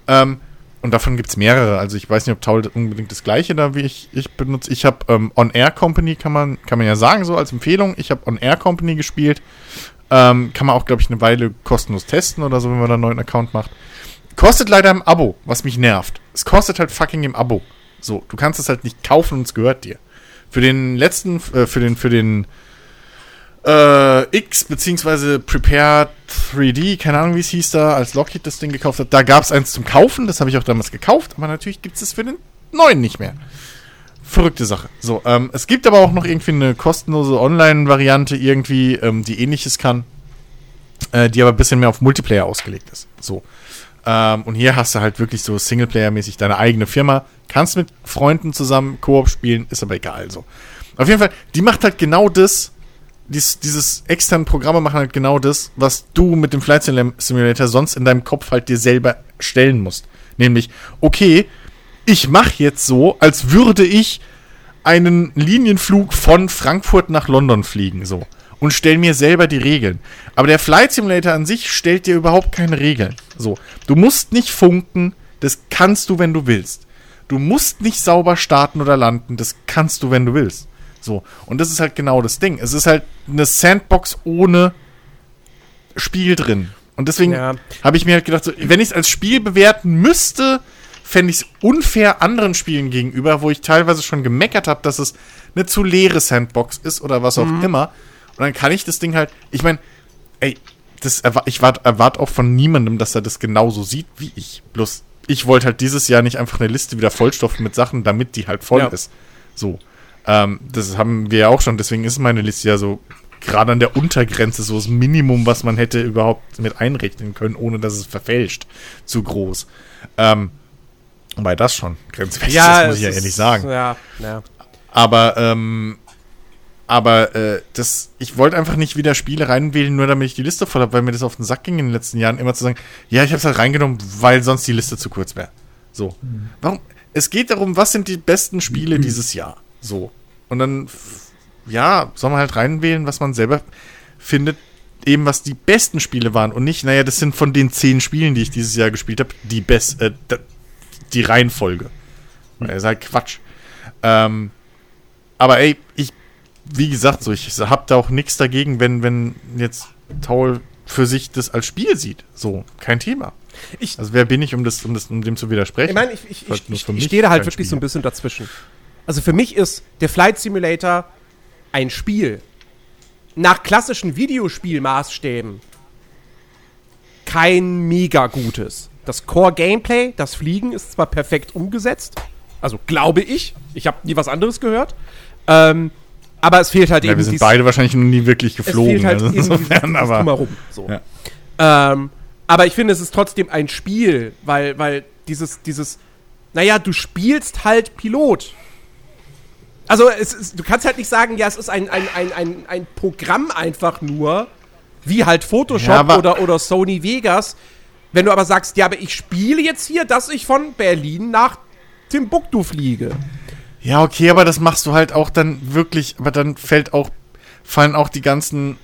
Ähm, und davon gibt es mehrere. Also ich weiß nicht, ob Taul unbedingt das gleiche da wie ich, ich benutze. Ich habe ähm, On Air Company, kann man, kann man ja sagen, so als Empfehlung. Ich habe On Air Company gespielt. Ähm, kann man auch, glaube ich, eine Weile kostenlos testen oder so, wenn man da einen neuen Account macht. Kostet leider im Abo, was mich nervt. Es kostet halt fucking im Abo. So, du kannst es halt nicht kaufen und es gehört dir. Für den letzten, äh, für den, für den äh, X beziehungsweise Prepare 3D, keine Ahnung wie es hieß da, als Lockheed das Ding gekauft hat, da gab es eins zum Kaufen, das habe ich auch damals gekauft, aber natürlich gibt es es für den neuen nicht mehr. Verrückte Sache. So, ähm, es gibt aber auch noch irgendwie eine kostenlose Online-Variante irgendwie, ähm, die ähnliches kann, äh, die aber ein bisschen mehr auf Multiplayer ausgelegt ist. So. Ähm, und hier hast du halt wirklich so Singleplayer-mäßig deine eigene Firma, kannst mit Freunden zusammen Koop spielen, ist aber egal so. Auf jeden Fall, die macht halt genau das, dies, dieses externen Programme machen halt genau das, was du mit dem Flight Sim- Simulator sonst in deinem Kopf halt dir selber stellen musst. Nämlich, okay, ich mache jetzt so, als würde ich einen Linienflug von Frankfurt nach London fliegen, so. Und stell mir selber die Regeln. Aber der Flight Simulator an sich stellt dir überhaupt keine Regeln. So. Du musst nicht funken, das kannst du, wenn du willst. Du musst nicht sauber starten oder landen, das kannst du, wenn du willst. So. Und das ist halt genau das Ding. Es ist halt eine Sandbox ohne Spiel drin. Und deswegen Ja. habe ich mir halt gedacht, so, wenn ich es als Spiel bewerten müsste, fände ich es unfair anderen Spielen gegenüber, wo ich teilweise schon gemeckert habe, dass es eine zu leere Sandbox ist oder was auch immer. Und dann kann ich das Ding halt, ich meine, ey, das erwa ich erwarte auch von niemandem, dass er das genauso sieht wie ich. Bloß, ich wollte halt dieses Jahr nicht einfach eine Liste wieder vollstopfen mit Sachen, damit die halt voll Ja. ist. So. Ähm, das haben wir ja auch schon, deswegen ist meine Liste ja so gerade an der Untergrenze, so das Minimum, was man hätte überhaupt mit einrechnen können, ohne dass es verfälscht, zu groß. Ähm, wobei das schon grenzwertig ist, muss ich ja ist- ehrlich sagen. Ja, ja. Aber, ähm, aber äh, das, ich wollte einfach nicht wieder Spiele reinwählen, nur damit ich die Liste voll habe, weil mir das auf den Sack ging in den letzten Jahren, immer zu sagen, ja, ich habe es halt reingenommen, weil sonst die Liste zu kurz wäre. So. Warum? Es geht darum, was sind die besten Spiele dieses Jahr? So. Und dann, ja, soll man halt reinwählen, was man selber findet, eben was die besten Spiele waren und nicht, naja, das sind von den zehn Spielen, die ich dieses Jahr gespielt habe, die best, äh, die Reihenfolge. Das ist halt Quatsch. Ähm, aber ey, ich, wie gesagt, so, ich hab da auch nichts dagegen, wenn, wenn jetzt Taul für sich das als Spiel sieht. So, kein Thema. Ich- also wer bin ich, um das, um das, um dem zu widersprechen? Ich meine, ich, ich, ich, ich, stehe da halt wirklich so ein Spiel. bisschen dazwischen. Also für mich ist der Flight Simulator ein Spiel. Nach klassischen Videospielmaßstäben kein mega gutes. Das Core-Gameplay, das Fliegen, ist zwar perfekt umgesetzt, also glaube ich, ich habe nie was anderes gehört, ähm, aber es fehlt halt ja, eben wir sind beide wahrscheinlich noch nie wirklich es geflogen. fehlt halt also insofern, aber Drumherum. So. Ja. Ähm, aber ich finde, es ist trotzdem ein Spiel, weil, weil dieses, dieses, naja, du spielst halt Pilot. Also ist, du kannst halt nicht sagen, ja, es ist ein, ein, ein, ein, ein Programm einfach nur, wie halt Photoshop Ja, oder, oder Sony Vegas. Wenn du aber sagst, ja, aber ich spiele jetzt hier, dass ich von Berlin nach Timbuktu fliege. Ja, okay, aber das machst du halt auch dann wirklich, aber dann fällt auch, fallen auch die ganzen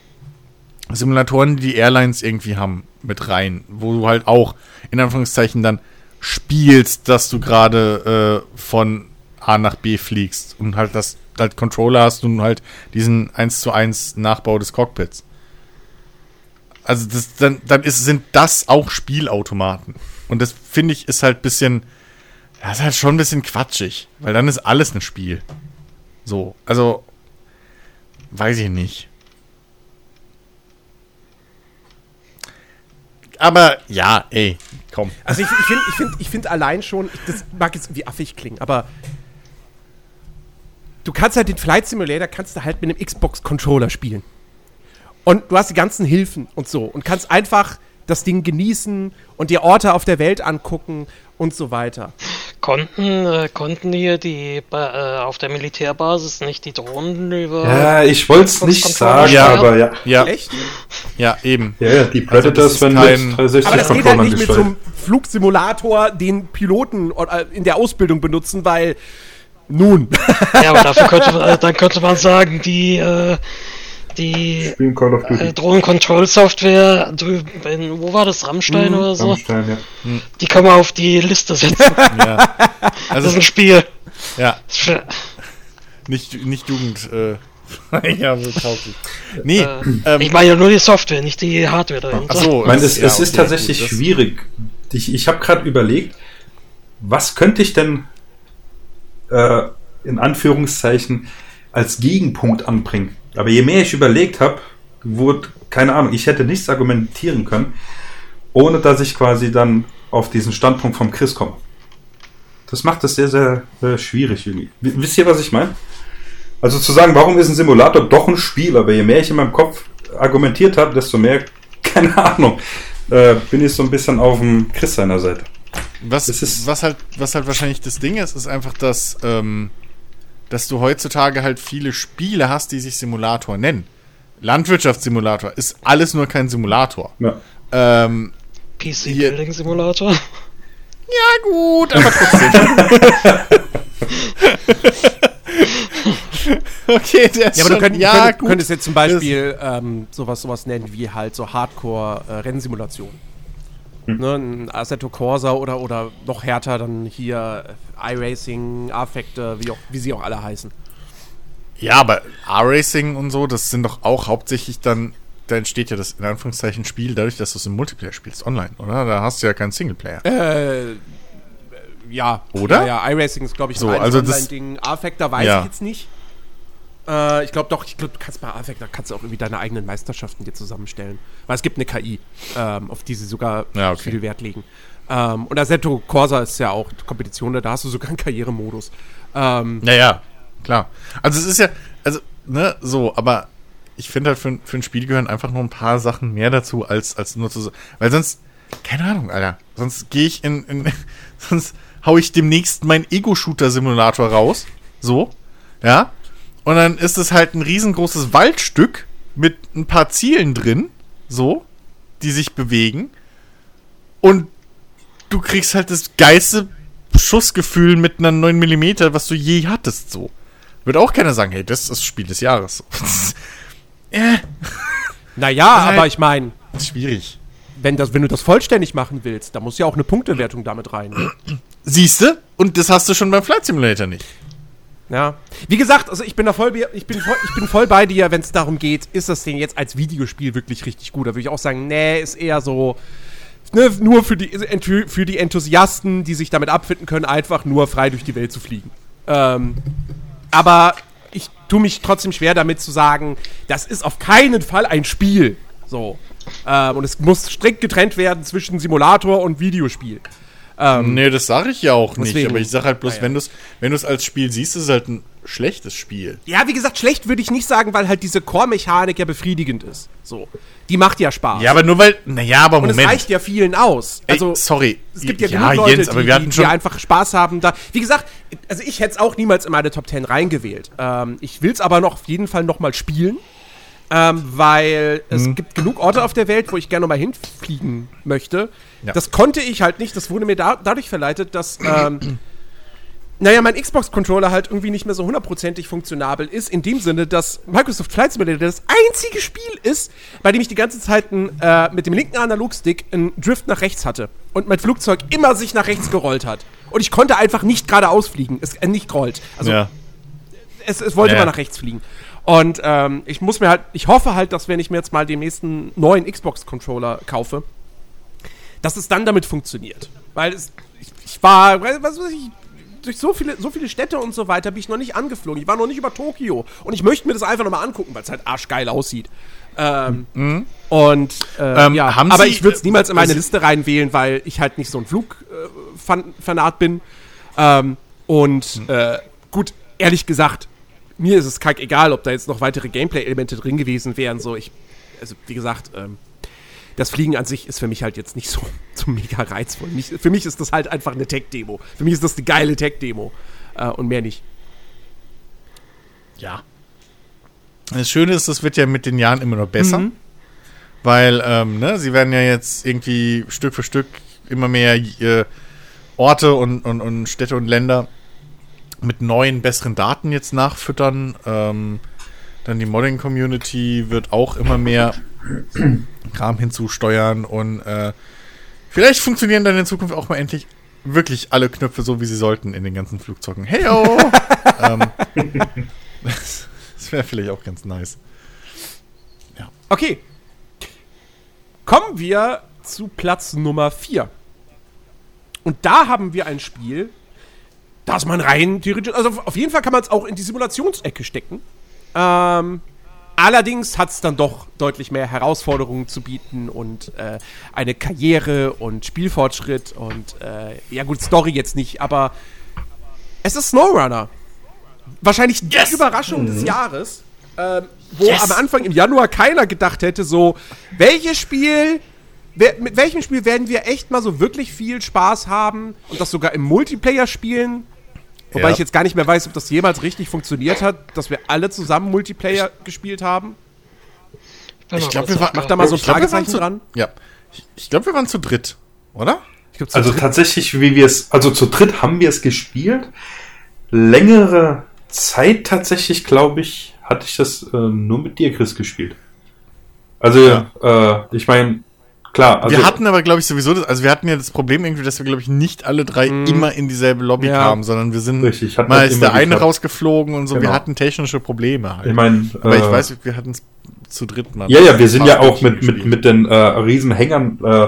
Simulatoren, die die Airlines irgendwie haben, mit rein, wo du halt auch, in Anführungszeichen, dann spielst, dass du gerade äh, von A nach B fliegst und halt das halt Controller hast und halt diesen 1 zu 1 Nachbau des Cockpits. Also das, dann, dann ist, sind das auch Spielautomaten. Und das finde ich ist halt bisschen, das ist halt schon ein bisschen quatschig, weil dann ist alles ein Spiel. So, also weiß ich nicht. Aber ja, ey, komm. Also ich, ich finde ich find, ich find allein schon, das mag jetzt wie affig klingen, aber du kannst halt den Flight Simulator, kannst du halt mit einem Xbox-Controller spielen. Und du hast die ganzen Hilfen und so und kannst einfach das Ding genießen und dir Orte auf der Welt angucken und so weiter. Konnten, äh, konnten hier die äh, auf der Militärbasis nicht die Drohnen über. Ja, ich wollte es nicht sagen, Ja. aber ja. Ja, Echt? ja, eben. Ja, ja, die Also das Predators ist werden kein- mit 360 Aber das geht halt nicht mit so einem Flugsimulator, den Piloten äh, in der Ausbildung benutzen, weil nun. Ja, aber dafür könnte man, äh, dann könnte man sagen, die, äh, die äh, Duty. Drohnen-Control-Software drüben, in, wo war das, Rammstein oder so? Rammstein, ja. Die kann man auf die Liste setzen. Ja. Das Also, ist ein Spiel. ja, Das nicht, nicht Jugend. Äh, ja, so tauglich. Nee, Äh, ähm, ich meine ja nur die Software, nicht die Hardware dahinter. ach so. Ich meine, es, ja, es ist okay, tatsächlich gut, das- schwierig. Ich, ich habe gerade überlegt, was könnte ich denn äh, in Anführungszeichen als Gegenpunkt anbringen? Aber je mehr ich überlegt habe, wurde, keine Ahnung, ich hätte nichts argumentieren können, ohne dass ich quasi dann auf diesen Standpunkt vom Chris komme. Das macht es sehr, sehr äh, schwierig irgendwie. Wisst ihr, was ich meine? Also zu sagen, warum ist ein Simulator doch ein Spiel, aber je mehr ich in meinem Kopf argumentiert habe, desto mehr, keine Ahnung, äh, bin ich so ein bisschen auf dem Chris seiner Seite. Was, was, halt, was halt wahrscheinlich das Ding ist, ist einfach, dass, ähm, dass du heutzutage halt viele Spiele hast, die sich Simulator nennen. Landwirtschaftssimulator ist alles nur kein Simulator. Ja. Ähm, PC Hier- Building Simulator. ja, gut, aber trotzdem. okay, der ist Ja, aber du, schon, könnt, ja, du könnt, gut. könntest jetzt zum Beispiel ähm, sowas, sowas nennen wie halt so Hardcore-Rennsimulationen. Ne, ein Assetto Corsa oder, oder noch härter dann hier äh, iRacing, Affekte, wie, auch- wie sie auch alle heißen. Ja, aber R-Racing und so, das sind doch auch hauptsächlich dann, da entsteht ja das in Anführungszeichen Spiel dadurch, dass du es im Multiplayer spielst, online, oder? Da hast du ja keinen Singleplayer. Äh, ja. Oder? Ja, ja iRacing ist, glaube ich, So, ein also das- Online-Ding. Affekter weiß Ja. ich jetzt nicht. Äh, ich glaube doch, ich glaube, du kannst bei Affekter kannst du auch irgendwie deine eigenen Meisterschaften dir zusammenstellen. Weil es gibt eine KI, ähm, auf die sie sogar Ja, okay. viel Wert legen. Ähm, und Assetto Corsa ist ja auch Kompetition, da hast du sogar einen Karrieremodus. Ähm, Naja, klar. Also es ist ja, also, ne, so, aber ich finde halt für, ein- für ein Spiel gehören einfach nur ein paar Sachen mehr dazu, als, als nur zu. Weil sonst, keine Ahnung, Alter. Sonst gehe ich in, in. Sonst hau ich demnächst meinen Ego-Shooter-Simulator raus. So. Ja. Und dann ist es halt ein riesengroßes Waldstück mit ein paar Zielen drin. So. Die sich bewegen. Und du kriegst halt das geilste Schussgefühl mit einer 9 mm, was du je hattest, so. Wird auch keiner sagen, hey, das ist das Spiel des Jahres. äh, naja, halt- aber ich meine, schwierig. wenn, das, wenn du das vollständig machen willst, da muss ja auch eine Punktewertung damit rein. Siehste? Und das hast du schon beim Flight Simulator nicht. Ja. Wie gesagt, also ich bin da voll, bei- ich bin voll, ich bin voll bei dir, wenn es darum geht, ist das Ding jetzt als Videospiel wirklich richtig gut? Da würde ich auch sagen, nee, ist eher so ne, nur für die, für die Enthusiasten, die sich damit abfinden können, einfach nur frei durch die Welt zu fliegen. Ähm, aber ich tue mich trotzdem schwer damit zu sagen, das ist auf keinen Fall ein Spiel. So. Ähm, und es muss strikt getrennt werden zwischen Simulator und Videospiel. Ähm, Nee, das sage ich ja auch nicht. Deswegen. Aber ich sage halt bloß, Ah, ja. wenn du es wenn du's als Spiel siehst, ist es halt ein schlechtes Spiel. Ja, wie gesagt, schlecht würde ich nicht sagen, weil halt diese Core-Mechanik ja befriedigend ist. So. Die macht ja Spaß. Ja, aber nur weil. Naja, aber und Moment. es reicht ja vielen aus. Also, Ey, sorry. es gibt ja, genug Leute, Jens, aber die, wir hatten die, einfach Spaß haben. Da. Wie gesagt, also ich hätte es auch niemals in meine Top 10 reingewählt. Ähm, ich will es aber noch auf jeden Fall noch mal spielen. Ähm, weil es Mhm. gibt genug Orte auf der Welt, wo ich gerne noch mal hinfliegen möchte. Ja. Das konnte ich halt nicht. Das wurde mir da, dadurch verleitet, dass ähm, naja, mein Xbox-Controller halt irgendwie nicht mehr so hundertprozentig funktionabel ist, in dem Sinne, dass Microsoft Flight Simulator das einzige Spiel ist, bei dem ich die ganze Zeit ein, äh, mit dem linken Analogstick einen Drift nach rechts hatte und mein Flugzeug immer sich nach rechts gerollt hat. Und ich konnte einfach nicht geradeaus fliegen, es äh, nicht gerollt. Also ja. es, es wollte Ja. immer nach rechts fliegen. Und ähm, ich muss mir halt, ich hoffe halt, dass wenn ich mir jetzt mal den nächsten neuen Xbox-Controller kaufe, dass es dann damit funktioniert. Weil es, ich, ich war, was weiß ich, durch so viele, so viele Städte und so weiter bin ich noch nicht angeflogen. Ich war noch nicht über Tokio. Und ich möchte mir das einfach nochmal angucken, weil es halt arschgeil aussieht. Ähm, Und äh, Ähm, ja, haben aber Sie- ich würde es niemals in meine Liste reinwählen, weil ich halt nicht so ein Flugfanat bin. Ähm, und äh, gut, ehrlich gesagt, mir ist es kack egal, ob da jetzt noch weitere Gameplay-Elemente drin gewesen wären. So, ich, also wie gesagt, ähm, das Fliegen an sich ist für mich halt jetzt nicht so, so mega reizvoll. Mich, für mich ist das halt einfach eine Tech-Demo. Für mich ist das eine geile Tech-Demo. Äh, und mehr nicht. Ja. Das Schöne ist, das wird ja mit den Jahren immer noch besser. Mhm. Weil, ähm, ne, sie werden ja jetzt irgendwie Stück für Stück immer mehr äh, Orte und, und, und Städte und Länder mit neuen, besseren Daten jetzt nachfüttern. Ähm, dann die Modding-Community wird auch immer mehr Kram hinzusteuern und äh, vielleicht funktionieren dann in Zukunft auch mal endlich wirklich alle Knöpfe so, wie sie sollten in den ganzen Flugzeugen. Heyo! ähm, das das wäre vielleicht auch ganz nice. Okay. Kommen wir zu Platz Nummer 4. Und da haben wir ein Spiel, das man rein theoretisch, also auf jeden Fall kann man es auch in die Simulationsecke stecken. Ähm, allerdings hat es dann doch deutlich mehr Herausforderungen zu bieten und äh, eine Karriere und Spielfortschritt und äh, ja gut, Story jetzt nicht, aber es ist SnowRunner. Wahrscheinlich die Überraschung des Jahres, ähm, wo Yes. am Anfang im Januar keiner gedacht hätte, so, welches Spiel, wer, mit welchem Spiel werden wir echt mal so wirklich viel Spaß haben und das sogar im Multiplayer spielen? Wobei Ja. ich jetzt gar nicht mehr weiß, ob das jemals richtig funktioniert hat, dass wir alle zusammen Multiplayer gespielt haben. Ich glaube, wir waren. Mach da mal so ein ich Fragezeichen zu, dran. Ja. Ich, ich glaube, wir waren zu dritt, oder? Ich glaub, zu Also dritt- tatsächlich, wie wir es, also zu dritt haben wir es gespielt. Längere Zeit tatsächlich, glaube ich, hatte ich das äh, nur mit dir, Chris, gespielt. Also, äh, ich meine, klar, also wir hatten aber, glaube ich, sowieso das, also wir hatten ja das Problem irgendwie, dass wir, glaube ich, nicht alle drei immer in dieselbe Lobby Ja. kamen, sondern wir sind Richtig, hat mal nicht ist der eine geklappt. rausgeflogen und so, wir Genau. hatten technische Probleme halt. ich meine, aber ich äh, weiß, wir hatten es zu dritt mal. Ja, ja, wir sind ja auch mit, mit, mit den äh, Riesenhängern äh,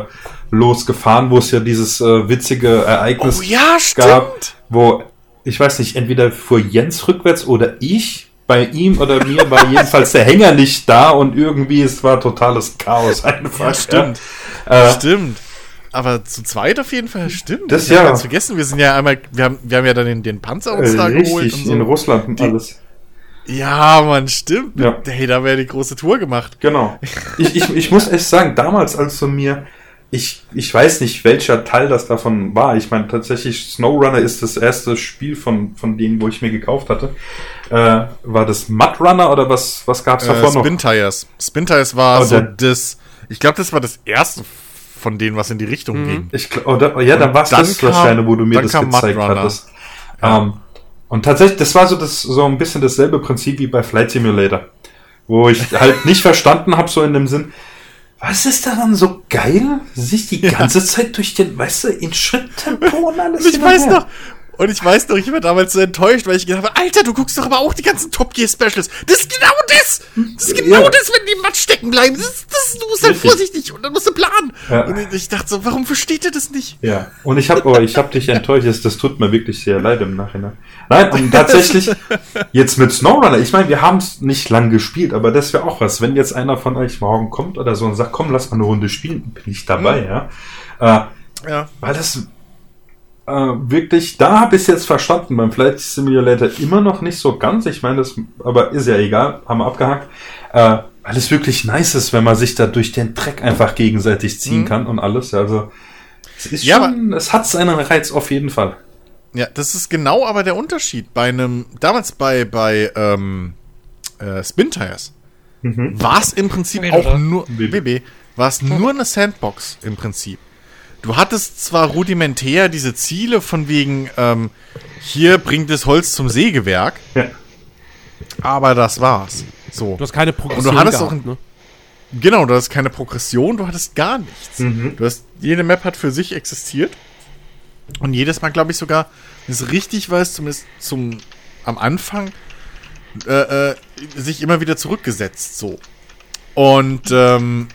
losgefahren, wo es ja dieses äh, witzige Ereignis Oh ja, gab, wo, ich weiß nicht, entweder fuhr Jens rückwärts oder ich. Bei ihm oder mir war jedenfalls der Hänger nicht da und irgendwie es war totales Chaos einfach. Ja, stimmt. Ja. Äh, Stimmt. Aber zu zweit auf jeden Fall stimmt. Das Ich ja. ganz vergessen, wir sind ja einmal, wir haben, wir haben ja dann den, den Panzer uns da geholt und richtig, so. in Russland und alles. Ja, man, stimmt. Ja. Hey, da wäre die große Tour gemacht. Genau. Ich, ich, ich muss echt sagen, damals, als du mir, ich, ich weiß nicht, welcher Teil das davon war. Ich meine, tatsächlich, SnowRunner ist das erste Spiel von, von denen, wo ich mir gekauft hatte. Äh, war das Mudrunner oder was, was gab's Äh, davor noch? Spin Tires. Spin Tires war Oh, so das. Ich glaube, das war das erste von denen, was in die Richtung ging. Ich, gl- oder, ja, dann war es das kam- wahrscheinlich, wo du mir das gezeigt Mudrunner. hattest. Ja. Ähm, und tatsächlich, das war so das so ein bisschen dasselbe Prinzip wie bei Flight Simulator, wo ich halt nicht verstanden habe, so in dem Sinn, Was ist daran so geil? Sich die ganze Zeit durch den, weißt du, in Schritttempo und alles. Ich weiß noch, und ich weiß noch, ich war damals so enttäuscht, weil ich gedacht habe, Alter, du guckst doch aber auch die ganzen Top Gear Specials. Das ist genau das! Das ist genau Ja. das, wenn die im Matsch stecken bleiben. Das, ist- das, du musst halt vorsichtig und dann musst du planen. Ja. Und ich, dachte so, warum versteht ihr das nicht? Ja, und ich habe aber ich habe dich enttäuscht, das, das tut mir wirklich sehr leid im Nachhinein. Nein, und tatsächlich jetzt mit Snowrunner, ich meine, wir haben es nicht lang gespielt, aber das wäre auch was, wenn jetzt einer von euch morgen kommt oder so und sagt, komm, lass mal eine Runde spielen, bin ich dabei, ja. Äh, Ja. weil das äh, wirklich, da habe ich es jetzt verstanden, beim Flight Simulator immer noch nicht so ganz, ich meine, das, aber ist ja egal, haben wir abgehakt, äh, weil es wirklich nice ist, wenn man sich da durch den Dreck einfach gegenseitig ziehen kann und alles, also es ist Ja, schon, es hat seinen Reiz auf jeden Fall. Ja, das ist genau aber der Unterschied. Bei einem, damals bei, bei ähm, äh, Spin Tires war es im Prinzip BB, auch oder? nur. BB, war es nur eine Sandbox im Prinzip. Du hattest zwar rudimentär diese Ziele von wegen, ähm, hier bringt das Holz zum Sägewerk, Ja. aber das war's. So. Du hast keine Progression Und du hattest auch gehabt, ein- ne? Genau, du hast keine Progression, du hattest gar nichts. Du hast, jede Map hat für sich existiert. Und jedes Mal, glaube ich, sogar, wenn es richtig weiß, zumindest zum, am Anfang, äh, äh, sich immer wieder zurückgesetzt, so. Und, ähm,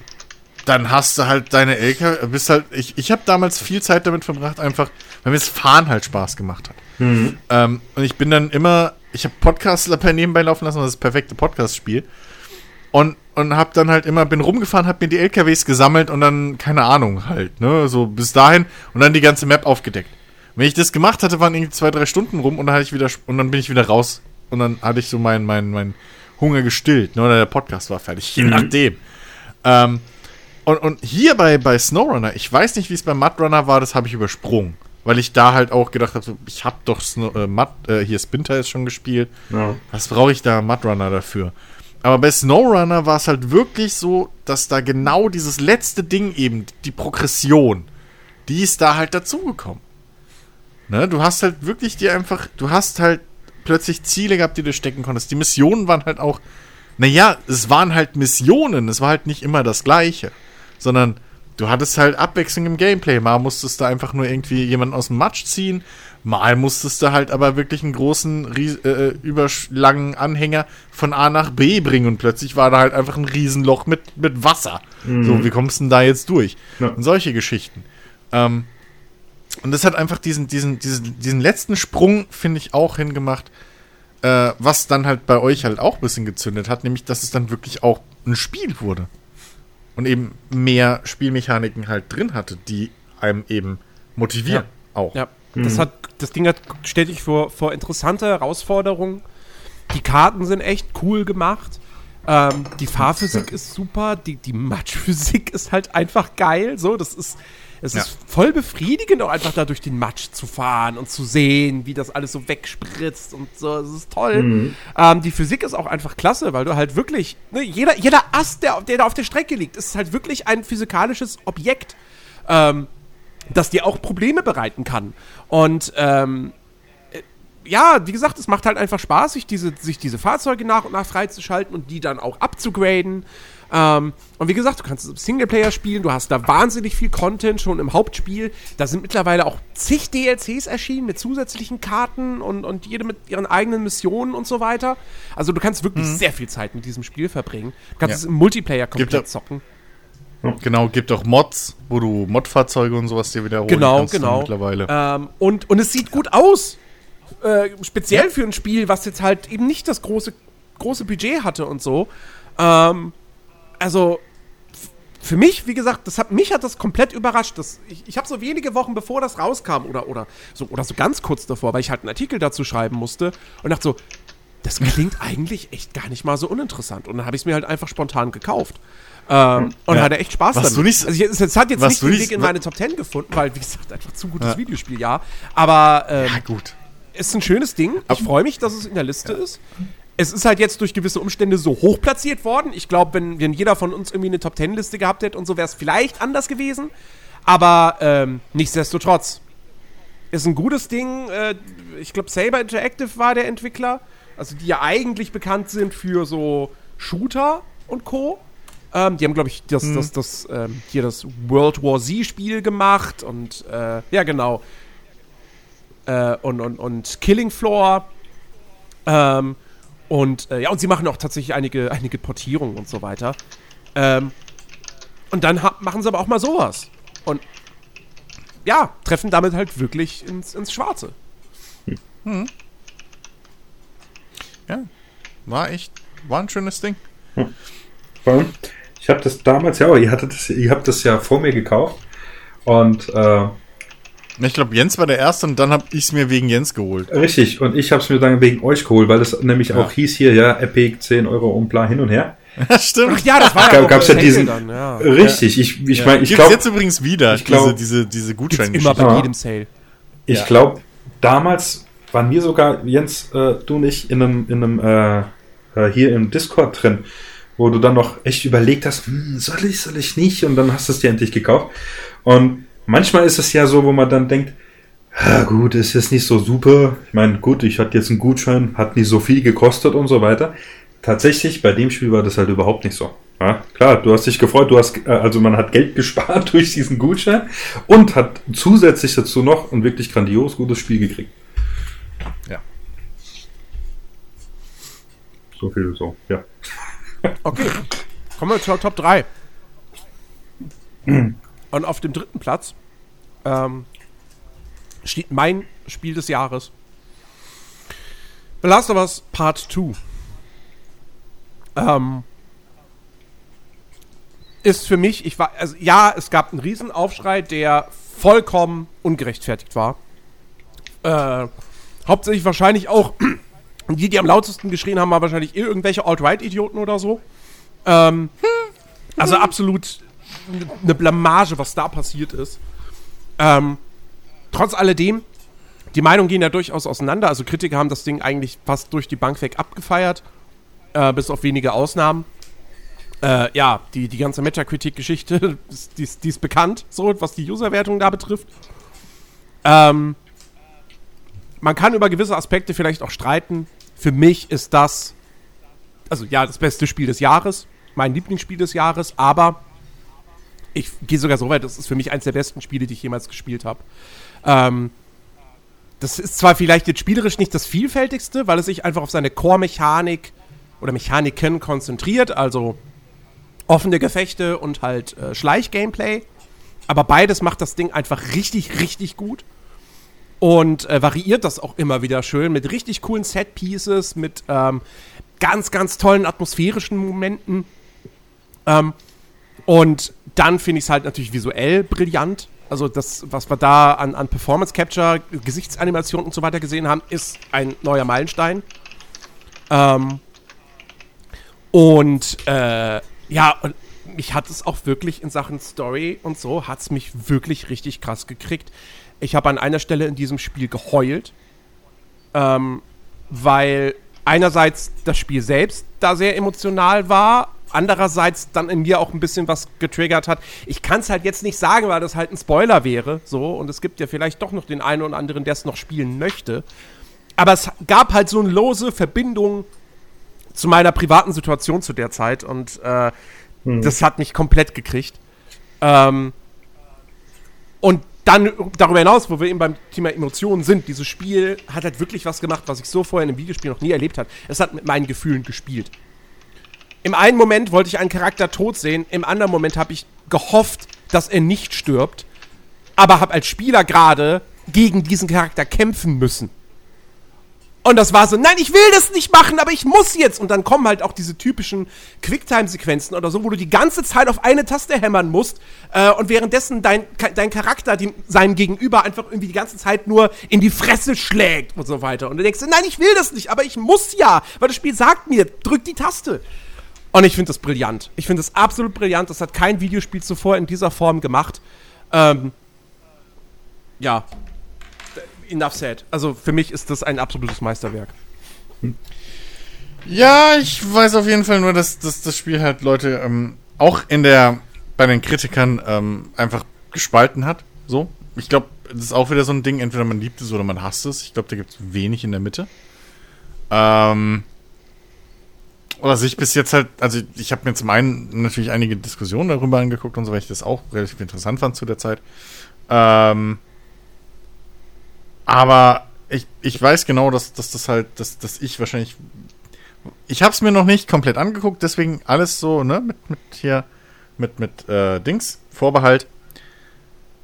dann hast du halt deine LKW, bist halt, ich, ich habe damals viel Zeit damit verbracht, einfach, weil mir das Fahren halt Spaß gemacht hat. Ähm, und ich bin dann immer, ich habe Podcasts nebenbei laufen lassen, das ist das perfekte Podcast-Spiel. Und, und hab dann halt immer, bin rumgefahren, hab mir die LKWs gesammelt und dann, keine Ahnung, halt, ne, so bis dahin und dann die ganze Map aufgedeckt. Wenn ich das gemacht hatte, waren irgendwie zwei, drei Stunden rum und dann hatte ich wieder, und dann bin ich wieder raus und dann hatte ich so meinen, meinen, meinen Hunger gestillt, ne, oder der Podcast war fertig, je nachdem. Ähm, und, und hier bei, bei SnowRunner, ich weiß nicht, wie es bei Mudrunner war, das habe ich übersprungen. Weil ich da halt auch gedacht habe, so, ich habe doch Snow, äh, Mud, äh, hier Spinter ist schon gespielt. Ja. Was brauche ich da Mudrunner dafür? Aber bei SnowRunner war es halt wirklich so, dass da genau dieses letzte Ding eben, die Progression, die ist da halt dazugekommen. Ne, du hast halt wirklich dir einfach, du hast halt plötzlich Ziele gehabt, die du stecken konntest. Die Missionen waren halt auch, naja, es waren halt Missionen, es war halt nicht immer das Gleiche, sondern du hattest halt Abwechslung im Gameplay. Mal musstest du einfach nur irgendwie jemanden aus dem Matsch ziehen, mal musstest du halt aber wirklich einen großen, ries- äh, überlangen Anhänger von A nach B bringen und plötzlich war da halt einfach ein Riesenloch mit, mit Wasser. So, wie kommst du denn da jetzt durch? Ja. Und solche Geschichten. Ähm, und das hat einfach diesen, diesen, diesen, diesen letzten Sprung, finde ich, auch hingemacht, äh, was dann halt bei euch halt auch ein bisschen gezündet hat, nämlich, dass es dann wirklich auch ein Spiel wurde. Und eben mehr Spielmechaniken halt drin hatte, die einem eben motivieren. Auch. Ja, das hat, das Ding hat ständig vor, vor interessante Herausforderungen. Die Karten sind echt cool gemacht. Ähm, die Fahrphysik ist super, die, die Matschphysik ist halt einfach geil. So, das ist, es Ja. ist voll befriedigend, auch einfach da durch den Matsch zu fahren und zu sehen, wie das alles so wegspritzt und so. Das ist toll. Ähm, die Physik ist auch einfach klasse, weil du halt wirklich, ne, jeder, jeder Ast, der, der da auf der Strecke liegt, ist halt wirklich ein physikalisches Objekt. Ähm, das dir auch Probleme bereiten kann. Und ähm, äh, ja, wie gesagt, es macht halt einfach Spaß, sich diese, sich diese Fahrzeuge nach und nach freizuschalten und die dann auch abzugraden. Ähm, und wie gesagt, du kannst es im Singleplayer spielen, du hast da wahnsinnig viel Content schon im Hauptspiel. Da sind mittlerweile auch zig DLCs erschienen mit zusätzlichen Karten und, und jede mit ihren eigenen Missionen und so weiter. Also du kannst wirklich sehr viel Zeit mit diesem Spiel verbringen. Du kannst Ja. es im Multiplayer komplett zocken. Genau, gibt auch Mods, wo du Modfahrzeuge und sowas dir wiederholen Genau, kannst genau. mittlerweile. Ähm, und, und es sieht gut aus. Äh, speziell für ein Spiel, was jetzt halt eben nicht das große, große Budget hatte und so. Ähm, also, für mich, wie gesagt, das hat, mich hat das komplett überrascht. Das, ich ich habe so wenige Wochen bevor das rauskam oder, oder, so, oder so ganz kurz davor, weil ich halt einen Artikel dazu schreiben musste und dachte so, das klingt eigentlich echt gar nicht mal so uninteressant. Und dann habe ich es mir halt einfach spontan gekauft. Ähm, und Ja. hatte echt Spaß Was damit. du nicht- also ich, es, hat jetzt nicht den Weg in meine Top 10 gefunden, weil, wie gesagt, einfach zu gutes Ja. Videospiel, ja. Aber ähm, ja, gut. ist ein schönes Ding. Ich freue mich, dass es in der Liste ist. Es ist halt jetzt durch gewisse Umstände so hoch platziert worden. Ich glaube, wenn, wenn jeder von uns irgendwie eine Top 10 Liste gehabt hätte und so, wäre es vielleicht anders gewesen. Aber ähm, nichtsdestotrotz. Ist ein gutes Ding. Äh, ich glaube, Saber Interactive war der Entwickler. Also die ja eigentlich bekannt sind für so Shooter und Co. Ähm, die haben, glaube ich, das, das, das, ähm, hier das World War Z-Spiel gemacht und äh, ja, genau. Äh, und, und, und Killing Floor. Ähm, und äh, ja, und sie machen auch tatsächlich einige, einige Portierungen und so weiter. Ähm, und dann machen sie aber auch mal sowas. Und ja, treffen damit halt wirklich ins, ins Schwarze. Ja, war echt, war ein schönes Ding. Vor allem, Ich habe das damals, ja, aber ihr hattet das, ihr habt das ja vor mir gekauft. Und äh, Ich glaube, Jens war der Erste und dann habe ich es mir wegen Jens geholt. richtig, und ich habe es mir dann wegen euch geholt, weil es nämlich Ja. auch hieß hier, ja, Epic 10 Euro und bla hin und her. Stimmt. Ach ja, das war Gab- auch gab's ja diesen- Dann, ja. Richtig, ich, ich Ja. meine, ich glaube, jetzt übrigens wieder, ich glaub- diese, diese, diese Gutscheingeschichte. immer bei Ja. jedem Sale. ich Ja. glaube, damals waren wir sogar, Jens, äh, du und ich, in einem, in einem äh, äh, hier im Discord drin, wo du dann noch echt überlegt hast, hm, soll ich, soll ich nicht? Und dann hast du es dir endlich gekauft. Und manchmal ist es ja so, wo man dann denkt, ja gut, ist jetzt nicht so super. Ich meine, gut, ich hatte jetzt einen Gutschein, hat nicht so viel gekostet und so weiter. Tatsächlich, bei dem Spiel war das halt überhaupt nicht so. Ja, klar, du hast dich gefreut, du hast, äh, also man hat Geld gespart durch diesen Gutschein und hat zusätzlich dazu noch ein wirklich grandios gutes Spiel gekriegt. Ja. So viel so, ja. Okay, kommen wir zur Top 3. Und auf dem dritten Platz ähm, steht mein Spiel des Jahres. The Last of Us Part 2. Ähm, ist für mich, ich war, also ja, es gab einen Riesenaufschrei, der vollkommen ungerechtfertigt war. Äh, hauptsächlich wahrscheinlich auch, die, die am lautesten geschrien haben, waren wahrscheinlich irgendwelche Alt-Right-Idioten oder so. Ähm, also absolut eine Blamage, was da passiert ist. Ähm, trotz alledem, die Meinungen gehen ja durchaus auseinander. Also Kritiker haben das Ding eigentlich fast durch die Bank weg abgefeiert, äh, bis auf wenige Ausnahmen. Äh, ja, die, die ganze Metacritic-Geschichte, die, ist- die ist bekannt, so was die Userwertung da betrifft. Ähm, man kann über gewisse Aspekte vielleicht auch streiten. Für mich ist das, also ja, das beste Spiel des Jahres, mein Lieblingsspiel des Jahres, aber ich gehe sogar so weit, das ist für mich eines der besten Spiele, die ich jemals gespielt habe. Ähm, das ist zwar vielleicht jetzt spielerisch nicht das vielfältigste, weil es sich einfach auf seine Core-Mechanik oder Mechaniken konzentriert, also offene Gefechte und halt äh, Schleich-Gameplay. Aber beides macht das Ding einfach richtig, richtig gut. Und äh, variiert das auch immer wieder schön mit richtig coolen Set-Pieces, mit ähm, ganz, ganz tollen atmosphärischen Momenten. Ähm, und dann finde ich es halt natürlich visuell brillant. Also das, was wir da an, an Performance Capture, Gesichtsanimation und so weiter gesehen haben, ist ein neuer Meilenstein. Ähm, und äh, ja, und mich hat es auch wirklich in Sachen Story und so, hat es mich wirklich richtig krass gekriegt. Ich habe an einer Stelle in diesem Spiel geheult, ähm, weil einerseits das Spiel selbst da sehr emotional war, andererseits dann in mir auch ein bisschen was getriggert hat. Ich kann es halt jetzt nicht sagen, weil das halt ein Spoiler wäre, so, und es gibt ja vielleicht doch noch den einen oder anderen, der es noch spielen möchte. Aber es gab halt so eine lose Verbindung zu meiner privaten Situation zu der Zeit und äh, das hat mich komplett gekriegt. Ähm, und dann darüber hinaus, wo wir eben beim Thema Emotionen sind, dieses Spiel hat halt wirklich was gemacht, was ich so vorher in einem Videospiel noch nie erlebt habe. Es hat mit meinen Gefühlen gespielt. Im einen Moment wollte ich einen Charakter tot sehen, im anderen Moment habe ich gehofft, dass er nicht stirbt, aber habe als Spieler gerade gegen diesen Charakter kämpfen müssen. Und das war so, nein, ich will das nicht machen, aber ich muss jetzt. Und dann kommen halt auch diese typischen Quicktime-Sequenzen oder so, wo du die ganze Zeit auf eine Taste hämmern musst äh, und währenddessen dein, dein Charakter dem, seinem Gegenüber einfach irgendwie die ganze Zeit nur in die Fresse schlägt und so weiter. Und du denkst, nein, ich will das nicht, aber ich muss ja, weil das Spiel sagt mir, drück die Taste. Und ich finde das brillant. Ich finde das absolut brillant. Das hat kein Videospiel zuvor in dieser Form gemacht. Ähm, ja, enough said. Also für mich ist das ein absolutes Meisterwerk. Ja, ich weiß auf jeden Fall nur, dass, dass das Spiel halt Leute ähm, auch in der bei den Kritikern ähm, einfach gespalten hat. So. Ich glaube, das ist auch wieder so ein Ding, entweder man liebt es oder man hasst es. Ich glaube, da gibt es wenig in der Mitte. Ähm, was ich bis jetzt halt, also ich habe mir zum einen natürlich einige Diskussionen darüber angeguckt und so, weil ich das auch relativ interessant fand zu der Zeit. Ähm, aber ich, ich weiß genau, dass, dass das halt, dass, dass ich wahrscheinlich. Ich habe es mir noch nicht komplett angeguckt, deswegen alles so, ne, mit, mit hier, mit, mit äh, Dings, Vorbehalt.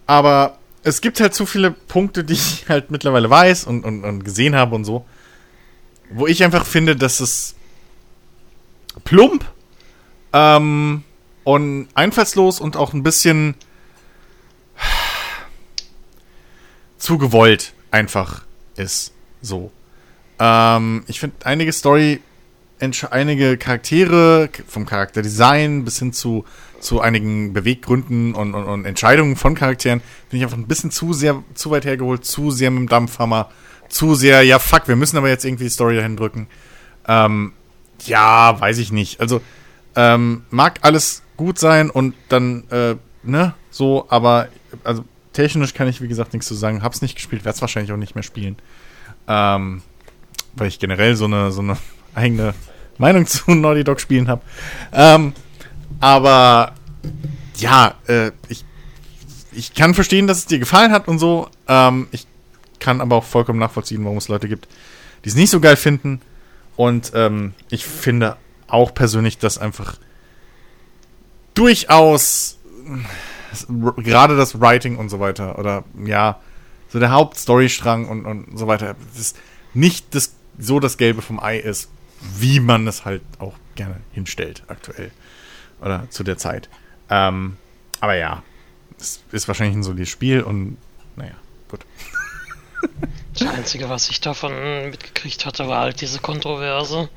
Aber es gibt halt zu viele Punkte, die ich halt mittlerweile weiß und, und, und gesehen habe und so, wo ich einfach finde, dass es plump ähm, und einfallslos und auch ein bisschen zu gewollt einfach ist. So. Ähm, ich finde einige Story, einige Charaktere vom Charakterdesign bis hin zu, zu einigen Beweggründen und, und, und Entscheidungen von Charakteren, finde ich einfach ein bisschen zu sehr, zu weit hergeholt, zu sehr mit dem Dampfhammer, zu sehr, ja fuck, wir müssen aber jetzt irgendwie die Story dahin drücken. Ähm, ja, weiß ich nicht. Also, ähm, mag alles gut sein und dann, äh, ne, so, aber, also, technisch kann ich, wie gesagt, nichts zu sagen. Hab's nicht gespielt, werde es wahrscheinlich auch nicht mehr spielen. Ähm, weil ich generell so eine, so eine eigene Meinung zu Naughty Dog Spielen habe. Ähm, aber ja, äh, ich, ich kann verstehen, dass es dir gefallen hat und so. Ähm, ich kann aber auch vollkommen nachvollziehen, warum es Leute gibt, die es nicht so geil finden. Und ähm, ich finde auch persönlich, dass einfach durchaus gerade das Writing und so weiter oder ja, so der Hauptstorystrang und, und so weiter, das nicht das, so das Gelbe vom Ei ist, wie man es halt auch gerne hinstellt aktuell oder zu der Zeit. Ähm, aber ja, es ist wahrscheinlich ein solides Spiel und naja, gut. Das Einzige, was ich davon mitgekriegt hatte, war halt diese Kontroverse,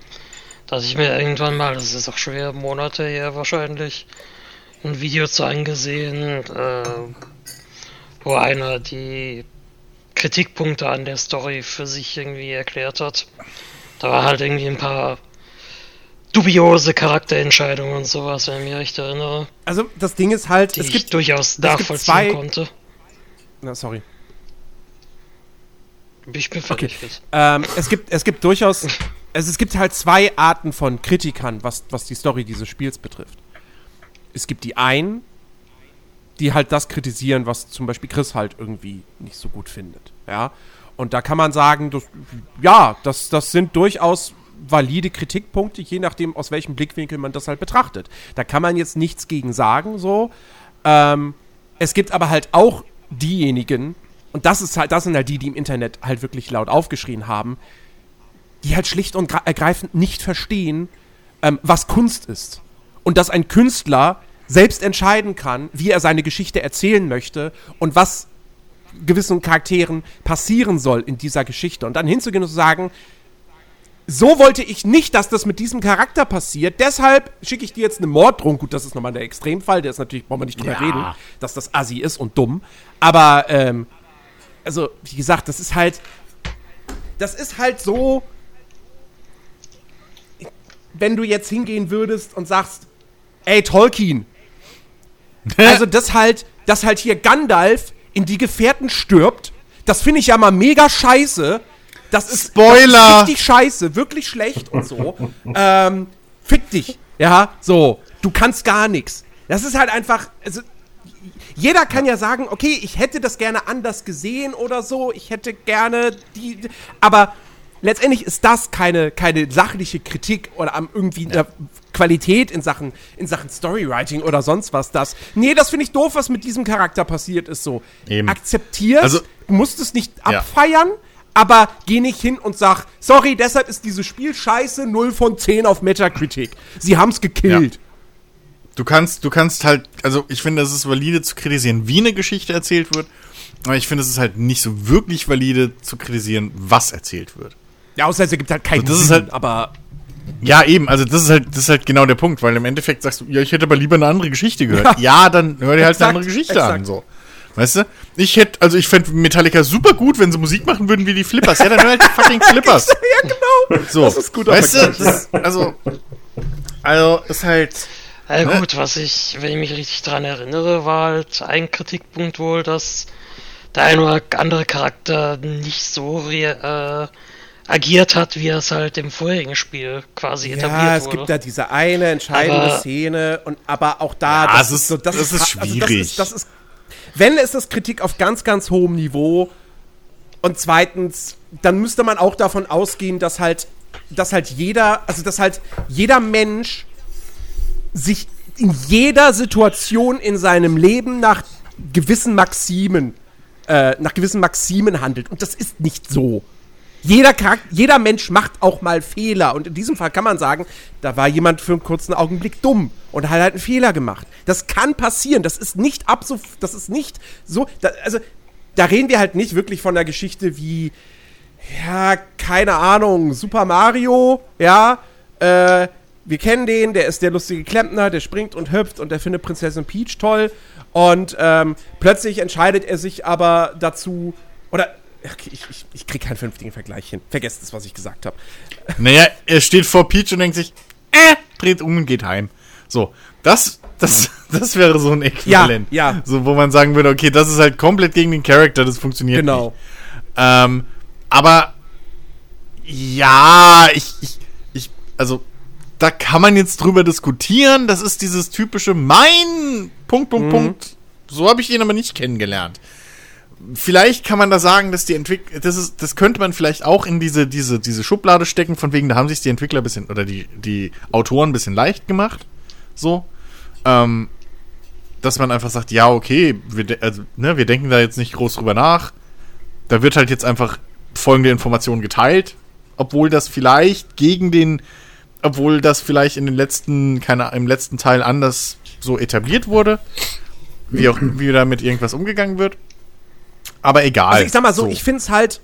dass ich mir irgendwann mal, das ist auch schwer, Monate her wahrscheinlich, ein Video zu angesehen, äh, wo einer die Kritikpunkte an der Story für sich irgendwie erklärt hat. Da war halt irgendwie ein paar dubiose Charakterentscheidungen und sowas, wenn ich mich recht erinnere. Also das Ding ist halt, die es gibt, ich durchaus nachvollziehen zwei, konnte. Na, sorry. Ich bin fertig. Okay. Ähm, es, gibt, es gibt durchaus, also es gibt halt zwei Arten von Kritikern, was, was die Story dieses Spiels betrifft es gibt die einen, die halt das kritisieren, was zum Beispiel Chris halt irgendwie nicht so gut findet. Ja. Und da kann man sagen, das, ja, das, das sind durchaus valide Kritikpunkte, je nachdem, aus welchem Blickwinkel man das halt betrachtet. Da kann man jetzt nichts gegen sagen, so. Ähm, es gibt aber halt auch diejenigen, und das ist halt, das sind halt die, die im Internet halt wirklich laut aufgeschrien haben, die halt schlicht und ergreifend nicht verstehen, ähm, was Kunst ist und dass ein Künstler selbst entscheiden kann, wie er seine Geschichte erzählen möchte und was gewissen Charakteren passieren soll in dieser Geschichte. Und dann hinzugehen und zu sagen, so wollte ich nicht, dass das mit diesem Charakter passiert. Deshalb schicke ich dir jetzt eine Morddrohung. Gut, das ist nochmal der Extremfall. Der ist natürlich, brauchen wir nicht drüber ja. reden, dass das assi ist und dumm. Aber, ähm, also, wie gesagt, das ist halt, das ist halt so, wenn du jetzt hingehen würdest und sagst, ey, Tolkien. also, das halt, dass halt hier Gandalf in die Gefährten stirbt, das finde ich ja mal mega scheiße. Das ist, Spoiler! Das ist richtig scheiße, wirklich schlecht und so. ähm, fick dich, ja, so. Du kannst gar nichts. Das ist halt einfach, also, jeder kann ja sagen, okay, ich hätte das gerne anders gesehen oder so, ich hätte gerne die, aber letztendlich ist das keine, keine sachliche Kritik oder am irgendwie ja. Qualität in Sachen, in Sachen Storywriting oder sonst was. Das. Nee, das finde ich doof, was mit diesem Charakter passiert ist. So. Eben. Akzeptierst, also, du musst es nicht ja. abfeiern, aber geh nicht hin und sag, sorry, deshalb ist dieses Spiel scheiße, 0 von 10 auf Metacritic. Sie haben's gekillt. Ja. Du kannst, du kannst halt, also ich finde, es ist valide zu kritisieren, wie eine Geschichte erzählt wird, aber ich finde, es ist halt nicht so wirklich valide zu kritisieren, was erzählt wird. Ja, außer es gibt halt keinen also das Sinn, ist halt, aber. Ja, eben, also das ist halt, das ist halt genau der Punkt, weil im Endeffekt sagst du, ja, ich hätte aber lieber eine andere Geschichte gehört. Ja, ja dann hör dir halt exakt, eine andere Geschichte exakt. an, so. Weißt du? Ich hätte, also ich fände Metallica super gut, wenn sie Musik machen würden wie die Flippers. Ja, dann hör halt die fucking Flippers. ja, genau. So. Das ist gut. Weißt du, das, also, also, ist halt. Ja, ne? gut, was ich, wenn ich mich richtig dran erinnere, war halt ein Kritikpunkt wohl, dass der ein oder andere Charakter nicht so äh, agiert hat, wie er es halt im vorherigen Spiel quasi Ja, etabliert es wurde. gibt da diese eine entscheidende Aber- Szene und aber auch da, Ja, es ist- so, das, das ist also schwierig. das, ist, das ist, wenn ist das Kritik auf ganz, ganz hohem Niveau und zweitens, dann müsste man auch davon ausgehen, dass halt, dass halt jeder, also dass halt jeder Mensch sich in jeder Situation in seinem Leben nach gewissen Maximen, äh, nach gewissen Maximen handelt. Und das ist nicht so. Jeder, Charakter, jeder Mensch macht auch mal Fehler. Und in diesem Fall kann man sagen, da war jemand für einen kurzen Augenblick dumm und hat halt einen Fehler gemacht. Das kann passieren. Das ist nicht ab so, das ist nicht so, da, also da reden wir halt nicht wirklich von der Geschichte wie, ja, keine Ahnung, Super Mario, ja, äh, wir kennen den, der ist der lustige Klempner, der springt und hüpft und der findet Prinzessin Peach toll. Und ähm, plötzlich entscheidet er sich aber dazu, oder, okay, ich, ich, ich krieg keinen vernünftigen Vergleich hin. Vergesst es, was ich gesagt habe. Naja, er steht vor Peach und denkt sich, äh, dreht um und geht heim. So, das, das, das wäre so ein Äquivalent. Ja, ja. So, wo man sagen würde, okay, das ist halt komplett gegen den Charakter, das funktioniert Genau. nicht. Ähm, aber ja, ich, ich, ich, also da kann man jetzt drüber diskutieren. Das ist dieses typische mein Punkt, Punkt, Punkt. So habe ich ihn aber nicht kennengelernt. Vielleicht kann man da sagen, dass die Entwickler, das ist, das könnte man vielleicht auch in diese, diese, diese Schublade stecken, von wegen, da haben sich die Entwickler ein bisschen, oder die, die Autoren ein bisschen leicht gemacht. So. Ähm, dass man einfach sagt, ja, okay, wir, also, ne, wir denken da jetzt nicht groß drüber nach. Da wird halt jetzt einfach folgende Information geteilt, obwohl das vielleicht gegen den, obwohl das vielleicht in den letzten, keine, im letzten Teil anders so etabliert wurde, wie auch, wie da mit irgendwas umgegangen wird. Aber egal. Also ich sag mal so, ich finde es halt,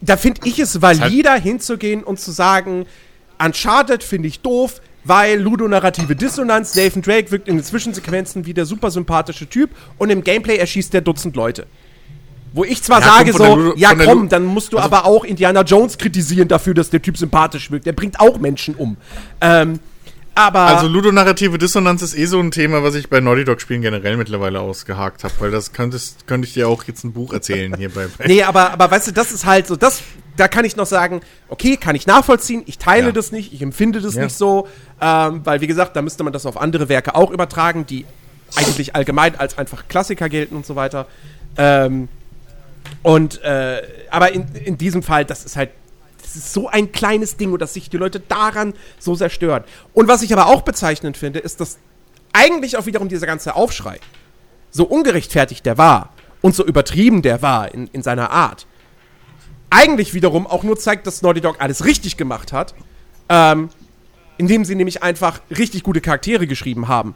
da finde ich es valider hinzugehen und zu sagen, Uncharted finde ich doof, weil ludonarrative Dissonanz, Nathan Drake wirkt in den Zwischensequenzen wie der super sympathische Typ und im Gameplay erschießt der Dutzend Leute. Wo ich zwar Ja, sage so, ja komm, dann musst du also- aber auch Indiana Jones kritisieren dafür, dass der Typ sympathisch wirkt. Der bringt auch Menschen um. Ähm, aber Also ludonarrative Dissonanz ist eh so ein Thema, was ich bei Naughty Dog Spielen generell mittlerweile ausgehakt habe, weil das könntest, könnte ich dir auch jetzt ein Buch erzählen hier bei. bei Nee, aber, aber weißt du, das ist halt so, das, da kann ich noch sagen, okay, kann ich nachvollziehen, ich teile Ja. das nicht, ich empfinde das Ja. nicht so, ähm, weil wie gesagt, da müsste man das auf andere Werke auch übertragen, die eigentlich allgemein als einfach Klassiker gelten und so weiter. Ähm, und, äh, aber in, in diesem Fall, das ist halt, das ist so ein kleines Ding und dass sich die Leute daran so sehr stören. Und was ich aber auch bezeichnend finde, ist, dass eigentlich auch wiederum dieser ganze Aufschrei, so ungerechtfertigt der war und so übertrieben der war in, in seiner Art, eigentlich wiederum auch nur zeigt, dass Naughty Dog alles richtig gemacht hat, ähm, indem sie nämlich einfach richtig gute Charaktere geschrieben haben.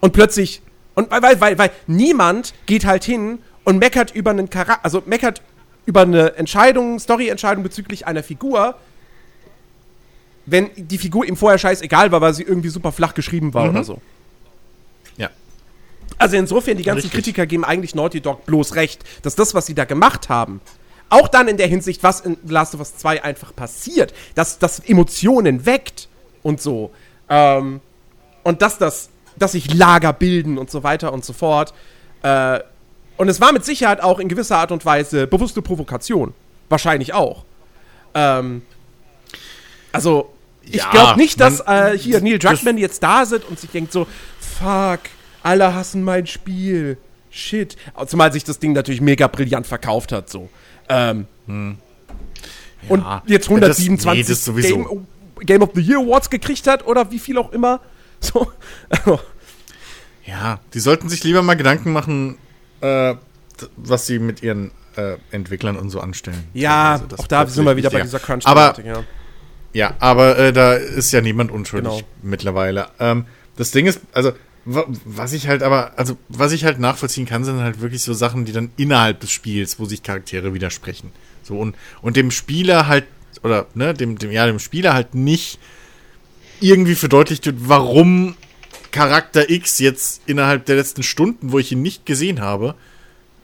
Und plötzlich, und weil, weil, weil, weil niemand geht halt hin und meckert über einen Charakter, also meckert über eine Entscheidung, Story-Entscheidung bezüglich einer Figur, wenn die Figur ihm vorher scheißegal war, weil sie irgendwie super flach geschrieben war oder so. ja. Also insofern, die ganzen Richtig. Kritiker geben eigentlich Naughty Dog bloß recht, dass das, was sie da gemacht haben, auch dann in der Hinsicht, was in Last of Us 2 einfach passiert, dass das Emotionen weckt und so. Ähm, und dass das, dass sich Lager bilden und so weiter und so fort. Äh, und es war mit Sicherheit auch in gewisser Art und Weise bewusste Provokation. Wahrscheinlich auch. Ähm, also, ich Ja, glaube nicht, dass äh, hier Neil Druckmann jetzt da sind und sich denkt so, fuck, alle hassen mein Spiel. Shit. Zumal sich das Ding natürlich mega brillant verkauft hat, so. Ähm, Und Ja. jetzt Ja, 127 das- nee, das. Game, Game of the Year Awards gekriegt hat oder wie viel auch immer. So. Ja, die sollten sich lieber mal Gedanken machen, äh, was sie mit ihren äh, Entwicklern und so anstellen. ja, Also auch da sind wir wieder bei dieser crunch Aber ja. Ja, aber äh, da ist ja niemand unschuldig Genau. mittlerweile. Ähm, das Ding ist, also wa- was ich halt aber, also was ich halt nachvollziehen kann, sind halt wirklich so Sachen, die dann innerhalb des Spiels, wo sich Charaktere widersprechen. So und und dem Spieler halt oder ne, dem dem ja dem Spieler halt nicht irgendwie verdeutlicht wird, warum Charakter X jetzt innerhalb der letzten Stunden, wo ich ihn nicht gesehen habe,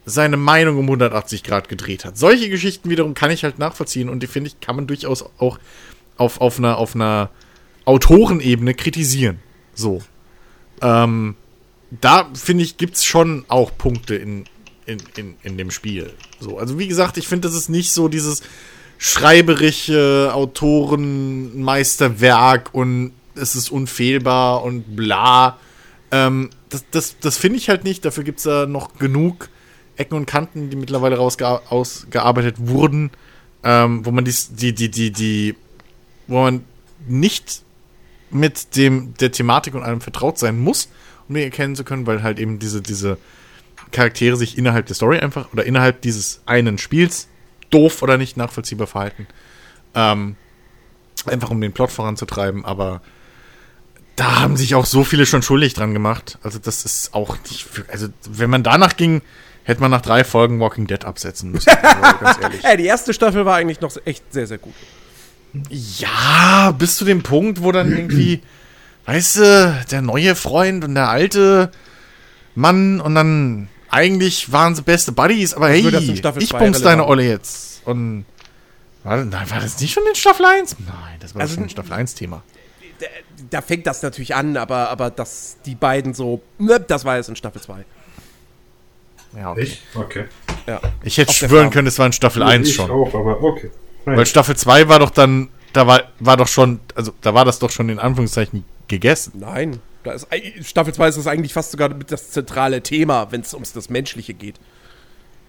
seine Meinung um 180 Grad gedreht hat. Solche Geschichten wiederum kann ich halt nachvollziehen und die finde ich, kann man durchaus auch auf, auf einer, auf einer Autorenebene kritisieren. So. Ähm, da finde ich, gibt es schon auch Punkte in, in, in, in dem Spiel. So, also wie gesagt, ich finde, das ist nicht so dieses schreiberische Autorenmeisterwerk und es ist unfehlbar und bla. Ähm, das das, das finde ich halt nicht. Dafür gibt es da noch genug Ecken und Kanten, die mittlerweile rausgearbeitet wurden, ähm, wo man dies, die, die, die, die, wo man nicht mit dem, der Thematik und allem vertraut sein muss, um die erkennen zu können, weil halt eben diese, diese Charaktere sich innerhalb der Story einfach oder innerhalb dieses einen Spiels doof oder nicht nachvollziehbar verhalten. Ähm, einfach um den Plot voranzutreiben, aber da haben sich auch so viele schon schuldig dran gemacht. Also das ist auch nicht, für, also wenn man danach ging, hätte man nach drei Folgen Walking Dead absetzen müssen. Also. Ja, die erste Staffel war eigentlich noch echt sehr, sehr gut. Ja, bis zu dem Punkt, wo dann irgendwie, weißt du, der neue Freund und der alte Mann und dann eigentlich waren sie beste Buddies, aber hey, in ich bumps deine. Olle jetzt. Und war, nein, war das nicht schon in Staffel 1? Nein, das war Also- schon ein Staffel 1 Thema. Da, fängt das natürlich an, aber, aber dass die beiden so, das war jetzt in Staffel 2. Ja, okay. Ich? Okay. Ja. Ich hätte Auf schwören können, es war in Staffel 1 ich schon. auch, aber okay. Weil Staffel 2 war doch dann, da war, war doch schon, also da war das doch schon in Anführungszeichen gegessen. Nein, da ist, Staffel 2 ist das eigentlich fast sogar mit das zentrale Thema, wenn es ums das Menschliche geht.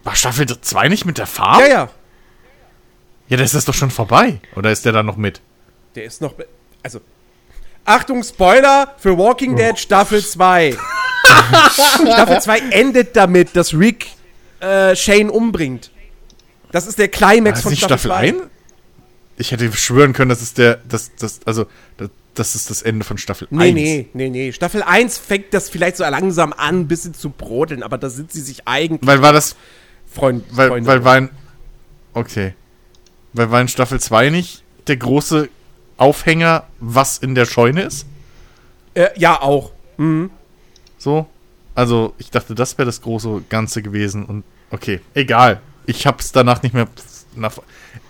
War Staffel 2 nicht mit der Farm? Ja, ja, Ja, da ist das doch schon vorbei. Oder ist der da noch mit? der ist noch, also, Achtung, Spoiler für Walking Dead Staffel 2. Staffel 2 endet damit, dass Rick äh, Shane umbringt. Das ist der Climax von Staffel, Staffel 2. 1? Ich hätte schwören können, das ist der, das, das, also, das, das ist das Ende von Staffel Nee, 1. nee, nee, nee. Staffel 1 fängt das vielleicht so langsam an, ein bisschen zu brodeln, aber da sind sie sich eigentlich Weil war das, Freund, weil, Freunde. weil war in, okay. Weil war in Staffel 2 nicht der große Aufhänger, was in der Scheune ist? äh, ja, auch. Mhm. So? Also, ich dachte, das wäre das große Ganze gewesen und, okay, egal. Ich hab's danach nicht mehr, nach,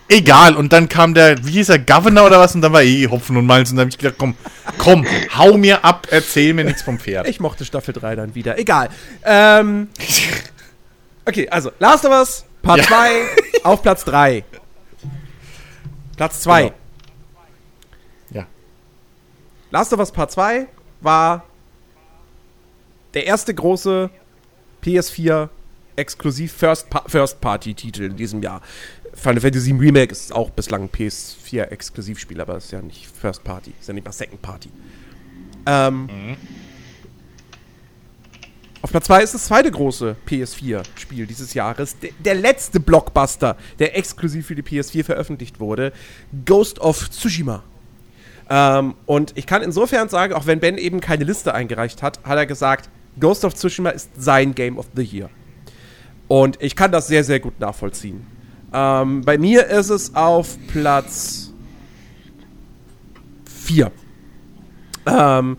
egal. Und dann kam der, wie hieß er, Governor oder was? Und dann war eh Hopfen und Malz und dann hab ich gedacht, komm, komm, hau mir ab, erzähl mir nichts vom Pferd. Ich mochte Staffel 3 dann wieder. Egal. Ähm, okay, also Last of Us, Part Ja. 2, auf Platz 3. Platz 2. Genau. Last of Us Part 2 war der erste große PS4 exklusiv First, pa First Party Titel in diesem Jahr. Final Fantasy Remake ist auch bislang ein PS4 Exklusivspiel, aber ist ja nicht First Party, ist ja nicht mal Second Party. Ähm, Auf Platz 2 ist das zweite große PS4-Spiel dieses Jahres. Der, der letzte Blockbuster, der exklusiv für die PS4 veröffentlicht wurde. Ghost of Tsushima. Ähm, und ich kann insofern sagen, auch wenn Ben eben keine Liste eingereicht hat, hat er gesagt, Ghost of Tsushima ist sein Game of the Year. Und ich kann das sehr, sehr gut nachvollziehen. Ähm, bei mir ist es auf Platz 4. Ähm,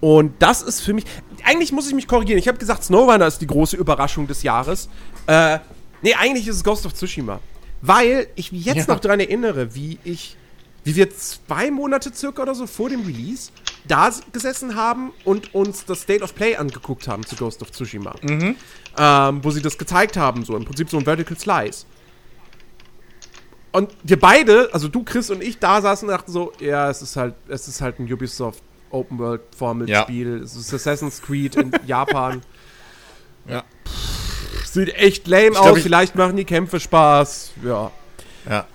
und das ist für mich. Eigentlich muss ich mich korrigieren. Ich habe gesagt, Snowrunner ist die große Überraschung des Jahres. Äh, nee, eigentlich ist es Ghost of Tsushima. Weil ich mich jetzt Ja. noch daran erinnere, wie ich. Wie wir zwei Monate circa oder so vor dem Release da gesessen haben und uns das State of Play angeguckt haben zu Ghost of Tsushima. Ähm, wo sie das gezeigt haben, so im Prinzip so ein Vertical Slice. Und wir beide, also du, Chris und ich, da saßen und dachten so, ja, es ist halt, es ist halt ein Ubisoft Open World Formelspiel. Es ist Assassin's Creed in Japan. Ja. Sieht echt lame glaub, aus, ich- vielleicht machen die Kämpfe Spaß. Ja. Ja.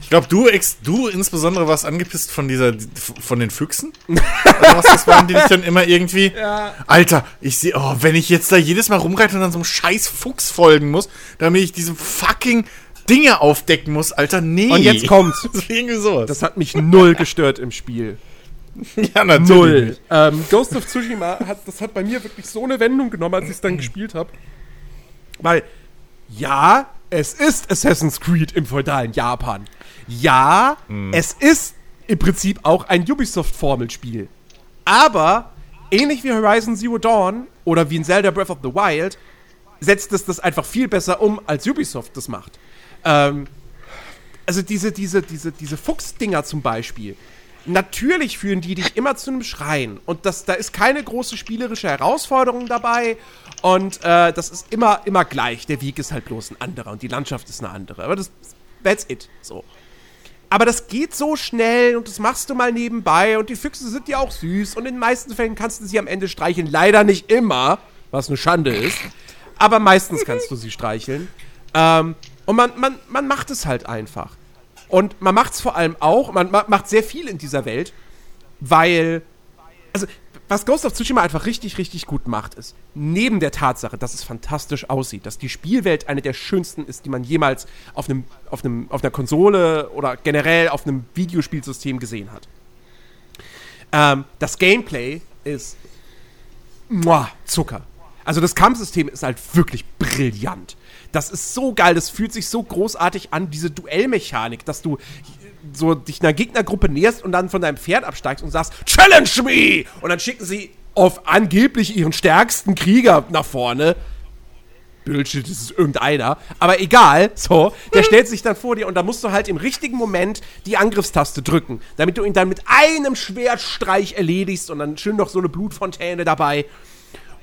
Ich glaube, du, ex du insbesondere warst angepisst von dieser, von den Füchsen. Oder was das waren, die dich dann immer irgendwie. Ja. Alter, ich sehe, oh, wenn ich jetzt da jedes Mal rumreite und dann so einem scheiß Fuchs folgen muss, damit ich diese fucking Dinge aufdecken muss, Alter, nee. Und jetzt kommt's. Das. Das hat mich null gestört im Spiel. ja, natürlich. Null. Ähm, Ghost of Tsushima hat, das hat bei mir wirklich so eine Wendung genommen, als ich es dann gespielt habe. Weil, ja, es ist Assassin's Creed im feudalen Japan. Ja, es ist im Prinzip auch ein Ubisoft-Formelspiel. Aber, ähnlich wie Horizon Zero Dawn oder wie in Zelda Breath of the Wild, setzt es das einfach viel besser um, als Ubisoft das macht. Ähm, also diese, diese, diese, diese Fuchsdinger zum Beispiel. Natürlich führen die dich immer zu einem Schreien. Und das, da ist keine große spielerische Herausforderung dabei. Und äh, das ist immer, immer gleich. Der Weg ist halt bloß ein anderer und die Landschaft ist eine andere. Aber das that's it. So. Aber das geht so schnell und das machst du mal nebenbei und die Füchse sind ja auch süß und in den meisten Fällen kannst du sie am Ende streicheln. Leider nicht immer, was eine Schande ist. Aber meistens kannst du sie streicheln. Ähm, und man, man, man macht es halt einfach. Und man macht es vor allem auch, man macht sehr viel in dieser Welt, weil, also was Ghost of Tsushima einfach richtig, richtig gut macht, ist, neben der Tatsache, dass es fantastisch aussieht, dass die Spielwelt eine der schönsten ist, die man jemals auf, einem, auf, einem, auf einer Konsole oder generell auf einem Videospielsystem gesehen hat. Ähm, das Gameplay ist muah, Zucker. Also das Kampfsystem ist halt wirklich brillant. Das ist so geil, das fühlt sich so großartig an, diese Duellmechanik, dass du so dich einer Gegnergruppe näherst und dann von deinem Pferd absteigst und sagst, Challenge me! Und dann schicken sie auf angeblich ihren stärksten Krieger nach vorne. Bullshit, das ist irgendeiner. Aber egal, so, der stellt sich dann vor dir und da musst du halt im richtigen Moment die Angriffstaste drücken, damit du ihn dann mit einem Schwertstreich erledigst und dann schön noch so eine Blutfontäne dabei.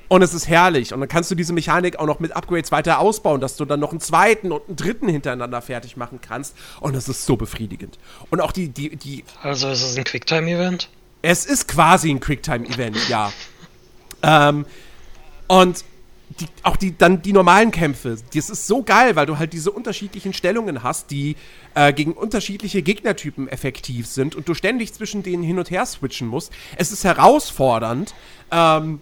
Und es ist herrlich. Und dann kannst du diese Mechanik auch noch mit Upgrades weiter ausbauen, dass du dann noch einen zweiten und einen dritten hintereinander fertig machen kannst. Und es ist so befriedigend. Und auch die, die, die. Also ist es ein Quicktime-Event? Es ist quasi ein Quicktime-Event, ja. ähm, und die, auch die, dann die normalen Kämpfe, das ist so geil, weil du halt diese unterschiedlichen Stellungen hast, die äh, gegen unterschiedliche Gegnertypen effektiv sind und du ständig zwischen denen hin und her switchen musst. Es ist herausfordernd. Ähm,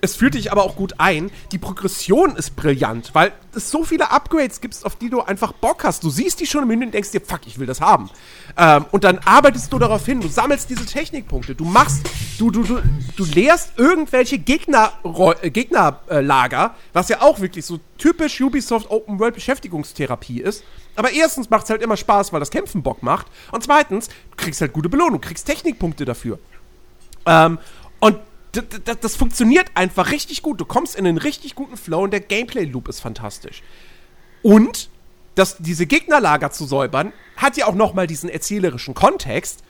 es führt dich aber auch gut ein. Die Progression ist brillant, weil es so viele Upgrades gibt, auf die du einfach Bock hast. Du siehst die schon im Menü und denkst dir, fuck, ich will das haben. Ähm, und dann arbeitest du darauf hin, du sammelst diese Technikpunkte, du machst, du, du, du, du leerst irgendwelche Gegner, äh, Gegnerlager, was ja auch wirklich so typisch Ubisoft Open World Beschäftigungstherapie ist. Aber erstens macht es halt immer Spaß, weil das Kämpfen Bock macht. Und zweitens, du kriegst halt gute Belohnung, kriegst Technikpunkte dafür. Ähm, und das, das funktioniert einfach richtig gut. Du kommst in einen richtig guten Flow und der Gameplay-Loop ist fantastisch. Und dass diese Gegnerlager zu säubern, hat ja auch noch mal diesen erzählerischen Kontext.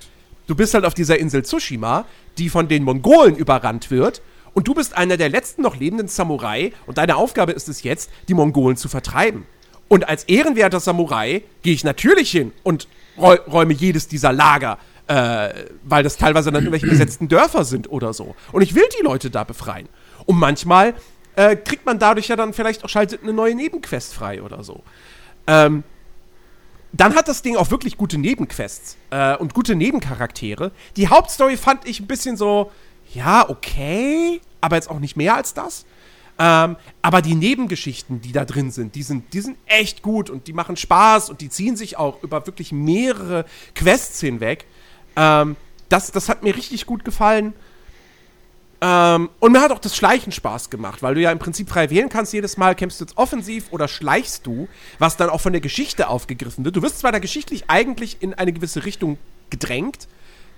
Du bist halt auf dieser Insel Tsushima, die von den Mongolen überrannt wird. Und du bist einer der letzten noch lebenden Samurai. Und deine Aufgabe ist es jetzt, die Mongolen zu vertreiben. Und als ehrenwerter Samurai gehe ich natürlich hin und räume jedes dieser Lager äh, weil das teilweise dann irgendwelche besetzten Dörfer sind oder so. Und ich will die Leute da befreien. Und manchmal äh, kriegt man dadurch ja dann vielleicht auch schaltet eine neue Nebenquest frei oder so. Ähm, dann hat das Ding auch wirklich gute Nebenquests äh, und gute Nebencharaktere. Die Hauptstory fand ich ein bisschen so, ja, okay, aber jetzt auch nicht mehr als das. Ähm, aber die Nebengeschichten, die da drin sind, die sind, die sind echt gut und die machen Spaß und die ziehen sich auch über wirklich mehrere Quests hinweg. Ähm, das, das hat mir richtig gut gefallen. Ähm, und mir hat auch das Schleichen Spaß gemacht, weil du ja im Prinzip frei wählen kannst, jedes Mal kämpfst du jetzt offensiv oder schleichst du, was dann auch von der Geschichte aufgegriffen wird. Du wirst zwar da geschichtlich eigentlich in eine gewisse Richtung gedrängt,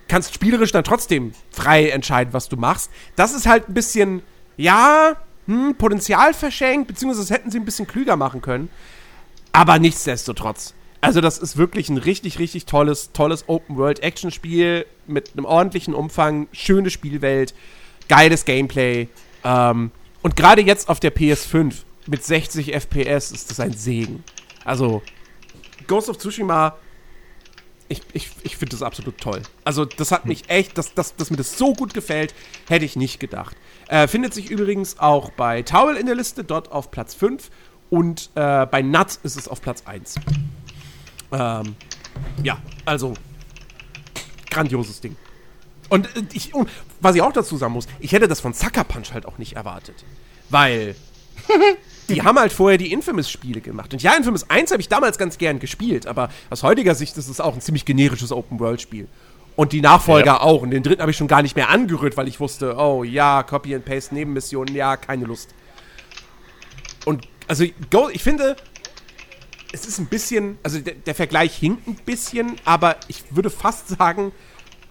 kannst spielerisch dann trotzdem frei entscheiden, was du machst. Das ist halt ein bisschen, ja, hm, Potenzial verschenkt, beziehungsweise das hätten sie ein bisschen klüger machen können. Aber nichtsdestotrotz, also das ist wirklich ein richtig, richtig tolles, tolles Open-World-Action-Spiel mit einem ordentlichen Umfang, schöne Spielwelt, geiles Gameplay. Ähm, und gerade jetzt auf der PS5 mit 60 FPS ist das ein Segen. Also Ghost of Tsushima, ich, ich, ich finde das absolut toll. Also das hat mich echt, dass, dass, dass mir das so gut gefällt, hätte ich nicht gedacht. Äh, findet sich übrigens auch bei Towel in der Liste, dort auf Platz 5. Und äh, bei Nut ist es auf Platz 1. Ähm, ja, also grandioses Ding. Und, äh, ich, und was ich auch dazu sagen muss, ich hätte das von Sucker Punch halt auch nicht erwartet. Weil die haben halt vorher die Infamous-Spiele gemacht. Und ja, Infamous 1 habe ich damals ganz gern gespielt, aber aus heutiger Sicht ist es auch ein ziemlich generisches Open-World-Spiel. Und die Nachfolger ja. auch. Und den dritten habe ich schon gar nicht mehr angerührt, weil ich wusste, oh ja, Copy and Paste, Nebenmissionen, ja, keine Lust. Und also, ich finde, es ist ein bisschen, also der, der, Vergleich hinkt ein bisschen, aber ich würde fast sagen,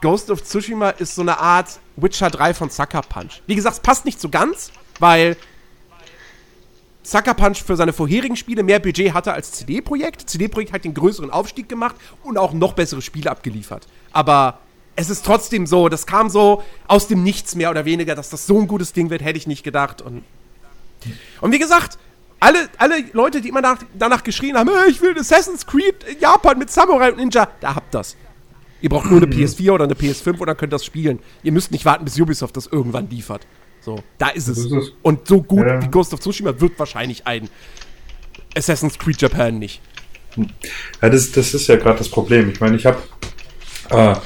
Ghost of Tsushima ist so eine Art Witcher 3 von Sucker Punch. Wie gesagt, es passt nicht so ganz, weil Sucker Punch für seine vorherigen Spiele mehr Budget hatte als CD-Projekt. CD-Projekt hat den größeren Aufstieg gemacht und auch noch bessere Spiele abgeliefert. Aber es ist trotzdem so, das kam so aus dem Nichts mehr oder weniger, dass das so ein gutes Ding wird, hätte ich nicht gedacht. Und, und wie gesagt, Alle, alle Leute, die immer nach, danach geschrien haben, "Äh, ich will Assassin's Creed in Japan mit Samurai und Ninja, da habt das. Ihr braucht nur eine PS4 oder eine PS5 und dann könnt ihr das spielen. Ihr müsst nicht warten, bis Ubisoft das irgendwann liefert. So, da ist es. ist es. Und so gut Ja. wie Ghost of Tsushima wird wahrscheinlich ein Assassin's Creed Japan nicht. Ja, das, das ist ja gerade das Problem. Ich meine, ich habe äh, ein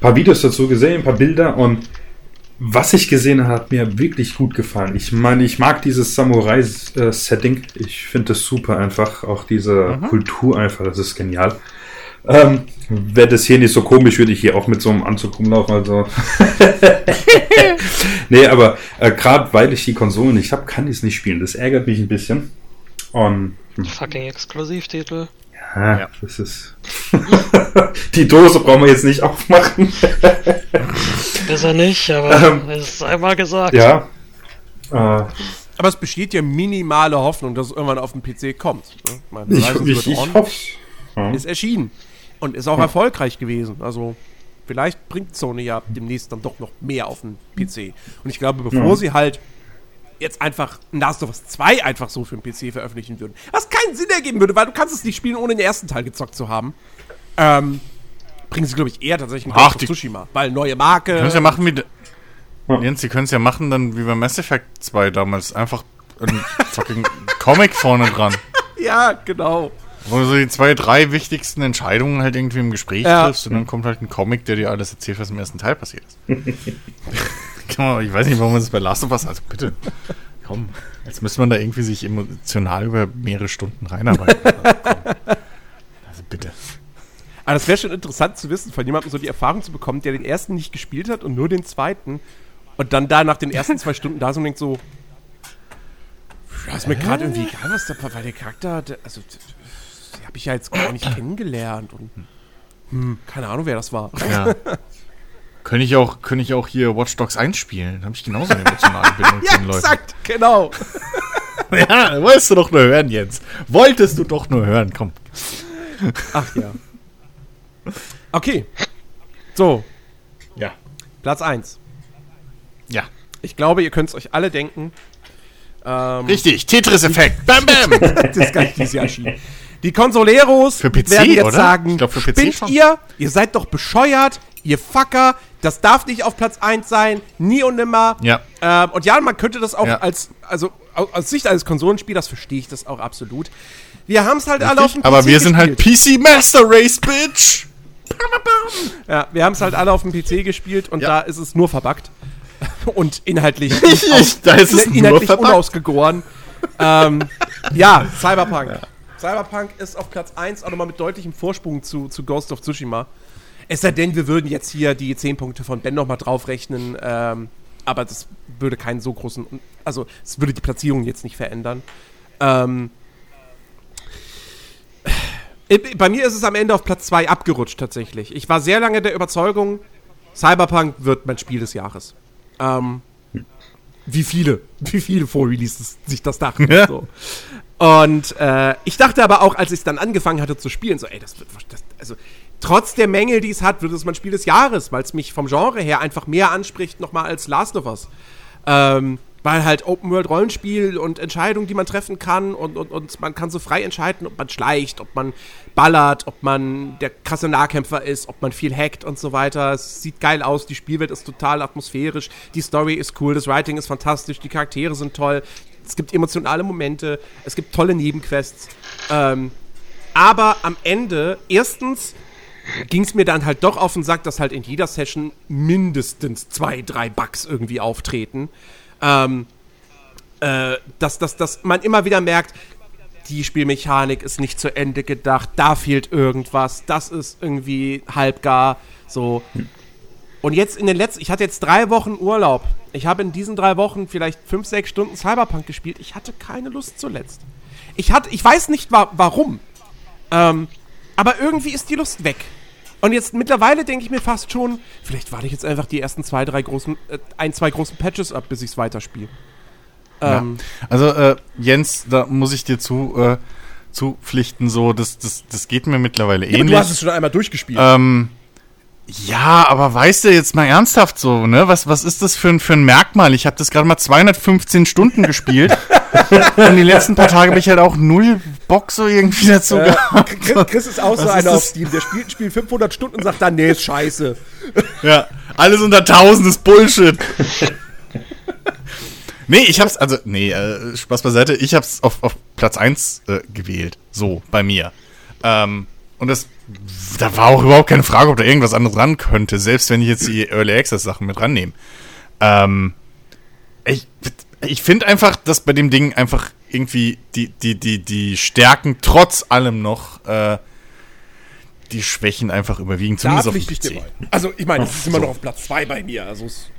paar Videos dazu gesehen, ein paar Bilder und was ich gesehen habe, hat mir wirklich gut gefallen. Ich meine, ich mag dieses Samurai-Setting. Ich finde das super einfach. Auch diese Kultur einfach, das ist genial. Ähm, Wäre das hier nicht so komisch, würde ich hier auch mit so einem Anzug rumlaufen. Also. nee, aber äh, gerade weil ich die Konsolen nicht habe, kann ich es nicht spielen. Das ärgert mich ein bisschen. Und Fucking Exklusivtitel. ja, Ja. das ist. die Dose brauchen wir jetzt nicht aufmachen. Besser nicht, aber Ähm, es ist einmal gesagt. ja. Äh, Aber es besteht ja minimale Hoffnung, dass es irgendwann auf den PC kommt. ne? Ich meine, ich ich, ich hoffe ja. ist erschienen und ist auch erfolgreich gewesen. Also vielleicht bringt Sony ja demnächst dann doch noch mehr auf den PC. Und ich glaube, bevor Ja. sie halt jetzt einfach ein Last of Us 2 einfach so für den PC veröffentlichen würden, was keinen Sinn ergeben würde, weil du kannst es nicht spielen, ohne den ersten Teil gezockt zu haben, ähm, bringen sie, glaube ich, eher tatsächlich einen Ach, Ghost of Tsushima, weil neue Marke. Können es ja machen wie. Ja. Jens, die können es ja machen dann wie bei Mass Effect 2 damals. Einfach ein fucking Comic vorne dran. Ja, genau. Wo du so die zwei, drei wichtigsten Entscheidungen halt irgendwie im Gespräch Ja. triffst und dann kommt halt ein Comic, der dir alles erzählt, was im ersten Teil passiert ist. Man- ich weiß nicht, warum man das bei Last of Us, also bitte, komm, jetzt müsste man da irgendwie sich emotional über mehrere Stunden reinarbeiten. Also, also bitte. Aber das wäre schon interessant zu wissen, von jemandem so die Erfahrung zu bekommen, der den ersten nicht gespielt hat und nur den zweiten. Und dann da nach den ersten zwei Stunden da so und denkt so, ja, ist mir gerade irgendwie egal, was da, weil der Charakter, der, also, habe ich ja jetzt gar nicht kennengelernt und, hm, keine Ahnung, wer das war. Ja. Könnte ich auch, könnte ich auch hier Watch Dogs 1 spielen? Da habe ich genauso eine emotionale Bindung Ja, zu den Leuten. exakt, genau. Ja, wolltest du doch nur hören, Jens. Wolltest du doch nur hören, komm. Ach ja. Okay. So, Ja. Platz 1. Ja. Ich glaube, ihr könnt es euch alle denken. Ähm, Richtig, Tetris-Effekt. Bam, bam. das ist gar nicht dieses Jahr erschienen. Die Consoleros Für PC, werden jetzt oder? sagen, Ich glaub, für PC spinnt schon. ihr? Ihr seid doch bescheuert, ihr Fucker. Das darf nicht auf Platz 1 sein, nie und nimmer. Ja. Ähm, und ja, man könnte das auch Ja. als, also au- aus Sicht eines Konsolenspielers verstehe ich das auch absolut. Wir haben es halt alle auf dem PC Aber wir sind halt. PC Master Race, Bitch. Ja, wir haben es halt alle auf dem PC gespielt und Ja. da ist es nur verbuggt. Und inhaltlich, Ich- da ist es nur inhaltlich verbuggt. unausgegoren. ähm, ja, Cyberpunk. Cyberpunk ist auf Platz 1 auch nochmal mit deutlichem Vorsprung zu, zu Ghost of Tsushima. Es sei denn, wir würden jetzt hier die 10 Punkte von Ben nochmal draufrechnen. Ähm, aber das würde keinen so großen. Also, es würde die Platzierung jetzt nicht verändern. Ähm, äh, bei mir ist es am Ende auf Platz 2 abgerutscht tatsächlich. Ich war sehr lange der Überzeugung, Cyberpunk wird mein Spiel des Jahres. Ähm, wie viele, wie viele Vorreleases sich das dachten. Ja. So. Und äh, ich dachte aber auch, als ich es dann angefangen hatte zu spielen, so, ey, das wird, das, also, trotz der Mängel, die es hat, wird es mein Spiel des Jahres, weil es mich vom Genre her einfach mehr anspricht, nochmal als Last of Us. Ähm, weil halt Open-World-Rollenspiel und Entscheidungen, die man treffen kann und, und, und man kann so frei entscheiden, ob man schleicht, ob man ballert, ob man der krasse Nahkämpfer ist, ob man viel hackt und so weiter. Es sieht geil aus, die Spielwelt ist total atmosphärisch, die Story ist cool, das Writing ist fantastisch, die Charaktere sind toll, es gibt emotionale Momente, es gibt tolle Nebenquests. Ähm, aber am Ende, erstens ging es mir dann halt doch auf den Sack, dass halt in jeder Session mindestens zwei, drei Bugs irgendwie auftreten. Ähm, äh, dass, dass, dass man immer wieder merkt, die Spielmechanik ist nicht zu Ende gedacht, da fehlt irgendwas, das ist irgendwie halbgar, so. Und jetzt in den letzten, ich hatte jetzt drei Wochen Urlaub. Ich habe in diesen drei Wochen vielleicht fünf, sechs Stunden Cyberpunk gespielt. Ich hatte keine Lust zuletzt. Ich hatte, ich weiß nicht wa warum. Ähm, aber irgendwie ist die Lust weg. Und jetzt mittlerweile denke ich mir fast schon, vielleicht warte ich jetzt einfach die ersten zwei, drei großen, äh, ein, zwei großen Patches ab, bis ich es weiterspiele. Ähm, Also, äh, Jens, da muss ich dir zu, äh, zupflichten, so, das, das, das geht mir mittlerweile ja, aber ähnlich. du hast es schon einmal durchgespielt. Ähm, ja, aber weißt du jetzt mal ernsthaft so, ne? Was, was ist das für ein, für ein Merkmal? Ich habe das gerade mal 215 Stunden gespielt Und die letzten paar Tage habe ich halt auch null Bock so irgendwie dazu Äh, gehabt. Chris, Chris ist auch so Was einer auf? Steam. Der spielt ein Spiel 500 Stunden und sagt dann, nee, ist scheiße. Ja, alles unter 1000 ist Bullshit. nee, ich hab's, also, nee, äh, Spaß beiseite, ich hab's auf, auf Platz 1 äh, gewählt. So, bei mir. Ähm, und das, da war auch überhaupt keine Frage, ob da irgendwas anderes ran könnte, selbst wenn ich jetzt die Early Access Sachen mit rannehme. Ähm, ich, ich finde einfach, dass bei dem Ding einfach irgendwie die, die, die, die Stärken trotz allem noch, äh, die Schwächen einfach überwiegen, Da zumindest auf pflichte ich dem PC. Also, ich meine, es ist immer noch auf Platz 2 bei mir. Also, es,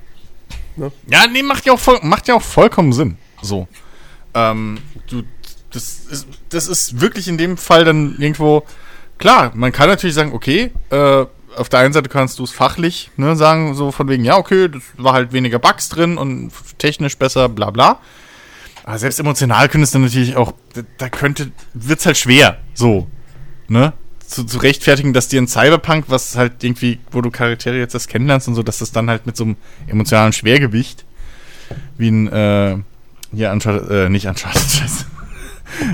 Ja, nee, macht ja auch, voll, macht ja auch vollkommen Sinn. So. Ähm, du, das ist, das ist wirklich in dem Fall dann irgendwo, klar, man kann natürlich sagen, okay, äh, auf der einen Seite kannst du es fachlich ne, sagen, so von wegen, ja, okay, das war halt weniger Bugs drin und technisch besser, bla bla. Aber selbst emotional könnte es dann natürlich auch, da, könnte, wird's halt schwer, so, ne? Zu, zu rechtfertigen, dass dir ein Cyberpunk, was halt irgendwie, wo du Charaktere jetzt erst kennenlernst und so, dass das dann halt mit so einem emotionalen Schwergewicht, wie ein, äh, hier Uncharted, äh, nicht Uncharted, scheiße.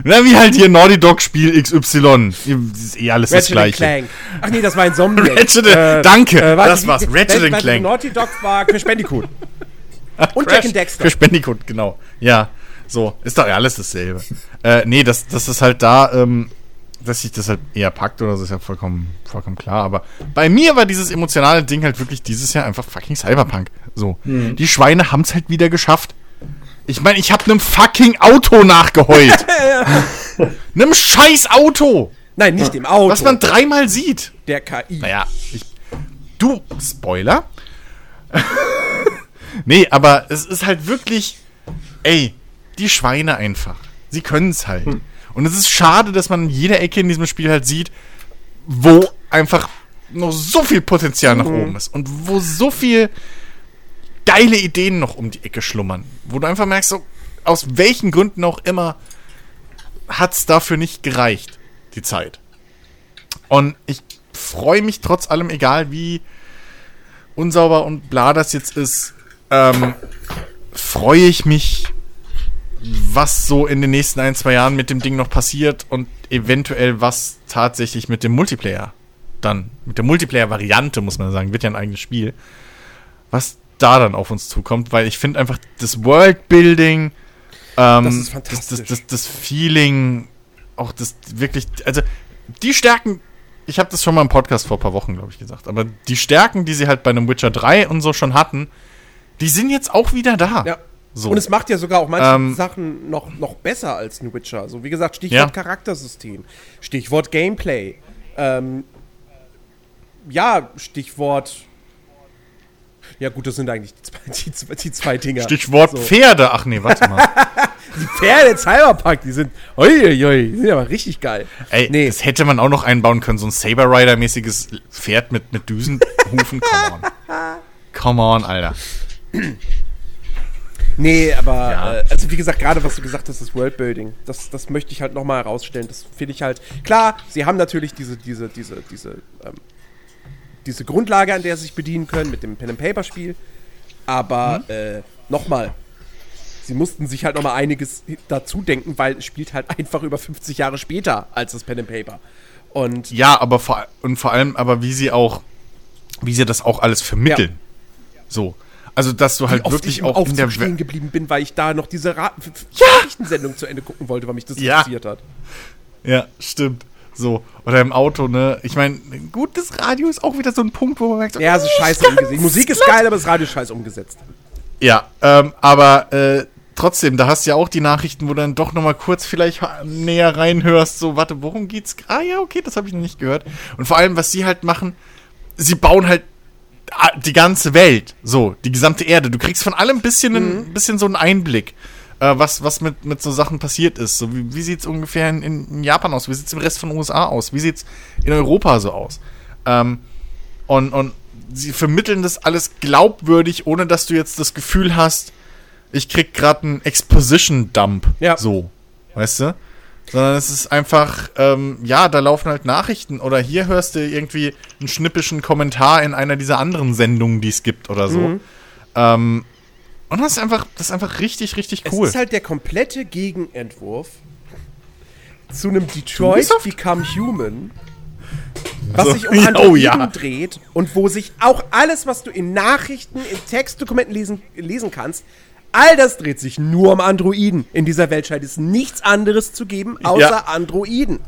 Na, wie halt hier Naughty Dog Spiel XY. Das ist eh alles das Ratchet gleiche. Clank. Ach nee, das war ein Zombie. Ratchet, danke, warte, das war's. Ratchet weil Clank. Naughty Dog war Crash Bandicoot. Und Crash, Jack and Dexter. Crash Bandicoot, genau. Ja, so. Ist doch ja alles dasselbe. äh, nee, das, das ist halt da, ähm, dass sich das halt eher packt oder so, ist ja vollkommen, vollkommen klar. Aber bei mir war dieses emotionale Ding halt wirklich dieses Jahr einfach fucking Cyberpunk. So. Die Schweine haben's halt wieder geschafft. Ich meine, ich hab nem fucking Auto nachgeheult. nem scheiß Auto. Nein, nicht im Auto. Was man dreimal sieht. der KI. Naja, ich, du, Spoiler. nee, aber es ist halt wirklich, ey, die Schweine einfach. Sie können es halt. Und es ist schade, dass man in jeder Ecke in diesem Spiel halt sieht, wo einfach noch so viel Potenzial nach oben ist und wo so viel geile Ideen noch um die Ecke schlummern. Wo du einfach merkst, so, aus welchen Gründen auch immer hat es dafür nicht gereicht, die Zeit. Und ich freue mich trotz allem, egal wie unsauber und bla das jetzt ist, ähm, freue ich mich, was so in den nächsten ein, zwei Jahren mit dem Ding noch passiert und eventuell was tatsächlich mit dem Multiplayer dann, mit der Multiplayer-Variante, muss man sagen, wird ja ein eigenes Spiel, was da dann auf uns zukommt, weil ich finde einfach das Worldbuilding, ähm, Das ist fantastisch. Das, das, das Feeling, auch das wirklich, also die Stärken, ich habe das schon mal im Podcast vor ein paar Wochen, glaube ich, gesagt, aber die Stärken, die sie halt bei einem Witcher 3 und so schon hatten, die sind jetzt auch wieder da. Ja. So. Und es macht ja sogar auch manche Ähm, Sachen noch, noch besser als ein Witcher. Also wie gesagt, Stichwort Ja. Charaktersystem, Stichwort Gameplay. Ähm, ja, Stichwort. Ja gut, das sind eigentlich die zwei, die, zwei- die zwei Dinger. Stichwort So. Pferde. Ach nee, warte mal. Die Pferde Cyberpunk, die sind. Uiuiui, die sind aber richtig geil. Ey, nee, das hätte man auch noch einbauen können, so ein Saber Rider-mäßiges Pferd mit, mit Düsenhufen. Come on. Come on, Alter. nee, aber Ja. äh, also wie gesagt, gerade was du gesagt hast, das Worldbuilding, das, das möchte ich halt nochmal herausstellen. Das finde ich halt. Klar, sie haben natürlich diese, diese, diese, diese, ähm, diese Grundlage, an der sie sich bedienen können mit dem Pen and Paper Spiel. Aber äh, nochmal, sie mussten sich halt nochmal einiges dazu denken, weil es spielt halt einfach über 50 Jahre später als das Pen and Paper. Und Ja, aber vor, und vor allem, aber wie sie auch, wie sie das auch alles vermitteln. So. Also, dass du halt wie oft wirklich ich auch in der stehen geblieben bin, weil ich da noch diese Ra Ja! Nachrichtensendung zu Ende gucken wollte, weil mich das Ja. interessiert hat. Ja, stimmt. So. Oder im Auto, ne? Ich meine, gut, das Radio ist auch wieder so ein Punkt, wo man merkt, Ja, so äh, scheiße umgesetzt. Musik ist geil, aber das Radio ist scheiße umgesetzt. Ja, ähm, aber äh, trotzdem, da hast du ja auch die Nachrichten, wo du dann doch noch mal kurz vielleicht näher reinhörst, so, warte, worum geht's? Ah ja, okay, das habe ich noch nicht gehört. Und vor allem, was sie halt machen, sie bauen halt ah, die ganze Welt, so, die gesamte Erde. Du kriegst von allem ein bisschen, ein bisschen so einen Einblick, äh, was, was mit, mit so Sachen passiert ist. So, wie, wie sieht's ungefähr in, in Japan aus? Wie sieht's im Rest von den USA aus? Wie sieht's in Europa so aus? Ähm, und, und sie vermitteln das alles glaubwürdig, ohne dass du jetzt das Gefühl hast, ich krieg gerade einen Exposition-Dump. Ja. So. Weißt du? Sondern es ist einfach, ähm, ja, da laufen halt Nachrichten oder hier hörst du irgendwie einen schnippischen Kommentar in einer dieser anderen Sendungen, die es gibt oder so. Ähm, Und das ist einfach, das ist einfach richtig, richtig Es cool. ist halt der komplette Gegenentwurf zu einem Detroit? Become Human, was sich um Oh, Androiden ja. dreht und wo sich auch alles, was du in Nachrichten, in Textdokumenten lesen, lesen kannst, all das dreht sich nur um Androiden. In dieser Welt scheint es nichts anderes zu geben, außer Ja. Androiden.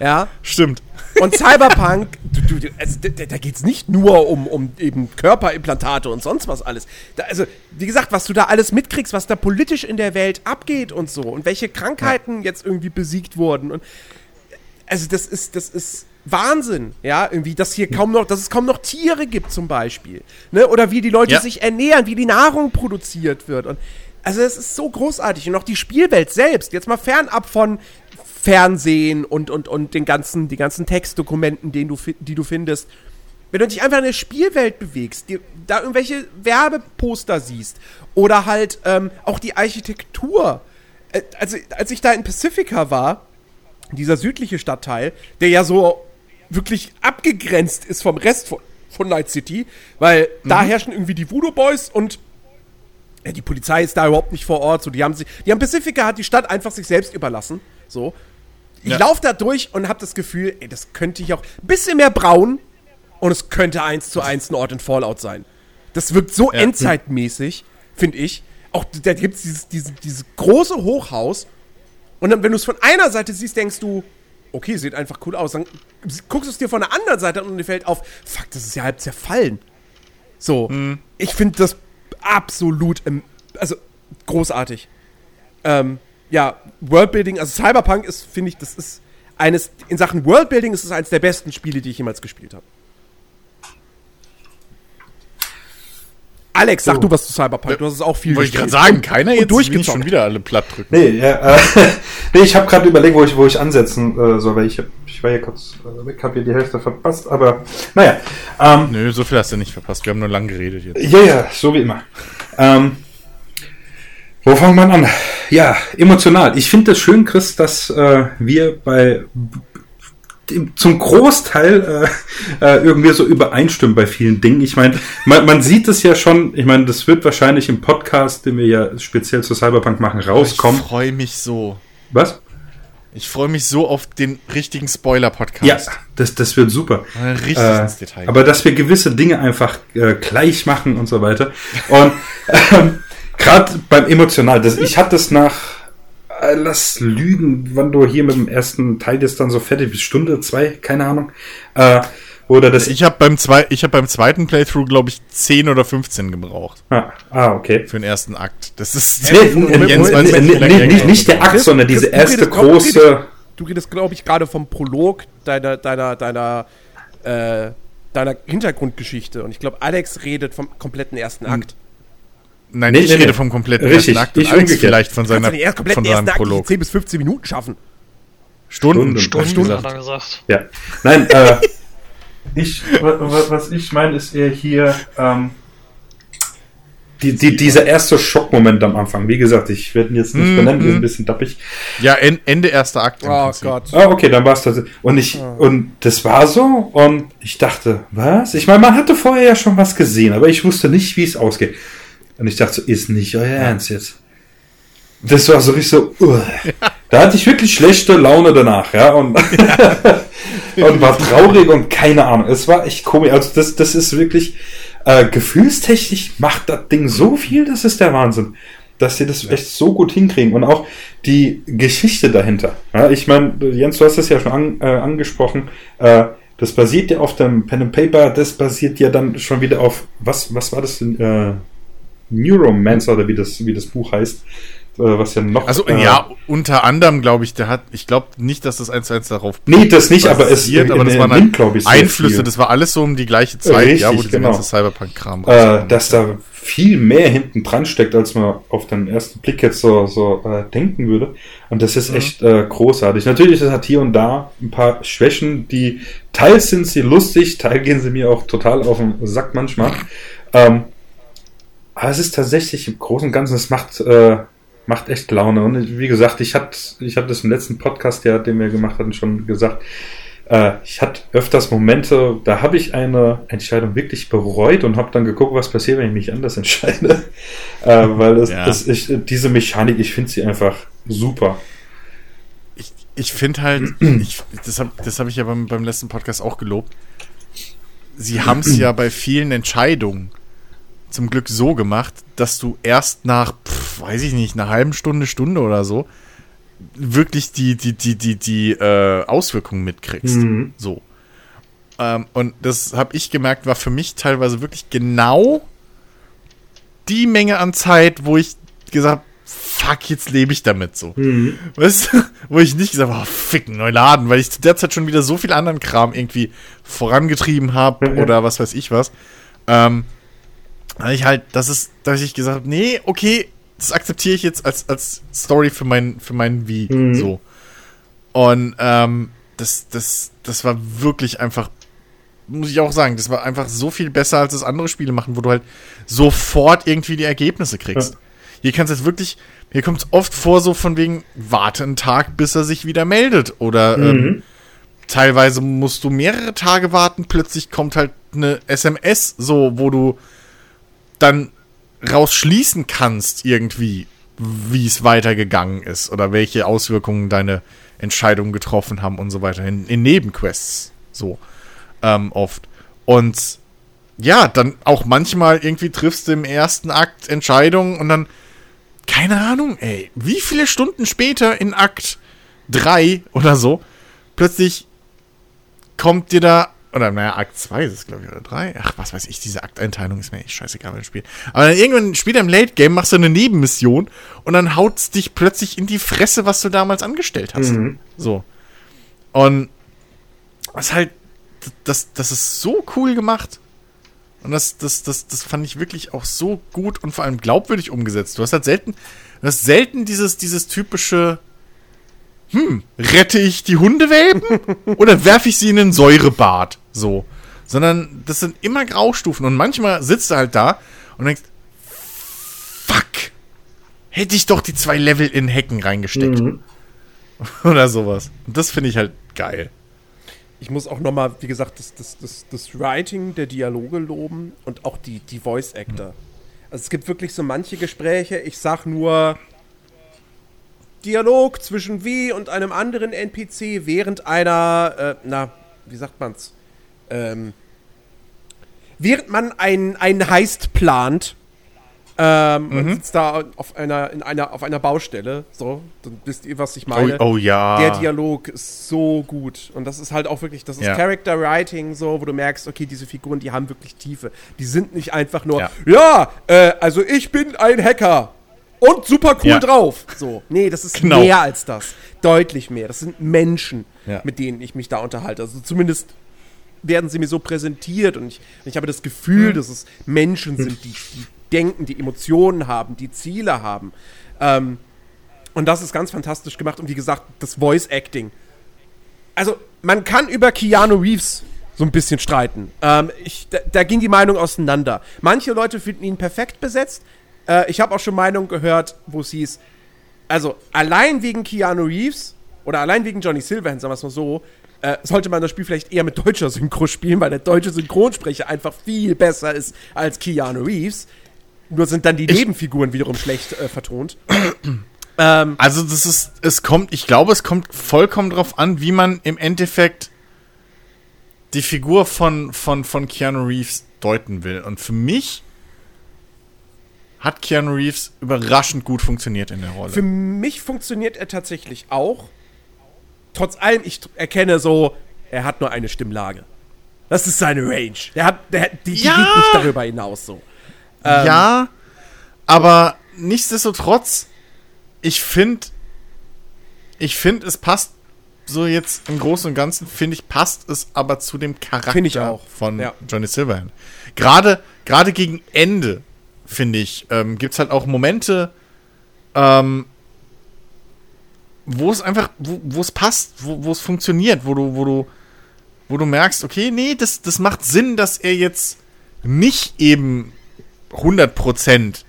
Ja, Stimmt. Und Cyberpunk, du, du, also, da, da geht es nicht nur um, um eben Körperimplantate und sonst was alles. Da, also, wie gesagt, was du da alles mitkriegst, was da politisch in der Welt abgeht und so und welche Krankheiten jetzt irgendwie besiegt wurden. Und also das ist, das ist Wahnsinn, ja, irgendwie, dass hier kaum noch, dass es kaum noch Tiere gibt zum Beispiel. Ne? Oder wie die Leute Ja. sich ernähren, wie die Nahrung produziert wird. Und also es ist so großartig. Und auch die Spielwelt selbst, jetzt mal fernab von Fernsehen und, und, und den ganzen, die ganzen Textdokumenten, den du, die du findest. Wenn du dich einfach in der Spielwelt bewegst, dir, da irgendwelche Werbeposter siehst oder halt ähm, auch die Architektur. Äh, also, als ich da in Pacifica war, dieser südliche Stadtteil, der ja so wirklich abgegrenzt ist vom Rest von, von Night City, weil da herrschen irgendwie die Voodoo Boys und ja, die Polizei ist da überhaupt nicht vor Ort. So, die haben sich, die haben Pacifica hat die Stadt einfach sich selbst überlassen. So, ich Ja. laufe da durch und habe das Gefühl, ey, das könnte ich auch ein bisschen mehr braun und es könnte eins zu eins ein Ort in Fallout sein. Das wirkt so Ja. endzeitmäßig, finde ich. Auch da gibt es dieses, dieses, dieses große Hochhaus und dann, wenn du es von einer Seite siehst, denkst du, okay, sieht einfach cool aus. Dann guckst du es dir von der anderen Seite an und dir fällt auf, fuck, das ist ja halb zerfallen. So, ich finde das absolut, also großartig. Ähm, ja, Worldbuilding, also Cyberpunk ist, finde ich, das ist eines, in Sachen Worldbuilding ist es eines der besten Spiele, die ich jemals gespielt habe. Alex, sag So. du was zu Cyberpunk, du hast es auch viel Wollte ich gerade sagen, keiner jetzt durchgezockt. schon wieder alle platt drücken. Nee, ja, äh, nee ich habe gerade überlegt, wo ich, wo ich ansetzen äh, soll, weil ich, hab- ich war hier kurz äh, weg, habe hier die Hälfte verpasst, aber naja. Ähm, Nö, so viel hast du nicht verpasst. Wir haben nur lang geredet jetzt. Ja, ja, so wie immer. Ähm, wo fangen wir an? Ja, emotional. Ich finde es das schön, Chris, dass äh, wir bei zum Großteil äh, äh, irgendwie so übereinstimmen bei vielen Dingen. Ich meine, man, man sieht es ja schon, ich meine, das wird wahrscheinlich im Podcast, den wir ja speziell zu Cyberpunk machen, rauskommen. Ich freue mich so. Was? Ich freue mich so auf den richtigen Spoiler-Podcast. Ja, das, das wird super. Richtig Äh, ins Detail. aber dass wir gewisse Dinge einfach äh, gleich machen und so weiter. Und ähm, gerade beim Emotional, das, ich hatte das nach, äh, lass lügen, wann du hier mit dem ersten Teil jetzt dann so fertig bist, Stunde, zwei, keine Ahnung. Äh, oder das. ich habe beim, zwei, ich hab beim zweiten Playthrough, glaube ich, 10 oder 15 gebraucht. ah, ah, okay. Für den ersten Akt. Das ist. Nee, nee, nee, nicht, nicht der Akt, sondern diese erste große. Du redest, glaube ich, gerade vom Prolog deiner, deiner, deiner, äh, deiner Hintergrundgeschichte. Und ich glaube, Alex redet vom kompletten ersten Akt. Nein, Nee, ich nee, rede nee. vom kompletten Richtig, ersten Akt. Und ich Alex vielleicht von seiner erst von kompletten seinem Prolog. 10 bis 15 Minuten schaffen? Stunden. Stunden. Stunden, gesagt. hat er gesagt. Ja. Nein, äh, ich, wa- wa- was ich meine, ist eher hier ähm, die, die, dieser erste Schockmoment am Anfang. Wie gesagt, ich werde ihn jetzt nicht Mhm. benennen, die ist ein bisschen dappig. Ja, en, Ende erster Akt. Oh Prinzip. Gott. Ah, okay, dann war es das. Und ich, und das war so, und ich dachte, was? Ich meine, man hatte vorher ja schon was gesehen, aber ich wusste nicht, wie es ausgeht. Und ich dachte so, ist nicht euer Ernst jetzt. Das war so richtig so, uh. da hatte ich wirklich schlechte Laune danach, ja, und, und war traurig und keine Ahnung. Es war echt komisch. Also das, das ist wirklich, äh, gefühlstechnisch macht das Ding so viel, das ist der Wahnsinn. Dass sie das echt so gut hinkriegen und auch die Geschichte dahinter. Ja, ich meine, Jens, du hast das ja schon an, äh, angesprochen. Äh, das basiert ja auf dem Pen and Paper, das basiert ja dann schon wieder auf, was, was war das denn? Äh, Neuromancer oder wie das, wie das Buch heißt. Äh, was ja noch. Also äh, ja, unter anderem glaube ich, der hat, ich glaube nicht, dass das eins zu eins darauf Nee, das nicht, aber es basiert, aber das in- waren halt Einflüsse, viel. das war alles so um die gleiche Zeit, Richtig, ja, wo dieser genau. ganze Cyberpunk-Kram äh, dass da viel mehr hinten dran steckt, als man auf den ersten Blick jetzt so, so äh, denken würde. Und das ist Mhm. echt äh, großartig. Natürlich ist hat hier und da ein paar Schwächen, die teils sind sie lustig, teils gehen sie mir auch total auf den Sack manchmal. Ähm, aber es ist tatsächlich im Großen und Ganzen, es macht, äh, macht echt Laune. Und wie gesagt, ich hatte ich hatte das im letzten Podcast, ja, den wir gemacht hatten, schon gesagt. Äh, ich hatte öfters Momente, da habe ich eine Entscheidung wirklich bereut und habe dann geguckt, was passiert, wenn ich mich anders entscheide. äh, weil das, Ja. das ich, diese Mechanik, ich finde sie einfach super. ich, ich finde halt, ich, das habe das hab ich ja beim, beim letzten Podcast auch gelobt. Sie haben es ja bei vielen Entscheidungen zum Glück so gemacht, dass du erst nach, pf, weiß ich nicht, einer halben Stunde, Stunde oder so, wirklich die, die, die, die, die äh, Auswirkungen mitkriegst. Mhm. So. Ähm, und das habe ich gemerkt, war für mich teilweise wirklich genau die Menge an Zeit, wo ich gesagt habe, fuck, jetzt lebe ich damit so. Mhm. Weißt du? Wo ich nicht gesagt habe, oh, ficken, neu laden, weil ich zu der Zeit schon wieder so viel anderen Kram irgendwie vorangetrieben habe Mhm. oder was weiß ich was. Ähm, ich halt, das ist, dass ich gesagt habe, nee, okay, das akzeptiere ich jetzt als, als Story für mein, für mein Wie. Mhm. So. Und ähm, das, das, das war wirklich einfach, muss ich auch sagen, das war einfach so viel besser als das andere Spiele machen, wo du halt sofort irgendwie die Ergebnisse kriegst. Ja. Hier kannst du jetzt wirklich, hier kommt es oft vor, so von wegen, warte einen Tag, bis er sich wieder meldet. Oder ähm, Mhm. teilweise musst du mehrere Tage warten, plötzlich kommt halt eine SMS, so, wo du dann rausschließen kannst, irgendwie, wie es weitergegangen ist oder welche Auswirkungen deine Entscheidungen getroffen haben und so weiter. In, in Nebenquests, so, ähm, oft. Und ja, dann auch manchmal irgendwie triffst du im ersten Akt Entscheidungen und dann, keine Ahnung, ey, wie viele Stunden später in Akt 3 oder so, plötzlich kommt dir da, oder naja, Akt 2 ist es, glaube ich, oder 3. Ach, was weiß ich, diese Akteinteilung ist mir echt scheißegal beim Spiel. Aber dann irgendwann später im Late Game machst du eine Nebenmission und dann haut's dich plötzlich in die Fresse, was du damals angestellt hast. Mhm. So. Und das ist halt, das, das ist so cool gemacht. Und das, das, das, das fand ich wirklich auch so gut und vor allem glaubwürdig umgesetzt. Du hast halt selten, du hast selten dieses, dieses typische, hm, rette ich die Hundewelpen oder werfe ich sie in ein Säurebad? So. Sondern das sind immer Graustufen und manchmal sitzt du halt da und denkst, fuck, hätte ich doch die zwei Level in Hecken reingesteckt. Mhm. Oder sowas. Und das finde ich halt geil. Ich muss auch nochmal, wie gesagt, das, das, das, das Writing der Dialoge loben und auch die, die Voice Actor. Also es gibt wirklich so manche Gespräche, ich sag nur Dialog zwischen wie und einem anderen NPC während einer, äh, na, wie sagt man's? Ähm, während man einen, einen Heist plant, ähm, man sitzt da auf einer, in einer, auf einer Baustelle, so, dann wisst ihr, was ich meine oh, oh ja. der Dialog ist so gut. Und das ist halt auch wirklich, das ist Ja. Character Writing, so, wo du merkst, okay, diese Figuren, die haben wirklich Tiefe. Die sind nicht einfach nur, Ja. ja, äh, also ich bin ein Hacker und super cool Ja. drauf. So, nee, das ist Genau. mehr als das. Deutlich mehr. Das sind Menschen, mit denen ich mich da unterhalte. Also zumindest werden sie mir so präsentiert und ich, ich habe das Gefühl, dass es Menschen sind, die, die denken, die Emotionen haben, die Ziele haben. Ähm, und das ist ganz fantastisch gemacht. Und wie gesagt, das Voice Acting. Also, man kann über Keanu Reeves so ein bisschen streiten. Ähm, ich, da, da ging die Meinung auseinander. Manche Leute finden ihn perfekt besetzt. Äh, ich habe auch schon Meinungen gehört, wo es hieß, also allein wegen Keanu Reeves oder allein wegen Johnny Silverhand, sagen wir es mal so, äh, sollte man das Spiel vielleicht eher mit deutscher Synchro spielen, weil der deutsche Synchronsprecher einfach viel besser ist als Keanu Reeves. Nur sind dann die Nebenfiguren wiederum schlecht äh, vertont. ähm, Also das ist, es kommt, ich glaube, es kommt vollkommen drauf an, wie man im Endeffekt die Figur von, von, von Keanu Reeves deuten will. Und für mich hat Keanu Reeves überraschend gut funktioniert in der Rolle. Für mich funktioniert er tatsächlich auch. Trotz allem, ich erkenne so, er hat nur eine Stimmlage. Das ist seine Range. Der hat, der, die, die Ja. geht nicht darüber hinaus so. Ähm, ja, aber nichtsdestotrotz, ich finde, ich finde, es passt so jetzt im Großen und Ganzen, finde ich, passt es aber zu dem Charakter von ja. Johnny Silverhand. Gerade, gerade gegen Ende, finde ich, ähm, gibt es halt auch Momente, ähm, wo es einfach, wo es passt, wo es funktioniert, wo du, wo du, wo du merkst, okay, nee, das, das macht Sinn, dass er jetzt nicht eben 100%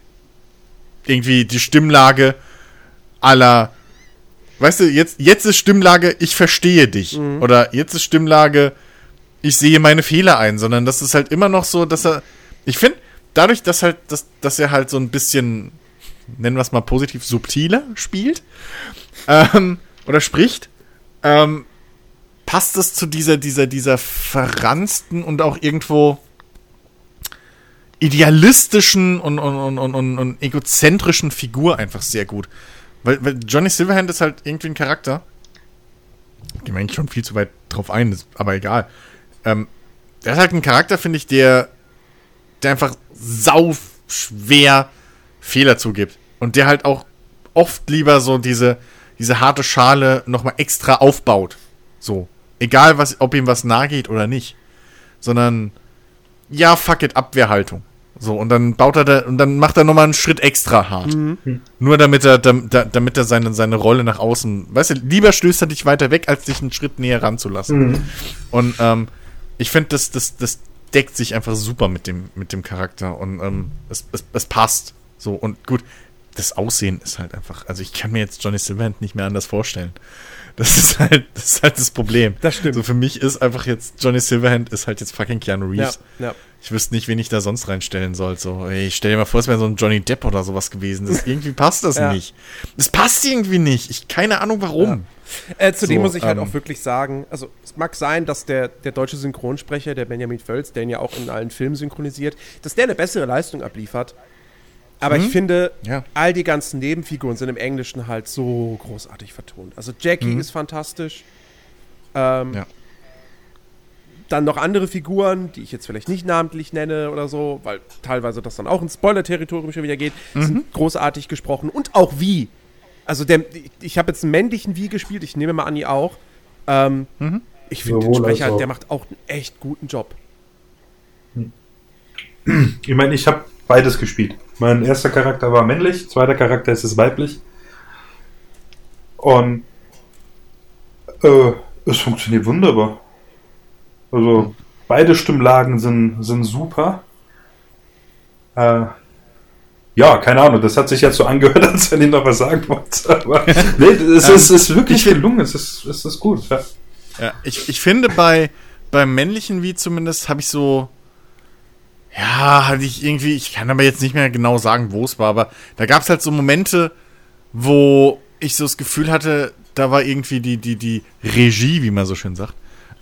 irgendwie die Stimmlage aller, weißt du, jetzt, jetzt ist Stimmlage, ich verstehe dich. Oder jetzt ist Stimmlage, ich sehe meine Fehler ein, sondern das ist halt immer noch so, dass er, ich finde, dadurch, dass halt, dass, dass er halt so ein bisschen, nennen wir es mal positiv, subtiler spielt, ähm, oder spricht, ähm, passt das zu dieser, dieser, dieser verransten und auch irgendwo idealistischen und, und, und, und, und, und egozentrischen Figur einfach sehr gut. Weil, weil Johnny Silverhand ist halt irgendwie ein Charakter. Gehen wir eigentlich schon viel zu weit drauf ein, ist aber egal. Ähm, der ist halt ein Charakter, finde ich, der, der einfach sau schwer Fehler zugibt. Und der halt auch oft lieber so diese, diese harte Schale nochmal extra aufbaut. So. Egal, was, ob ihm was nahe geht oder nicht. Sondern, ja, fuck it, Abwehrhaltung. So, und dann baut er da, und dann macht er nochmal einen Schritt extra hart. Nur damit er, dam, da, damit er seine, seine Rolle nach außen, weißt du, lieber stößt er dich weiter weg, als dich einen Schritt näher ranzulassen. Und, ähm, ich finde, das, das, das deckt sich einfach super mit dem, mit dem Charakter und, ähm, es, es, es passt. So, und gut, das Aussehen ist halt einfach, also ich kann mir jetzt Johnny Silverhand nicht mehr anders vorstellen. Das ist halt, das ist halt das Problem. Das stimmt. So für mich ist einfach jetzt Johnny Silverhand ist halt jetzt fucking Keanu Ja, Reeves. ja. Ich wüsste nicht, wen ich da sonst reinstellen soll. So, ey, stell dir mal vor, es wäre so ein Johnny Depp oder sowas gewesen. Das, irgendwie passt das Ja. nicht. Das passt irgendwie nicht. Ich keine Ahnung warum. Äh, zudem So, muss ich halt ähm, auch wirklich sagen, also es mag sein, dass der, der deutsche Synchronsprecher, der Benjamin Völz, der ihn ja auch in allen Filmen synchronisiert, dass der eine bessere Leistung abliefert. Aber ich finde. Ja. all die ganzen Nebenfiguren sind im Englischen halt so großartig vertont. Also Jackie ist fantastisch. Ähm. Ja. Dann noch andere Figuren, die ich jetzt vielleicht nicht namentlich nenne oder so, weil teilweise das dann auch ins Spoiler-Territorium schon wieder geht, Mhm. sind großartig gesprochen. Und auch wie. Also der, ich, ich habe jetzt einen männlichen Wie gespielt, ich nehme mal an, ihr auch. Ähm, Mhm. Ich finde den Sprecher, der macht auch einen echt guten Job. Ich meine, ich habe beides gespielt. Mein erster Charakter war männlich, zweiter Charakter ist es weiblich. Und äh, es funktioniert wunderbar. Also beide Stimmlagen sind, sind super. Äh, ja, keine Ahnung, das hat sich jetzt so angehört, als wenn ich noch was sagen wollte. Aber nee, es ist, es ist wirklich gelungen, es ist, es ist gut. Ja. Ja, ich, ich finde bei beim männlichen Wie zumindest habe ich so ja, hatte ich irgendwie, ich kann aber jetzt nicht mehr genau sagen, wo es war, aber da gab es halt so Momente, wo ich so das Gefühl hatte, da war irgendwie die, die, die Regie, wie man so schön sagt,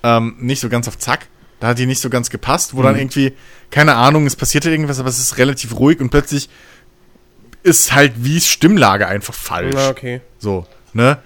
ähm, nicht so ganz auf Zack. Da hat die nicht so ganz gepasst, wo dann irgendwie, keine Ahnung, es passierte irgendwas, aber es ist relativ ruhig und plötzlich ist halt Wies Stimmlage einfach falsch. Na, okay. So, ne?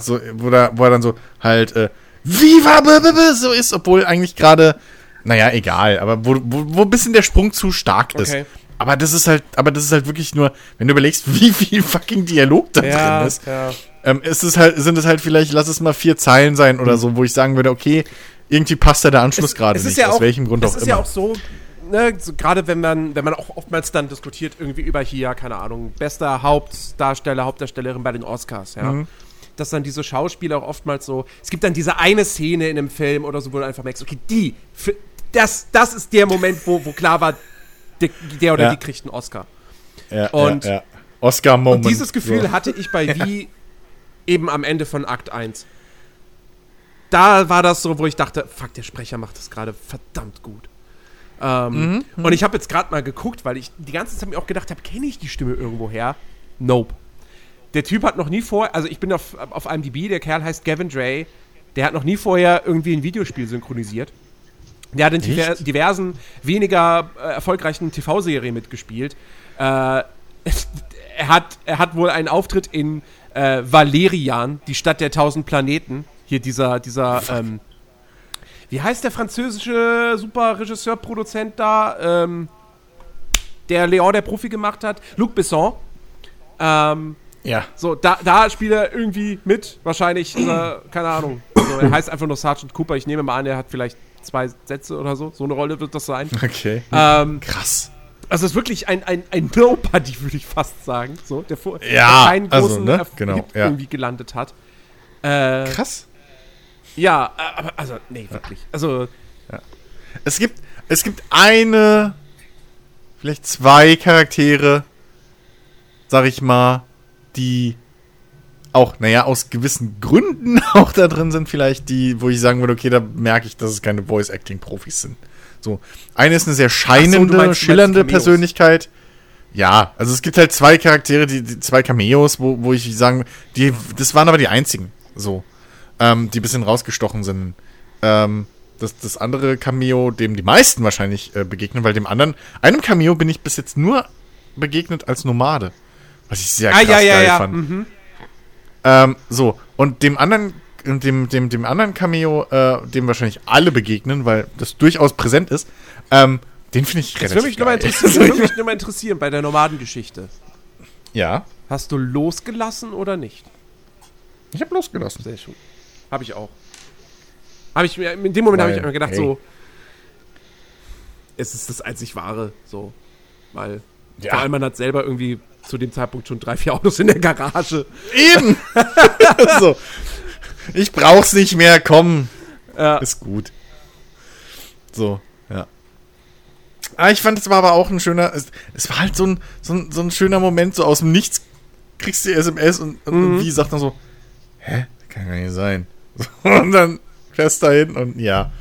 So, wo, da, wo er dann so halt, äh, Viva so ist, obwohl eigentlich gerade, naja, egal, aber wo, wo, wo ein bisschen der Sprung zu stark ist. Okay. Aber das ist halt, aber das ist halt wirklich nur, wenn du überlegst, wie viel fucking Dialog da Ja, drin ist, ja. ähm, ist es halt, sind es halt vielleicht, lass es mal vier Zeilen sein oder so, wo ich sagen würde, okay, irgendwie passt da der Anschluss gerade es ist nicht, ja aus auch, welchem Grund es auch ist immer. ja auch so, ne, so gerade wenn man, wenn man auch oftmals dann diskutiert, irgendwie über hier, keine Ahnung, bester Hauptdarsteller, Hauptdarstellerin bei den Oscars, ja. Mhm. Dass dann diese Schauspieler auch oftmals so, es gibt dann diese eine Szene in einem Film oder so, wo du einfach merkst, okay, die, das, das ist der Moment, wo, wo klar war, der, der oder Ja. die kriegt einen Oscar. ja, und- ja. Oscar-Moment. Und dieses Gefühl so. hatte ich bei Wie eben am Ende von Akt 1. Da war das so, wo ich dachte, fuck, der Sprecher macht das gerade verdammt gut. Ähm, Und ich habe jetzt gerade mal geguckt, weil ich die ganze Zeit mir auch gedacht habe, kenne ich die Stimme irgendwo her? Nope. Der Typ hat noch nie vor, also ich bin auf, auf IMDb, der Kerl heißt Gavin Dre, der hat noch nie vorher irgendwie ein Videospiel synchronisiert. Der hat in diver diversen, weniger äh, erfolgreichen TV-Serien mitgespielt. Äh, er, hat, er hat wohl einen Auftritt in äh, Valerian, die Stadt der tausend Planeten. Hier dieser, dieser, ähm, wie heißt der französische Super-Regisseur, Produzent da, ähm, der Leon der Profi gemacht hat? Luc Besson. Ähm, Ja. so, da, da spielt er irgendwie mit. Wahrscheinlich, er, keine Ahnung. Also, er heißt einfach nur Sergeant Cooper. Ich nehme mal an, er hat vielleicht zwei Sätze oder so. So eine Rolle wird das sein. Okay. Ähm, Krass. also es ist wirklich ein, ein, ein Nobody, würde ich fast sagen. So, der, vor, Ja, der keinen also, großen ne? Erf- Genau, Hit ja. irgendwie gelandet hat. Äh, Krass. ja, äh, aber also, nee, wirklich. Also, Es gibt, es gibt eine, vielleicht zwei Charaktere, sag ich mal, die auch, naja, aus gewissen Gründen auch da drin sind, vielleicht die, wo ich sagen würde, okay, da merke ich, dass es keine Voice-Acting-Profis sind. So. Eine ist eine sehr scheinende, du meinst- schillernde. Persönlichkeit. Ja, also es gibt halt zwei Charaktere, die, die zwei Cameos, wo, wo ich sagen, die, das waren aber die einzigen, so, ähm, die ein bisschen rausgestochen sind. Ähm, das, das andere Cameo, dem die meisten wahrscheinlich äh, begegnen, weil dem anderen, einem Cameo bin ich bis jetzt nur begegnet als Nomade. Was ich sehr krass Ah, ja, ja, geil ja. fand. Mhm. Ähm, so, und dem anderen, dem, dem, dem anderen Cameo, äh, dem wahrscheinlich alle begegnen, weil das durchaus präsent ist, ähm, den finde ich relativ mich das würde mich nur mal interessieren bei der Nomadengeschichte. ja, Hast du losgelassen oder nicht? ich habe losgelassen. Sehr schön. Habe ich auch. Habe ich mir, in dem Moment habe ich mir gedacht, hey. so, es ist das einzig Wahre, so. Weil, Ja. vor allem man hat selber irgendwie zu dem Zeitpunkt schon drei, vier Autos in der Garage. Eben! so. Ich brauch's nicht mehr, komm. Ja. Ist gut. So, ja. Ah, ich fand, es war aber auch ein schöner, es, es war halt so ein, so, ein, so ein schöner Moment, so aus dem Nichts kriegst du die SMS und, und, und wie sagt dann so, hä, kann gar nicht sein. Und dann fährst dahin und ja,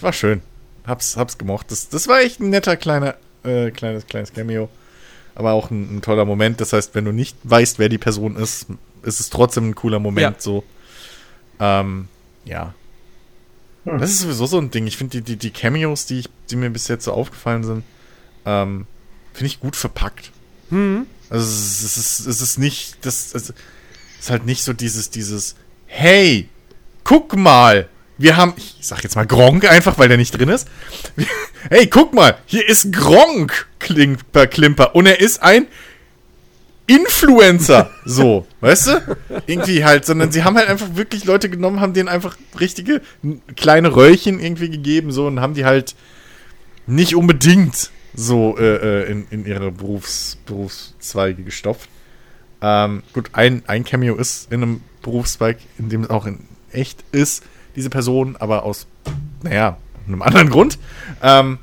war schön. Hab's, hab's gemocht. Das, das war echt ein netter kleiner, äh, kleines, kleines Cameo. Aber auch ein, ein toller Moment. Das heißt, wenn du nicht weißt, wer die Person ist, ist es trotzdem ein cooler Moment, Ja. so. Ähm, ja. Das ist sowieso so ein Ding. Ich finde die, die, die Cameos, die, ich, die mir bis jetzt so aufgefallen sind, ähm, finde ich gut verpackt. Hm. Also es ist, es ist, es ist nicht, das es ist halt nicht so dieses, dieses, hey, guck mal, wir haben, ich sag jetzt mal Gronk einfach, weil der nicht drin ist. Hey, guck mal, hier ist Gronk, Klimper, Klimper, und er ist ein Influencer, so, weißt du? Irgendwie halt, sondern sie haben halt einfach wirklich Leute genommen, haben denen einfach richtige kleine Röllchen irgendwie gegeben, so, und haben die halt nicht unbedingt so äh, äh, in, in ihre Berufs, Berufszweige gestopft. Ähm, gut, ein, ein Cameo ist in einem Berufszweig, in dem es auch in echt ist, diese Person, aber aus, naja, einem anderen Grund. Ähm,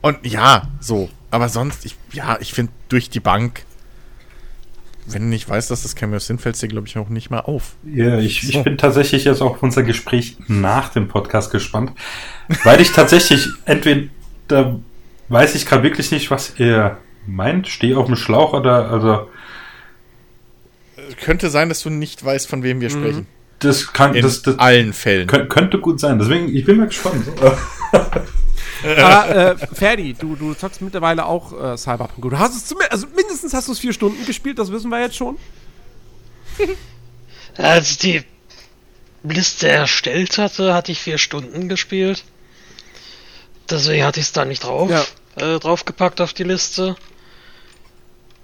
und ja, so. Aber sonst, ich, ja, ich finde durch die Bank, wenn du nicht weißt, dass das Cameos sind, fällt es dir, glaube ich, auch nicht mal auf. Ja, ich, ich So. bin tatsächlich jetzt auch auf unser Gespräch nach dem Podcast gespannt, weil ich tatsächlich entweder da weiß ich gerade wirklich nicht, was ihr meint, stehe auf dem Schlauch oder also Könnte sein, dass du nicht weißt, von wem wir sprechen. Das kann In das, das allen Fällen. kö- könnte gut sein. Deswegen ich bin mal gespannt. Aber äh, Ferdi, du, du zockst mittlerweile auch äh, Cyberpunk. Du hast es zumindest, also mindestens hast du es vier Stunden gespielt, das wissen wir jetzt schon. Als ich die Liste erstellt hatte, hatte ich vier Stunden gespielt. Deswegen hatte ich es da nicht drauf, äh, draufgepackt auf die Liste.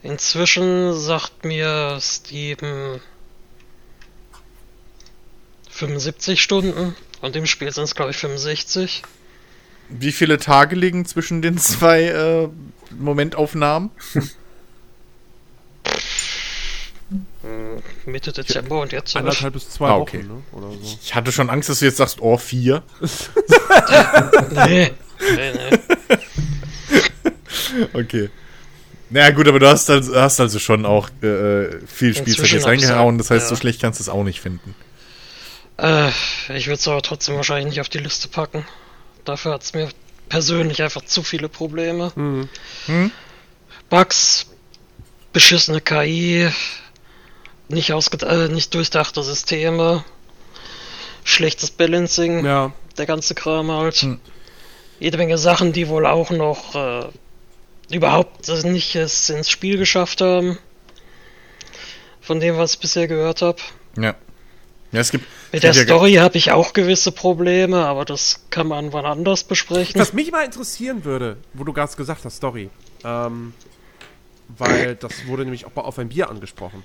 Inzwischen sagt mir Steven 75 Stunden und im Spiel sind es glaube ich 65. Wie viele Tage liegen zwischen den zwei äh, Momentaufnahmen? Mitte Dezember und jetzt. Anderthalb bis zwei Ah, Wochen, okay. ne? Oder so. Ich hatte schon Angst, dass du jetzt sagst, oh, vier. Nee, nee, nee. Okay. Naja, gut, aber du hast, also, hast also schon auch äh, viel Spielzeit jetzt reingehauen. Das heißt, so ja. schlecht kannst du es auch nicht finden. Äh, ich würde es aber trotzdem wahrscheinlich nicht auf die Liste packen. Dafür hat es mir persönlich einfach zu viele Probleme. Mhm. Bugs, beschissene KI, nicht, äh, nicht durchdachte Systeme, schlechtes Balancing, Ja. der ganze Kram halt. Hm. Jede Menge Sachen, die wohl auch noch äh, überhaupt nicht es ins Spiel geschafft haben. Von dem, was ich bisher gehört habe. Ja. Ja, es gibt. Mit es der gibt ja- Story habe ich auch gewisse Probleme, aber das kann man wann anders besprechen. Was mich mal interessieren würde, wo du gerade gesagt hast, Story. Ähm, weil das wurde nämlich auch bei Auf ein Bier angesprochen.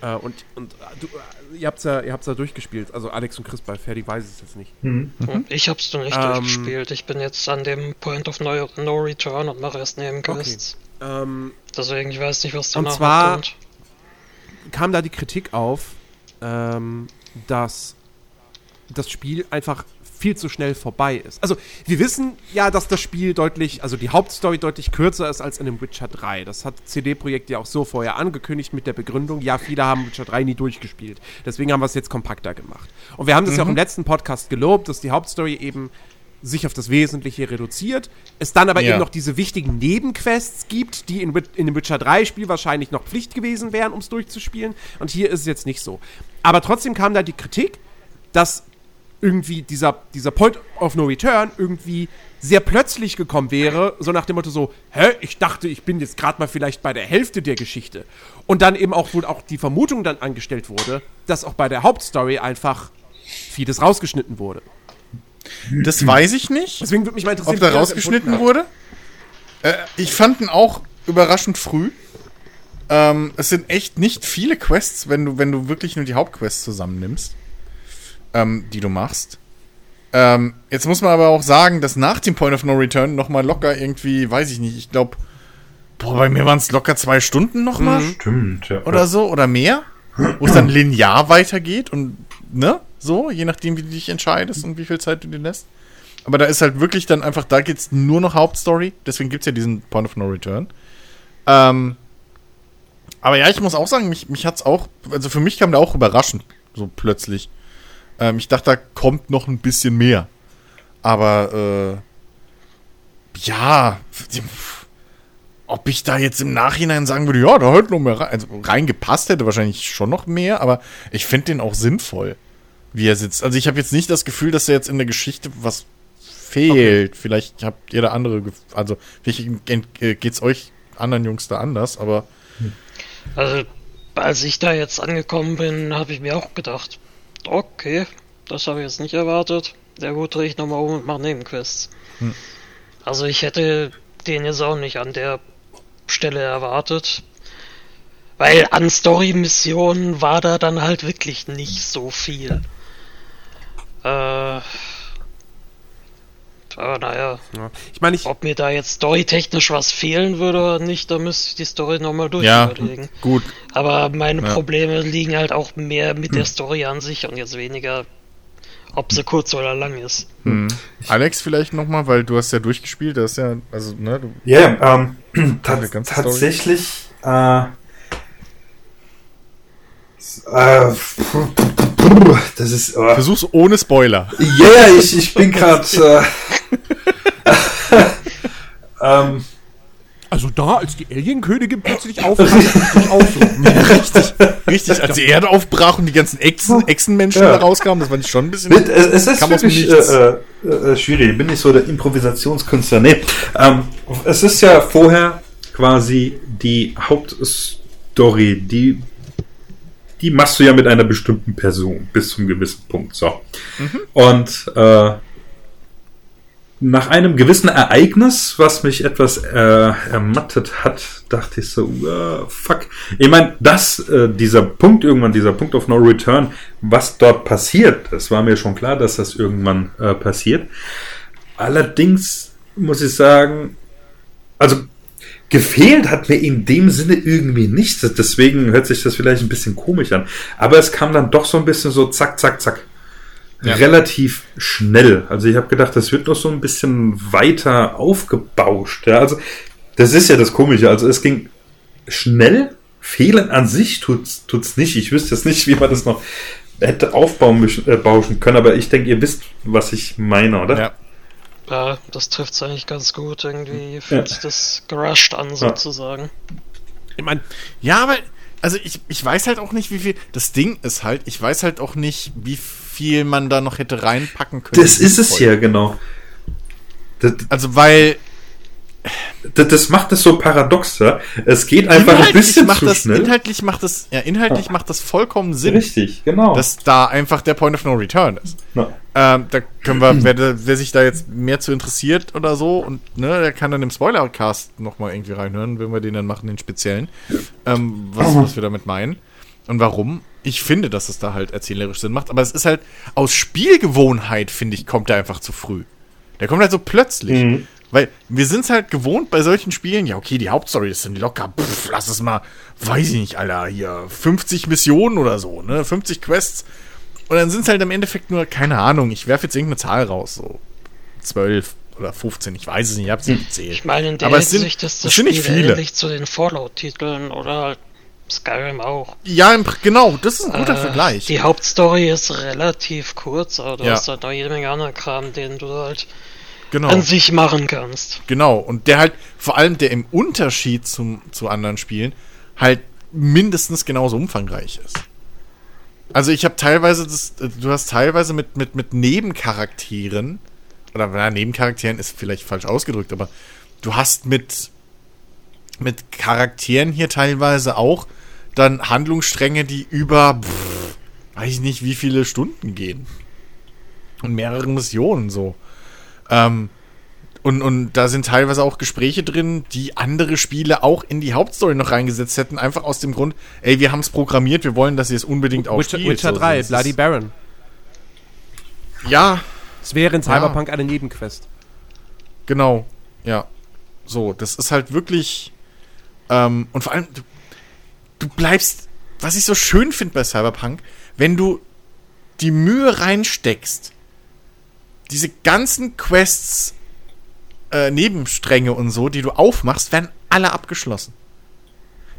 Äh, und und äh, du, äh, ihr habt's ja, ihr habt's ja durchgespielt. Also Alex und Chris bei Ferdi weiß es jetzt nicht. Mhm. Und Ich hab's noch nicht Ähm. durchgespielt. Ich bin jetzt an dem Point of No, no Return und mache erst Nebenquests. Ähm, Deswegen, ich weiß nicht, was Und danach noch zwar- kommt. kam da die Kritik auf, ähm, dass das Spiel einfach viel zu schnell vorbei ist. Also, wir wissen ja, dass das Spiel deutlich, also die Hauptstory deutlich kürzer ist als in dem Witcher 3. Das hat CD-Projekt ja auch so vorher angekündigt mit der Begründung, ja, viele haben Witcher 3 nie durchgespielt. Deswegen haben wir es jetzt kompakter gemacht. Und wir haben das mhm. ja auch im letzten Podcast gelobt, dass die Hauptstory eben sich auf das Wesentliche reduziert, es dann aber ja. eben noch diese wichtigen Nebenquests gibt, die in, in dem Witcher 3 Spiel wahrscheinlich noch Pflicht gewesen wären, um es durchzuspielen. Und hier ist es jetzt nicht so. Aber trotzdem kam da die Kritik, dass irgendwie dieser, dieser Point of No Return irgendwie sehr plötzlich gekommen wäre, so nach dem Motto so, hä, ich dachte, ich bin jetzt gerade mal vielleicht bei der Hälfte der Geschichte. Und dann eben auch wohl auch die Vermutung dann angestellt wurde, dass auch bei der Hauptstory einfach vieles rausgeschnitten wurde. Das weiß ich nicht. Deswegen würde mich mal interessieren, ob da rausgeschnitten wurde. Äh, ich fand ihn auch überraschend früh. Ähm, es sind echt nicht viele Quests, wenn du, wenn du wirklich nur die Hauptquests zusammennimmst, ähm, die du machst. Ähm, jetzt muss man aber auch sagen, dass nach dem Point of No Return noch mal locker irgendwie, weiß ich nicht, ich glaube, boah, bei mir waren es locker zwei Stunden noch mal. Mhm. Stimmt, ja. Oder so, oder mehr. Wo es dann linear weitergeht und, ne? So, je nachdem, wie du dich entscheidest und wie viel Zeit du dir lässt. Aber da ist halt wirklich dann einfach, da geht's nur noch Hauptstory. Deswegen gibt's ja diesen Point of No Return. Ähm, aber ja, ich muss auch sagen, mich, mich hat's auch, also für mich kam der auch überraschend, so plötzlich. Ähm, ich dachte, da kommt noch ein bisschen mehr. Aber, äh, ja, ob ich da jetzt im Nachhinein sagen würde, ja, da halt noch mehr rein, also reingepasst hätte wahrscheinlich schon noch mehr, aber ich finde den auch sinnvoll, wie er sitzt. Also ich habe jetzt nicht das Gefühl, dass er jetzt in der Geschichte was fehlt. Okay. Vielleicht habt ihr da andere, also vielleicht äh, geht's euch anderen Jungs da anders, aber also, als ich da jetzt angekommen bin, habe ich mir auch gedacht, okay, das habe ich jetzt nicht erwartet. Sehr gut, drehe ich nochmal um und mache Nebenquests. Hm. Also ich hätte den jetzt auch nicht an der Stelle erwartet. Weil an Story-Missionen war da dann halt wirklich nicht so viel. Äh, aber naja. Ja. Ich meine, ich. Ob mir da jetzt storytechnisch was fehlen würde oder nicht, da müsste ich die Story nochmal durchüberlegen. Ja, gut. Aber meine ja. Probleme liegen halt auch mehr mit hm. der Story an sich und jetzt weniger, ob sie kurz oder lang ist. Hm. Alex, vielleicht nochmal, weil du hast ja durchgespielt, das ist ja, also, ne, du. Ja, yeah, ähm, tatsächlich, äh, äh, das ist. Oh. Versuch's ohne Spoiler. Ja, yeah, ich, ich bin gerade. Äh, ähm, also da, als die Alienkönigin plötzlich aufbrach, ich auch so. richtig, richtig. Als die Erde aufbrach und die ganzen Echsen, Echsenmenschen ja. da rauskamen, das fand ich schon ein bisschen. Es, es ist wirklich äh, äh, schwierig. Ich bin nicht so der Improvisationskünstler. Nee, ähm, es ist ja vorher quasi die Hauptstory, die die machst du ja mit einer bestimmten Person bis zum gewissen Punkt. So. Mhm. Und äh, nach einem gewissen Ereignis, was mich etwas äh, ermattet hat, dachte ich so, uh, fuck. Ich meine, dass äh, dieser Punkt irgendwann, dieser Punkt of No Return, was dort passiert, das war mir schon klar, dass das irgendwann äh, passiert. Allerdings muss ich sagen, also gefehlt hat mir in dem Sinne irgendwie nichts. Deswegen hört sich das vielleicht ein bisschen komisch an. Aber es kam dann doch so ein bisschen so zack, zack, zack. Ja. Relativ schnell. Also ich habe gedacht, das wird noch so ein bisschen weiter aufgebauscht. Ja, also das ist ja das Komische. Also es ging schnell. Fehlen an sich tut's, tut's nicht. Ich wüsste jetzt nicht, wie man das noch hätte aufbauen äh, können, aber ich denke, ihr wisst, was ich meine, oder? Ja. Ja, das trifft es eigentlich ganz gut. Irgendwie fühlt sich ja. das gerusht an, sozusagen. Ich meine, ja, aber, also ich, ich weiß halt auch nicht, wie viel. Das Ding ist halt, ich weiß halt auch nicht, wie viel man da noch hätte reinpacken können. Das ist es ja, genau. Das, also, weil das, das macht es so paradox, ja. Es geht einfach ein bisschen macht zu das, schnell. Inhaltlich macht das, ja, inhaltlich ja. macht das vollkommen Sinn. Richtig, genau. Dass da einfach der Point of No Return ist. Ja. Ähm, da können wir, wer, wer, sich da jetzt mehr zu interessiert oder so, und ne, der kann dann im Spoilercast nochmal irgendwie reinhören, wenn wir den dann machen, den speziellen, ähm, was, was wir damit meinen. Und warum? Ich finde, dass es da halt erzählerisch Sinn macht, aber es ist halt aus Spielgewohnheit, finde ich, kommt er einfach zu früh. Der kommt halt so plötzlich. Mhm. Weil wir sind es halt gewohnt bei solchen Spielen, ja, okay, die Hauptstory ist dann locker, pff, lass es mal, weiß ich nicht, Alter, hier 50 Missionen oder so, ne, 50 Quests Und dann sind es halt im Endeffekt nur, keine Ahnung, ich werfe jetzt irgendeine Zahl raus, so 12 oder 15, ich weiß es nicht, ich habe es nicht gezählt. Ich meine, in der Aber es sind- Hinsicht ist das sind nicht Spiel viele. ähnlich zu den Fallout-Titeln oder halt Skyrim auch. Ja, im, genau, das ist ein guter Äh, Vergleich. Die Hauptstory ist relativ kurz, aber du Ja. hast halt noch jede Menge anderen Kram, den du halt genau. an sich machen kannst. Genau, und der halt, vor allem der im Unterschied zum, zu anderen Spielen, halt mindestens genauso umfangreich ist. Also ich habe teilweise, das, äh, du hast teilweise mit, mit, mit Nebencharakteren, oder na, Nebencharakteren ist vielleicht falsch ausgedrückt, aber du hast mit, mit Charakteren hier teilweise auch dann Handlungsstränge, die über, pff, weiß ich nicht, wie viele Stunden gehen. Und mehrere Missionen so. Ähm, und, und da sind teilweise auch Gespräche drin, die andere Spiele auch in die Hauptstory noch reingesetzt hätten, einfach aus dem Grund, ey, wir haben es programmiert, wir wollen, dass ihr es unbedingt auch Witcher, spielt. Witcher So, 3, das ist- Bloody Baron. Ja, Es wäre in Cyberpunk eine Nebenquest. genau. Ja. So, das ist halt wirklich. Ähm, und vor allem, du, du bleibst. Was ich so schön finde bei Cyberpunk, wenn du die Mühe reinsteckst, diese ganzen Quests, äh, Nebenstränge und so, die du aufmachst, werden alle abgeschlossen.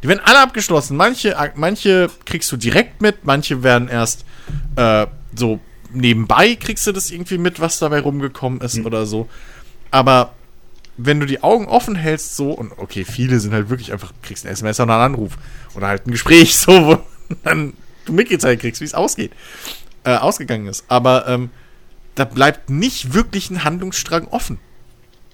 Die werden alle abgeschlossen. Manche, manche kriegst du direkt mit, manche werden erst äh, so nebenbei kriegst du das irgendwie mit, was dabei rumgekommen ist oder so. Aber wenn du die Augen offen hältst, so, und okay, viele sind halt wirklich einfach, kriegst ein SMS oder einen Anruf oder halt ein Gespräch, so, wo dann du mitgeteilt kriegst, wie es ausgeht, äh, ausgegangen ist. Aber ähm, da bleibt nicht wirklich ein Handlungsstrang offen.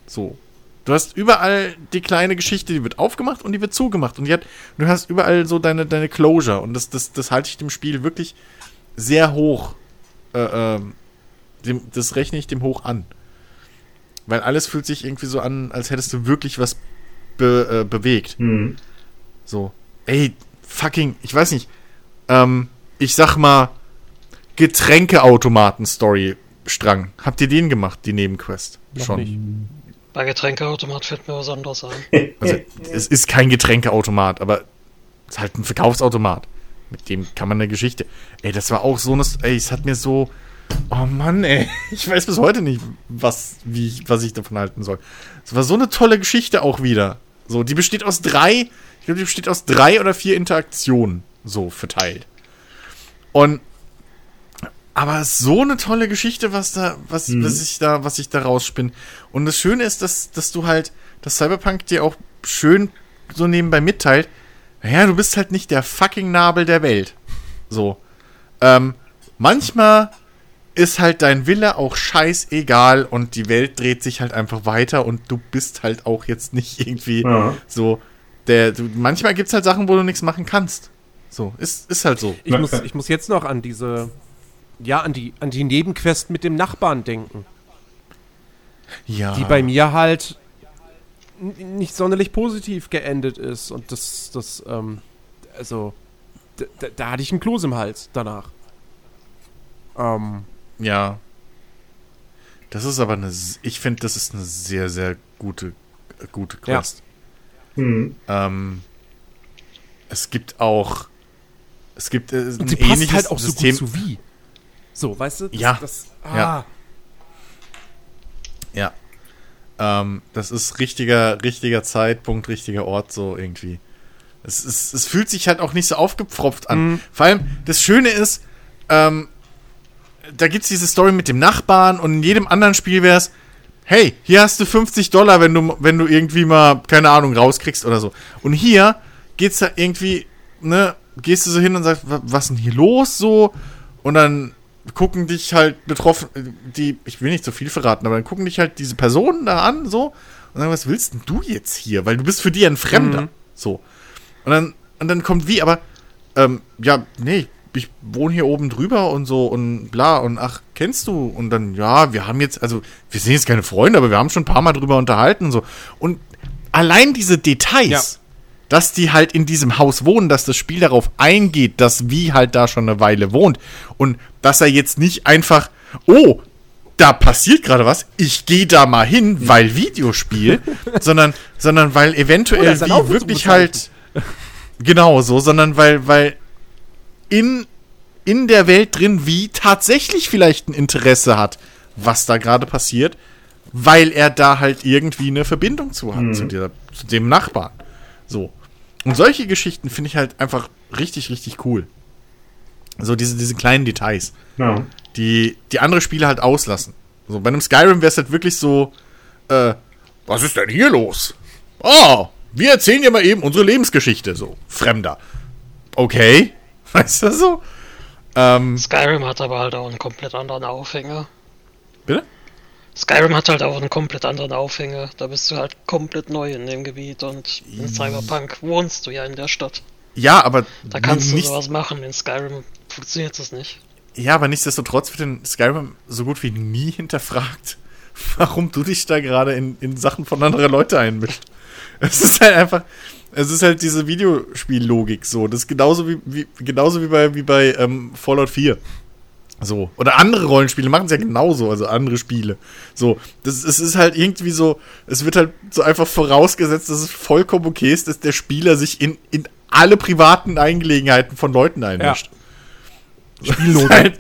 So. Du hast überall die kleine Geschichte, die wird aufgemacht und die wird zugemacht. Und die hat, du hast überall so deine, deine Closure. Und das, das, das halte ich dem Spiel wirklich sehr hoch. Äh, ähm, dem, das rechne ich dem hoch an. Weil alles fühlt sich irgendwie so an, als hättest du wirklich was be, äh, bewegt. Mhm. So. Ey, fucking, ich weiß nicht. Ähm, ich sag mal, Getränkeautomaten-Story-Strang. Habt ihr den gemacht, die Nebenquest? Noch nicht. Bei Getränkeautomat fällt mir was anderes ein. Also, es ist kein Getränkeautomat, aber es ist halt ein Verkaufsautomat. Mit dem kann man eine Geschichte. Ey, das war auch so eine. Ey, es hat mir so. Oh Mann, ey. Ich weiß bis heute nicht, was, wie, ich- was ich davon halten soll. Es war so eine tolle Geschichte auch wieder. So, die besteht aus drei. Ich glaube, die besteht aus drei oder vier Interaktionen. So verteilt. Und. Aber so eine tolle Geschichte, was da, was, was ich da, was ich da rausspinne. Und das Schöne ist, dass, dass du halt, dass Cyberpunk dir auch schön so nebenbei mitteilt, naja, du bist halt nicht der fucking Nabel der Welt. So. Ähm, manchmal ist halt dein Wille auch scheißegal und die Welt dreht sich halt einfach weiter und du bist halt auch jetzt nicht irgendwie Ja. so der, du, manchmal gibt's halt Sachen, wo du nichts machen kannst. So, ist, ist halt so. Ich muss, ich muss jetzt noch an diese, ja, an die, an die Nebenquest mit dem Nachbarn denken, Ja. die bei mir halt nicht sonderlich positiv geendet ist. Und das, das, ähm, also, da, da, hatte ich einen Kloß im Hals danach. Ähm, Ja. Das ist aber eine, ich finde, das ist eine sehr, sehr gute, gute Ja. Quest. Mhm. Ähm, es gibt auch, es gibt äh, sie passt halt auch so gut zu wie. So, weißt du? Das, Ja. Das, ah, Ja. Ja. Ähm, das ist richtiger, richtiger Zeitpunkt, richtiger Ort, so irgendwie. Es, ist, es fühlt sich halt auch nicht so aufgepfropft an. Mhm. Vor allem, das Schöne ist, ähm, da gibt's diese Story mit dem Nachbarn und in jedem anderen Spiel wär's, hey, hier hast du 50 Dollar, wenn du, wenn du irgendwie mal, keine Ahnung, rauskriegst oder so. Und hier geht's da irgendwie, ne, gehst du so hin und sagst, "Wa- was ist denn hier los so? Und dann gucken dich halt betroffen, die, ich will nicht so viel verraten, aber dann gucken dich halt diese Personen da an, so, und sagen, was willst denn du jetzt hier? Weil du bist für die ein Fremder. Mhm. So. Und dann, und dann kommt wie, aber, ähm, ja, nee, ich wohne hier oben drüber und so und bla und ach, kennst du? Und dann, ja, wir haben jetzt, also, wir sind jetzt keine Freunde, aber wir haben schon ein paar Mal drüber unterhalten und so. Und allein diese Details, Ja. Dass die halt in diesem Haus wohnen, dass das Spiel darauf eingeht, dass wie halt da schon eine Weile wohnt und dass er jetzt nicht einfach, oh, da passiert gerade was, ich gehe da mal hin, weil Videospiel, sondern, sondern weil Oh, eventuell ein wie wirklich halt genau so, sondern weil, weil in in der Welt drin wie tatsächlich vielleicht ein Interesse hat, was da gerade passiert, weil er da halt irgendwie eine Verbindung zu hat, zu, dieser, zu dem Nachbarn. So. Und solche Geschichten finde ich halt einfach richtig, richtig cool. So diese, diese kleinen Details, Ja. die, die andere Spiele halt auslassen. So, bei einem Skyrim wäre es halt wirklich so, äh, was ist denn hier los? Oh, wir erzählen dir mal eben unsere Lebensgeschichte, so, Fremder. Okay, weißt du so? Ähm, Skyrim hat aber halt auch einen komplett anderen Aufhänger. bitte? Skyrim hat halt auch einen komplett anderen Aufhänger. Da bist du halt komplett neu in dem Gebiet und in Cyberpunk wohnst du ja in der Stadt. Ja, aber Da kannst du nicht, sowas machen. In Skyrim funktioniert das nicht. Ja, aber nichtsdestotrotz wird in Skyrim so gut wie nie hinterfragt, warum du dich da gerade in, in Sachen von anderen Leuten einmischst. Es ist halt einfach, es ist halt diese Videospiellogik so. Das ist genauso wie, wie, genauso wie bei, wie bei ähm, Fallout 4. So. Oder andere Rollenspiele machen es ja genauso, also andere Spiele. So. Das, es ist halt irgendwie so, es wird halt so einfach vorausgesetzt, dass es vollkommen okay ist, dass der Spieler sich in, in alle privaten Angelegenheiten von Leuten einmischt. Spiellogik. Halt,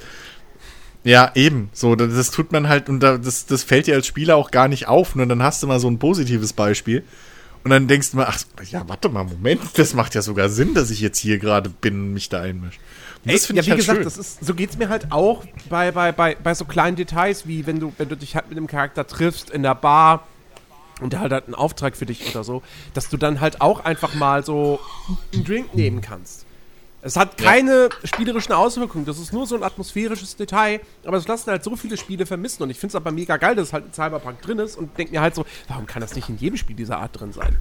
ja, eben. So, das, das tut man halt, und da, das, das fällt dir als Spieler auch gar nicht auf. Nur dann hast du mal so ein positives Beispiel. Und dann denkst du mal, ach, ja, warte mal, Moment, das macht ja sogar Sinn, dass ich jetzt hier gerade bin und mich da einmische. Ey, das finde ja, ich wie halt gesagt, schön. das ist, so geht's mir halt auch bei, bei, bei, bei so kleinen Details, wie wenn du, wenn du dich halt mit einem Charakter triffst in der Bar und der halt hat einen Auftrag für dich oder so, dass du dann halt auch einfach mal so einen Drink nehmen kannst. Es hat keine spielerischen Auswirkungen, das ist nur so ein atmosphärisches Detail, aber es lassen halt so viele Spiele vermissen und ich finde es aber mega geil, dass es halt in Cyberpunk drin ist und denke mir halt so, warum kann das nicht in jedem Spiel dieser Art drin sein?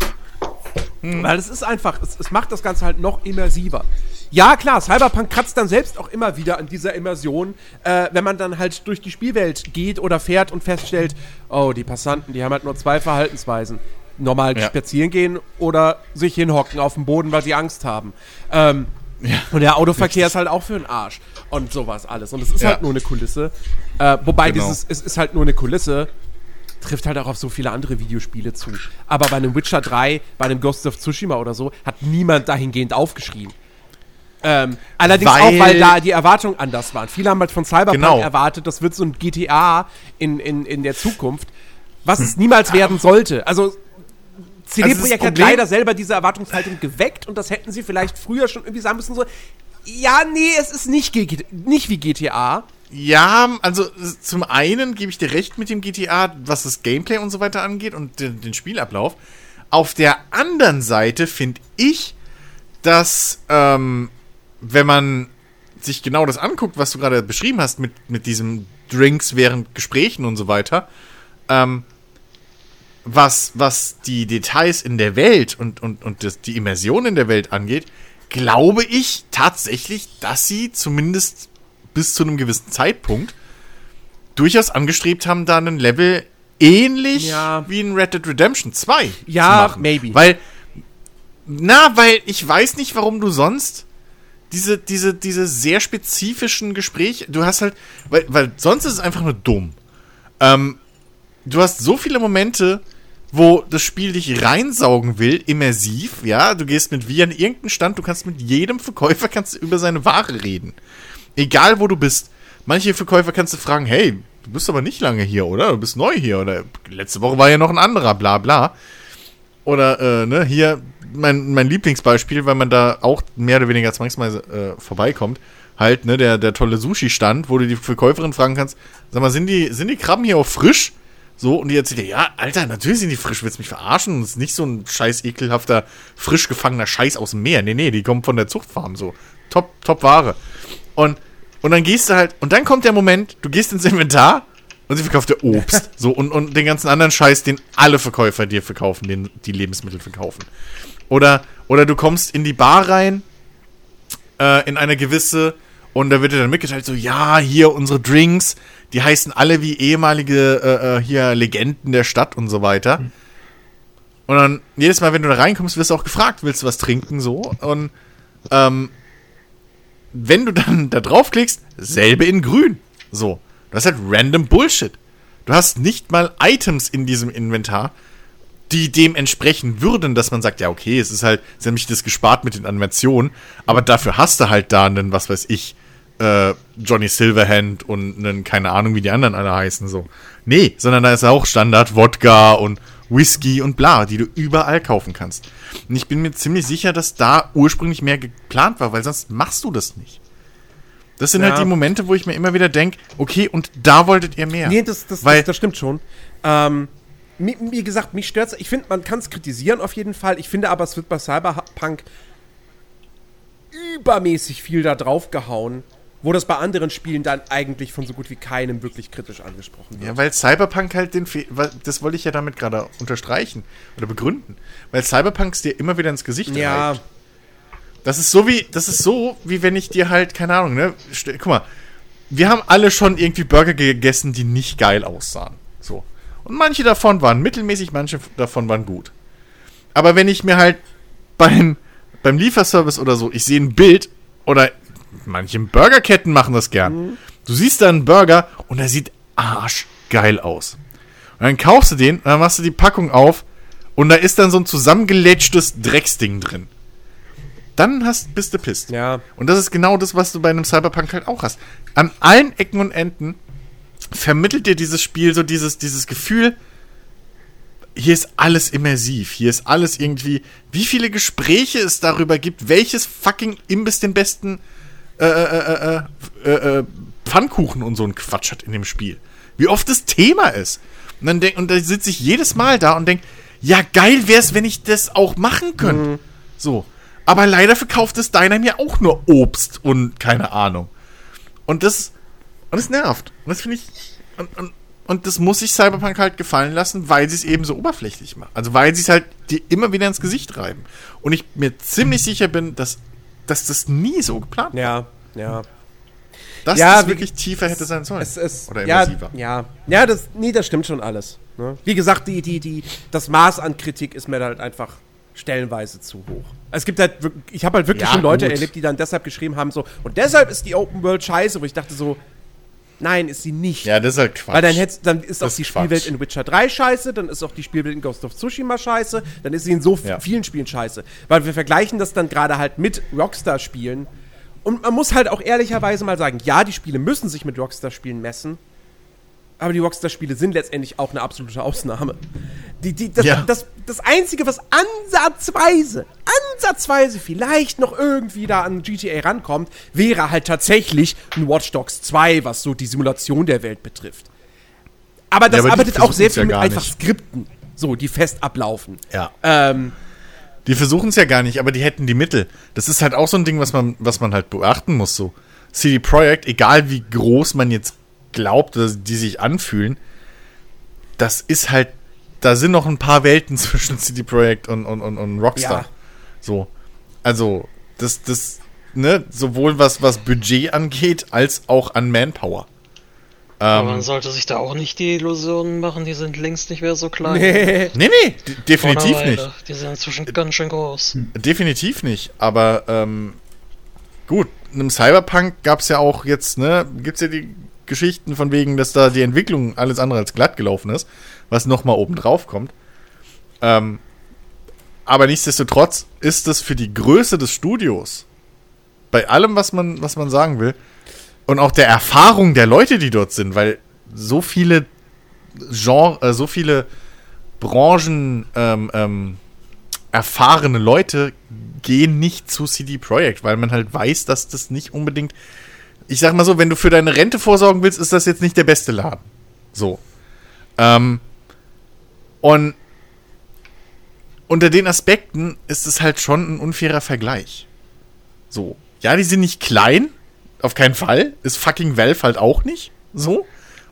Weil es ist einfach, es, es macht das Ganze halt noch immersiver. Ja, klar, Cyberpunk kratzt dann selbst auch immer wieder an dieser Immersion, äh, wenn man dann halt durch die Spielwelt geht oder fährt und feststellt, oh, die Passanten, die haben halt nur zwei Verhaltensweisen. Normal Ja. spazieren gehen oder sich hinhocken auf dem Boden, weil sie Angst haben. Ähm, und der Autoverkehr ist halt auch für den Arsch. Und sowas alles. Und es ist Ja. halt nur eine Kulisse. Äh, wobei Genau. dieses, es ist halt nur eine Kulisse, trifft halt auch auf so viele andere Videospiele zu. Aber bei einem Witcher 3, bei einem Ghost of Tsushima oder so, hat niemand dahingehend aufgeschrien. Ähm, allerdings Weil- auch, weil da die Erwartungen anders waren. Viele haben halt von Cyberpunk Genau. erwartet, das wird so ein GTA in, in, in der Zukunft, was es niemals werden sollte. Also CD Also hat leider selber diese Erwartungshaltung geweckt und das hätten sie vielleicht früher schon irgendwie sagen müssen, so, ja, nee, es ist nicht, nicht wie GTA. Ja, also zum einen gebe ich dir recht mit dem GTA, was das Gameplay und so weiter angeht und den, den Spielablauf. Auf der anderen Seite finde ich, dass ähm, wenn man sich genau das anguckt, was du gerade beschrieben hast mit, mit diesem Drinks während Gesprächen und so weiter, ähm, was, was die Details in der Welt und, und, und das, die Immersion in der Welt angeht, glaube ich tatsächlich, dass sie zumindest bis zu einem gewissen Zeitpunkt durchaus angestrebt haben, da ein Level ähnlich Ja. wie in Red Dead Redemption 2 Ja, zu machen. maybe. Weil, na, weil ich weiß nicht, warum du sonst diese, diese, diese sehr spezifischen Gespräche, du hast halt, weil, weil sonst ist es einfach nur dumm. Ähm, du hast so viele Momente, wo das Spiel dich reinsaugen will, immersiv, ja, du gehst mit wie an irgendeinen Stand, du kannst mit jedem Verkäufer kannst über seine Ware reden. Egal wo du bist. Manche Verkäufer kannst du fragen, hey, du bist aber nicht lange hier, oder? Du bist neu hier, oder letzte Woche war ja noch ein anderer, bla bla. Oder, äh, ne, hier mein, mein Lieblingsbeispiel, weil man da auch mehr oder weniger zwangsweise äh, vorbeikommt, halt, ne, der, der tolle Sushi-Stand, wo du die Verkäuferin fragen kannst, sag mal, sind die, sind die Krabben hier auch frisch? So, und die erzählt dir, ja, Alter, natürlich sind die frisch, willst du mich verarschen? Das ist nicht so ein scheiß ekelhafter, frisch gefangener Scheiß aus dem Meer. Nee, nee, die kommen von der Zuchtfarm, so. Top, top Ware. Und, und dann gehst du halt, und dann kommt der Moment, du gehst ins Inventar und sie verkauft dir Obst. so, und, und den ganzen anderen Scheiß, den alle Verkäufer dir verkaufen, den die Lebensmittel verkaufen. Oder, oder du kommst in die Bar rein, äh, in eine gewisse, und da wird dir dann mitgeteilt, so, ja, hier unsere Drinks, die heißen alle wie ehemalige äh, äh, hier Legenden der Stadt und so weiter. Und dann, jedes Mal, wenn du da reinkommst, wirst du auch gefragt, willst du was trinken, so. Und ähm, wenn du dann da draufklickst, selbe in grün. So. Du hast halt random Bullshit. Du hast nicht mal Items in diesem Inventar, die dem entsprechen würden, dass man sagt, ja, okay, es ist halt, sie haben mich das gespart mit den Animationen, aber dafür hast du halt da einen, was weiß ich, äh, Johnny Silverhand und einen, keine Ahnung, wie die anderen alle heißen, so. Nee, sondern da ist auch Standard Wodka und Whisky und bla, die du überall kaufen kannst. Und ich bin mir ziemlich sicher, dass da ursprünglich mehr geplant war, weil sonst machst du das nicht. Das sind Ja. halt die Momente, wo ich mir immer wieder denke, okay, und da wolltet ihr mehr. Nee, das, das, Weil- das, das stimmt schon. Ähm, wie gesagt, mich stört's. Ich finde, man kann es kritisieren auf jeden Fall. Ich finde aber, es wird bei Cyberpunk übermäßig viel da drauf gehauen, wo das bei anderen Spielen dann eigentlich von so gut wie keinem wirklich kritisch angesprochen wird. Ja, weil Cyberpunk halt den Fe weil- das wollte ich ja damit gerade unterstreichen oder begründen, weil Cyberpunk es dir immer wieder ins Gesicht Ja, reibt. Das ist so wie das ist so wie wenn ich dir halt keine Ahnung, ne? Guck mal, wir haben alle schon irgendwie Burger gegessen, die nicht geil aussahen. So. Und manche davon waren mittelmäßig, manche davon waren gut. Aber wenn ich mir halt beim, beim Lieferservice oder so, ich sehe ein Bild oder manche Burgerketten machen das gern. Du siehst da einen Burger und er sieht arschgeil aus. Und dann kaufst du den und dann machst du die Packung auf und da ist dann so ein zusammengelätschtes Drecksding drin. Dann hast, bist du pisst. ja. Und das ist genau das, was du bei einem Cyberpunk halt auch hast. An allen Ecken und Enden vermittelt dir dieses Spiel so dieses, dieses Gefühl, hier ist alles immersiv, hier ist alles irgendwie, wie viele Gespräche es darüber gibt, welches fucking Imbiss den besten äh, äh, äh, äh, äh, Pfannkuchen und so ein Quatsch hat in dem Spiel. Wie oft das Thema ist. Und dann denk, und da sitze ich jedes Mal da und denke, ja geil wär's, wenn ich das auch machen könnte. So. Aber leider verkauft es deiner mir auch nur Obst und keine Ahnung. Und das, und das nervt. Und das finde ich, und, und, und das muss sich Cyberpunk halt gefallen lassen, weil sie es eben so oberflächlich machen. Also weil sie es halt dir immer wieder ins Gesicht reiben. Und ich mir ziemlich sicher bin, dass, dass das nie so geplant war. Ja, ja. Dass Ja, das wirklich tiefer hätte sein sollen. Es, es, Oder ja, immersiver. ja, ja, das, nee, das stimmt schon alles. Ne? Wie gesagt, die, die, die, das Maß an Kritik ist mir halt einfach stellenweise zu hoch. Es gibt halt, ich habe halt wirklich Ja, schon Leute gut. erlebt, die dann deshalb geschrieben haben, so, und deshalb ist die Open World scheiße, wo ich dachte so, nein, ist sie nicht. Ja, das ist halt Quatsch. Weil dann, hätt's, dann ist auch Das die ist Spielwelt Quatsch. in Witcher 3 scheiße, dann ist auch die Spielwelt in Ghost of Tsushima scheiße, dann ist sie in so Ja. vielen Spielen scheiße. Weil wir vergleichen das dann gerade halt mit Rockstar-Spielen. Und man muss halt auch ehrlicherweise mal sagen, ja, die Spiele müssen sich mit Rockstar-Spielen messen, aber die Rockstar-Spiele sind letztendlich auch eine absolute Ausnahme. Die, die, das, Ja. das, das Einzige, was ansatzweise, ansatzweise vielleicht noch irgendwie da an GTA rankommt, wäre halt tatsächlich ein Watch Dogs 2, was so die Simulation der Welt betrifft. Aber das aber die arbeitet auch sehr versuchen's ja viel mit einfach nicht. Skripten, so, die fest ablaufen. Ja. Ähm, Die versuchen es ja gar nicht, aber die hätten die Mittel. Das ist halt auch so ein Ding, was man, was man halt beachten muss. So CD Projekt, egal wie groß man jetzt glaubt, dass die sich anfühlen, das ist halt, da sind noch ein paar Welten zwischen CD Projekt und, und, und, und Rockstar. Ja. So, also das, das, ne, sowohl was was Budget angeht als auch an Manpower. Aber Ähm, man sollte sich da auch nicht die Illusionen machen, die sind längst nicht mehr so klein. nee. nee, nee, definitiv nicht. Die sind inzwischen ganz schön groß. Definitiv nicht, aber ähm, gut, einem Cyberpunk gab es ja auch jetzt, ne, gibt's ja die Geschichten von wegen, dass da die Entwicklung alles andere als glatt gelaufen ist, was nochmal oben drauf kommt. Ähm, aber nichtsdestotrotz ist es für die Größe des Studios, bei allem, was man, was man sagen will, und auch der Erfahrung der Leute, die dort sind, weil so viele Genre, äh, so viele Branchen ähm, ähm, erfahrene Leute gehen nicht zu CD Projekt, weil man halt weiß, dass das nicht unbedingt. Ich sag mal so, wenn du für deine Rente vorsorgen willst, ist das jetzt nicht der beste Laden. So. Ähm, und unter den Aspekten ist es halt schon ein unfairer Vergleich. So. Ja, die sind nicht klein, auf keinen Fall. Ist fucking Valve halt auch nicht. So.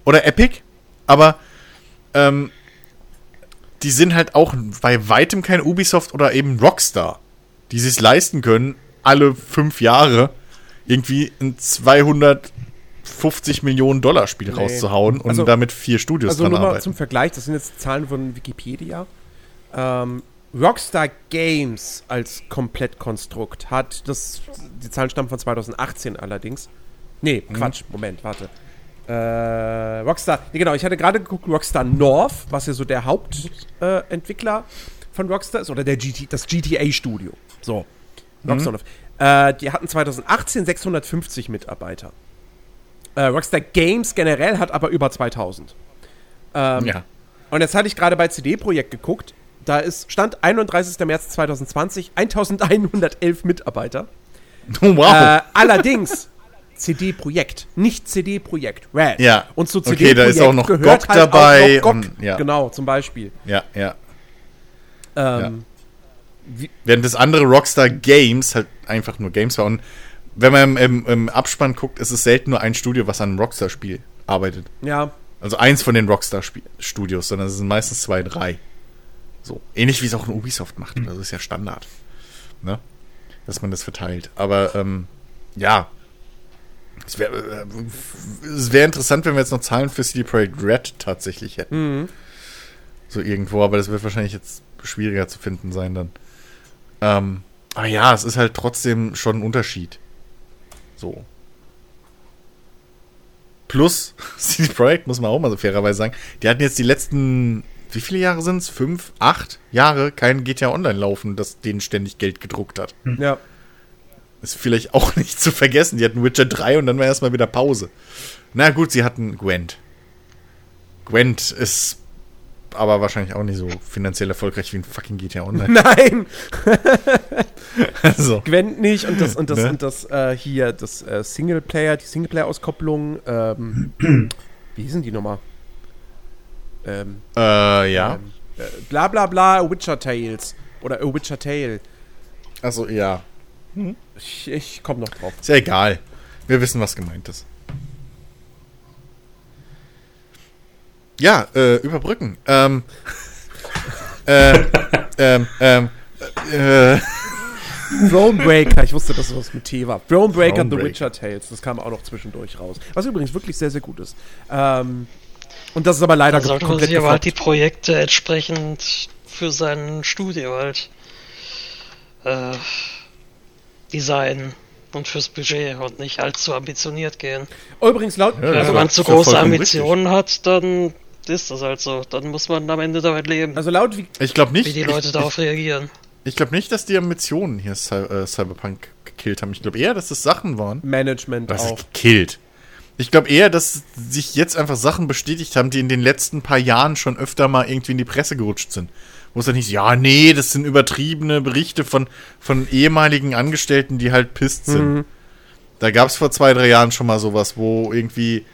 Oder Epic. Aber ähm, die sind halt auch bei weitem kein Ubisoft oder eben Rockstar, die sich leisten können, alle fünf Jahre irgendwie ein 250 Millionen Dollar Spiel Nee. rauszuhauen und Also- damit vier Studios Also dran nur mal arbeiten. zum Vergleich, das sind jetzt Zahlen von Wikipedia. Ähm, Rockstar Games als Komplettkonstrukt hat, das, die Zahlen stammen von 2018 allerdings. Nee, Mhm. Quatsch, Moment, warte. Äh, Rockstar, nee, genau, ich hatte gerade geguckt, Rockstar North, was ja so der Hauptentwickler äh, von Rockstar ist, oder der GT, das GTA-Studio. So. Mhm. Rockstar North. Äh, die hatten 2018 650 Mitarbeiter. Äh, Rockstar Games generell hat aber über 2000. Ähm, Ja. Und jetzt hatte ich gerade bei CD Projekt geguckt. Da ist Stand 31. März 2020 1111 Mitarbeiter. Oh, wow. Äh, allerdings CD Projekt, nicht CD Projekt Red. Ja. Und zu Okay, CD da ist Projekt auch noch gehört GOG halt dabei Auch GOG. und- ja. Genau, zum Beispiel. ja, ja. Ähm, Während das andere Rockstar Games halt einfach nur Games war. Und wenn man im, im, im Abspann guckt, ist es selten nur ein Studio, was an einem Rockstar-Spiel arbeitet. ja. Also eins von den Rockstar-Studios, sondern es sind meistens zwei, drei. So. Ähnlich wie es auch in Ubisoft macht. Also ist ja Standard. Ne? Dass man das verteilt. Aber ähm, ja. Es wäre äh, es wär interessant, wenn wir jetzt noch Zahlen für CD Projekt Red tatsächlich hätten. Mhm. So irgendwo, aber das wird wahrscheinlich jetzt schwieriger zu finden sein dann. Ähm, aber ja, es ist halt trotzdem schon ein Unterschied. So. Plus, CD Projekt, muss man auch mal so fairerweise sagen, die hatten jetzt die letzten, wie viele Jahre sind es? Fünf, acht Jahre kein GTA Online laufen, das denen ständig Geld gedruckt hat. Ja. Ist vielleicht auch nicht zu vergessen. Die hatten Witcher 3 und dann war erstmal wieder Pause. Na gut, sie hatten Gwent. Gwent ist aber wahrscheinlich auch nicht so finanziell erfolgreich wie ein fucking GTA Online. Nein, also, Gwent nicht und das und das Ne? und das äh, hier das äh, Singleplayer, die Singleplayer-Auskopplung. Ähm, wie hießen die nochmal? Ähm, äh, ja. ähm, äh, bla bla bla Witcher Tales oder A Witcher Tale. Also, ja. Ich, ich komme noch drauf. Ist ja egal. Wir wissen, was gemeint ist. Ja, äh, überbrücken. Ähm, äh, ähm, ähm, äh, Thronebreaker, ich wusste, dass es was mit T war. Thronebreaker, The. Witcher Tales, das kam auch noch zwischendurch raus. Was übrigens wirklich sehr, sehr gut ist. Ähm, und das ist aber leider Dann sollte man komplett sich aber halt die. Projekte entsprechend für sein Studio halt äh, designen und fürs Budget und nicht allzu ambitioniert gehen. Übrigens, laut, Ja, Wenn man zu große Ambitionen hat, dann ist das halt so. Dann muss man am Ende damit leben, also laut wie ich glaube nicht. wie die Leute ich, darauf reagieren. Ich, ich glaube nicht, dass die Ambitionen hier Cy äh, Cyberpunk gekillt haben. Ich glaube eher, dass das Sachen waren. Management Was auch. gekillt? Ich glaube eher, dass sich jetzt einfach Sachen bestätigt haben, die in den letzten paar Jahren schon öfter mal irgendwie in die Presse gerutscht sind. Wo es dann nicht, ja, nee, das sind übertriebene Berichte von, von ehemaligen Angestellten, die halt pisst sind. Mhm. Da gab es vor zwei, drei Jahren schon mal sowas, wo irgendwie,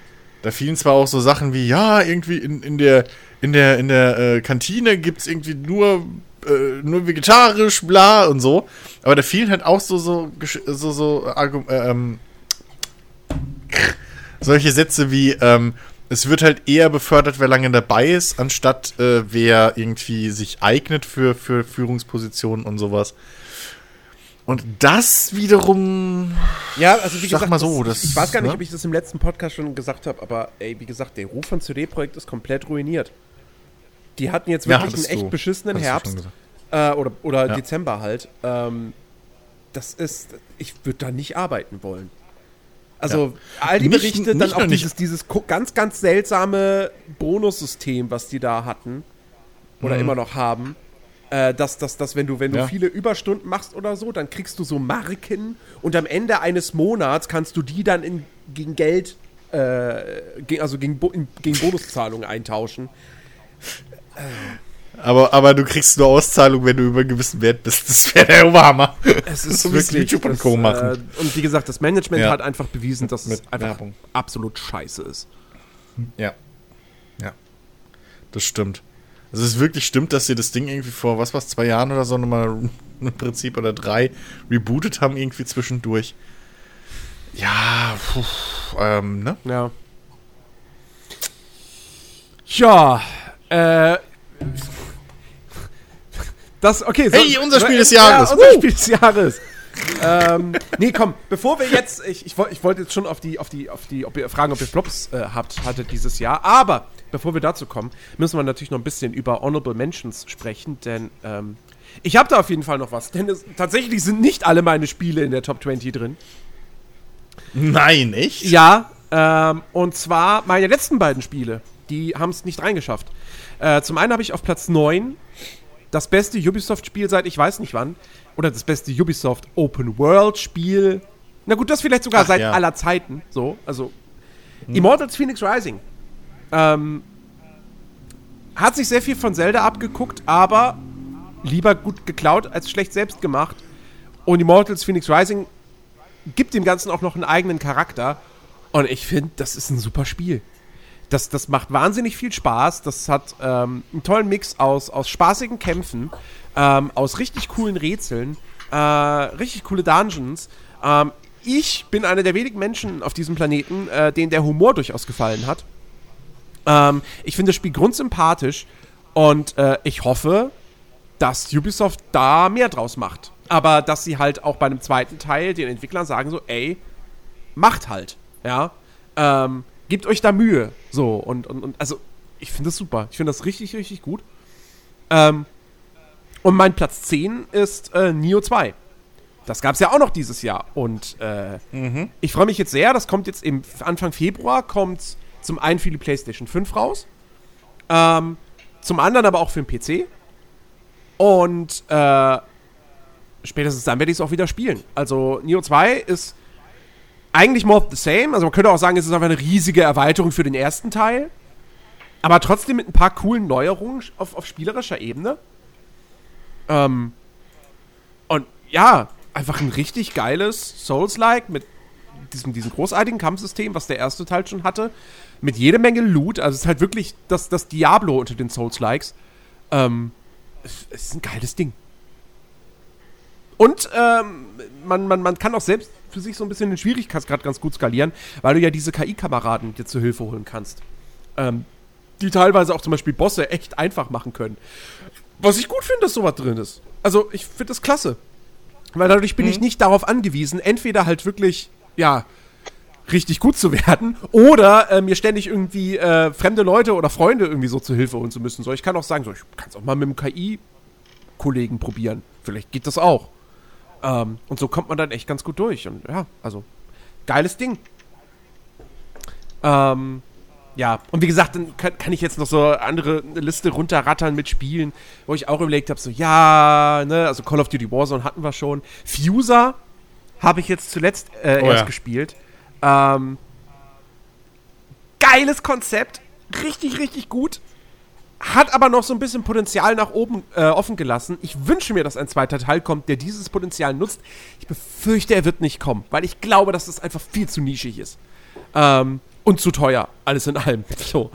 da fielen zwar auch so Sachen wie, ja, irgendwie in, in der, in der, in der äh, Kantine gibt's irgendwie nur, äh, nur vegetarisch, bla und so. Aber da fielen halt auch so, so, so, so, äh, ähm, solche Sätze wie, ähm, es wird halt eher befördert, wer lange dabei ist, anstatt äh, wer irgendwie sich eignet für, für Führungspositionen und sowas. Und das wiederum. Ja, also wie Sag gesagt, mal so, das, ich weiß gar nicht, ne? ob ich das im letzten Podcast schon gesagt habe, aber ey, wie gesagt, der Ruf von CD-Projekt ist komplett ruiniert. Die hatten jetzt Ja, wirklich einen hattest echt du- beschissenen Herbst. Äh, oder oder Ja. Dezember halt. Ähm, das ist, ich würde da nicht arbeiten wollen. Also all die Nicht- Berichte, dann nicht auch nur nicht- dieses, dieses ganz, ganz seltsame Bonussystem, was die da hatten oder immer noch haben. Äh, dass, dass, dass wenn du, wenn du Ja. viele Überstunden machst oder so, dann kriegst du so Marken und am Ende eines Monats kannst du die dann in, gegen Geld, äh, gegen, also gegen, in, gegen Bonuszahlungen eintauschen. Aber, aber du kriegst nur Auszahlung, wenn du über einen gewissen Wert bist. Das wäre der Oberhammer. Es so wie es YouTube und Co. machen. Äh, und wie gesagt, das Management Ja. hat einfach bewiesen, dass es Mit einfach Werbung. absolut scheiße ist. Ja. Ja. Das stimmt. Also es ist wirklich stimmt, dass sie das Ding irgendwie vor, was war's, zwei Jahren oder so nochmal im Prinzip oder drei rebootet haben irgendwie zwischendurch. Ja, puh, ähm, ne? Ja. Ja, äh. Das, okay. Hey, unser Spiel des Jahres. Ja, unser Woo! Spiel des Jahres. ähm, nee, komm, bevor wir jetzt, ich, ich, woll- ich wollte jetzt schon auf die, auf die, auf die, ob ihr fragen, ob ihr Flops äh, habt, hattet dieses Jahr, aber bevor wir dazu kommen, müssen wir natürlich noch ein bisschen über Honorable Mentions sprechen, denn ähm, ich habe da auf jeden Fall noch was, denn es, tatsächlich sind nicht alle meine Spiele in der Top 20 drin. Nein, echt? Ja, ähm, und zwar meine letzten beiden Spiele, die haben es nicht reingeschafft. Äh, zum einen habe ich auf Platz 9 das beste Ubisoft-Spiel seit ich weiß nicht wann. Oder das beste Ubisoft Open-World-Spiel. Na gut, das vielleicht sogar Ach, seit ja. aller Zeiten. So, also. Immortals Phoenix Rising. Ähm, hat sich sehr viel von Zelda abgeguckt, aber lieber gut geklaut als schlecht selbst gemacht. Und Immortals Phoenix Rising gibt dem Ganzen auch noch einen eigenen Charakter. Und ich finde, das ist ein super Spiel. Das, das macht wahnsinnig viel Spaß. Das hat ähm, einen tollen Mix aus, aus spaßigen Kämpfen, ähm, aus richtig coolen Rätseln, äh, richtig coole Dungeons. Ähm, ich bin einer der wenigen Menschen auf diesem Planeten, äh, denen der Humor durchaus gefallen hat. Ähm, ich finde das Spiel grundsympathisch und äh, ich hoffe, dass Ubisoft da mehr draus macht. Aber dass sie halt auch bei einem zweiten Teil den Entwicklern sagen so, ey, macht halt, ja. Ähm, gebt euch da Mühe. So, und, und, und also, ich finde das super. Ich finde das richtig, richtig gut. Ähm, und mein Platz 10 ist äh, Nio 2. Das gab es ja auch noch dieses Jahr. Und äh, ich freue mich jetzt sehr. Das kommt jetzt im Anfang Februar, kommt zum einen für die PlayStation 5 raus. Ähm, zum anderen aber auch für den PC. Und äh, spätestens dann werde ich es auch wieder spielen. Also Neo 2 ist eigentlich more of the same. Also man könnte auch sagen, es ist einfach eine riesige Erweiterung für den ersten Teil. Aber trotzdem mit ein paar coolen Neuerungen auf, auf spielerischer Ebene. Ähm, und ja, einfach ein richtig geiles Souls-like mit diesem, diesem großartigen Kampfsystem, was der erste Teil schon hatte. Mit jede Menge Loot. Also es ist halt wirklich das, das Diablo unter den Souls-likes. Ähm, es, es ist ein geiles Ding. Und ähm, man, man, man kann auch selbst für sich so ein bisschen den Schwierigkeitsgrad ganz gut skalieren, weil du ja diese KI-Kameraden dir zur Hilfe holen kannst. Ähm, die teilweise auch zum Beispiel Bosse echt einfach machen können. Was ich gut finde, dass sowas drin ist. Also, ich finde das klasse. Weil dadurch bin ich nicht darauf angewiesen, entweder halt wirklich, ja, richtig gut zu werden oder äh, mir ständig irgendwie äh, fremde Leute oder Freunde irgendwie so zur Hilfe holen zu müssen. So, ich kann auch sagen, so, ich kann es auch mal mit einem KI-Kollegen probieren. Vielleicht geht das auch. Ähm, und so kommt man dann echt ganz gut durch. Und ja, also, geiles Ding. Ähm, ja, und wie gesagt, dann kann, kann ich jetzt noch so andere Liste runterrattern mit Spielen, wo ich auch überlegt habe, so, ja, ne, also Call of Duty Warzone hatten wir schon. Fuser habe ich jetzt zuletzt äh, Oh erst ja. gespielt. Ähm, geiles Konzept, richtig, richtig gut. Hat aber noch so ein bisschen Potenzial nach oben äh, offen gelassen. Ich wünsche mir, dass ein zweiter Teil kommt, der dieses Potenzial nutzt. Ich befürchte, er wird nicht kommen, weil ich glaube, dass das einfach viel zu nischig ist. Ähm, und zu teuer, alles in allem. So.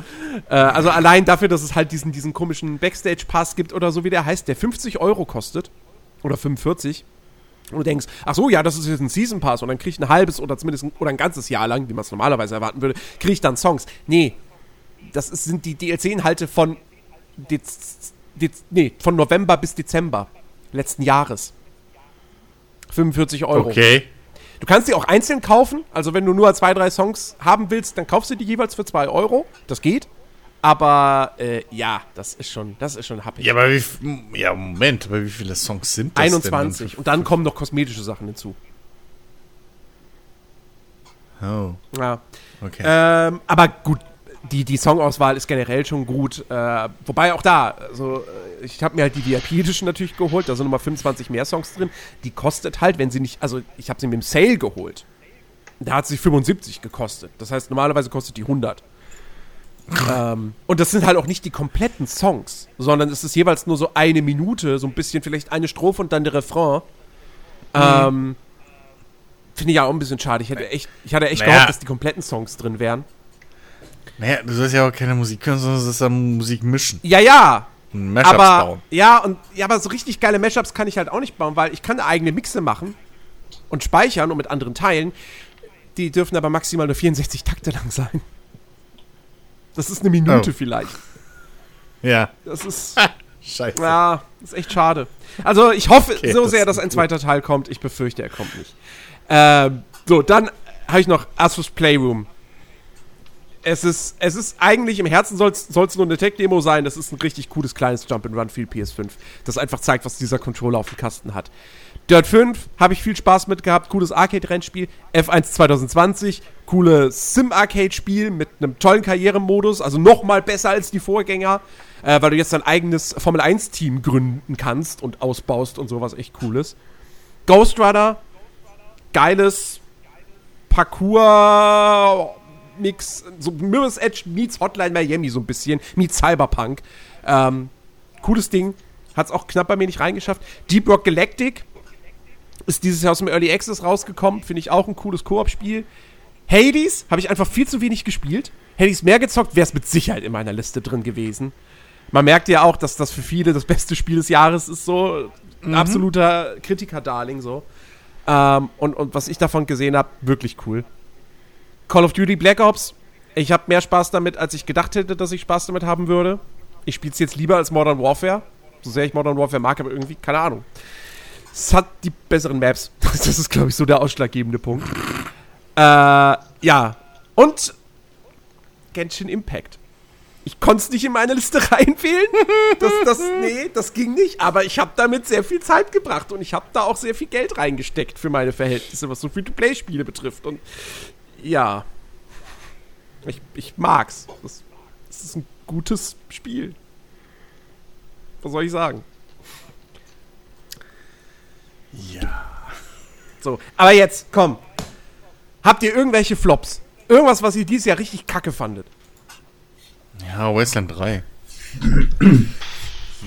Äh, also allein dafür, dass es halt diesen, diesen komischen Backstage-Pass gibt oder so, wie der heißt, der 50 Euro kostet. Oder 45. Und du denkst, ach so, ja, das ist jetzt ein Season Pass und dann krieg ich ein halbes oder zumindest ein, oder ein ganzes Jahr lang, wie man es normalerweise erwarten würde, krieg ich dann Songs. Nee, das ist, sind die DLC-Inhalte von, Dez, Dez, nee, von November bis Dezember letzten Jahres. 45 Euro. Okay. Du kannst die auch einzeln kaufen. Also wenn du nur zwei, drei Songs haben willst, dann kaufst du die jeweils für 2 Euro. Das geht. Aber äh, ja, das ist schon, das ist schon happig. Ja, aber wie, ja, Moment, aber wie viele Songs sind das 21. denn? Und dann kommen noch kosmetische Sachen hinzu. Oh, Ja. okay. Ähm, aber gut, die, die Songauswahl ist generell schon gut. Äh, wobei auch da, also äh, ich habe mir halt die VIP Edition natürlich geholt, da sind nochmal 25 mehr Songs drin. Die kostet halt, wenn sie nicht, also ich habe sie mit dem Sale geholt. Da hat sie 75 gekostet. Das heißt, normalerweise kostet die 100. ähm, und das sind halt auch nicht die kompletten Songs, sondern es ist jeweils nur so eine Minute, so ein bisschen vielleicht eine Strophe und dann der Refrain. Ähm, Finde ich ja auch ein bisschen schade. Ich hätte echt, ich hatte echt Naja. gehofft, dass die kompletten Songs drin wären. naja, du sollst ja auch keine Musik hören, sondern du sollst ja Musik mischen. Ja, ja. Mashups Aber bauen. ja, und ja, aber so richtig geile Mashups kann ich halt auch nicht bauen, weil ich kann eigene Mixe machen und speichern und mit anderen teilen. Die dürfen aber maximal nur 64 Takte lang sein. Das ist eine Minute Oh. vielleicht. Ja. Das ist Scheiße. ja, ist echt schade. Also ich hoffe Okay, so sehr, dass ein zweiter Teil kommt. Ich befürchte, er kommt nicht. Ähm, so, dann habe ich noch Asus Playroom. Es ist, es ist eigentlich im Herzen soll es nur eine Tech-Demo sein. Das ist ein richtig cooles kleines Jump-and-Run für die PS5. Das einfach zeigt, was dieser Controller auf dem Kasten hat. Dirt 5 habe ich viel Spaß mit gehabt. Cooles Arcade-Rennspiel. F1 2020, cooles Sim-Arcade-Spiel mit einem tollen Karrieremodus. Also nochmal besser als die Vorgänger, äh, weil du jetzt dein eigenes Formel-1-Team gründen kannst und ausbaust und sowas echt cooles. Ghost Runner, geiles Parkour Mix, so Mirror's Edge meets Hotline Miami so ein bisschen, meets Cyberpunk. Ähm, cooles Ding. Hat es auch knapp bei mir nicht reingeschafft. Deep Rock Galactic ist dieses Jahr aus dem Early Access rausgekommen. Finde ich auch ein cooles Koop-Spiel. Hades habe ich einfach viel zu wenig gespielt. Hätte ich es mehr gezockt, wäre es mit Sicherheit in meiner Liste drin gewesen. Man merkt ja auch, dass das für viele das beste Spiel des Jahres ist, so ein mhm. absoluter Kritiker-Darling, so. Ähm, und, und was ich davon gesehen habe, wirklich cool. Call of Duty Black Ops, ich habe mehr Spaß damit, als ich gedacht hätte, dass ich Spaß damit haben würde. Ich spiele es jetzt lieber als Modern Warfare. So sehr ich Modern Warfare mag, aber irgendwie, keine Ahnung. Es hat die besseren Maps. Das ist, glaube ich, so der ausschlaggebende Punkt. Äh, ja. Und Genshin Impact. Ich konnte es nicht in meine Liste reinwählen. Das, das, nee, das ging nicht. Aber ich habe damit sehr viel Zeit gebracht und ich habe da auch sehr viel Geld reingesteckt für meine Verhältnisse, was so Free-to-Play-Spiele betrifft. Und ja. Ich, ich mag's. Das, das ist ein gutes Spiel. Was soll ich sagen? Ja. So, aber jetzt, komm. Habt ihr irgendwelche Flops? Irgendwas, was ihr dieses Jahr richtig kacke fandet? Ja, Wasteland 3.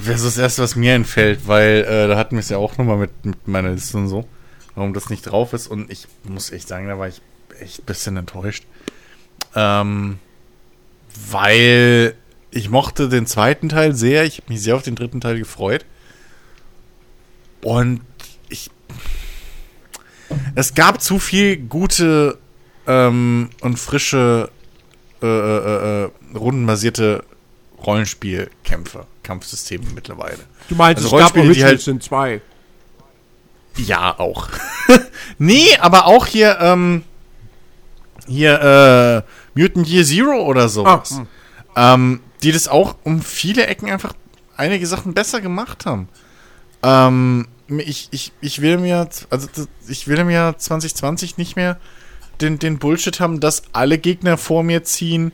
Das ist das erste, was mir entfällt, weil äh, da hatten wir es ja auch nochmal mit, mit meiner Liste und so, warum das nicht drauf ist. Und ich muss echt sagen, da war ich echt ein bisschen enttäuscht. Ähm, weil ich mochte den zweiten Teil sehr. Ich habe mich sehr auf den dritten Teil gefreut. Und ich. Es gab zu viel gute ähm, und frische, äh, äh, äh, rundenbasierte Rollenspielkämpfe, Kampfsysteme mittlerweile. Du meinst, also Rollenspiele, die halt sind zwei. Ja, auch. nee, aber auch hier, ähm, hier, äh, Mutant Year Zero oder sowas. Ah, hm. ähm, die das auch um viele Ecken einfach einige Sachen besser gemacht haben. Ähm, ich, ich, ich will mir, also ich will mir 2020 nicht mehr den, den Bullshit haben, dass alle Gegner vor mir ziehen.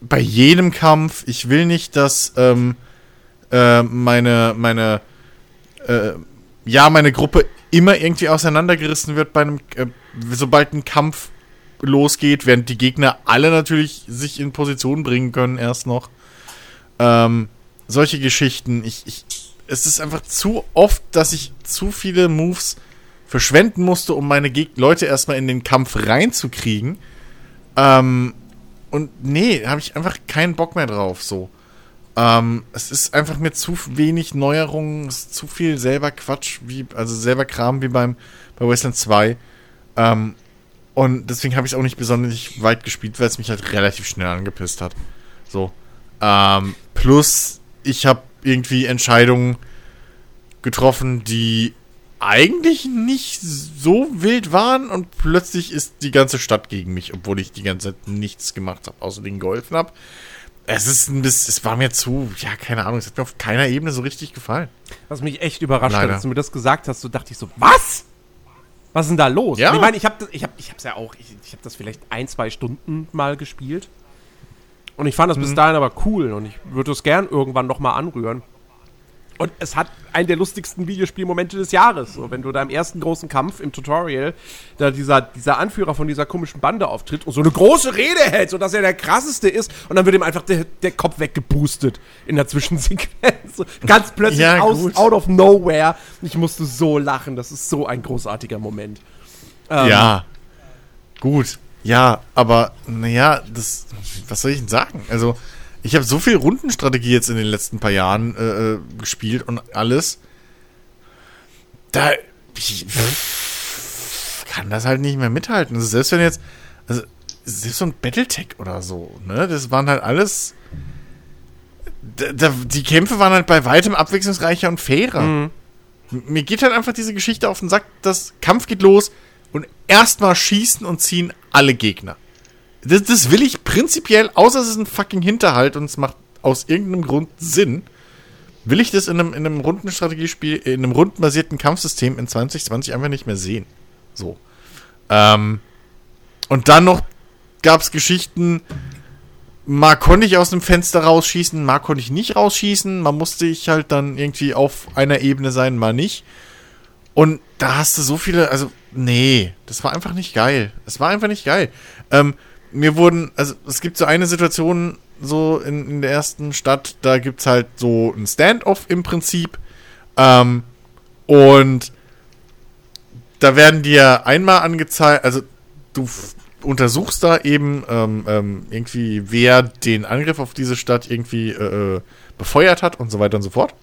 Bei jedem Kampf. Ich will nicht, dass ähm, äh, meine, meine, äh, ja, meine Gruppe immer irgendwie auseinandergerissen wird bei einem, äh, sobald ein Kampf losgeht, während die Gegner alle natürlich sich in Position bringen können erst noch. Ähm, solche Geschichten. Ich, ich, es ist einfach zu oft, dass ich zu viele Moves verschwenden musste, um meine Geg Leute erstmal in den Kampf reinzukriegen. Ähm, und nee, habe ich einfach keinen Bock mehr drauf, so. Ähm, es ist einfach mir zu wenig Neuerungen, es ist zu viel selber Quatsch, wie, also selber Kram wie beim bei Wasteland 2. Ähm, und deswegen habe ich es auch nicht besonders weit gespielt, weil es mich halt relativ schnell angepisst hat. So. Ähm, plus, ich habe irgendwie Entscheidungen getroffen, die eigentlich nicht so wild waren und plötzlich ist die ganze Stadt gegen mich, obwohl ich die ganze Zeit nichts gemacht habe, außer den geholfen habe. Es ist ein bisschen, es war mir zu, ja, keine Ahnung, es hat mir auf keiner Ebene so richtig gefallen. Was mich echt überrascht Leider. hat, als du mir das gesagt hast, so dachte ich so, was? Was ist denn da los? Ja. Ich meine, ich habe ich hab, ich hab's ja auch, ich, ich habe das vielleicht ein, zwei Stunden mal gespielt. Und ich fand das mhm. bis dahin aber cool und ich würde es gern irgendwann nochmal anrühren. Und es hat einen der lustigsten Videospielmomente des Jahres. So, wenn du da im ersten großen Kampf im Tutorial da dieser, dieser Anführer von dieser komischen Bande auftritt und so eine große Rede hält, sodass er der krasseste ist und dann wird ihm einfach der, der Kopf weggeboostet in der Zwischensequenz. So, ganz plötzlich ja, aus, out of nowhere. Ich musste so lachen. Das ist so ein großartiger Moment. Ähm, ja. Gut. Ja, aber naja, das. Was soll ich denn sagen? Also ich habe so viel Rundenstrategie jetzt in den letzten paar Jahren äh, äh gespielt und alles. Da ich, kann das halt nicht mehr mithalten. Also selbst wenn jetzt, also selbst so ein Battletech oder so, ne, das waren halt alles. Da, da, die Kämpfe waren halt bei weitem abwechslungsreicher und fairer. Mhm. Mir geht halt einfach diese Geschichte auf den Sack, das Kampf geht los und erstmal schießen und ziehen alle Gegner. Das, das will ich prinzipiell, außer es ist ein fucking Hinterhalt und es macht aus irgendeinem Grund Sinn, will ich das in einem, in einem Rundenstrategiespiel, in einem rundenbasierten Kampfsystem in 2020 einfach nicht mehr sehen. So. Ähm, und dann noch gab es Geschichten, mal konnte ich aus dem Fenster rausschießen, mal konnte ich nicht rausschießen, mal musste ich halt dann irgendwie auf einer Ebene sein, mal nicht. Und da hast du so viele, also, nee, das war einfach nicht geil. Es war einfach nicht geil. Ähm, mir wurden, also es gibt so eine Situation, so in, in der ersten Stadt, da gibt es halt so ein Standoff im Prinzip. Ähm, und da werden dir einmal angezeigt, also du untersuchst da eben ähm, ähm, irgendwie, wer den Angriff auf diese Stadt irgendwie äh, äh, befeuert hat und so weiter und so fort.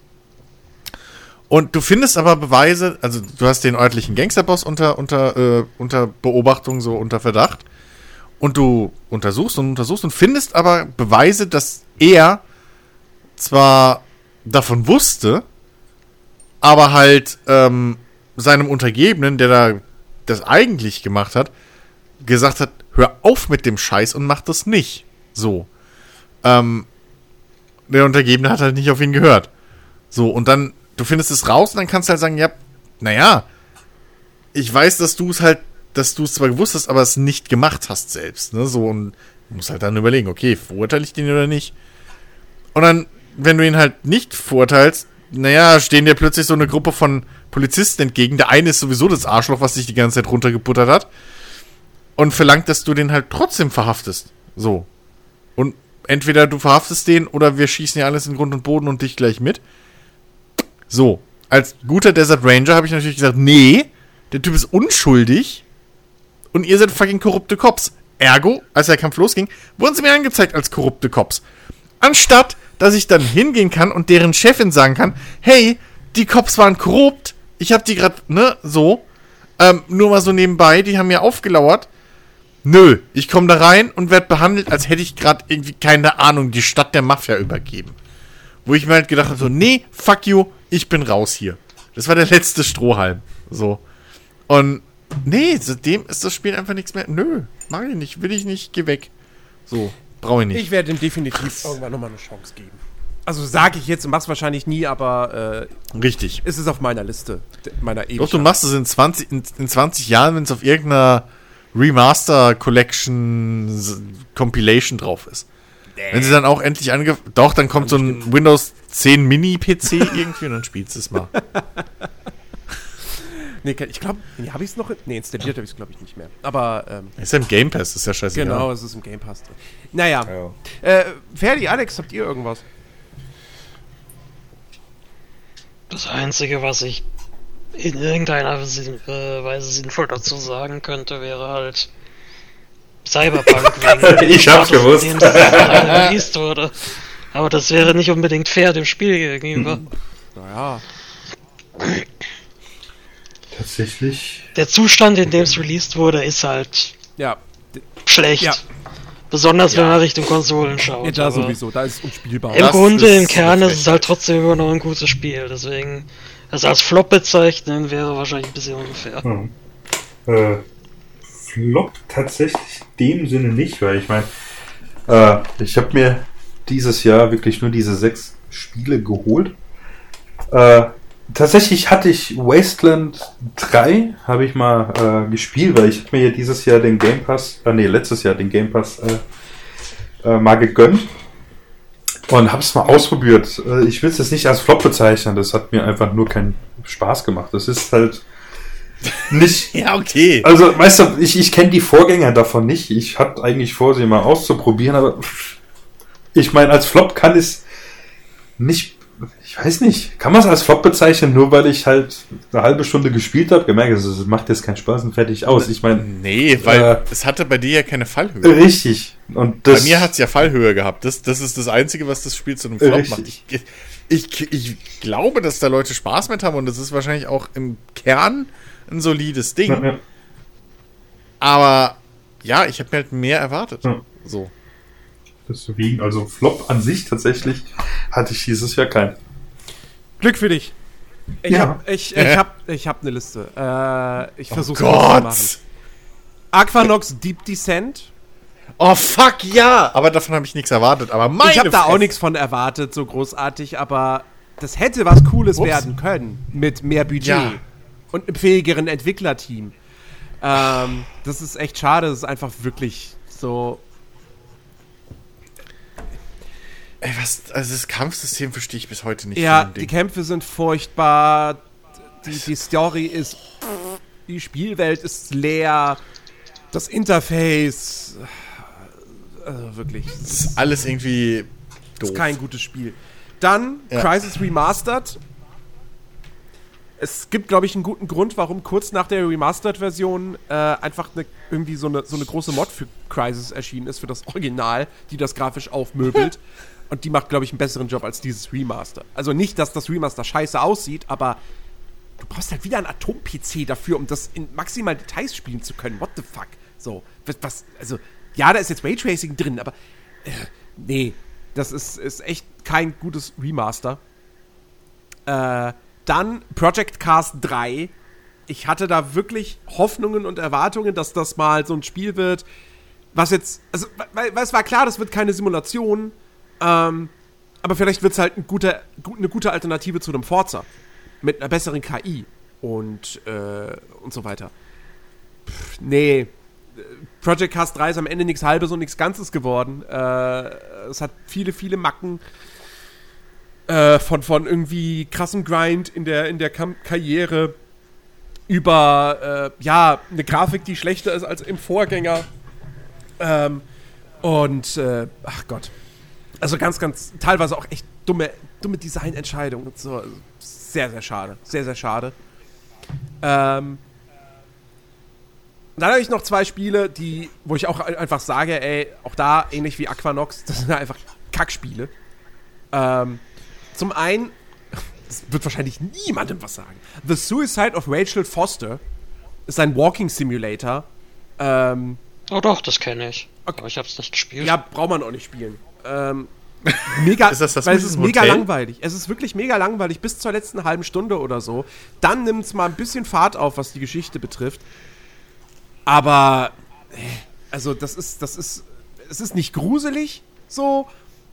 Und du findest aber Beweise, also du hast den örtlichen Gangsterboss unter, unter, äh, unter Beobachtung, so unter Verdacht. Und du untersuchst und untersuchst und findest aber Beweise, dass er zwar davon wusste, aber halt ähm, seinem Untergebenen, der da das eigentlich gemacht hat, gesagt hat, hör auf mit dem Scheiß und mach das nicht. So. Ähm, der Untergebene hat halt nicht auf ihn gehört. So, und dann, du findest es raus und dann kannst du halt sagen, ja, naja, ich weiß, dass du es halt, dass du es zwar gewusst hast, aber es nicht gemacht hast selbst. Ne? So, und du musst halt dann überlegen, okay, verurteile ich den oder nicht? Und dann, wenn du ihn halt nicht verurteilst, naja, stehen dir plötzlich so eine Gruppe von Polizisten entgegen. Der eine ist sowieso das Arschloch, was dich die ganze Zeit runtergebuttert hat und verlangt, dass du den halt trotzdem verhaftest. So. Und entweder du verhaftest den oder wir schießen ja alles in Grund und Boden und dich gleich mit. So. Als guter Desert Ranger habe ich natürlich gesagt, nee, der Typ ist unschuldig und ihr seid fucking korrupte Cops. Ergo, als der Kampf losging, wurden sie mir angezeigt als korrupte Cops. Anstatt, dass ich dann hingehen kann und deren Chefin sagen kann, hey, die Cops waren korrupt, ich habe die gerade, ne, so, ähm, nur mal so nebenbei, die haben mir aufgelauert, Nö, ich komme da rein und werde behandelt, als hätte ich gerade irgendwie, keine Ahnung, die Stadt der Mafia übergeben. Wo ich mir halt gedacht habe, so, nee, fuck you, ich bin raus hier. Das war der letzte Strohhalm. So. Und nee, seitdem ist das Spiel einfach nichts mehr. Nö, mag ich nicht, will ich nicht, geh weg. So, brauche ich nicht. Ich werde ihm definitiv irgendwann nochmal eine Chance geben. Also sage ich jetzt und mach's wahrscheinlich nie, aber äh, Richtig. ist es auf meiner Liste, meiner ewig. Doch, du machst es in 20, in, in 20 Jahren, wenn es auf irgendeiner Remaster Collection Compilation drauf ist. Wenn sie dann auch endlich ange... Doch, dann kommt so ein Windows 10 Mini-PC irgendwie und dann spielst du es mal. nee, ich glaube, nee, habe ich es noch... Nee, installiert habe ich es, glaube ich, nicht mehr. Aber... Ähm, ist ja im Game Pass, ist ja scheiße. Genau, es ist im Game Pass drin. Naja. Ja. Äh, Ferdi, Alex, habt ihr irgendwas? Das Einzige, was ich in irgendeiner äh, Weise sinnvoll dazu sagen könnte, wäre halt Cyberpunk Ich hab's gewusst. released wurde. Aber das wäre nicht unbedingt fair dem Spiel gegenüber. Mhm. Naja. Tatsächlich. Der Zustand, in dem es released wurde, ist halt ja. schlecht. Ja. Besonders ja. wenn man Richtung Konsolen schaut. Ja, da sowieso, da ist es unspielbar. Im das Grunde, im Kern ist es halt trotzdem immer noch ein gutes Spiel, deswegen das als Flop bezeichnen wäre wahrscheinlich ein bisschen unfair. Hm. Äh, Flop tatsächlich in dem Sinne nicht, weil ich meine, äh, ich habe mir dieses Jahr wirklich nur diese sechs Spiele geholt. Äh, tatsächlich hatte ich Wasteland 3, habe ich mal äh, gespielt, weil ich habe mir ja dieses Jahr den Game Pass, äh, nee, letztes Jahr den Game Pass äh, äh, mal gegönnt. Und hab's mal ausprobiert. Äh, ich will es jetzt nicht als Flop bezeichnen. Das hat mir einfach nur keinen Spaß gemacht. Das ist halt nicht. ja, okay. Also, weißt du, ich, ich kenne die Vorgänger davon nicht. Ich hatte eigentlich vor, sie mal auszuprobieren, aber ich meine, als Flop kann es nicht. Ich weiß nicht. Kann man es als Flop bezeichnen, nur weil ich halt eine halbe Stunde gespielt habe? Gemerkt, es macht jetzt keinen Spaß und fertig aus. Ich meine. Nee, weil äh, es hatte bei dir ja keine Fallhöhe. Richtig. Und das, Bei mir hat es ja Fallhöhe gehabt. Das, das ist das Einzige, was das Spiel zu einem Flop richtig. macht. Ich, ich, ich glaube, dass da Leute Spaß mit haben und das ist wahrscheinlich auch im Kern ein solides Ding. Ja, ja. Aber ja, ich habe mir halt mehr erwartet. Ja. So. Deswegen, also Flop an sich tatsächlich hatte ich dieses Jahr keinen. Glück für dich. Ich ja. habe ich, ich hab, ich hab eine Liste. Äh, ich versuche oh es zu machen. Aquanox Deep Descent Oh fuck ja! Aber davon habe ich nichts erwartet. Aber meine ich habe da auch nichts von erwartet, so großartig, aber das hätte was Cooles Ups. werden können mit mehr Budget Ja. und einem fähigeren Entwicklerteam. Ähm, das ist echt schade, das ist einfach wirklich so. Ey, was, also das Kampfsystem verstehe ich bis heute nicht. Ja, die. Kämpfe sind furchtbar, die, die Story ist. Die Spielwelt ist leer, das Interface. Also wirklich. Das ist alles irgendwie doof. Ist kein gutes Spiel. Dann Ja. Crisis Remastered. Es gibt, glaube ich, einen guten Grund, warum kurz nach der Remastered-Version äh, einfach ne, irgendwie so eine, so eine große Mod für Crisis erschienen ist, für das Original, die das grafisch aufmöbelt. Und die macht, glaube ich, einen besseren Job als dieses Remaster. Also nicht, dass das Remaster scheiße aussieht, aber du brauchst halt wieder einen Atom-PC dafür, um das in maximal Details spielen zu können. What the fuck? So, was, also, ja, da ist jetzt Raytracing drin, aber äh, nee, das ist, ist echt kein gutes Remaster. Äh, dann Project Cars 3. Ich hatte da wirklich Hoffnungen und Erwartungen, dass das mal so ein Spiel wird, was jetzt, also, weil, weil es war klar, das wird keine Simulation, ähm, aber vielleicht wird es halt ein guter, gut, eine gute Alternative zu einem Forza. Mit einer besseren KI und, äh, und so weiter. Pff, nee. Project Cast 3 ist am Ende nichts Halbes und nichts Ganzes geworden. Äh, es hat viele, viele Macken. Äh, von, von irgendwie krassem Grind in der, in der Kam Karriere über, äh, ja, eine Grafik, die schlechter ist als im Vorgänger. Ähm, und, äh, ach Gott. Also ganz, ganz, teilweise auch echt dumme, dumme Designentscheidungen und so. Also Sehr, sehr schade. Sehr, sehr schade. Ähm, dann habe ich noch zwei Spiele, die, wo ich auch einfach sage, ey, auch da, ähnlich wie Aquanox, das sind einfach Kackspiele. Ähm, zum einen, das wird wahrscheinlich niemandem was sagen. The Suicide of Rachel Foster ist ein Walking Simulator. Ähm, Oh doch, das kenne ich. Okay. Aber ich hab's nicht gespielt. ja, braucht man auch nicht spielen. Ähm, mega, Ist das das weil es ist mega Hotel? langweilig. Es ist wirklich mega langweilig bis zur letzten halben Stunde oder so. Dann nimmt es mal ein bisschen Fahrt auf, was die Geschichte betrifft. Aber äh, also das ist das ist es ist nicht gruselig so.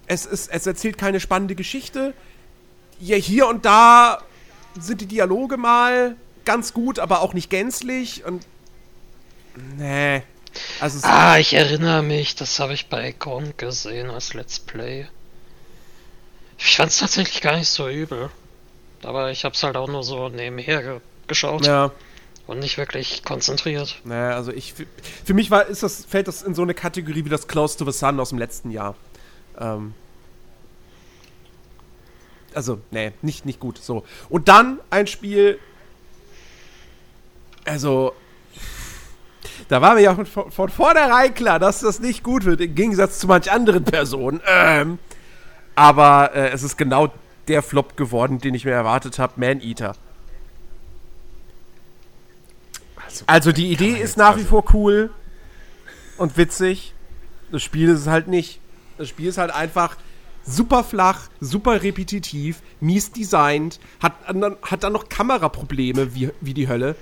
Es ist es erzählt keine spannende Geschichte. Ja, hier und da sind die Dialoge mal ganz gut, aber auch nicht gänzlich und nee. Also es Ah, ich erinnere mich, das habe ich bei Icon gesehen als Let's Play. Ich fand's tatsächlich gar nicht so übel. Aber ich hab's halt auch nur so nebenher ge geschaut ja. und nicht wirklich konzentriert. Naja, also ich, für, für mich war, ist das, fällt das in so eine Kategorie wie das Close to the Sun aus dem letzten Jahr. Ähm, also, nee, nicht, nicht gut. So. Und dann ein Spiel. Also. Da war mir ja von, von vornherein klar, dass das nicht gut wird, im Gegensatz zu manch anderen Personen. Ähm, aber äh, es ist genau der Flop geworden, den ich mir erwartet habe: Man Eater. Also die Idee ist nach wie also- vor cool und witzig. Das Spiel ist es halt nicht. Das Spiel ist halt einfach super flach, super repetitiv, mies designt, hat, dann- hat dann noch Kameraprobleme wie, wie die Hölle.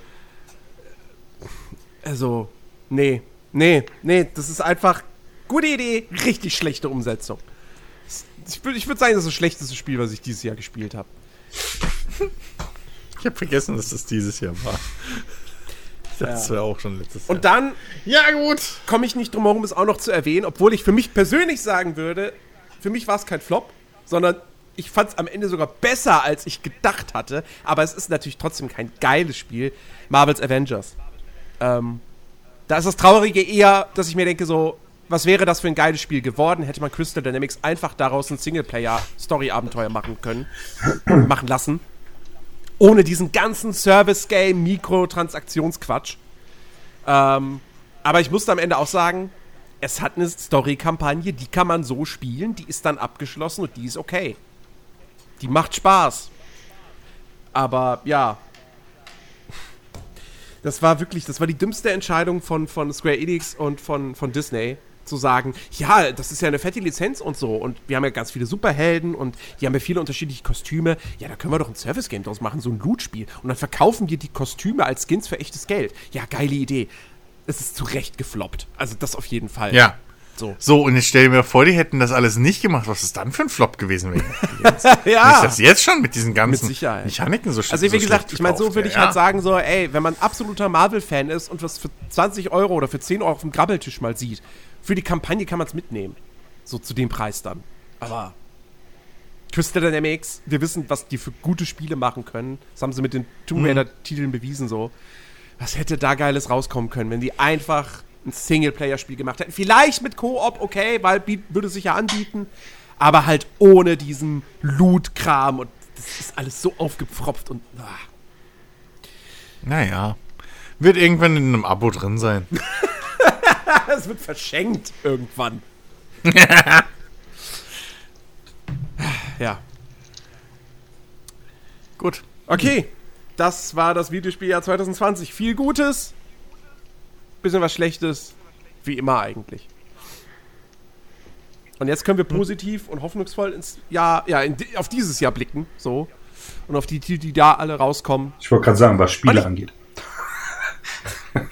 Also, nee, nee, nee, das ist einfach gute Idee, richtig schlechte Umsetzung. Ich würde ich würd sagen, das ist das schlechteste Spiel, was ich dieses Jahr gespielt habe. Ich habe vergessen, dass das dieses Jahr war. Das Ja. wäre auch schon letztes Jahr. Und dann ja, gut. komme ich nicht drum herum, es auch noch zu erwähnen, obwohl ich für mich persönlich sagen würde, für mich war es kein Flop, sondern ich fand es am Ende sogar besser, als ich gedacht hatte. Aber es ist natürlich trotzdem kein geiles Spiel. Marvel's Avengers. Ähm, da ist das Traurige eher, dass ich mir denke, so, was wäre das für ein geiles Spiel geworden, hätte man Crystal Dynamics einfach daraus ein Singleplayer-Story-Abenteuer machen können, machen lassen. Ohne diesen ganzen Service-Game, Mikrotransaktionsquatsch. Ähm, aber ich musste am Ende auch sagen, es hat eine Story-Kampagne, die kann man so spielen, die ist dann abgeschlossen und die ist okay. Die macht Spaß. Aber ja. Das war wirklich, das war die dümmste Entscheidung von, von Square Enix und von, von Disney, zu sagen, ja, das ist ja eine fette Lizenz und so. Und wir haben ja ganz viele Superhelden und die haben ja viele unterschiedliche Kostüme. Ja, da können wir doch ein Service-Game draus machen, so ein Loot-Spiel. Und dann verkaufen wir die Kostüme als Skins für echtes Geld. Ja, geile Idee. Es ist zu Recht gefloppt. Also das auf jeden Fall. Ja. So. So, und jetzt stell dir mir vor, die hätten das alles nicht gemacht. Was ist dann für ein Flop gewesen wäre? Ja. Nicht das jetzt schon mit diesen ganzen Mit. Mechaniken so sch- Also wie so gesagt, schlecht ich meine, so würde ich wäre, halt sagen, so, ey, wenn man absoluter Marvel-Fan ist und was für 20 Euro oder für 10 Euro auf dem Grabbeltisch mal sieht, für die Kampagne kann man es mitnehmen. So zu dem Preis dann. Aber Crystal Dynamics, wir wissen, was die für gute Spiele machen können. Das haben sie mit den Tomb Raider-Titeln bewiesen so. Was hätte da Geiles rauskommen können, wenn die einfach ein Singleplayer-Spiel gemacht hätten? Vielleicht mit Koop, okay, weil würde sich ja anbieten. Aber halt ohne diesen Loot-Kram und das ist alles so aufgepfropft und. Ah. Naja. Wird irgendwann in einem Abo drin sein. Es wird verschenkt irgendwann. ja. Gut. Okay. Das war das Videospieljahr 2020. Viel Gutes, bisschen was Schlechtes, wie immer eigentlich. Und jetzt können wir positiv und hoffnungsvoll ins Jahr, ja, in, auf dieses Jahr blicken, so. Und auf die, die, die da alle rauskommen. Ich wollte gerade sagen, was Spiele ich- angeht.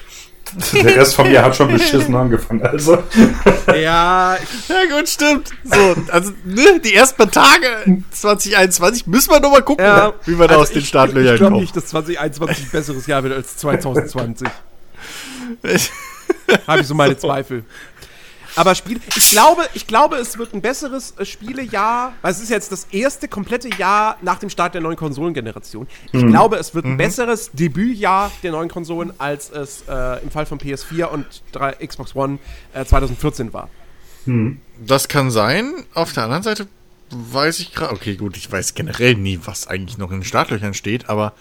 Der Rest von mir hat schon beschissen angefangen, also. Ja, Ja, gut, stimmt. So, also, ne, die ersten paar Tage 2021 müssen wir noch mal gucken, ja, wie wir da also aus den ich- Startlöchern Ich glaube kommen. nicht, dass 2021 ein besseres Jahr wird als 2020. Habe ich so meine Zweifel. Aber Spiel, ich glaube, ich glaube, es wird ein besseres äh, Spielejahr, weil es ist jetzt das erste komplette Jahr nach dem Start der neuen Konsolengeneration. Ich glaube, es wird ein besseres Debütjahr der neuen Konsolen, als es äh, im Fall von PS4 und 3, Xbox One äh, 2014 war. Das kann sein. Auf der anderen Seite weiß ich gerade, okay, gut, ich weiß generell nie, was eigentlich noch in den Startlöchern steht, aber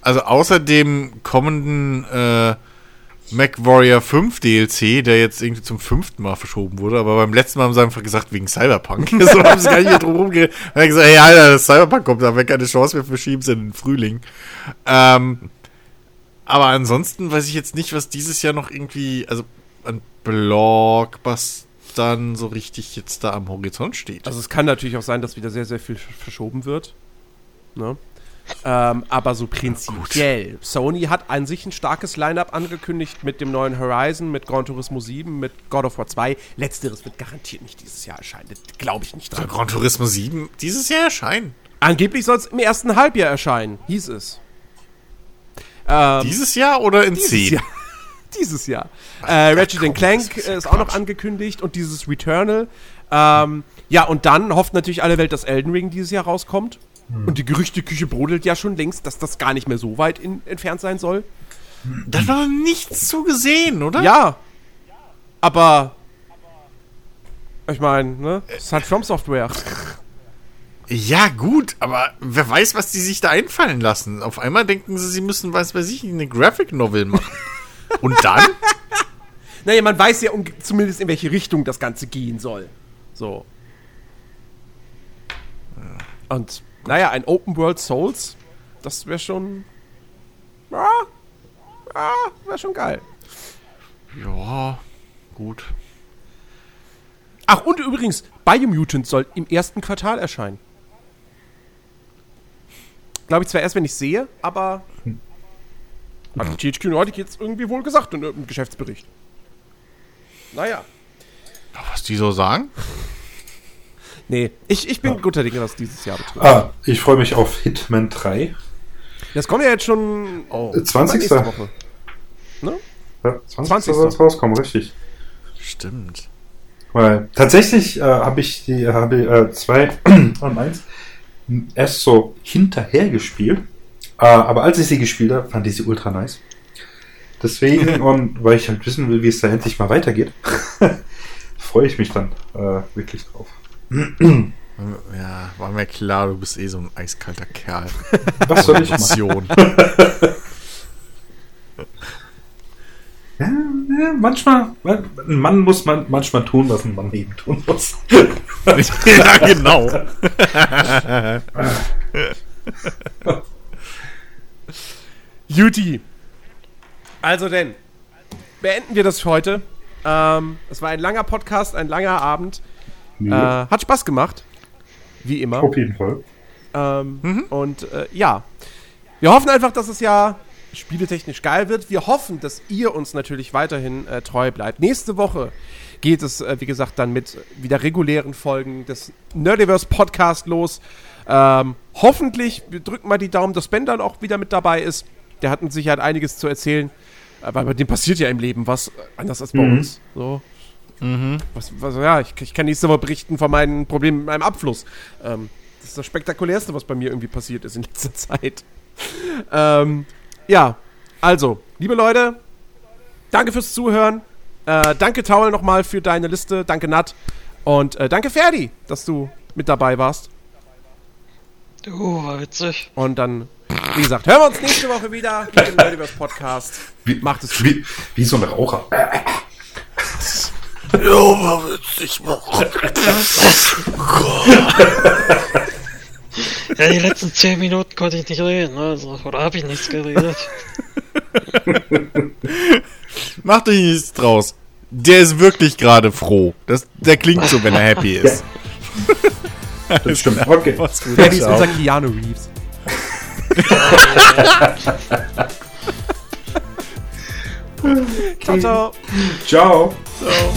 also außer dem kommenden äh, MacWarrior 5 DLC, der jetzt irgendwie zum fünften Mal verschoben wurde, aber beim letzten Mal haben sie einfach gesagt, wegen Cyberpunk. so haben sie gar nicht drum rumgeredet. Haben gesagt, hey, Alter, das Cyberpunk kommt, da haben wir keine Chance mehr, verschieben sie in den Frühling. Ähm, aber ansonsten weiß ich jetzt nicht, was dieses Jahr noch irgendwie, also an Blockbustern so richtig jetzt da am Horizont steht. Also es kann natürlich auch sein, dass wieder sehr, sehr viel sch- verschoben wird. Ne? Ähm, aber so prinzipiell. Sony hat an sich ein starkes Line-Up angekündigt mit dem neuen Horizon, mit Gran Turismo 7, mit God of War 2. Letzteres wird garantiert nicht dieses Jahr erscheinen. Glaube ich nicht dran. Gran Turismo 7 dieses Jahr erscheinen. Angeblich soll es im ersten Halbjahr erscheinen, hieß es. Ähm, Dieses Jahr oder in dieses 10? Jahr. dieses Jahr. Äh, Ratchet komm, Clank ist ist ja auch noch angekündigt und dieses Returnal. Ähm, ja, und dann hofft natürlich alle Welt, dass Elden Ring dieses Jahr rauskommt. Und die Gerüchteküche brodelt ja schon längst, dass das gar nicht mehr so weit in, entfernt sein soll. Da war nichts zu gesehen, oder? Ja. Aber. Ich meine, ne? Es halt From Software. Ja, gut, aber wer weiß, was die sich da einfallen lassen. Auf einmal denken sie, sie müssen, was weiß ich, eine Graphic Novel machen. Und dann? Naja, man weiß ja um, zumindest in welche Richtung das Ganze gehen soll. So. Und, naja, ein Open World Souls, das wäre schon. Ja, ja wäre schon geil. Ja, gut. Ach, und übrigens, Biomutant soll im ersten Quartal erscheinen. Glaube ich zwar erst, wenn ich sehe, aber. Hat die THQ Nordic jetzt irgendwie wohl gesagt in irgendeinem Geschäftsbericht. Naja. Was die so sagen? Nee, ich, ich bin guter Dinge, was dieses Jahr betrifft. Ah, ich freue mich auf Hitman 3. Das kommt ja jetzt schon. Oh, Äh, 20. nächste Woche. Ne? Ja, 20. 20. soll es rauskommen, richtig. Stimmt. Weil tatsächlich äh, habe ich die habe äh, zwei und eins erst so hinterher gespielt. Äh, aber als ich sie gespielt habe, fand ich sie ultra nice. Deswegen, und weil ich halt wissen will, wie es da endlich mal weitergeht, freue ich mich dann äh, wirklich drauf. Ja, war mir klar, du bist eh so ein eiskalter Kerl. Was soll ich machen? Ja, ja, manchmal, ein Mann muss man manchmal tun, was ein Mann eben tun muss. ja, genau. Juti. Also denn, beenden wir das für heute. Ähm, es war ein langer Podcast, ein langer Abend. Äh, hat Spaß gemacht. Wie immer. Auf jeden Fall. Ähm, Und äh, ja, wir hoffen einfach, dass das Jahr spieletechnisch geil wird. Wir hoffen, dass ihr uns natürlich weiterhin äh, treu bleibt. Nächste Woche geht es, äh, wie gesagt, dann mit wieder regulären Folgen des Nerdiverse Podcast los. Ähm, hoffentlich, wir drücken mal die Daumen, dass Ben dann auch wieder mit dabei ist. Der hat mit Sicherheit einiges zu erzählen. Äh, weil bei dem passiert ja im Leben was anders als bei Mhm. uns. So. Was, was, ja, ich, ich kann nächste Woche berichten von meinen Problemen mit meinem Abfluss. Ähm, das ist das Spektakulärste, was bei mir irgendwie passiert ist in letzter Zeit. ähm, ja, also, liebe Leute, danke fürs Zuhören. Äh, danke, Taul, nochmal für deine Liste. Danke, Nat. Und äh, danke, Ferdi, dass du mit dabei warst. Uh, war witzig. Und dann, wie gesagt, hören wir uns nächste Woche wieder mit dem Nerdiverse Podcast. Wie, Macht es gut. wie, wie so ein Raucher. Ja, war witzig. Ja, die letzten 10 Minuten konnte ich nicht reden, also, oder habe ich nichts geredet. Macht euch nichts draus. Der ist wirklich gerade froh. Das, der klingt so, wenn er happy ist. Das stimmt. Okay. Macht's gut. Ferdi ist unser Keanu Reeves. ciao, ciao. Ciao. ciao.